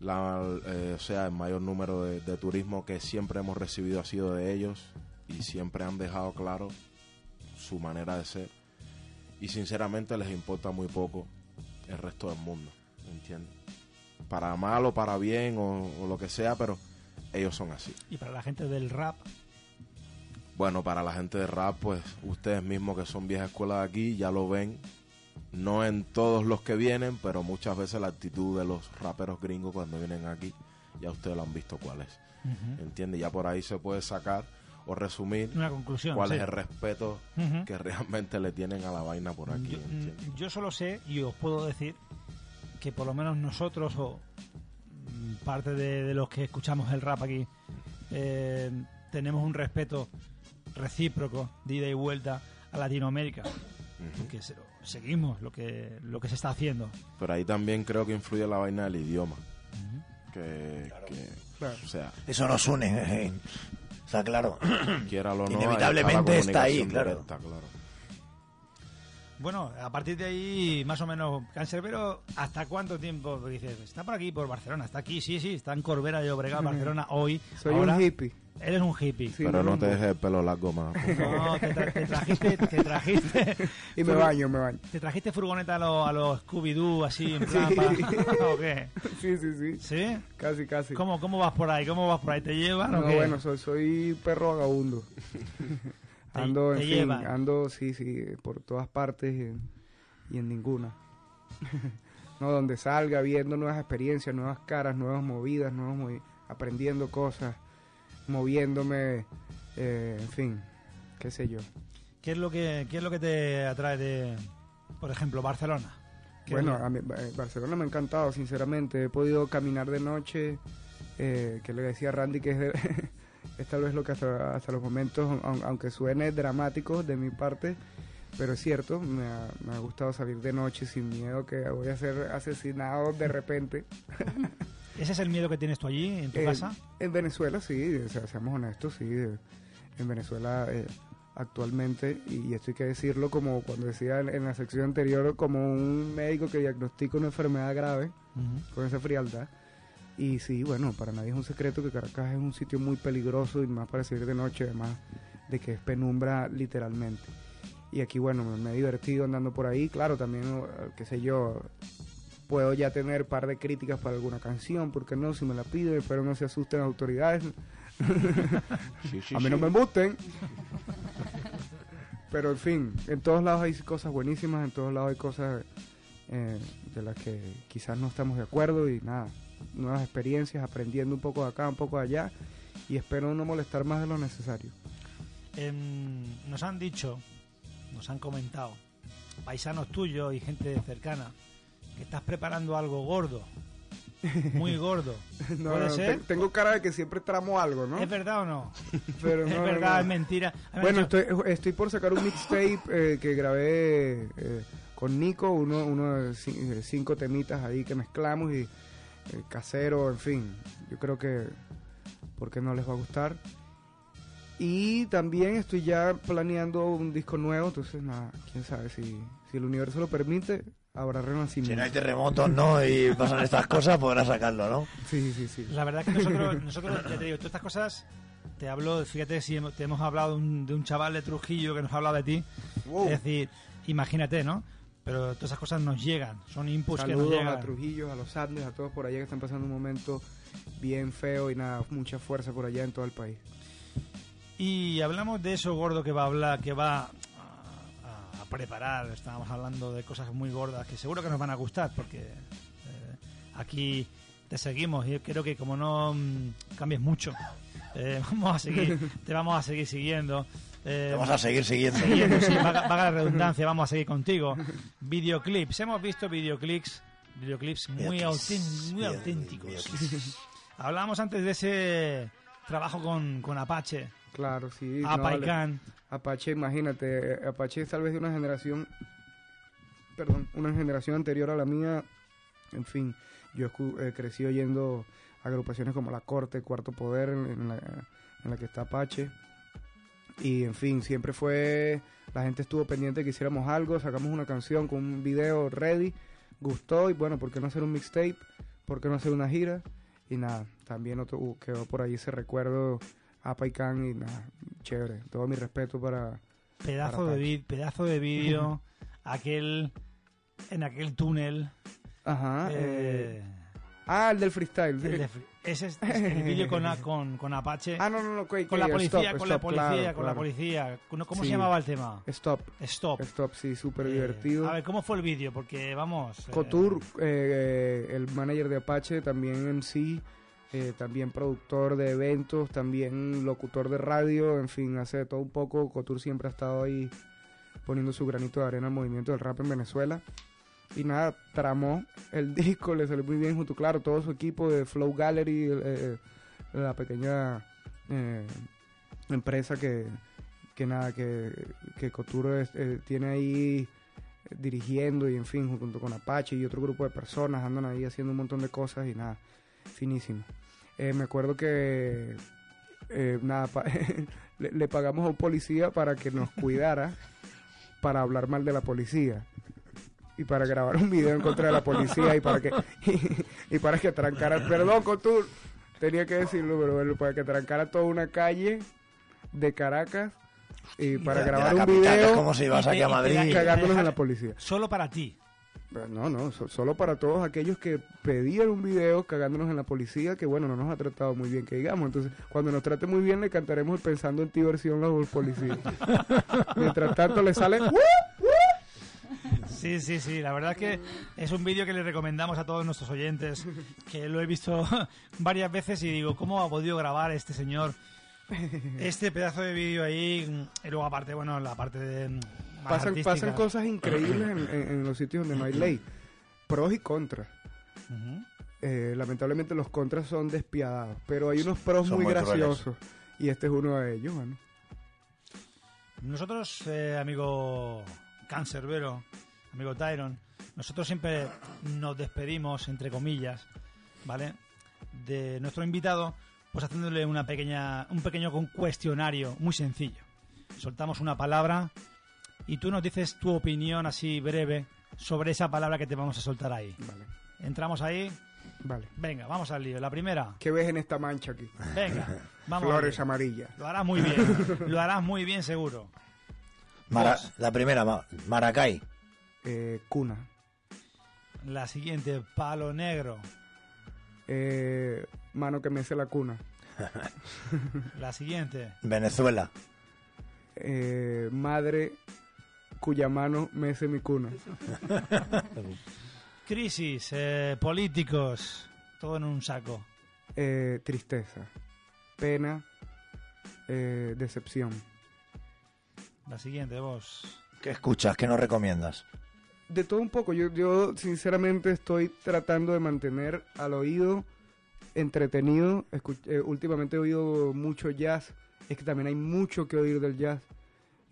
Speaker 3: eh, o sea, el mayor número de, turismo que siempre hemos recibido ha sido de ellos y siempre han dejado claro su manera de ser. Y sinceramente les importa muy poco el resto del mundo, ¿entiendes? Para mal o para bien o lo que sea, pero ellos son así.
Speaker 1: Y para la gente del rap,
Speaker 3: Bueno, para la gente de rap, pues ustedes mismos que son vieja escuela de aquí ya lo ven. No en todos los que vienen, pero muchas veces la actitud de los raperos gringos cuando vienen aquí, ya ustedes lo han visto cuál es.
Speaker 1: Ujú.
Speaker 3: ¿Entiende? Ya por ahí se puede sacar o resumir
Speaker 1: Una conclusión,
Speaker 3: cuál
Speaker 1: sí.
Speaker 3: es el respeto que realmente le tienen a la vaina por aquí.
Speaker 1: mm, yo solo sé y os puedo decir que por lo menos nosotros o mm, parte de, de los que escuchamos el rap aquí eh, tenemos un respeto recíproco de ida y vuelta a Latinoamérica porque se- seguimos lo que lo que se está haciendo
Speaker 3: Pero ahí también creo que influye la vaina del idioma. Que, que, o sea,
Speaker 2: Eso nos une, eh, claro.
Speaker 3: o no, ahí está la
Speaker 2: Inevitablemente está ahí, claro.
Speaker 3: directa, claro.
Speaker 1: bueno a partir de ahí más o menos Cancerbero hasta cuánto tiempo dices está por aquí por Barcelona está aquí sí sí está en Corbera de Obregat Barcelona hoy
Speaker 4: Soy
Speaker 1: Ahora,
Speaker 4: un hippie.
Speaker 1: Eres un hippie
Speaker 3: Pero no te dejes el pelo largo más.
Speaker 1: No, te, tra- te trajiste, te trajiste.
Speaker 4: Y me baño, me baño.
Speaker 1: Te trajiste furgoneta a los a los Scooby-Doo, así, en plan.
Speaker 4: Sí.
Speaker 1: pa- ¿O qué?
Speaker 4: Sí, sí, sí.
Speaker 1: ¿Sí?
Speaker 4: Casi, casi.
Speaker 1: ¿Cómo, ¿Cómo vas por ahí? ¿Cómo vas por ahí? ¿Te llevan o
Speaker 4: No,
Speaker 1: qué?
Speaker 4: bueno, soy, soy perro vagabundo.
Speaker 1: Te-
Speaker 4: ando, en
Speaker 1: te
Speaker 4: fin,
Speaker 1: llevan.
Speaker 4: ando, sí, sí, por todas partes y en, y en ninguna. no, donde salga, viendo nuevas experiencias, nuevas caras, nuevas movidas, nuevos movi- aprendiendo cosas, moviéndome, eh, en fin, qué sé yo.
Speaker 1: ¿Qué es lo que qué es lo que te atrae de, por ejemplo, Barcelona? ¿Qué
Speaker 4: Bueno, a mí, eh, Barcelona me ha encantado, sinceramente. He podido caminar de noche, eh, que le decía a Randy que es, de- es tal vez lo que hasta, hasta los momentos, aun- aunque suene dramático de mi parte, pero es cierto, me ha, me ha gustado salir de noche sin miedo que voy a ser asesinado de repente.
Speaker 1: ¿Ese es el miedo que tienes tú allí, en tu
Speaker 4: Eh,
Speaker 1: casa?
Speaker 4: En Venezuela sí, o sea, seamos honestos, sí. eh, En Venezuela eh, actualmente, y esto hay que decirlo como cuando decía en, en la sección anterior, como un médico que diagnostica una enfermedad grave, con esa frialdad. Y sí, bueno, para nadie es un secreto que Caracas es un sitio muy peligroso y más para salir de noche, además de que es penumbra literalmente. Y aquí, bueno, me, he divertido andando por ahí, claro, también, qué sé yo, puedo ya tener par de críticas para alguna canción, porque no, si me la piden, pero no se asusten las autoridades.
Speaker 3: Sí, sí,
Speaker 4: a mí no me embusten. Pero en fin, en todos lados hay cosas buenísimas, en todos lados hay cosas eh, de las que quizás no estamos de acuerdo y nada, nuevas experiencias, aprendiendo un poco de acá, un poco de allá y espero no molestar más de lo necesario.
Speaker 1: Em, nos han dicho, nos han comentado, paisanos tuyos y gente cercana, que estás preparando algo gordo. Muy gordo.
Speaker 4: No,
Speaker 1: ¿Puede
Speaker 4: no,
Speaker 1: ser?
Speaker 4: te- tengo cara de que siempre tramo algo, ¿no?
Speaker 1: ¿Es verdad o no?
Speaker 4: Pero
Speaker 1: es
Speaker 4: no,
Speaker 1: verdad, es mentira.
Speaker 4: Bueno,
Speaker 1: dicho-
Speaker 4: estoy, estoy por sacar un mixtape eh, que grabé eh, con Nico, uno, uno de de cinco temitas ahí que mezclamos y eh, casero, en fin. Yo creo que porque no les va a gustar. Y también estoy ya planeando un disco nuevo, entonces nada, quién sabe si, si el universo lo permite, habrá renacimiento.
Speaker 2: Si no hay terremotos, ¿no? Y pasan estas cosas, podrás sacarlo, ¿no?
Speaker 4: Sí, sí, sí.
Speaker 1: La verdad que nosotros, nosotros ya te digo, todas estas cosas, te hablo, fíjate si te hemos hablado de un, de un chaval de Trujillo que nos ha hablado de ti. Es decir, imagínate, ¿no? Pero todas esas cosas nos llegan, son inputs que nos
Speaker 4: Saludos
Speaker 1: llegan.
Speaker 4: a Trujillo, a los Andes, a todos por allá que están pasando un momento bien feo y nada, mucha fuerza por allá en todo el país.
Speaker 1: Y hablamos de eso gordo que va a hablar, que va preparar. Estábamos hablando de cosas muy gordas que seguro que nos van a gustar porque eh, aquí te seguimos y creo que como no mm, cambies mucho, eh, vamos a seguir, te vamos a seguir siguiendo. Eh,
Speaker 2: vamos a seguir siguiendo.
Speaker 1: sí, vaga, vaga la redundancia, vamos a seguir contigo. Videoclips, hemos visto videoclips, videoclips muy, muy auténticos.
Speaker 2: videoclips.
Speaker 1: Hablábamos antes de ese trabajo con, con Apache.
Speaker 4: Claro, sí. No. Apache, imagínate, Apache es tal vez de una generación, perdón, una generación anterior a la mía. En fin, yo eh, crecí oyendo agrupaciones como La Corte, Cuarto Poder, en, en la, en la que está Apache. Y en fin, siempre fue, la gente estuvo pendiente de que hiciéramos algo, sacamos una canción con un video ready, gustó y bueno, ¿por qué no hacer un mixtape? ¿Por qué no hacer una gira? Y nada, también otro, uh, quedó por ahí ese recuerdo Apa y Can y nada, chévere. Todo mi respeto para...
Speaker 1: Pedazo
Speaker 4: para
Speaker 1: de,
Speaker 4: Apache.
Speaker 1: vi- pedazo de vídeo, aquel en aquel túnel.
Speaker 4: Ajá.
Speaker 1: Eh,
Speaker 4: eh, ah, el del freestyle.
Speaker 1: el de ese es, es el vídeo con, con, con Apache.
Speaker 4: Ah, no, no, no,
Speaker 1: con la policía,
Speaker 4: stop,
Speaker 1: con la
Speaker 4: stop,
Speaker 1: policía,
Speaker 4: claro,
Speaker 1: con la
Speaker 4: claro.
Speaker 1: policía. ¿Cómo
Speaker 4: Sí.
Speaker 1: se llamaba el tema?
Speaker 4: Stop.
Speaker 1: Stop.
Speaker 4: Stop, sí, súper
Speaker 1: Eh,
Speaker 4: divertido.
Speaker 1: A ver, ¿cómo fue el vídeo? Porque vamos. eh,
Speaker 4: Couture, eh, el manager de Apache, también MC, eh, también productor de eventos, también locutor de radio, en fin, hace todo un poco. Couture siempre ha estado ahí poniendo su granito de arena al movimiento del rap en Venezuela. Y nada, tramó el disco, le salió muy bien junto, claro, todo su equipo de Flow Gallery, eh, la pequeña eh, empresa que, que nada, que, que Couture eh, tiene ahí eh, dirigiendo y en fin, junto con Apache y otro grupo de personas andan ahí haciendo un montón de cosas y nada, finísimo. Eh, me acuerdo que eh, nada, pa- le, le pagamos a un policía para que nos cuidara para hablar mal de la policía y para grabar un video en contra de la policía y para que y, para que trancara perdón Couture tenía que decirlo pero bueno, para que trancara toda una calle de Caracas y para grabar un
Speaker 2: capital,
Speaker 4: video
Speaker 2: como si
Speaker 1: y
Speaker 2: aquí a Madrid.
Speaker 4: cagándonos en la policía
Speaker 1: Solo para ti.
Speaker 4: No, no, so- solo para todos aquellos que pedían un video cagándonos en la policía, que bueno, no nos ha tratado muy bien, que digamos. Entonces, cuando nos trate muy bien, le cantaremos el Pensando en ti versión los policías. Mientras tanto, le sale...
Speaker 1: Sí, sí, sí. La verdad es que es un vídeo que le recomendamos a todos nuestros oyentes, que lo he visto varias veces y digo, ¿cómo ha podido grabar este señor este pedazo de vídeo ahí? Y luego aparte, bueno, la parte de...
Speaker 4: pasan,
Speaker 1: artística.
Speaker 4: pasan cosas increíbles en, en- en los sitios donde no hay ley. Pros y contras. Eh, lamentablemente los contras son despiadados, pero hay unos pros
Speaker 2: Son
Speaker 4: muy graciosos. Y este es uno de ellos.
Speaker 1: Nosotros, eh, amigo Cancerbero, amigo Tyron, nosotros siempre nos despedimos, entre comillas, ¿vale? De nuestro invitado, pues haciéndole una pequeña, un pequeño cuestionario muy sencillo. Soltamos una palabra y tú nos dices tu opinión así breve sobre esa palabra que te vamos a soltar ahí.
Speaker 4: Vale.
Speaker 1: Entramos ahí.
Speaker 4: Vale.
Speaker 1: Venga, vamos al lío. La primera.
Speaker 4: ¿Qué ves en esta mancha aquí?
Speaker 1: Venga, vamos.
Speaker 4: Flores amarillas.
Speaker 1: Lo harás muy bien. Lo harás muy bien, seguro.
Speaker 2: Mara- la primera, Ma- Maracay.
Speaker 4: Eh, cuna.
Speaker 1: La siguiente, palo negro.
Speaker 4: Eh, mano que mece la cuna.
Speaker 1: La siguiente,
Speaker 2: Venezuela.
Speaker 4: Eh, madre cuya mano mece mi cuna.
Speaker 1: crisis, eh, políticos, todo en un saco.
Speaker 4: Eh, tristeza, pena, eh, decepción.
Speaker 1: La siguiente, vos.
Speaker 2: ¿Qué escuchas? ¿Qué nos recomiendas?
Speaker 4: De todo un poco, yo, yo sinceramente estoy tratando de mantener al oído entretenido. Escu- eh, últimamente he oído mucho jazz, es que también hay mucho que oír del jazz.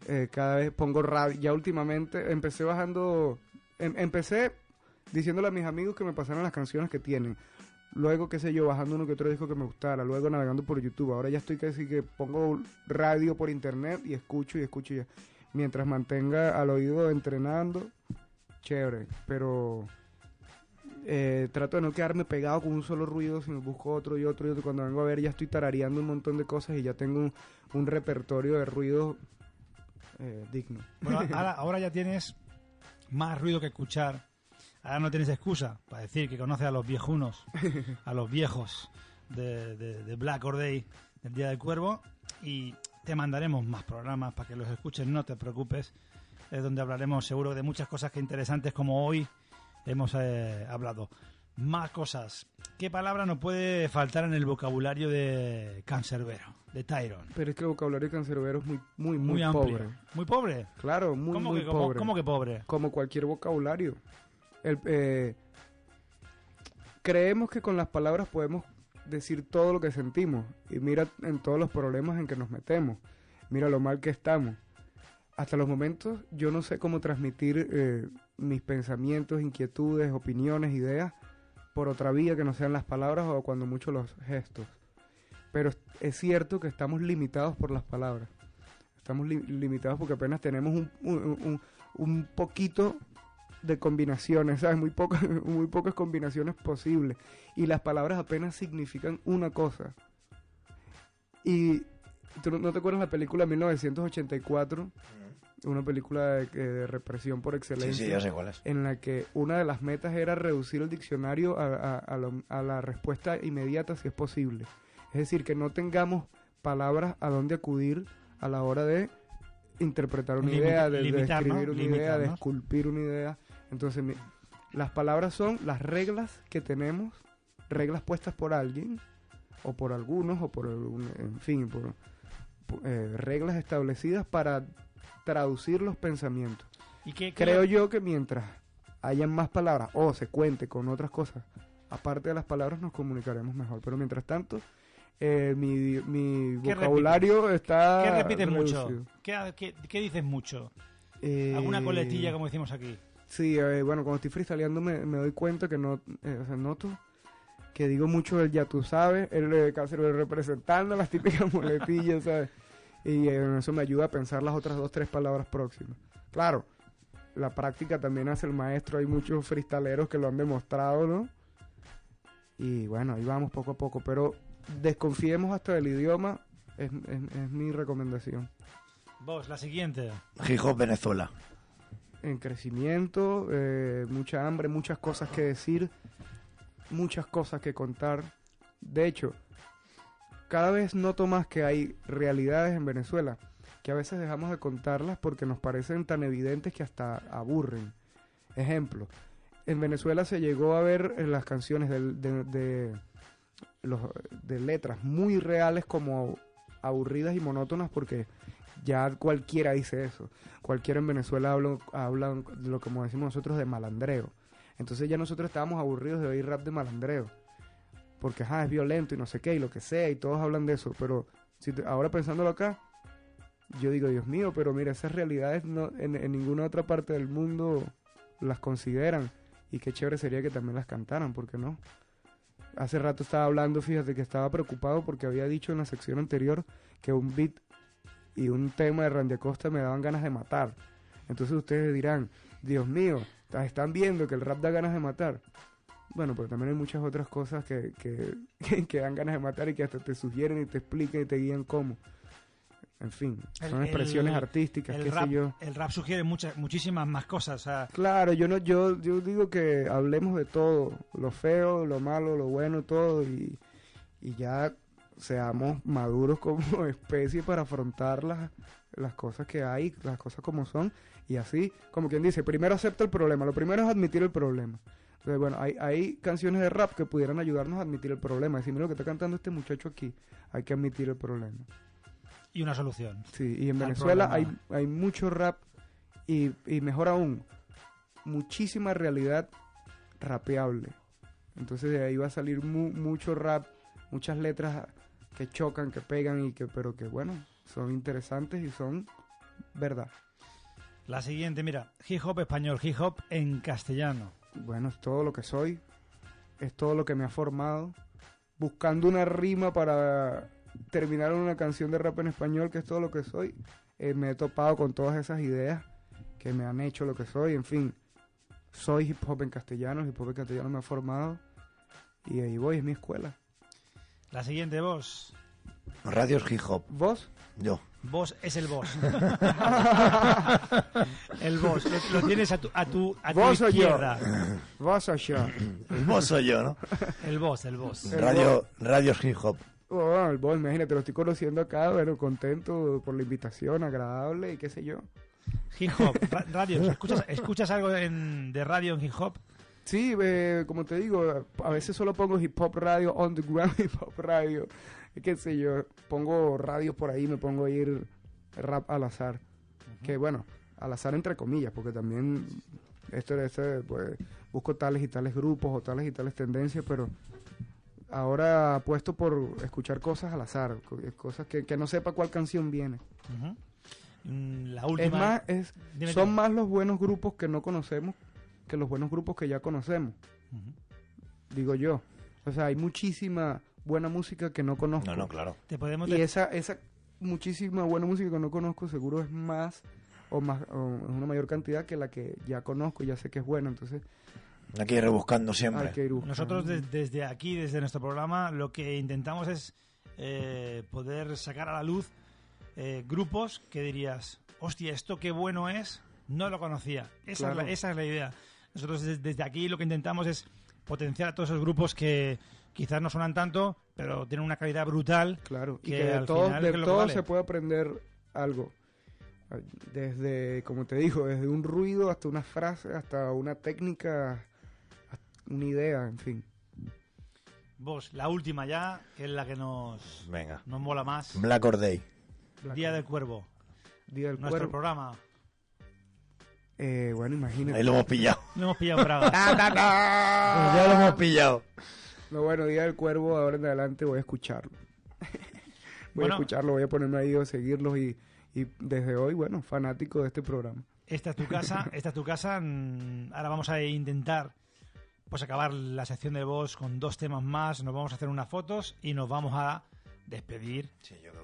Speaker 4: Eh, cada vez pongo radio, ya últimamente empecé bajando, em- empecé diciéndole a mis amigos que me pasaran las canciones que tienen. Luego, qué sé yo, bajando uno que otro disco que me gustara. Luego navegando por YouTube. Ahora ya estoy casi que pongo radio por internet y escucho y escucho ya. Mientras mantenga al oído entrenando, chévere. Pero eh, trato de no quedarme pegado con un solo ruido, sino busco otro y otro y otro. Cuando vengo a ver ya estoy tarareando un montón de cosas y ya tengo un repertorio de ruidos eh, digno.
Speaker 1: Bueno, ahora, ahora ya tienes más ruido que escuchar. Ahora no tienes excusa para decir que conoces a los viejunos, a los viejos de, Black Or Day, del Día del Cuervo, y te mandaremos más programas para que los escuches, no te preocupes. Es donde hablaremos seguro de muchas cosas que interesantes como hoy hemos eh, hablado. Más cosas. ¿Qué palabra no puede faltar en el vocabulario de Cancerbero, de Tyron?
Speaker 4: Pero es que el vocabulario cancerbero es muy, muy, muy,
Speaker 1: Muy amplio.
Speaker 4: pobre.
Speaker 1: ¿Muy pobre?
Speaker 4: Claro, muy,
Speaker 1: ¿Cómo
Speaker 4: muy
Speaker 1: que- cómo-
Speaker 4: pobre.
Speaker 1: cómo que pobre?
Speaker 4: Como cualquier vocabulario. El, eh, creemos que con las palabras podemos decir todo lo que sentimos. Y mira en todos los problemas en que nos metemos. Mira lo mal que estamos. Hasta los momentos yo no sé cómo transmitir eh, mis pensamientos, inquietudes, opiniones, ideas por otra vía que no sean las palabras o cuando mucho los gestos. Pero es- cierto que estamos limitados por las palabras. Estamos li- limitados porque apenas tenemos un, un, un- poquito de combinaciones, ¿sabes? Muy, pocas muy pocas combinaciones posibles. Y las palabras apenas significan una cosa. Y tú no te acuerdas la película 1984, una película de, de represión por excelencia.
Speaker 2: Sí, sí, ya sé cuál es.
Speaker 4: En la que una de las metas era reducir el diccionario a, a- a lo- a la respuesta inmediata si es posible. Es decir, que no tengamos palabras a dónde acudir a la hora de interpretar una idea, de, escribir una idea, de esculpir una idea. Entonces, mi- las palabras son las reglas que tenemos, reglas puestas por alguien, o por algunos, o por, algún- en fin, por, por, eh, reglas establecidas para traducir los pensamientos.
Speaker 1: ¿Y qué- qué-
Speaker 4: Creo yo que mientras hayan más palabras o se cuente con otras cosas, aparte de las palabras, nos comunicaremos mejor. Pero mientras tanto, eh, mi, mi
Speaker 1: ¿Qué
Speaker 4: vocabulario
Speaker 1: repites?
Speaker 4: está.
Speaker 1: ¿Qué repites mucho? ¿Qué, qué, qué dices mucho?
Speaker 4: Eh,
Speaker 1: ¿Alguna coletilla, como decimos aquí?
Speaker 4: Sí, eh, bueno, cuando estoy freestyleando me, me doy cuenta que no, eh, o sea, noto que digo mucho el ya tú sabes, el eh, Cáceres representando las típicas muletillas, ¿sabes? Y eso me ayuda a pensar las otras dos, tres palabras próximas. Claro, la práctica también hace el maestro, hay muchos freestaleros que lo han demostrado, ¿no? Y bueno, ahí vamos poco a poco, pero desconfiemos hasta del idioma, es, es- es mi recomendación.
Speaker 1: Vos, la siguiente.
Speaker 2: Hip Hop Venezuela.
Speaker 4: en crecimiento, eh, mucha hambre, muchas cosas que decir, muchas cosas que contar. De hecho, cada vez noto más que hay realidades en Venezuela que a veces dejamos de contarlas porque nos parecen tan evidentes que hasta aburren. Ejemplo, en Venezuela se llegó a ver en las canciones de, los, de letras muy reales como aburridas y monótonas porque ya cualquiera dice eso. Cualquiera en Venezuela habla, habla lo como decimos nosotros de malandreo. Entonces ya nosotros estábamos aburridos de oír rap de malandreo. Porque ajá, es violento y no sé qué y lo que sea y todos hablan de eso. Pero si te- ahora pensándolo acá, yo digo, Dios mío, pero mira, esas realidades no, en, en ninguna otra parte del mundo las consideran. Y qué chévere sería que también las cantaran, ¿por qué no? Hace rato estaba hablando, fíjate que estaba preocupado porque había dicho en la sección anterior que un beat y un tema de Randy Acosta me daban ganas de matar. Entonces ustedes dirán, Dios mío, están viendo que el rap da ganas de matar. Bueno, pero también hay muchas otras cosas que, que, que, dan ganas de matar y que hasta te sugieren y te explican y te guían cómo. en fin,
Speaker 1: El-
Speaker 4: son expresiones
Speaker 1: el-
Speaker 4: artísticas,
Speaker 1: el
Speaker 4: qué
Speaker 1: rap,
Speaker 4: sé yo.
Speaker 1: El rap sugiere muchas, muchísimas más cosas. O sea,
Speaker 4: Claro, yo no, yo, yo digo que hablemos de todo, lo feo, lo malo, lo bueno, todo, y, y ya seamos maduros como especie para afrontar las, las cosas que hay, las cosas como son, y así, como quien dice, primero acepta el problema, lo primero es admitir el problema. Entonces, bueno, hay, hay canciones de rap que pudieran ayudarnos a admitir el problema. Decir, mira lo que está cantando este muchacho aquí, hay que admitir el problema.
Speaker 1: y una solución.
Speaker 4: Sí, y en Venezuela hay, hay mucho rap y, y mejor aún, muchísima realidad rapeable. Entonces de ahí va a salir mu- mucho rap, muchas letras que chocan, que pegan y que, pero que bueno, son interesantes y son verdad.
Speaker 1: La siguiente, mira, hip hop español, hip hop en castellano.
Speaker 4: Bueno, es todo lo que soy, es todo lo que me ha formado, buscando una rima para terminar una canción de rap en español, que es todo lo que soy. Eh, me he topado con todas esas ideas que me han hecho lo que soy, en fin, soy hip hop en castellano, el hip hop en castellano me ha formado y ahí voy, es mi escuela.
Speaker 1: La siguiente, vos.
Speaker 2: Radios hip hop.
Speaker 4: ¿Vos?
Speaker 2: Yo.
Speaker 1: Vos es el boss. el boss. Lo, lo tienes a tu, a tu, a tu
Speaker 4: Vos yo.
Speaker 1: izquierda.
Speaker 4: Vos o yo.
Speaker 2: El boss soy yo, ¿no?
Speaker 1: El boss, el boss.
Speaker 2: Radio, radios hip hop.
Speaker 4: Oh, el boss, imagínate, lo estoy conociendo acá, bueno, contento por la invitación, agradable y qué sé yo.
Speaker 1: Hip hop, ra- radio. ¿Escuchas, ¿Escuchas algo en- de radio en hip hop?
Speaker 4: Sí, eh, como te digo, a veces solo pongo hip hop radio, underground hip hop radio, qué sé yo, pongo radios por ahí, me pongo a ir rap al azar, que bueno, al azar entre comillas, porque también esto, esto pues busco tales y tales grupos o tales y tales tendencias, pero ahora apuesto por escuchar cosas al azar, co- cosas que, que no sepa cuál canción viene.
Speaker 1: Mm, La última.
Speaker 4: Es más, es,
Speaker 1: Dime,
Speaker 4: son más los buenos grupos que no conocemos que los buenos grupos que ya conocemos. Digo yo. O sea, hay muchísima buena música que no conozco.
Speaker 2: No, no, claro.
Speaker 1: Te podemos
Speaker 4: Y esa, esa muchísima buena música que no conozco seguro es más o más o es una mayor cantidad que la que ya conozco y ya sé que es buena. Entonces,
Speaker 2: Hay que ir rebuscando siempre.
Speaker 4: hay que ir buscando.
Speaker 1: Nosotros de- desde aquí, desde nuestro programa, lo que intentamos es eh, poder sacar a la luz eh, grupos que dirías, hostia, esto qué bueno es, no lo conocía. Esa,
Speaker 4: Claro.
Speaker 1: es, la, esa es la idea. Nosotros des- desde aquí lo que intentamos es potenciar a todos esos grupos que quizás no suenan tanto, pero tienen una calidad brutal.
Speaker 4: Claro, y
Speaker 1: que
Speaker 4: de
Speaker 1: al
Speaker 4: todo,
Speaker 1: final
Speaker 4: de
Speaker 1: es
Speaker 4: todo
Speaker 1: vale.
Speaker 4: se puede aprender algo. Desde, como te digo, desde un ruido hasta una frase, hasta una técnica, una idea, en fin.
Speaker 1: Vos, la última ya, que es la que nos,
Speaker 2: Venga.
Speaker 1: nos mola más.
Speaker 2: Black or Day.
Speaker 1: Día del Cuervo.
Speaker 4: Día del
Speaker 1: Nuestro
Speaker 4: Cuervo.
Speaker 1: programa.
Speaker 4: Eh, bueno, imagínate.
Speaker 2: Ahí lo hemos pillado.
Speaker 1: Lo hemos pillado en Praga.
Speaker 2: ya lo hemos pillado.
Speaker 4: No, bueno, Día del Cuervo, ahora en adelante voy a escucharlo. voy
Speaker 1: Bueno.
Speaker 4: a escucharlo, voy a ponerme ahí a seguirlos y, y desde hoy, bueno, fanático de este programa.
Speaker 1: Esta es tu casa, esta es tu casa. mm, Ahora vamos a intentar pues acabar la sección de voz con dos temas más. Nos vamos a hacer unas fotos y nos vamos a despedir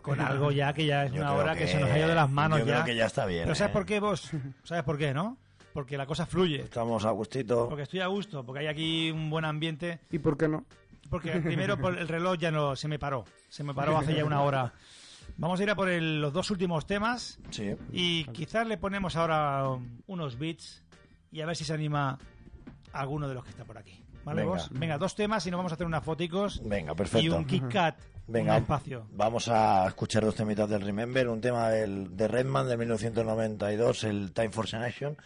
Speaker 1: con
Speaker 2: que-
Speaker 1: algo ya que ya es
Speaker 2: Yo
Speaker 1: una hora que,
Speaker 2: que-
Speaker 1: se nos ha ido de las manos
Speaker 2: yo
Speaker 1: ya.
Speaker 2: creo que ya está bien,
Speaker 1: Pero ¿sabes
Speaker 2: ¿eh?
Speaker 1: por qué vos? ¿Sabes por qué, no? Porque la cosa fluye.
Speaker 2: Estamos a gustito.
Speaker 1: Porque estoy a gusto, porque hay aquí un buen ambiente.
Speaker 4: ¿Y por qué no?
Speaker 1: Porque primero por el reloj ya no se me paró. Se me paró hace ya una hora. Vamos a ir a por el- los dos últimos temas.
Speaker 2: Sí.
Speaker 1: Y quizás le ponemos ahora unos beats y a ver si se anima alguno de los que está por aquí. ¿Vale,
Speaker 2: Venga.
Speaker 1: vos? Venga, dos temas y nos vamos a hacer unas foticos.
Speaker 2: Venga, perfecto.
Speaker 1: Y un Kit Kat.
Speaker 2: Venga,
Speaker 1: Un espacio.
Speaker 2: vamos a escuchar dos temitas del Remember, un tema del, de Redman de 1992, el Time for Action,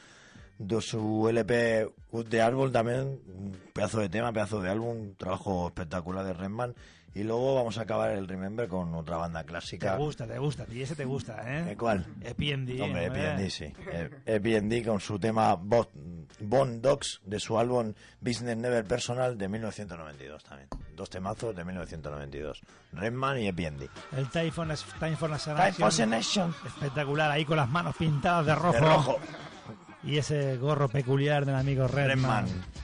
Speaker 2: de su LP Good de Árbol también, un pedazo de tema, pedazo de álbum, un trabajo espectacular de Redman, y luego vamos a acabar el Remember con otra banda
Speaker 1: Te
Speaker 2: clásica.
Speaker 1: gusta, te gusta. Y ese te gusta, ¿eh?
Speaker 2: ¿Eh, ¿Cuál?
Speaker 1: EPMD.
Speaker 2: Hombre. EPMD, sí. Eh, EPMD con su tema Bo- Bone Dogs de su álbum Business Never Personal de 1992 también. Dos temazos de 1992. Redman y EPMD.
Speaker 1: El Time for, Time for
Speaker 2: Time for Nation.
Speaker 1: Espectacular, ahí con las manos pintadas de rojo.
Speaker 2: De rojo.
Speaker 1: Y ese gorro peculiar del amigo Redman.
Speaker 2: Redman.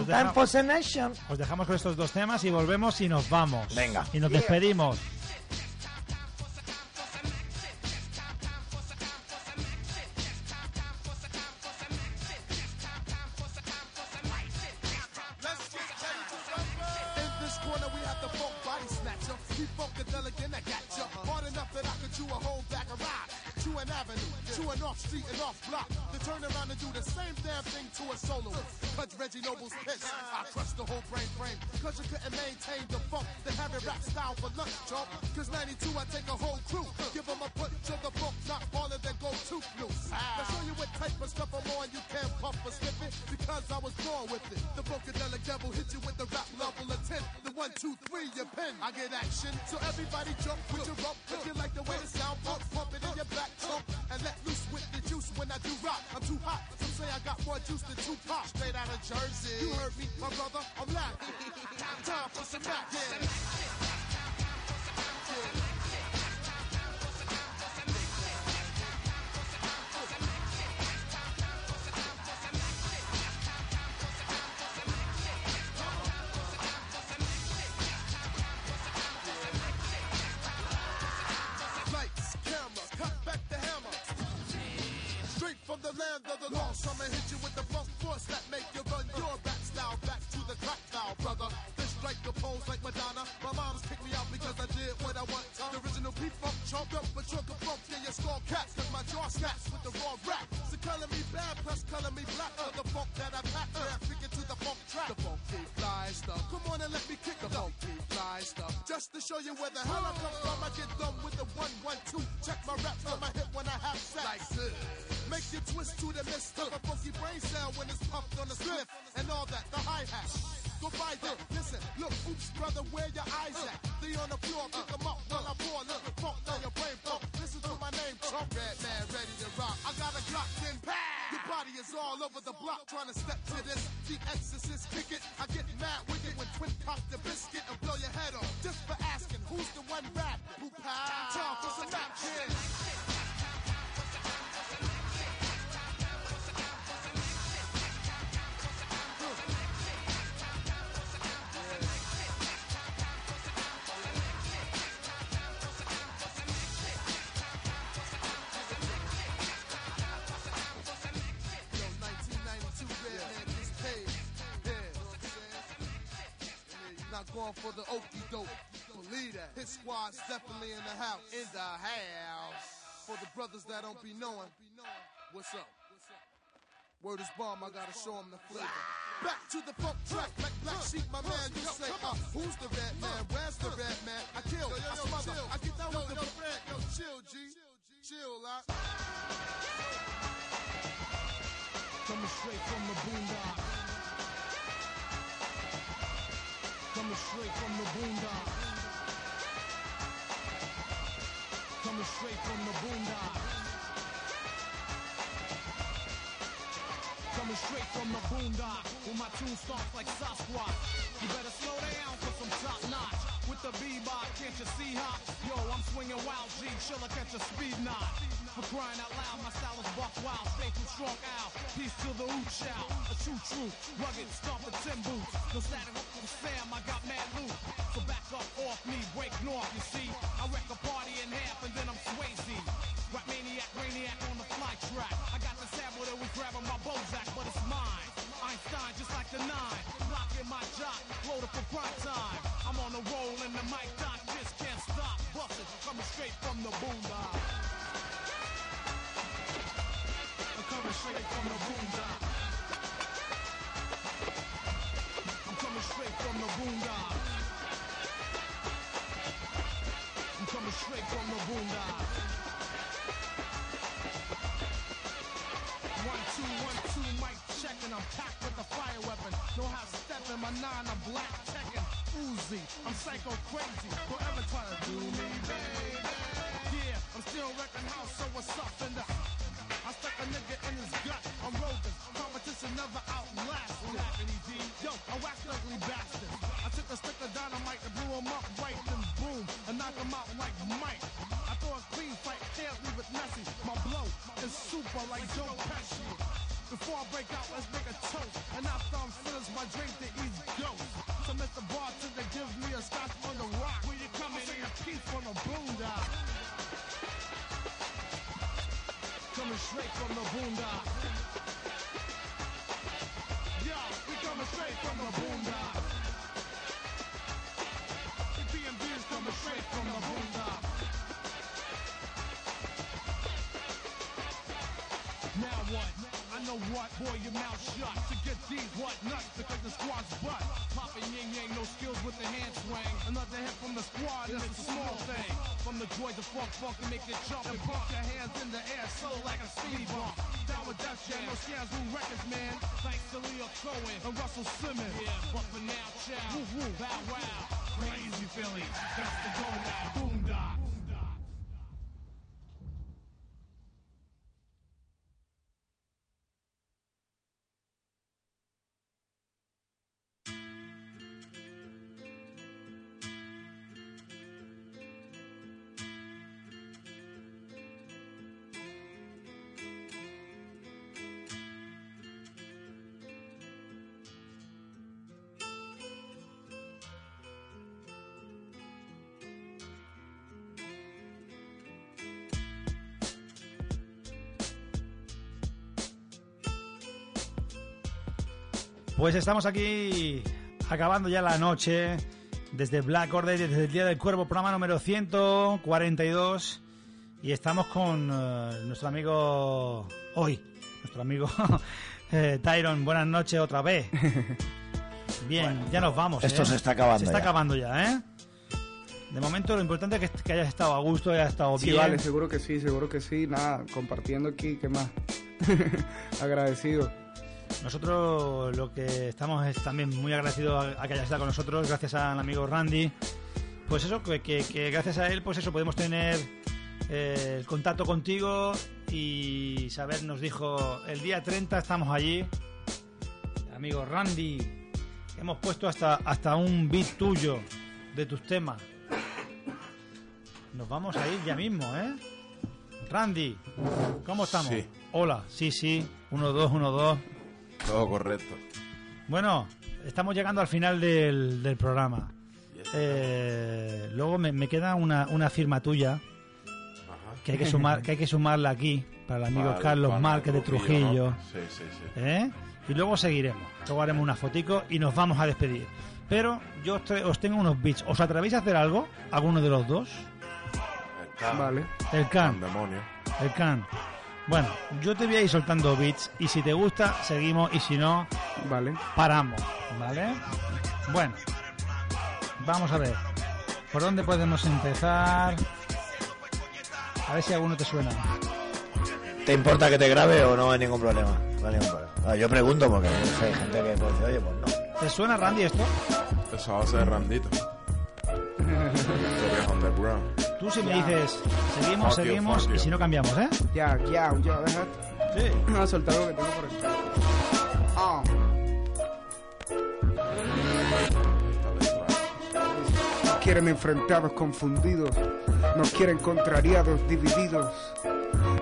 Speaker 1: Os deja-. Os dejamos con estos dos temas y volvemos y nos vamos.
Speaker 2: Venga.
Speaker 1: Y nos despedimos.
Speaker 5: Funkadelic and I got ya. Hard enough that I could
Speaker 11: a whole back of ride. To an avenue, to an off street and off block. To turn around and do the same damn thing to a soloist. Cause Reggie Noble's pissed. I crushed the whole brain frame. Cause you couldn't maintain the funk. The heavy rap style for lunch, chump. Cause 92, I take a whole crew. Give them a punch to the funk, not harder than go too loose. Now show you what type of stuff I'm on. You can't puff or slip it. Because I was born with it. The funkadelic devil hit you with the rap level of 10. The one, two, three, your pen. I get action. So everybody jump with your rump. If you like the way the sound pump, pump it in your back trunk. And let loose with the juice when I do rock. I'm too hot. Some say I got more juice than Tupac. Straight out of Jersey. You heard me, my brother. I'm laughing. Time for some action. Lights, land of the lost, I'ma hit you with the funk force that make you run your rap style back to the crack style, brother. This strike the pose like Madonna. My mom's kicked me out because I did what I want. The original P-Funk chump up trunk of funk in your skull caps. Cause my jaw snaps with the raw rap. So color me bad, plus color me black for the funk that I pack. Yeah, freaking to the funk track. The funky fly stuff. Come on and let me kick the funky fly stuff. Just to show you where the hell I come from, I get done with the one, one, two. Check my raps on my hip when I have sex. Like this. Make you twist to the mist of a funky brain cell when it's puffed on the spliff and all that, the hi-hat. Go by that. Listen, look, oops, brother, where your eyes at? They on the floor, pick 'em up while I pour. Let the funk down your brain pump. Red man, ready to rock. I got a Glock 10 pow. Your body is all over the block trying to step to this. The exorcist kick it. I get mad with it when twin cock the biscuit and blow your head off. Just for asking, who's the one rap? Who pow? Time for some action. Yeah, you're not going for the okey doke. Believe that. His squad's definitely in the house. In the house. For the brothers that don't be knowing, what's up? Word is bomb, I gotta show him the flavor. Back to the funk track, like Black Sheep, my man. You say, uh, who's the red man? Where's the red man? I kill, I smother, I get down with the red. Yo, chill, G. Chill, lot.
Speaker 20: Coming straight from the boondock. Coming straight from the boondock. Coming straight from the boondock. Coming straight from the boondock. When my tune starts like Sasquatch. You better slow down for some top notch. With the bebop, can't you see hop? Yo, I'm swinging wild G, chiller catch a speed knot. For crying out loud, my style is buck wild, stay from strong out. Peace to the oot shout, a true true, rugged, stomping tin boots. No static up from Sam, I got mad loot. So back up off me, break north, you see. I wreck a party in half and then I'm Swayze. Rap maniac, brainiac on the fly track. I got the sample that was grabbing my Bozak, but it's mine. Einstein just like the nine, my loaded for prime time. I'm on the roll and the mic dot just can't stop. Bustin', coming straight from the boondock. I'm coming straight from the boondock. I'm coming straight from the boondock. I'm coming straight from the boondock. One, two, one, two, mic checking. I'm packed with a fire weapon. Know how to step in my nine, I'm black checking. Uzi, I'm psycho crazy. Forever trying to do me, baby. Yeah, I'm still wrecking house, so what's up in. I stuck a nigga in his gut. I'm roving. Competition never outlasts. Yo, I whacked ugly bastard. I took a stick of dynamite and blew him up right then boom and knocked him out like Mike. I throw a clean fight, can't leave it messy. My blow is super like Joe Pesci. Before I break out, let's make a toast. And after I'm finished, my drink to eat ghost. So Mr. Bartender gives me a scotch on the rock. Where you coming? I'll say a piece from the boondock. Coming straight from the boondock. Yo, we coming straight from the boondock. The B&B is coming straight from the boondock.
Speaker 11: Know what, boy, your mouth shut. To get these what nuts to kick the squad's butt. Popping yin yang, no skills with the hand swing. Another hit from the squad, and it's a small thing. From the joy to funk, funk and make it jump and pump your hands in the air, so like a speed bump. Down with Def Jam, no scams, new records, man. Thanks to Leo Cohen and Russell Simmons. Yeah, but for now, chow, woo woo, bow wow. Crazy Philly, that's the go now. Boondock.
Speaker 1: Pues estamos aquí acabando ya la noche desde Black Order, desde el Día del Cuervo, programa número 142. Y estamos con eh, nuestro amigo hoy, nuestro amigo eh, Tyron. Buenas noches otra vez. Bien, ya nos vamos.
Speaker 2: esto
Speaker 1: ¿eh?
Speaker 2: se está acabando
Speaker 1: Se está
Speaker 2: ya.
Speaker 1: acabando ya, ¿eh? De momento lo importante es que, que hayas estado a gusto, hayas estado
Speaker 4: Sí,
Speaker 1: bien.
Speaker 4: vale, seguro que sí, seguro que sí. Nada, compartiendo aquí, ¿qué más? Agradecido.
Speaker 1: Nosotros lo que estamos es también muy agradecidos a, a que hayas estado con nosotros, gracias al amigo Randy. Pues eso, que, que- que gracias a él, pues eso, podemos tener eh, el contacto contigo y saber, nos dijo, el día 30 estamos allí. Amigo Randy, hemos puesto hasta, hasta un beat tuyo de tus temas. Nos vamos a ir ya mismo, ¿eh? Randy, ¿cómo estamos?
Speaker 3: Sí.
Speaker 1: Hola, sí, sí, 1, 2, 1, 2.
Speaker 3: Todo correcto.
Speaker 1: Bueno, estamos llegando al final del, del programa. Eh, luego me, me queda una, una firma tuya que hay que sumar que hay que sumarla aquí para el amigo
Speaker 3: el
Speaker 1: Carlos Márquez de
Speaker 3: Trujillo. ¿no? Sí, sí, sí.
Speaker 1: ¿eh? Y luego seguiremos. Luego haremos una fotico y nos vamos a despedir. Pero yo os, tra- os tengo unos bits. ¿Os atrevéis a hacer algo? ¿Alguno de los dos?
Speaker 4: Vale.
Speaker 1: El can.
Speaker 3: demonio.
Speaker 1: El can. Bueno, yo te voy a ir soltando bits y si te gusta, seguimos y si no,
Speaker 4: vale.
Speaker 1: paramos. ¿Vale? Bueno, vamos a ver. ¿Por dónde podemos empezar? A ver si alguno te suena.
Speaker 2: ¿Te importa que te grabe o no hay ningún problema? No hay ningún problema. Ah, yo pregunto porque hay gente que puede decir, oye, pues no.
Speaker 1: ¿Te suena, Randy, esto?
Speaker 3: Esa base de Randito.
Speaker 1: Tú si me dices, seguimos,
Speaker 3: Fuck you,
Speaker 1: seguimos y si no cambiamos, ¿eh?
Speaker 4: Ya, ya, ya, deja.
Speaker 1: Sí.
Speaker 4: Voy a soltar lo que tengo por acá. Ah. Nos quieren enfrentados, confundidos. Nos quieren contrariados, divididos.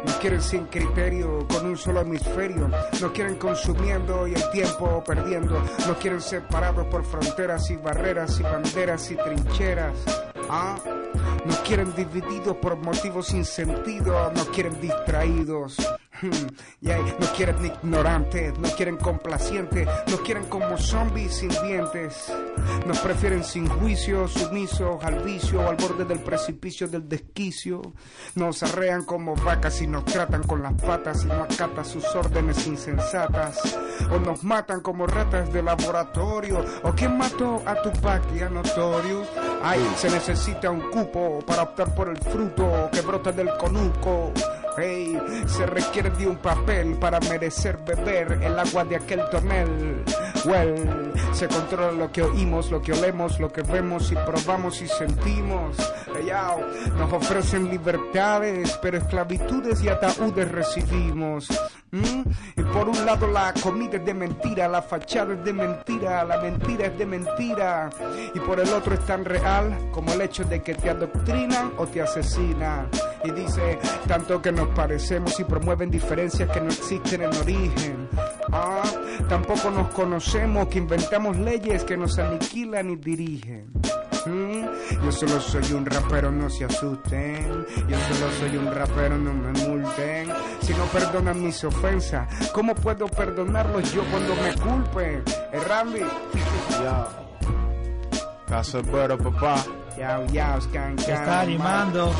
Speaker 4: Nos quieren sin criterio, con un solo hemisferio. Nos quieren consumiendo y el tiempo perdiendo. Nos quieren separados por fronteras y barreras y banderas y trincheras. Ah, nos quieren divididos por motivos sin sentido. Nos quieren distraídos. Hmm, yeah, Nos quieren ignorantes, nos quieren complacientes, nos quieren como zombies sin dientes. Nos prefieren sin juicio, sumisos al vicio, al borde del precipicio del desquicio. Nos arrean como vacas y nos tratan con las patas y no acatan sus órdenes insensatas. O nos matan como ratas de laboratorio. O quien mató a Tupac y a. Ay, se necesita un cupo para optar por el fruto que brota del conuco. Hey, se requiere de un papel para merecer beber el agua de aquel tonel. Well, se controla lo que oímos, lo que olemos, lo que vemos y probamos y sentimos. Nos ofrecen libertades, pero esclavitudes y ataúdes recibimos. ¿Mm? Y por un lado la comida es de mentira, la fachada es de mentira, la mentira es de mentira. Y por el otro es tan real como el hecho de que te adoctrinan o te asesinan. Y dice, tanto que nos parecemos y promueven diferencias que no existen en origen. Ah, tampoco nos conocemos, que inventamos leyes que nos aniquilan y dirigen. Mm, Yo solo soy un rapero, no se asusten. Yo solo soy un rapero, no me multen. Si no perdonan mis ofensas, ¿cómo puedo perdonarlos yo cuando me culpen? Eh, Randy.
Speaker 3: Ya. Casa pero papá.
Speaker 4: Yao, yao, scan,
Speaker 1: Se está animando.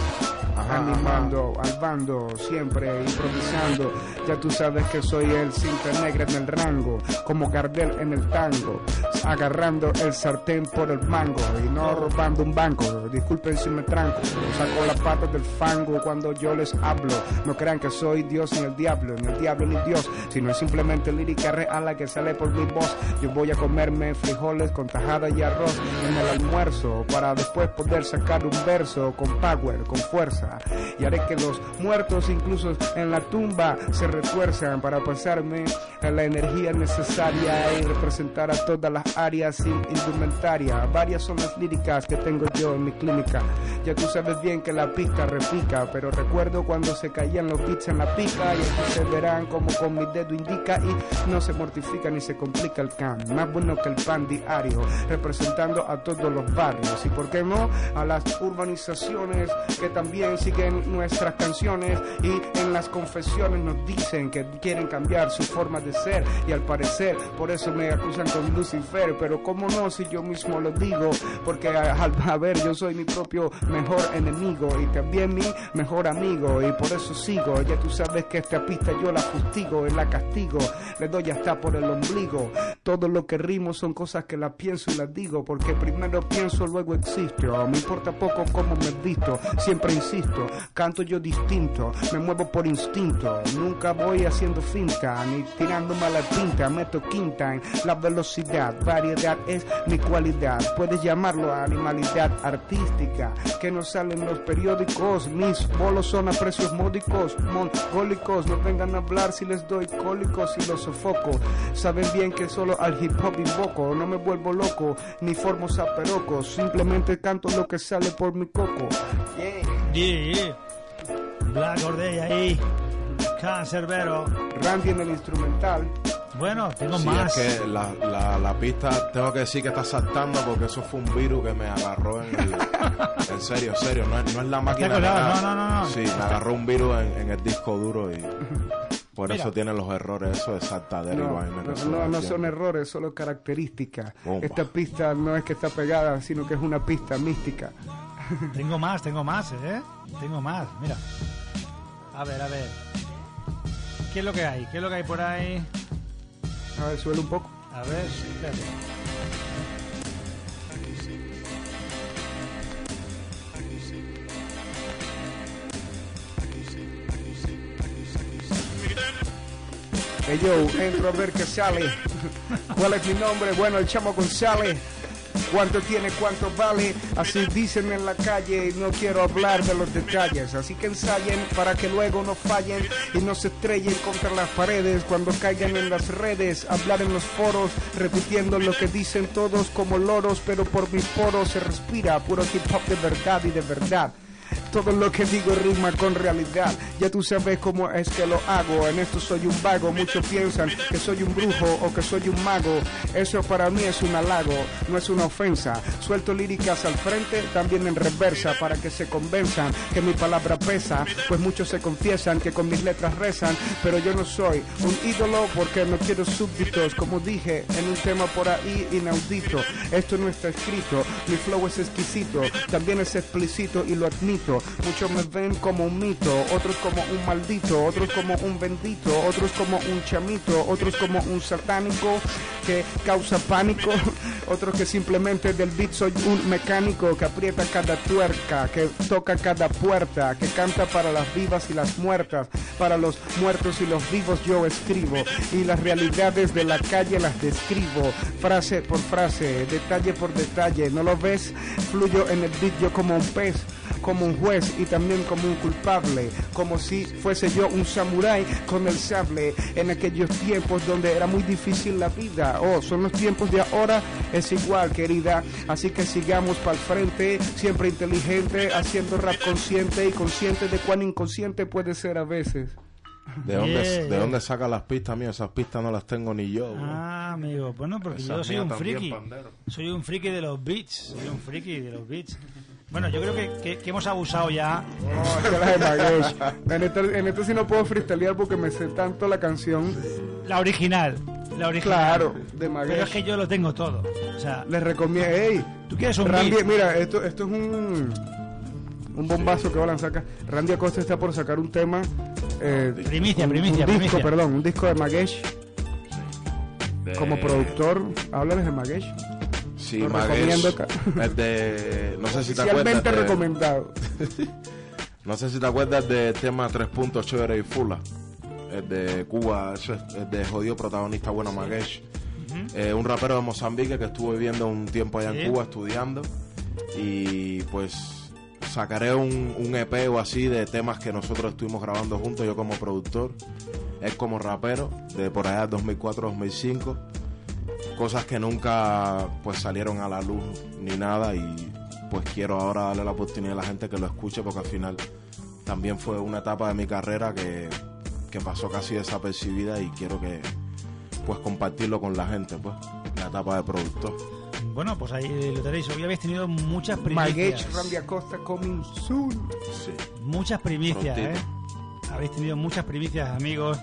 Speaker 3: Ajá,
Speaker 4: animando al bando, siempre improvisando. Ya tú sabes que soy el cinta negra en el rango, como Gardel en el tango, agarrando el sartén por el mango y no robando un banco. Disculpen si me tranco, saco las patas del fango cuando yo les hablo. No crean que soy Dios ni el diablo, ni el diablo ni Dios, sino es simplemente lírica real la que sale por mi voz. Yo voy a comerme frijoles con tajada y arroz en el almuerzo para después poder sacar un verso con power, con fuerza. Y haré que los muertos incluso en la tumba se retuerzan para pasarme la energía necesaria y representar a todas las áreas sin indumentaria. Varias son las líricas que tengo yo en mi clínica. Ya tú sabes bien que la pista repica, pero recuerdo cuando se caían los beats en la pica y se verán como con mi dedo indica y no se mortifica ni se complica el can. Más bueno que el pan diario, representando a todos los barrios y por qué no a las urbanizaciones que también siguen nuestras canciones y en las confesiones nos dicen que quieren cambiar su forma de ser y al parecer por eso me acusan con Lucifer, pero cómo no si yo mismo lo digo, porque a, ver yo soy mi propio mejor enemigo y también mi mejor amigo y por eso sigo, ya tú sabes que esta pista yo la fustigo y la castigo, le doy hasta por el ombligo, todo lo que rimo son cosas que las pienso y las digo, porque primero pienso luego existo, me importa poco cómo me visto, siempre insisto, canto yo distinto, me muevo por instinto, nunca voy haciendo finta, ni tirándome a la tinta, meto quinta en la velocidad, variedad es mi cualidad, puedes llamarlo animalidad artística, que no salen los periódicos, mis bolos son a precios módicos, mongólicos, no vengan a hablar si les doy cólicos y los sofoco, saben bien que solo al hip hop invoco, no me vuelvo loco, ni formo zaperocos, simplemente canto lo que sale por mi coco.
Speaker 1: Black Ordey ahí. Cancerbero.
Speaker 4: Randy en el instrumental.
Speaker 1: Bueno, tengo
Speaker 3: Sí,
Speaker 1: más.
Speaker 3: es que la, la, la pista, tengo que decir que está saltando porque eso fue un virus que me agarró en el... En serio, serio, no es, no es la máquina.
Speaker 1: No, no, no, no.
Speaker 3: Sí, me agarró un virus en, en el disco duro y por
Speaker 4: Mira.
Speaker 3: eso tiene los errores, eso de saltadero y
Speaker 4: No,
Speaker 3: vaina que
Speaker 4: no, no, no son errores, solo características.
Speaker 3: Bomba.
Speaker 4: Esta pista no es que está pegada, sino que es una pista mística.
Speaker 1: Tengo más, tengo más, ¿eh? Tengo más, mira. A ver, a ver. ¿Qué es lo que hay? ¿Qué es lo que hay por ahí?
Speaker 4: A ver, suele un poco.
Speaker 1: A ver, espérate.
Speaker 4: Hey yo, entro a ver qué sale. ¿Cuál es mi nombre? Bueno, el chamo González. ¿Cuánto tiene? ¿Cuánto vale? Así dicen en la calle no quiero hablar de los detalles. Así que ensayen para que luego no fallen y no se estrellen contra las paredes cuando caigan en las redes. Hablar en los foros, repitiendo lo que dicen todos como loros, pero por mis poros se respira puro hip hop de verdad y de verdad. Todo lo que digo rima con realidad. Ya tú sabes cómo es que lo hago. En esto soy un vago. Muchos piensan que soy un brujo o que soy un mago. Eso para mí es un halago, no es una ofensa. Suelto líricas al frente, también en reversa, para que se convenzan que mi palabra pesa. Pues muchos se confiesan que con mis letras rezan. Pero yo no soy un ídolo porque no quiero súbditos. Como dije en un tema por ahí inaudito. Esto no está escrito. Mi flow es exquisito. También es explícito y lo admito. Muchos me ven como un mito, otros como un maldito, otros como un bendito, otros como un chamito, otros como un satánico que causa pánico, otros que simplemente del beat soy un mecánico que aprieta cada tuerca, que toca cada puerta, que canta para las vivas y las muertas, para los muertos y los vivos yo escribo y las realidades de la calle las describo, frase por frase, detalle por detalle, ¿no lo ves? Fluyo en el beat yo como un pez como un juez y también como un culpable, como si fuese yo un samurái con el sable en aquellos tiempos donde era muy difícil la vida. Oh, son los tiempos de ahora, es igual, querida. Así que sigamos para el frente, siempre inteligente, haciendo rap consciente y consciente de cuán inconsciente puede ser a veces.
Speaker 3: ¿De dónde,
Speaker 1: Yeah,
Speaker 3: ¿De
Speaker 1: yeah.
Speaker 3: dónde saca las pistas mías? Esas pistas no las tengo ni yo. bro.
Speaker 1: Ah, amigo, bueno, porque
Speaker 3: Esa
Speaker 1: yo soy un friki.
Speaker 3: pandero.
Speaker 1: Soy un friki de los beats. Soy un friki de los beats. Bueno, yo creo que, que- que hemos abusado ya.
Speaker 4: Oh, Magesh. En esto, en esto sí no puedo freestylear porque me sé tanto la canción.
Speaker 1: La original. La original.
Speaker 4: Claro, de Magesh.
Speaker 1: Pero es que yo lo tengo todo. O sea,
Speaker 4: Les recomiendo, hey,
Speaker 1: tú quieres un
Speaker 4: Randy,
Speaker 1: beat.
Speaker 4: mira, esto, esto es un un bombazo que va a lanzar acá. Randy Acosta está por sacar un tema. eh,
Speaker 1: Primicia,
Speaker 4: un-
Speaker 1: primicia,
Speaker 4: un disco,
Speaker 1: primicia.
Speaker 4: perdón, un disco de Magesh.
Speaker 3: De-
Speaker 4: Como productor, háblales de Magesh.
Speaker 3: Sí,
Speaker 4: Lo recomiendo acá.
Speaker 3: de... No sé si te acuerdas de-
Speaker 4: recomendado.
Speaker 3: No sé si te acuerdas del tema 3 puntos chévere y fula. El de Cuba, el de jodido protagonista bueno Magesh. Eh, un rapero de Mozambique que estuvo viviendo un tiempo allá
Speaker 1: Sí.
Speaker 3: en Cuba estudiando. Y pues sacaré un, un EP o así de temas que nosotros estuvimos grabando juntos, yo como productor, él como rapero, de por allá 2004-2005. Cosas que nunca pues salieron a la luz ni nada y pues quiero ahora darle la oportunidad a la gente que lo escuche porque al final también fue una etapa de mi carrera que, que pasó casi desapercibida y quiero que pues compartirlo con la gente pues la etapa de productor
Speaker 1: Bueno, pues ahí lo tenéis. Hoy habéis tenido muchas primicias.
Speaker 4: Randy Acosta, coming soon.
Speaker 3: sí
Speaker 1: Muchas primicias, ¿eh? Habéis tenido muchas primicias, amigos.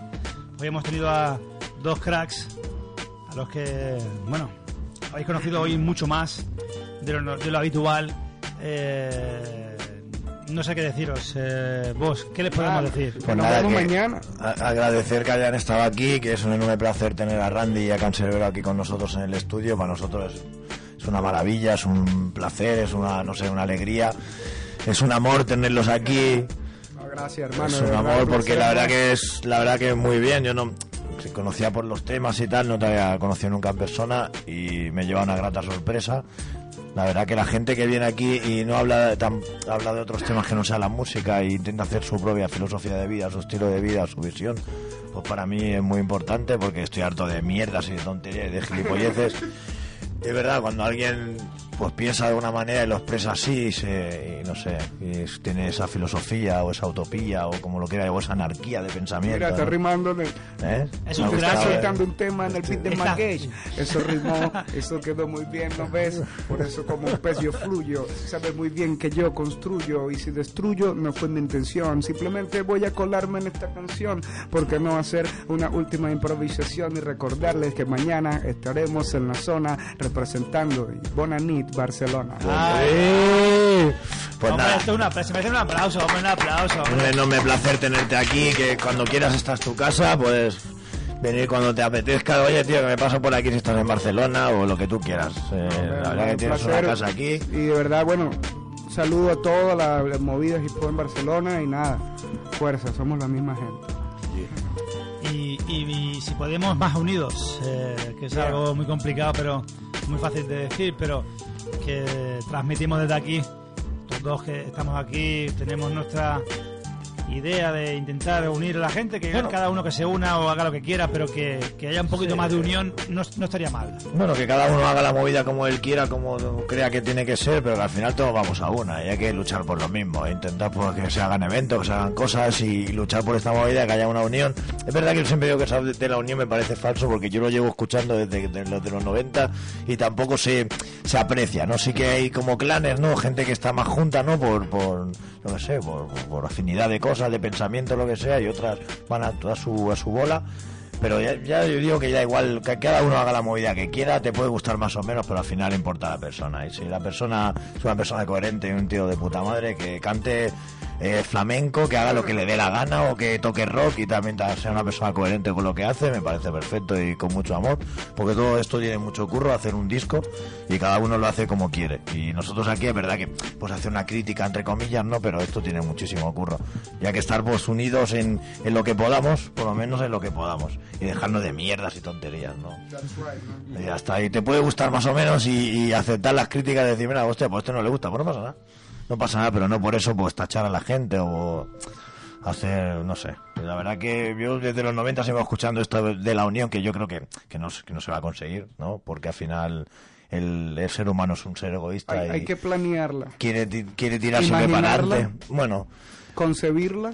Speaker 1: Hoy hemos tenido a dos cracks a los que, bueno, habéis conocido hoy mucho más de lo, de lo habitual. Eh, no sé qué deciros. Eh, vos, ¿qué les podemos
Speaker 4: Ah,
Speaker 1: decir?
Speaker 2: Pues
Speaker 4: Nos
Speaker 2: nada,
Speaker 4: vemos
Speaker 2: que
Speaker 4: mañana.
Speaker 2: agradecer que hayan estado aquí, que es un enorme placer tener a Randy y a Cancerbero aquí con nosotros en el estudio. Para nosotros es, es una maravilla, es un placer, es una, no sé, una alegría. Es un amor tenerlos aquí.
Speaker 4: No, gracias, hermano.
Speaker 2: es un amor porque la verdad que es la verdad que es muy bien yo no conocía por los temas y tal no te había conocido nunca en persona y me lleva una grata sorpresa. La verdad que la gente que viene aquí y no habla tan- habla de otros temas que no sea la música e intenta hacer su propia filosofía de vida su estilo de vida su visión pues para mí es muy importante porque estoy harto de mierdas y de tonterías y de gilipolleces. De verdad, cuando alguien pues piensa de una manera y lo expresa así, y se, y no sé, es- tiene esa filosofía o esa utopía o como lo quiera, o esa anarquía de pensamiento.
Speaker 4: Mira, está
Speaker 2: ¿no?
Speaker 4: rimando. de-
Speaker 2: ¿Eh?
Speaker 1: Es un
Speaker 4: soltando un tema en el beat de Magesh. Eso rimó, eso quedó muy bien, ¿no ves? Por eso como un pez yo fluyo. Sabes muy bien que yo construyo y si destruyo no fue mi intención. Simplemente voy a colarme en esta canción. porque no hacer una última improvisación y recordarles que mañana estaremos en la zona representando Bonanit, Barcelona.
Speaker 2: ¡Eh! Pues
Speaker 1: Hombre,
Speaker 2: nada,
Speaker 1: esto es una, se merece un aplauso, hombre, un aplauso.
Speaker 2: un enorme placer tenerte aquí, que cuando quieras esta es tu casa, pues venir cuando te apetezca. Oye, tío, que me paso por aquí si estás en Barcelona o lo que tú quieras. Eh, la verdad que
Speaker 4: Un
Speaker 2: tienes una casa aquí.
Speaker 4: Y de verdad, bueno, saludo a todas las, las movidas hip hop en Barcelona y nada, fuerza, somos la misma gente.
Speaker 1: Y, y- y si podemos más unidos, eh, que es
Speaker 4: Yeah.
Speaker 1: algo muy complicado, pero muy fácil de decir, pero que transmitimos desde aquí, los dos que estamos aquí, tenemos nuestra idea de intentar unir a la gente, que
Speaker 2: Bueno.
Speaker 1: cada uno que se una o haga lo que quiera, pero que, que haya un poquito
Speaker 2: Sí.
Speaker 1: más de unión no, no estaría mal.
Speaker 2: Bueno, que cada uno haga la movida como él quiera, como crea que tiene que ser, pero que al final todos vamos a una y hay que luchar por lo mismo, e intentar por que se hagan eventos, que se hagan cosas y luchar por esta movida, que haya una unión. Es verdad que yo siempre digo que eso de- de la unión me parece falso porque yo lo llevo escuchando desde de los de los 90 y tampoco se, se aprecia, ¿no? Sí que hay como clanes, ¿no? Gente que está más junta, ¿no? Por, por no sé, por, afinidad de cosas, de pensamiento, lo que sea, y otras van a, a su, a su bola. Pero ya, ya yo digo que ya igual, que cada uno haga la movida que quiera, te puede gustar más o menos, pero al final importa la persona. Y si la persona es una persona coherente y un tío de puta madre, que cante eh, flamenco, que haga lo que le dé la gana o que toque rock y también ta- sea una persona coherente con lo que hace, me parece perfecto y con mucho amor, porque todo esto tiene mucho curro, hacer un disco y cada uno lo hace como quiere. Y nosotros aquí es verdad que pues hacer una crítica entre comillas, no, pero esto tiene muchísimo curro. Ya que estar pues unidos en, en lo que podamos, por lo menos en lo que podamos, y dejarnos de mierdas y tonterías, ¿no? Y está, y te puede gustar más o menos y, aceptar las críticas y decir, mira, hostia, pues esto no le gusta, pues no pasa nada. No pasa nada, pero no por eso pues tachar a la gente o hacer, no sé. La verdad que yo desde los 90 sigo escuchando esto de la unión que yo creo que, que, no, que no se va a conseguir, ¿no? Porque al final el, el ser humano es un ser egoísta
Speaker 4: Hay,
Speaker 2: y
Speaker 4: hay que planearla,
Speaker 2: quiere, quiere tirarse
Speaker 4: Imaginarla.
Speaker 2: Bueno,
Speaker 4: concebirla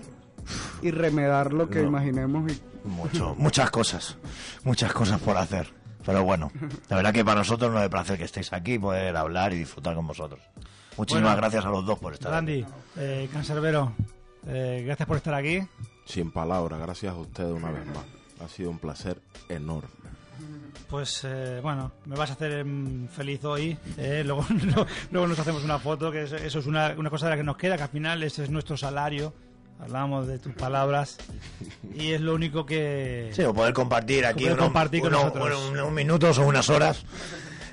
Speaker 4: y remedar lo que
Speaker 2: No.
Speaker 4: imaginemos. Y,
Speaker 2: mucho, muchas cosas, muchas cosas por hacer. Pero bueno, la verdad que para nosotros no es placer que estéis aquí, poder hablar y disfrutar con vosotros. Muchísimas
Speaker 1: Bueno,
Speaker 2: gracias a los dos por estar aquí.
Speaker 1: Randy, eh, Cancerbero, eh, gracias por estar aquí.
Speaker 3: Sin palabras, gracias a ustedes una vez más. Ha sido un placer enorme.
Speaker 1: Pues eh, bueno, me vas a hacer mm, feliz hoy. eh, luego, no- luego nos hacemos una foto, que eso, eso es una, una cosa de la que nos queda, que al final ese es nuestro salario. Hablamos de tus palabras y es lo único que...
Speaker 2: Sí, o poder compartir aquí
Speaker 1: Poder
Speaker 2: uno-
Speaker 1: compartir con
Speaker 2: uno-
Speaker 1: nosotros.
Speaker 2: uno- unos minutos o unas horas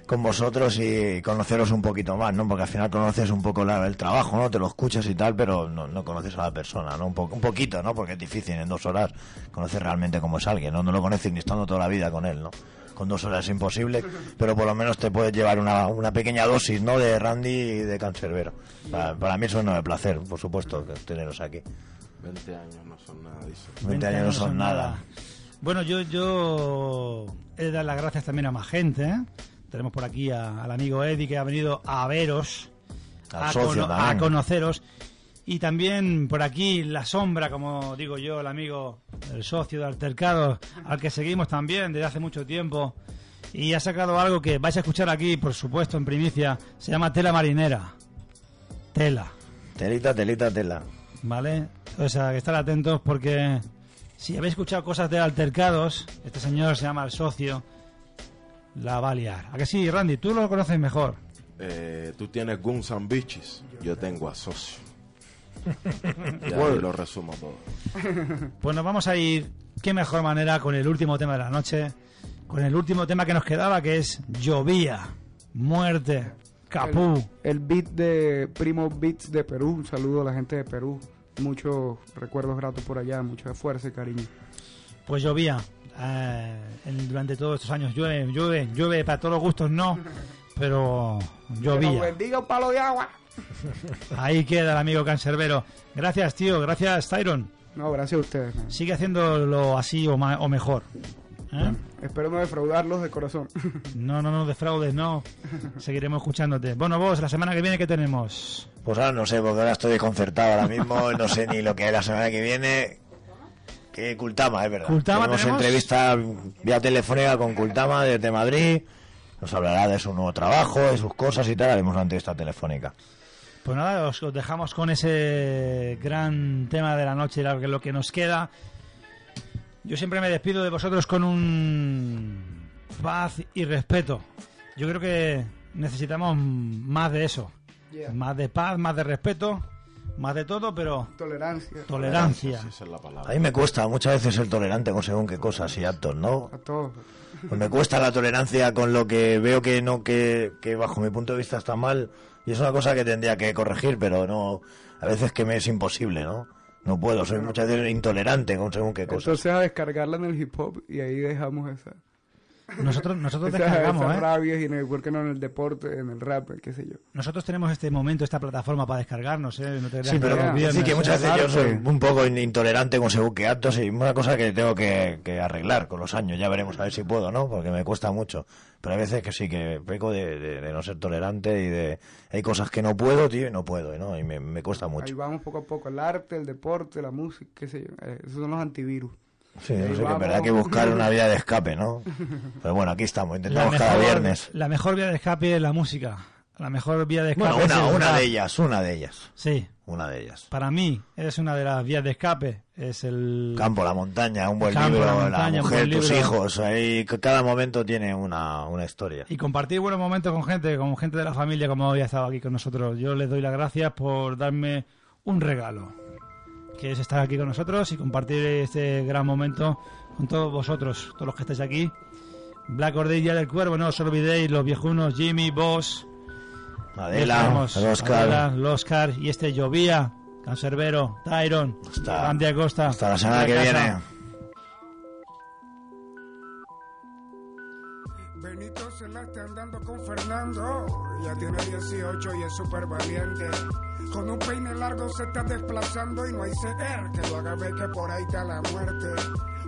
Speaker 2: con vosotros y conoceros un poquito más, ¿no? Porque al final conoces un poco la- el trabajo, ¿no? Te lo escuchas y tal, pero no, no conoces a la persona, ¿no? Un, po- un poquito, ¿no? Porque es difícil en dos horas conocer realmente cómo es alguien, ¿no? No lo conoces ni estando toda la vida con él, ¿no? Con dos horas es imposible, pero por lo menos te puedes llevar una, una pequeña dosis, ¿no? De Randy y de Cancerbero. Para, para mí eso no es placer, por supuesto, que teneros aquí.
Speaker 3: 20 años no son nada, dice.
Speaker 2: 20 años no son nada.
Speaker 1: Bueno, yo, yo he de dar las gracias también a más gente. ¿eh? Tenemos por aquí a- al amigo Eddie que ha venido a veros, a,
Speaker 2: socio
Speaker 1: a conoceros. Y también por aquí la sombra, como digo yo, el amigo, el socio de Altercado, al que seguimos también desde hace mucho tiempo. Y ha sacado algo que vais a escuchar aquí, por supuesto, en primicia. Se llama Tela Marinera. Tela.
Speaker 2: Telita, telita, tela.
Speaker 1: ¿Vale? O sea, que estar atentos porque si habéis escuchado cosas de altercados, este señor se llama el socio, la va a liar. ¿A que sí, Randy? Tú lo conoces mejor.
Speaker 3: Eh, tú tienes Guns and Bitches, yo tengo a Socio. y ahí
Speaker 1: Bueno.
Speaker 3: lo resumo todo.
Speaker 1: Pues nos vamos a ir, qué mejor manera, con el último tema de la noche, con el último tema que nos quedaba, que es Llovía, Muerte, Capú.
Speaker 4: El, el beat de Primo Beats de Perú. Un saludo a la gente de Perú. Muchos recuerdos gratos por allá, mucha fuerza y cariño.
Speaker 1: Pues llovía. Eh, en- durante todos estos años llueve, llueve, llueve para todos los gustos, no, pero llovía.
Speaker 4: bendiga un palo de agua.
Speaker 1: Ahí queda el amigo cancerbero. Gracias, tío. Gracias, Tyron.
Speaker 4: No, gracias a ustedes. man.
Speaker 1: Sigue haciéndolo así o, ma- o mejor. ¿Eh?
Speaker 4: Espero no defraudarlos de corazón.
Speaker 1: No, no, no defraudes, no. Seguiremos escuchándote. Bueno, vos, la semana que viene, ¿qué tenemos?
Speaker 2: Pues ahora no sé, porque ahora estoy desconcertado ahora mismo, no sé ni lo que es la semana que viene. Que Cultama, es verdad.
Speaker 1: ¿Cultama
Speaker 2: tenemos,
Speaker 1: tenemos?
Speaker 2: entrevista vía telefónica con Cultama desde Madrid. Nos hablará de su nuevo trabajo, de sus cosas y tal. Haremos una entrevista telefónica.
Speaker 1: Pues nada, os, os dejamos con ese gran tema de la noche, lo que, lo que nos queda. Yo siempre me despido de vosotros con un paz y respeto. Yo creo que necesitamos más de eso.
Speaker 4: Yeah.
Speaker 1: Más de paz, más de respeto, más de todo, pero
Speaker 4: Tolerancia.
Speaker 1: tolerancia.
Speaker 2: A mí me cuesta muchas veces ser tolerante con según qué cosas y actos, ¿no?
Speaker 4: A todos.
Speaker 2: Pues me cuesta la tolerancia con lo que veo que no que, que bajo mi punto de vista está mal y es una cosa que tendría que corregir, pero no a veces que me es imposible, ¿no? No puedo, soy muchas veces intolerante con según qué cosas.
Speaker 4: Entonces a descargarla en el hip hop y ahí dejamos esa.
Speaker 1: Nosotros, nosotros
Speaker 4: esas,
Speaker 1: descargamos,
Speaker 4: esas
Speaker 1: ¿eh?
Speaker 4: rabias y en el, ¿por qué no en el deporte, en el rap, qué sé yo?
Speaker 1: Nosotros tenemos este momento, esta plataforma para descargarnos, ¿eh? No te
Speaker 2: Sí, pero
Speaker 1: que los
Speaker 2: sí que muchas veces yo soy un poco in- intolerante con según qué actos y una cosa que tengo que, que arreglar con los años. Ya veremos a ver si puedo, ¿no? Porque me cuesta mucho. Pero hay veces que sí, que peco de, de- de no ser tolerante y de... Hay coscosas que no puedo, tío, y no puedo, ¿no? Y me, me cuesta
Speaker 4: Ahí
Speaker 2: mucho.
Speaker 4: vamos poco a poco. El arte, el deporte, la música, qué sé yo. Eh, esos son los antivirus.
Speaker 2: Sí, no sé, que es verdad que buscar una vía de escape, ¿no? Pero bueno, aquí estamos, intentamos cada viernes.
Speaker 1: la mejor vía de escape es la música. La mejor vía de escape
Speaker 2: Bueno,
Speaker 1: es
Speaker 2: una,
Speaker 1: el
Speaker 2: una
Speaker 1: rap.
Speaker 2: de ellas, una de ellas.
Speaker 1: Sí.
Speaker 2: Una de ellas.
Speaker 1: Para mí es una de las vías de escape. Es el
Speaker 2: Campo, la montaña, un buen
Speaker 1: Campo,
Speaker 2: libro,
Speaker 1: la montaña,
Speaker 2: mujer, tus
Speaker 1: libro.
Speaker 2: hijos. Ahí cada momento tiene una, una historia.
Speaker 1: y compartir buenos momentos con gente, con gente de la familia como hoy ha estado aquí con nosotros. Yo les doy las gracias por darme un regalo, que es estar aquí con nosotros y compartir este gran momento con todos vosotros, todos los que estáis aquí. Black Ordilla del Cuervo, no os olvidéis, los viejunos, Jimmy, Boss,
Speaker 2: Adela, Oscar.
Speaker 1: Adela, el Oscar y este Llovía, Cancerbero, Tyron, Andy Acosta.
Speaker 2: hasta la semana que
Speaker 1: Casa.
Speaker 2: viene.
Speaker 9: Benito se la está andando con Fernando. Ya tiene 18 y es súper valiente. Con un peine largo se está desplazando y no hay CR que lo haga ver que por ahí está la muerte.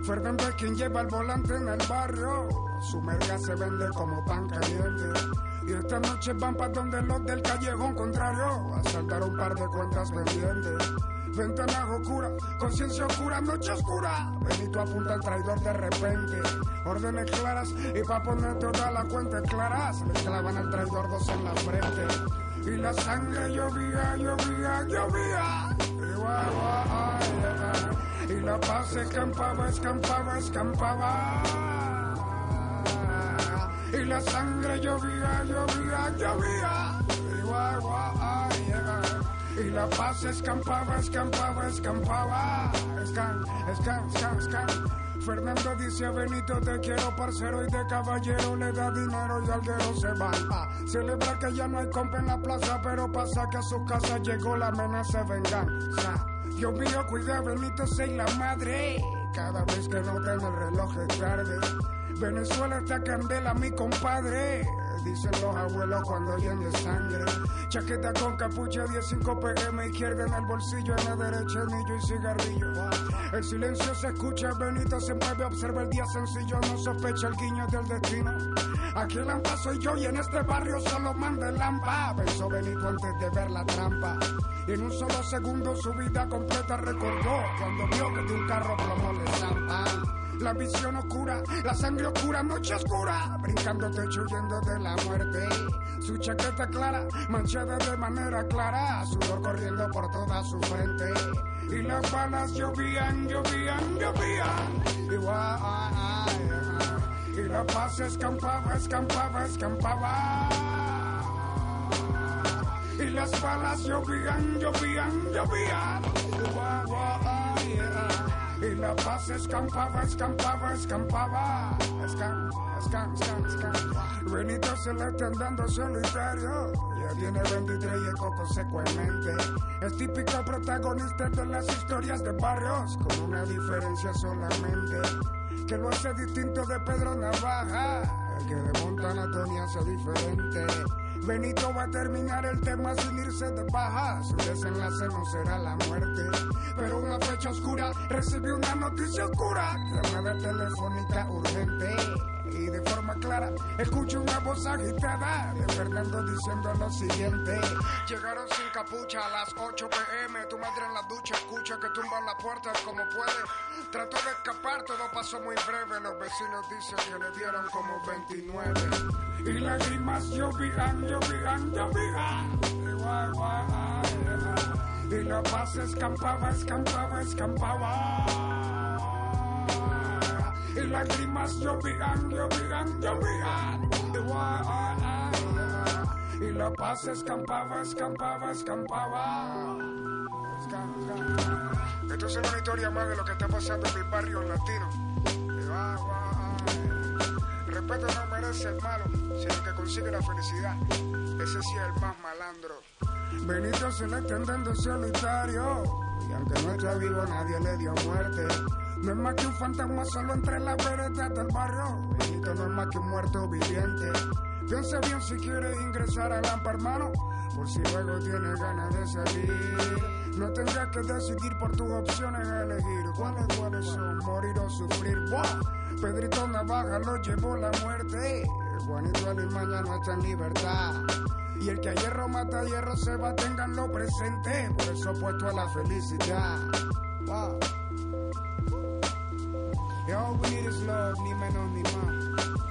Speaker 9: Fernando es quien lleva el volante en el barrio. Su merca se vende como pan caliente. Y esta noche van para donde los del callejón contrario a saldar un par de cuentas pendientes. Ventanas oscuras, conciencia oscura, noche oscura. Benito apunta al traidor de repente. Órdenes claras y pa' poner toda la cuenta claras. Le clavan al traidor dos en la frente. Y la sangre llovía, llovía, llovía. Y, la paz escampaba, escampaba, escampaba. Y la sangre llovía, llovía, llovía. Y la paz escampaba, escampaba, escampaba. Escan, escan, escan, escan. Fernando dice a Benito te quiero parcero y de caballero le da dinero y alguero se va a celebrar que ya no hay compa en la plaza pero pasa que a su casa llegó la amenaza de venganza. Dios mío cuida Benito soy la madre. Cada vez que noten el reloj es tarde Venezuela está candela mi compadre Dicen los abuelos cuando oyen sangre. Chaqueta con capucha, 15 pm, izquierda en el bolsillo, en la derecha anillo y cigarrillo. El silencio se escucha, Benito se mueve, observa el día sencillo, no sospecha el guiño del destino. Aquí el lampa soy yo y en este barrio solo manda el lampa. Pensó Benito antes de ver la trampa. Y en un solo segundo su vida completa recordó cuando vio que de un carro plomo le zampan. La visión oscura, la sangre oscura, noche oscura, brincando techo huyendo de la muerte. Su chaqueta clara, manchada de manera clara, sudor corriendo por toda su frente. Y las balas llovían, llovían, llovían. Y, y la paz escampaba, escampaba, escampaba. Y las balas llovían, llovían, llovían. Y, y la paz escampaba, escampaba, escampaba. Escam, escam, escam, escam. Benito se le está andando solitario. Ya tiene 23 y eco consecuentemente. Es típico protagonista de las historias de barrios, con una diferencia solamente. Que lo hace distinto de Pedro Navaja. El que de Montana Tony hace diferente. Benito va a terminar el tema sin irse de baja. Su desenlace no será la muerte. Pero una fecha oscura recibió una noticia oscura. Llamada telefónica urgente. De forma clara escucho una voz agitada de Fernando diciendo lo siguiente. Llegaron sin capucha a las 8 pm. Tu madre en la ducha escucha que tumban las puertas como puede. Trató de escapar, todo pasó muy breve. Los vecinos dicen que le dieron como 29. Y lágrimas llovían, llovían, llovían. Y la paz escampaba, escampaba, escampaba. Y lágrimas llovían, llovían, llovían. Y la paz escampaba, escampaba, escampaba. Esto es una historia más de lo que está pasando en mi barrio latino. Respeto no merece el malo, sino que consigue la felicidad. Ese sí es el más malandro. Benito se le está andando solitario. Y aunque no está vivo, nadie le dio muerte. No es más que un fantasma solo entre las veredas del barrio. Benito no es más que un muerto viviente. Piensa bien si quieres ingresar al AMPA, hermano. Por si luego tienes ganas de salir. No tendrás que decidir por tus opciones elegir. ¿Cuáles, cuáles son? Morir o sufrir. ¡Buah! Pedrito Navaja lo llevó la muerte. Juanito Alimaña no está en libertad. Y el que a hierro mata a hierro se va, tenganlo presente. Por eso opuesto a la felicidad. Wow. Y all we need is love, ni menos ni más.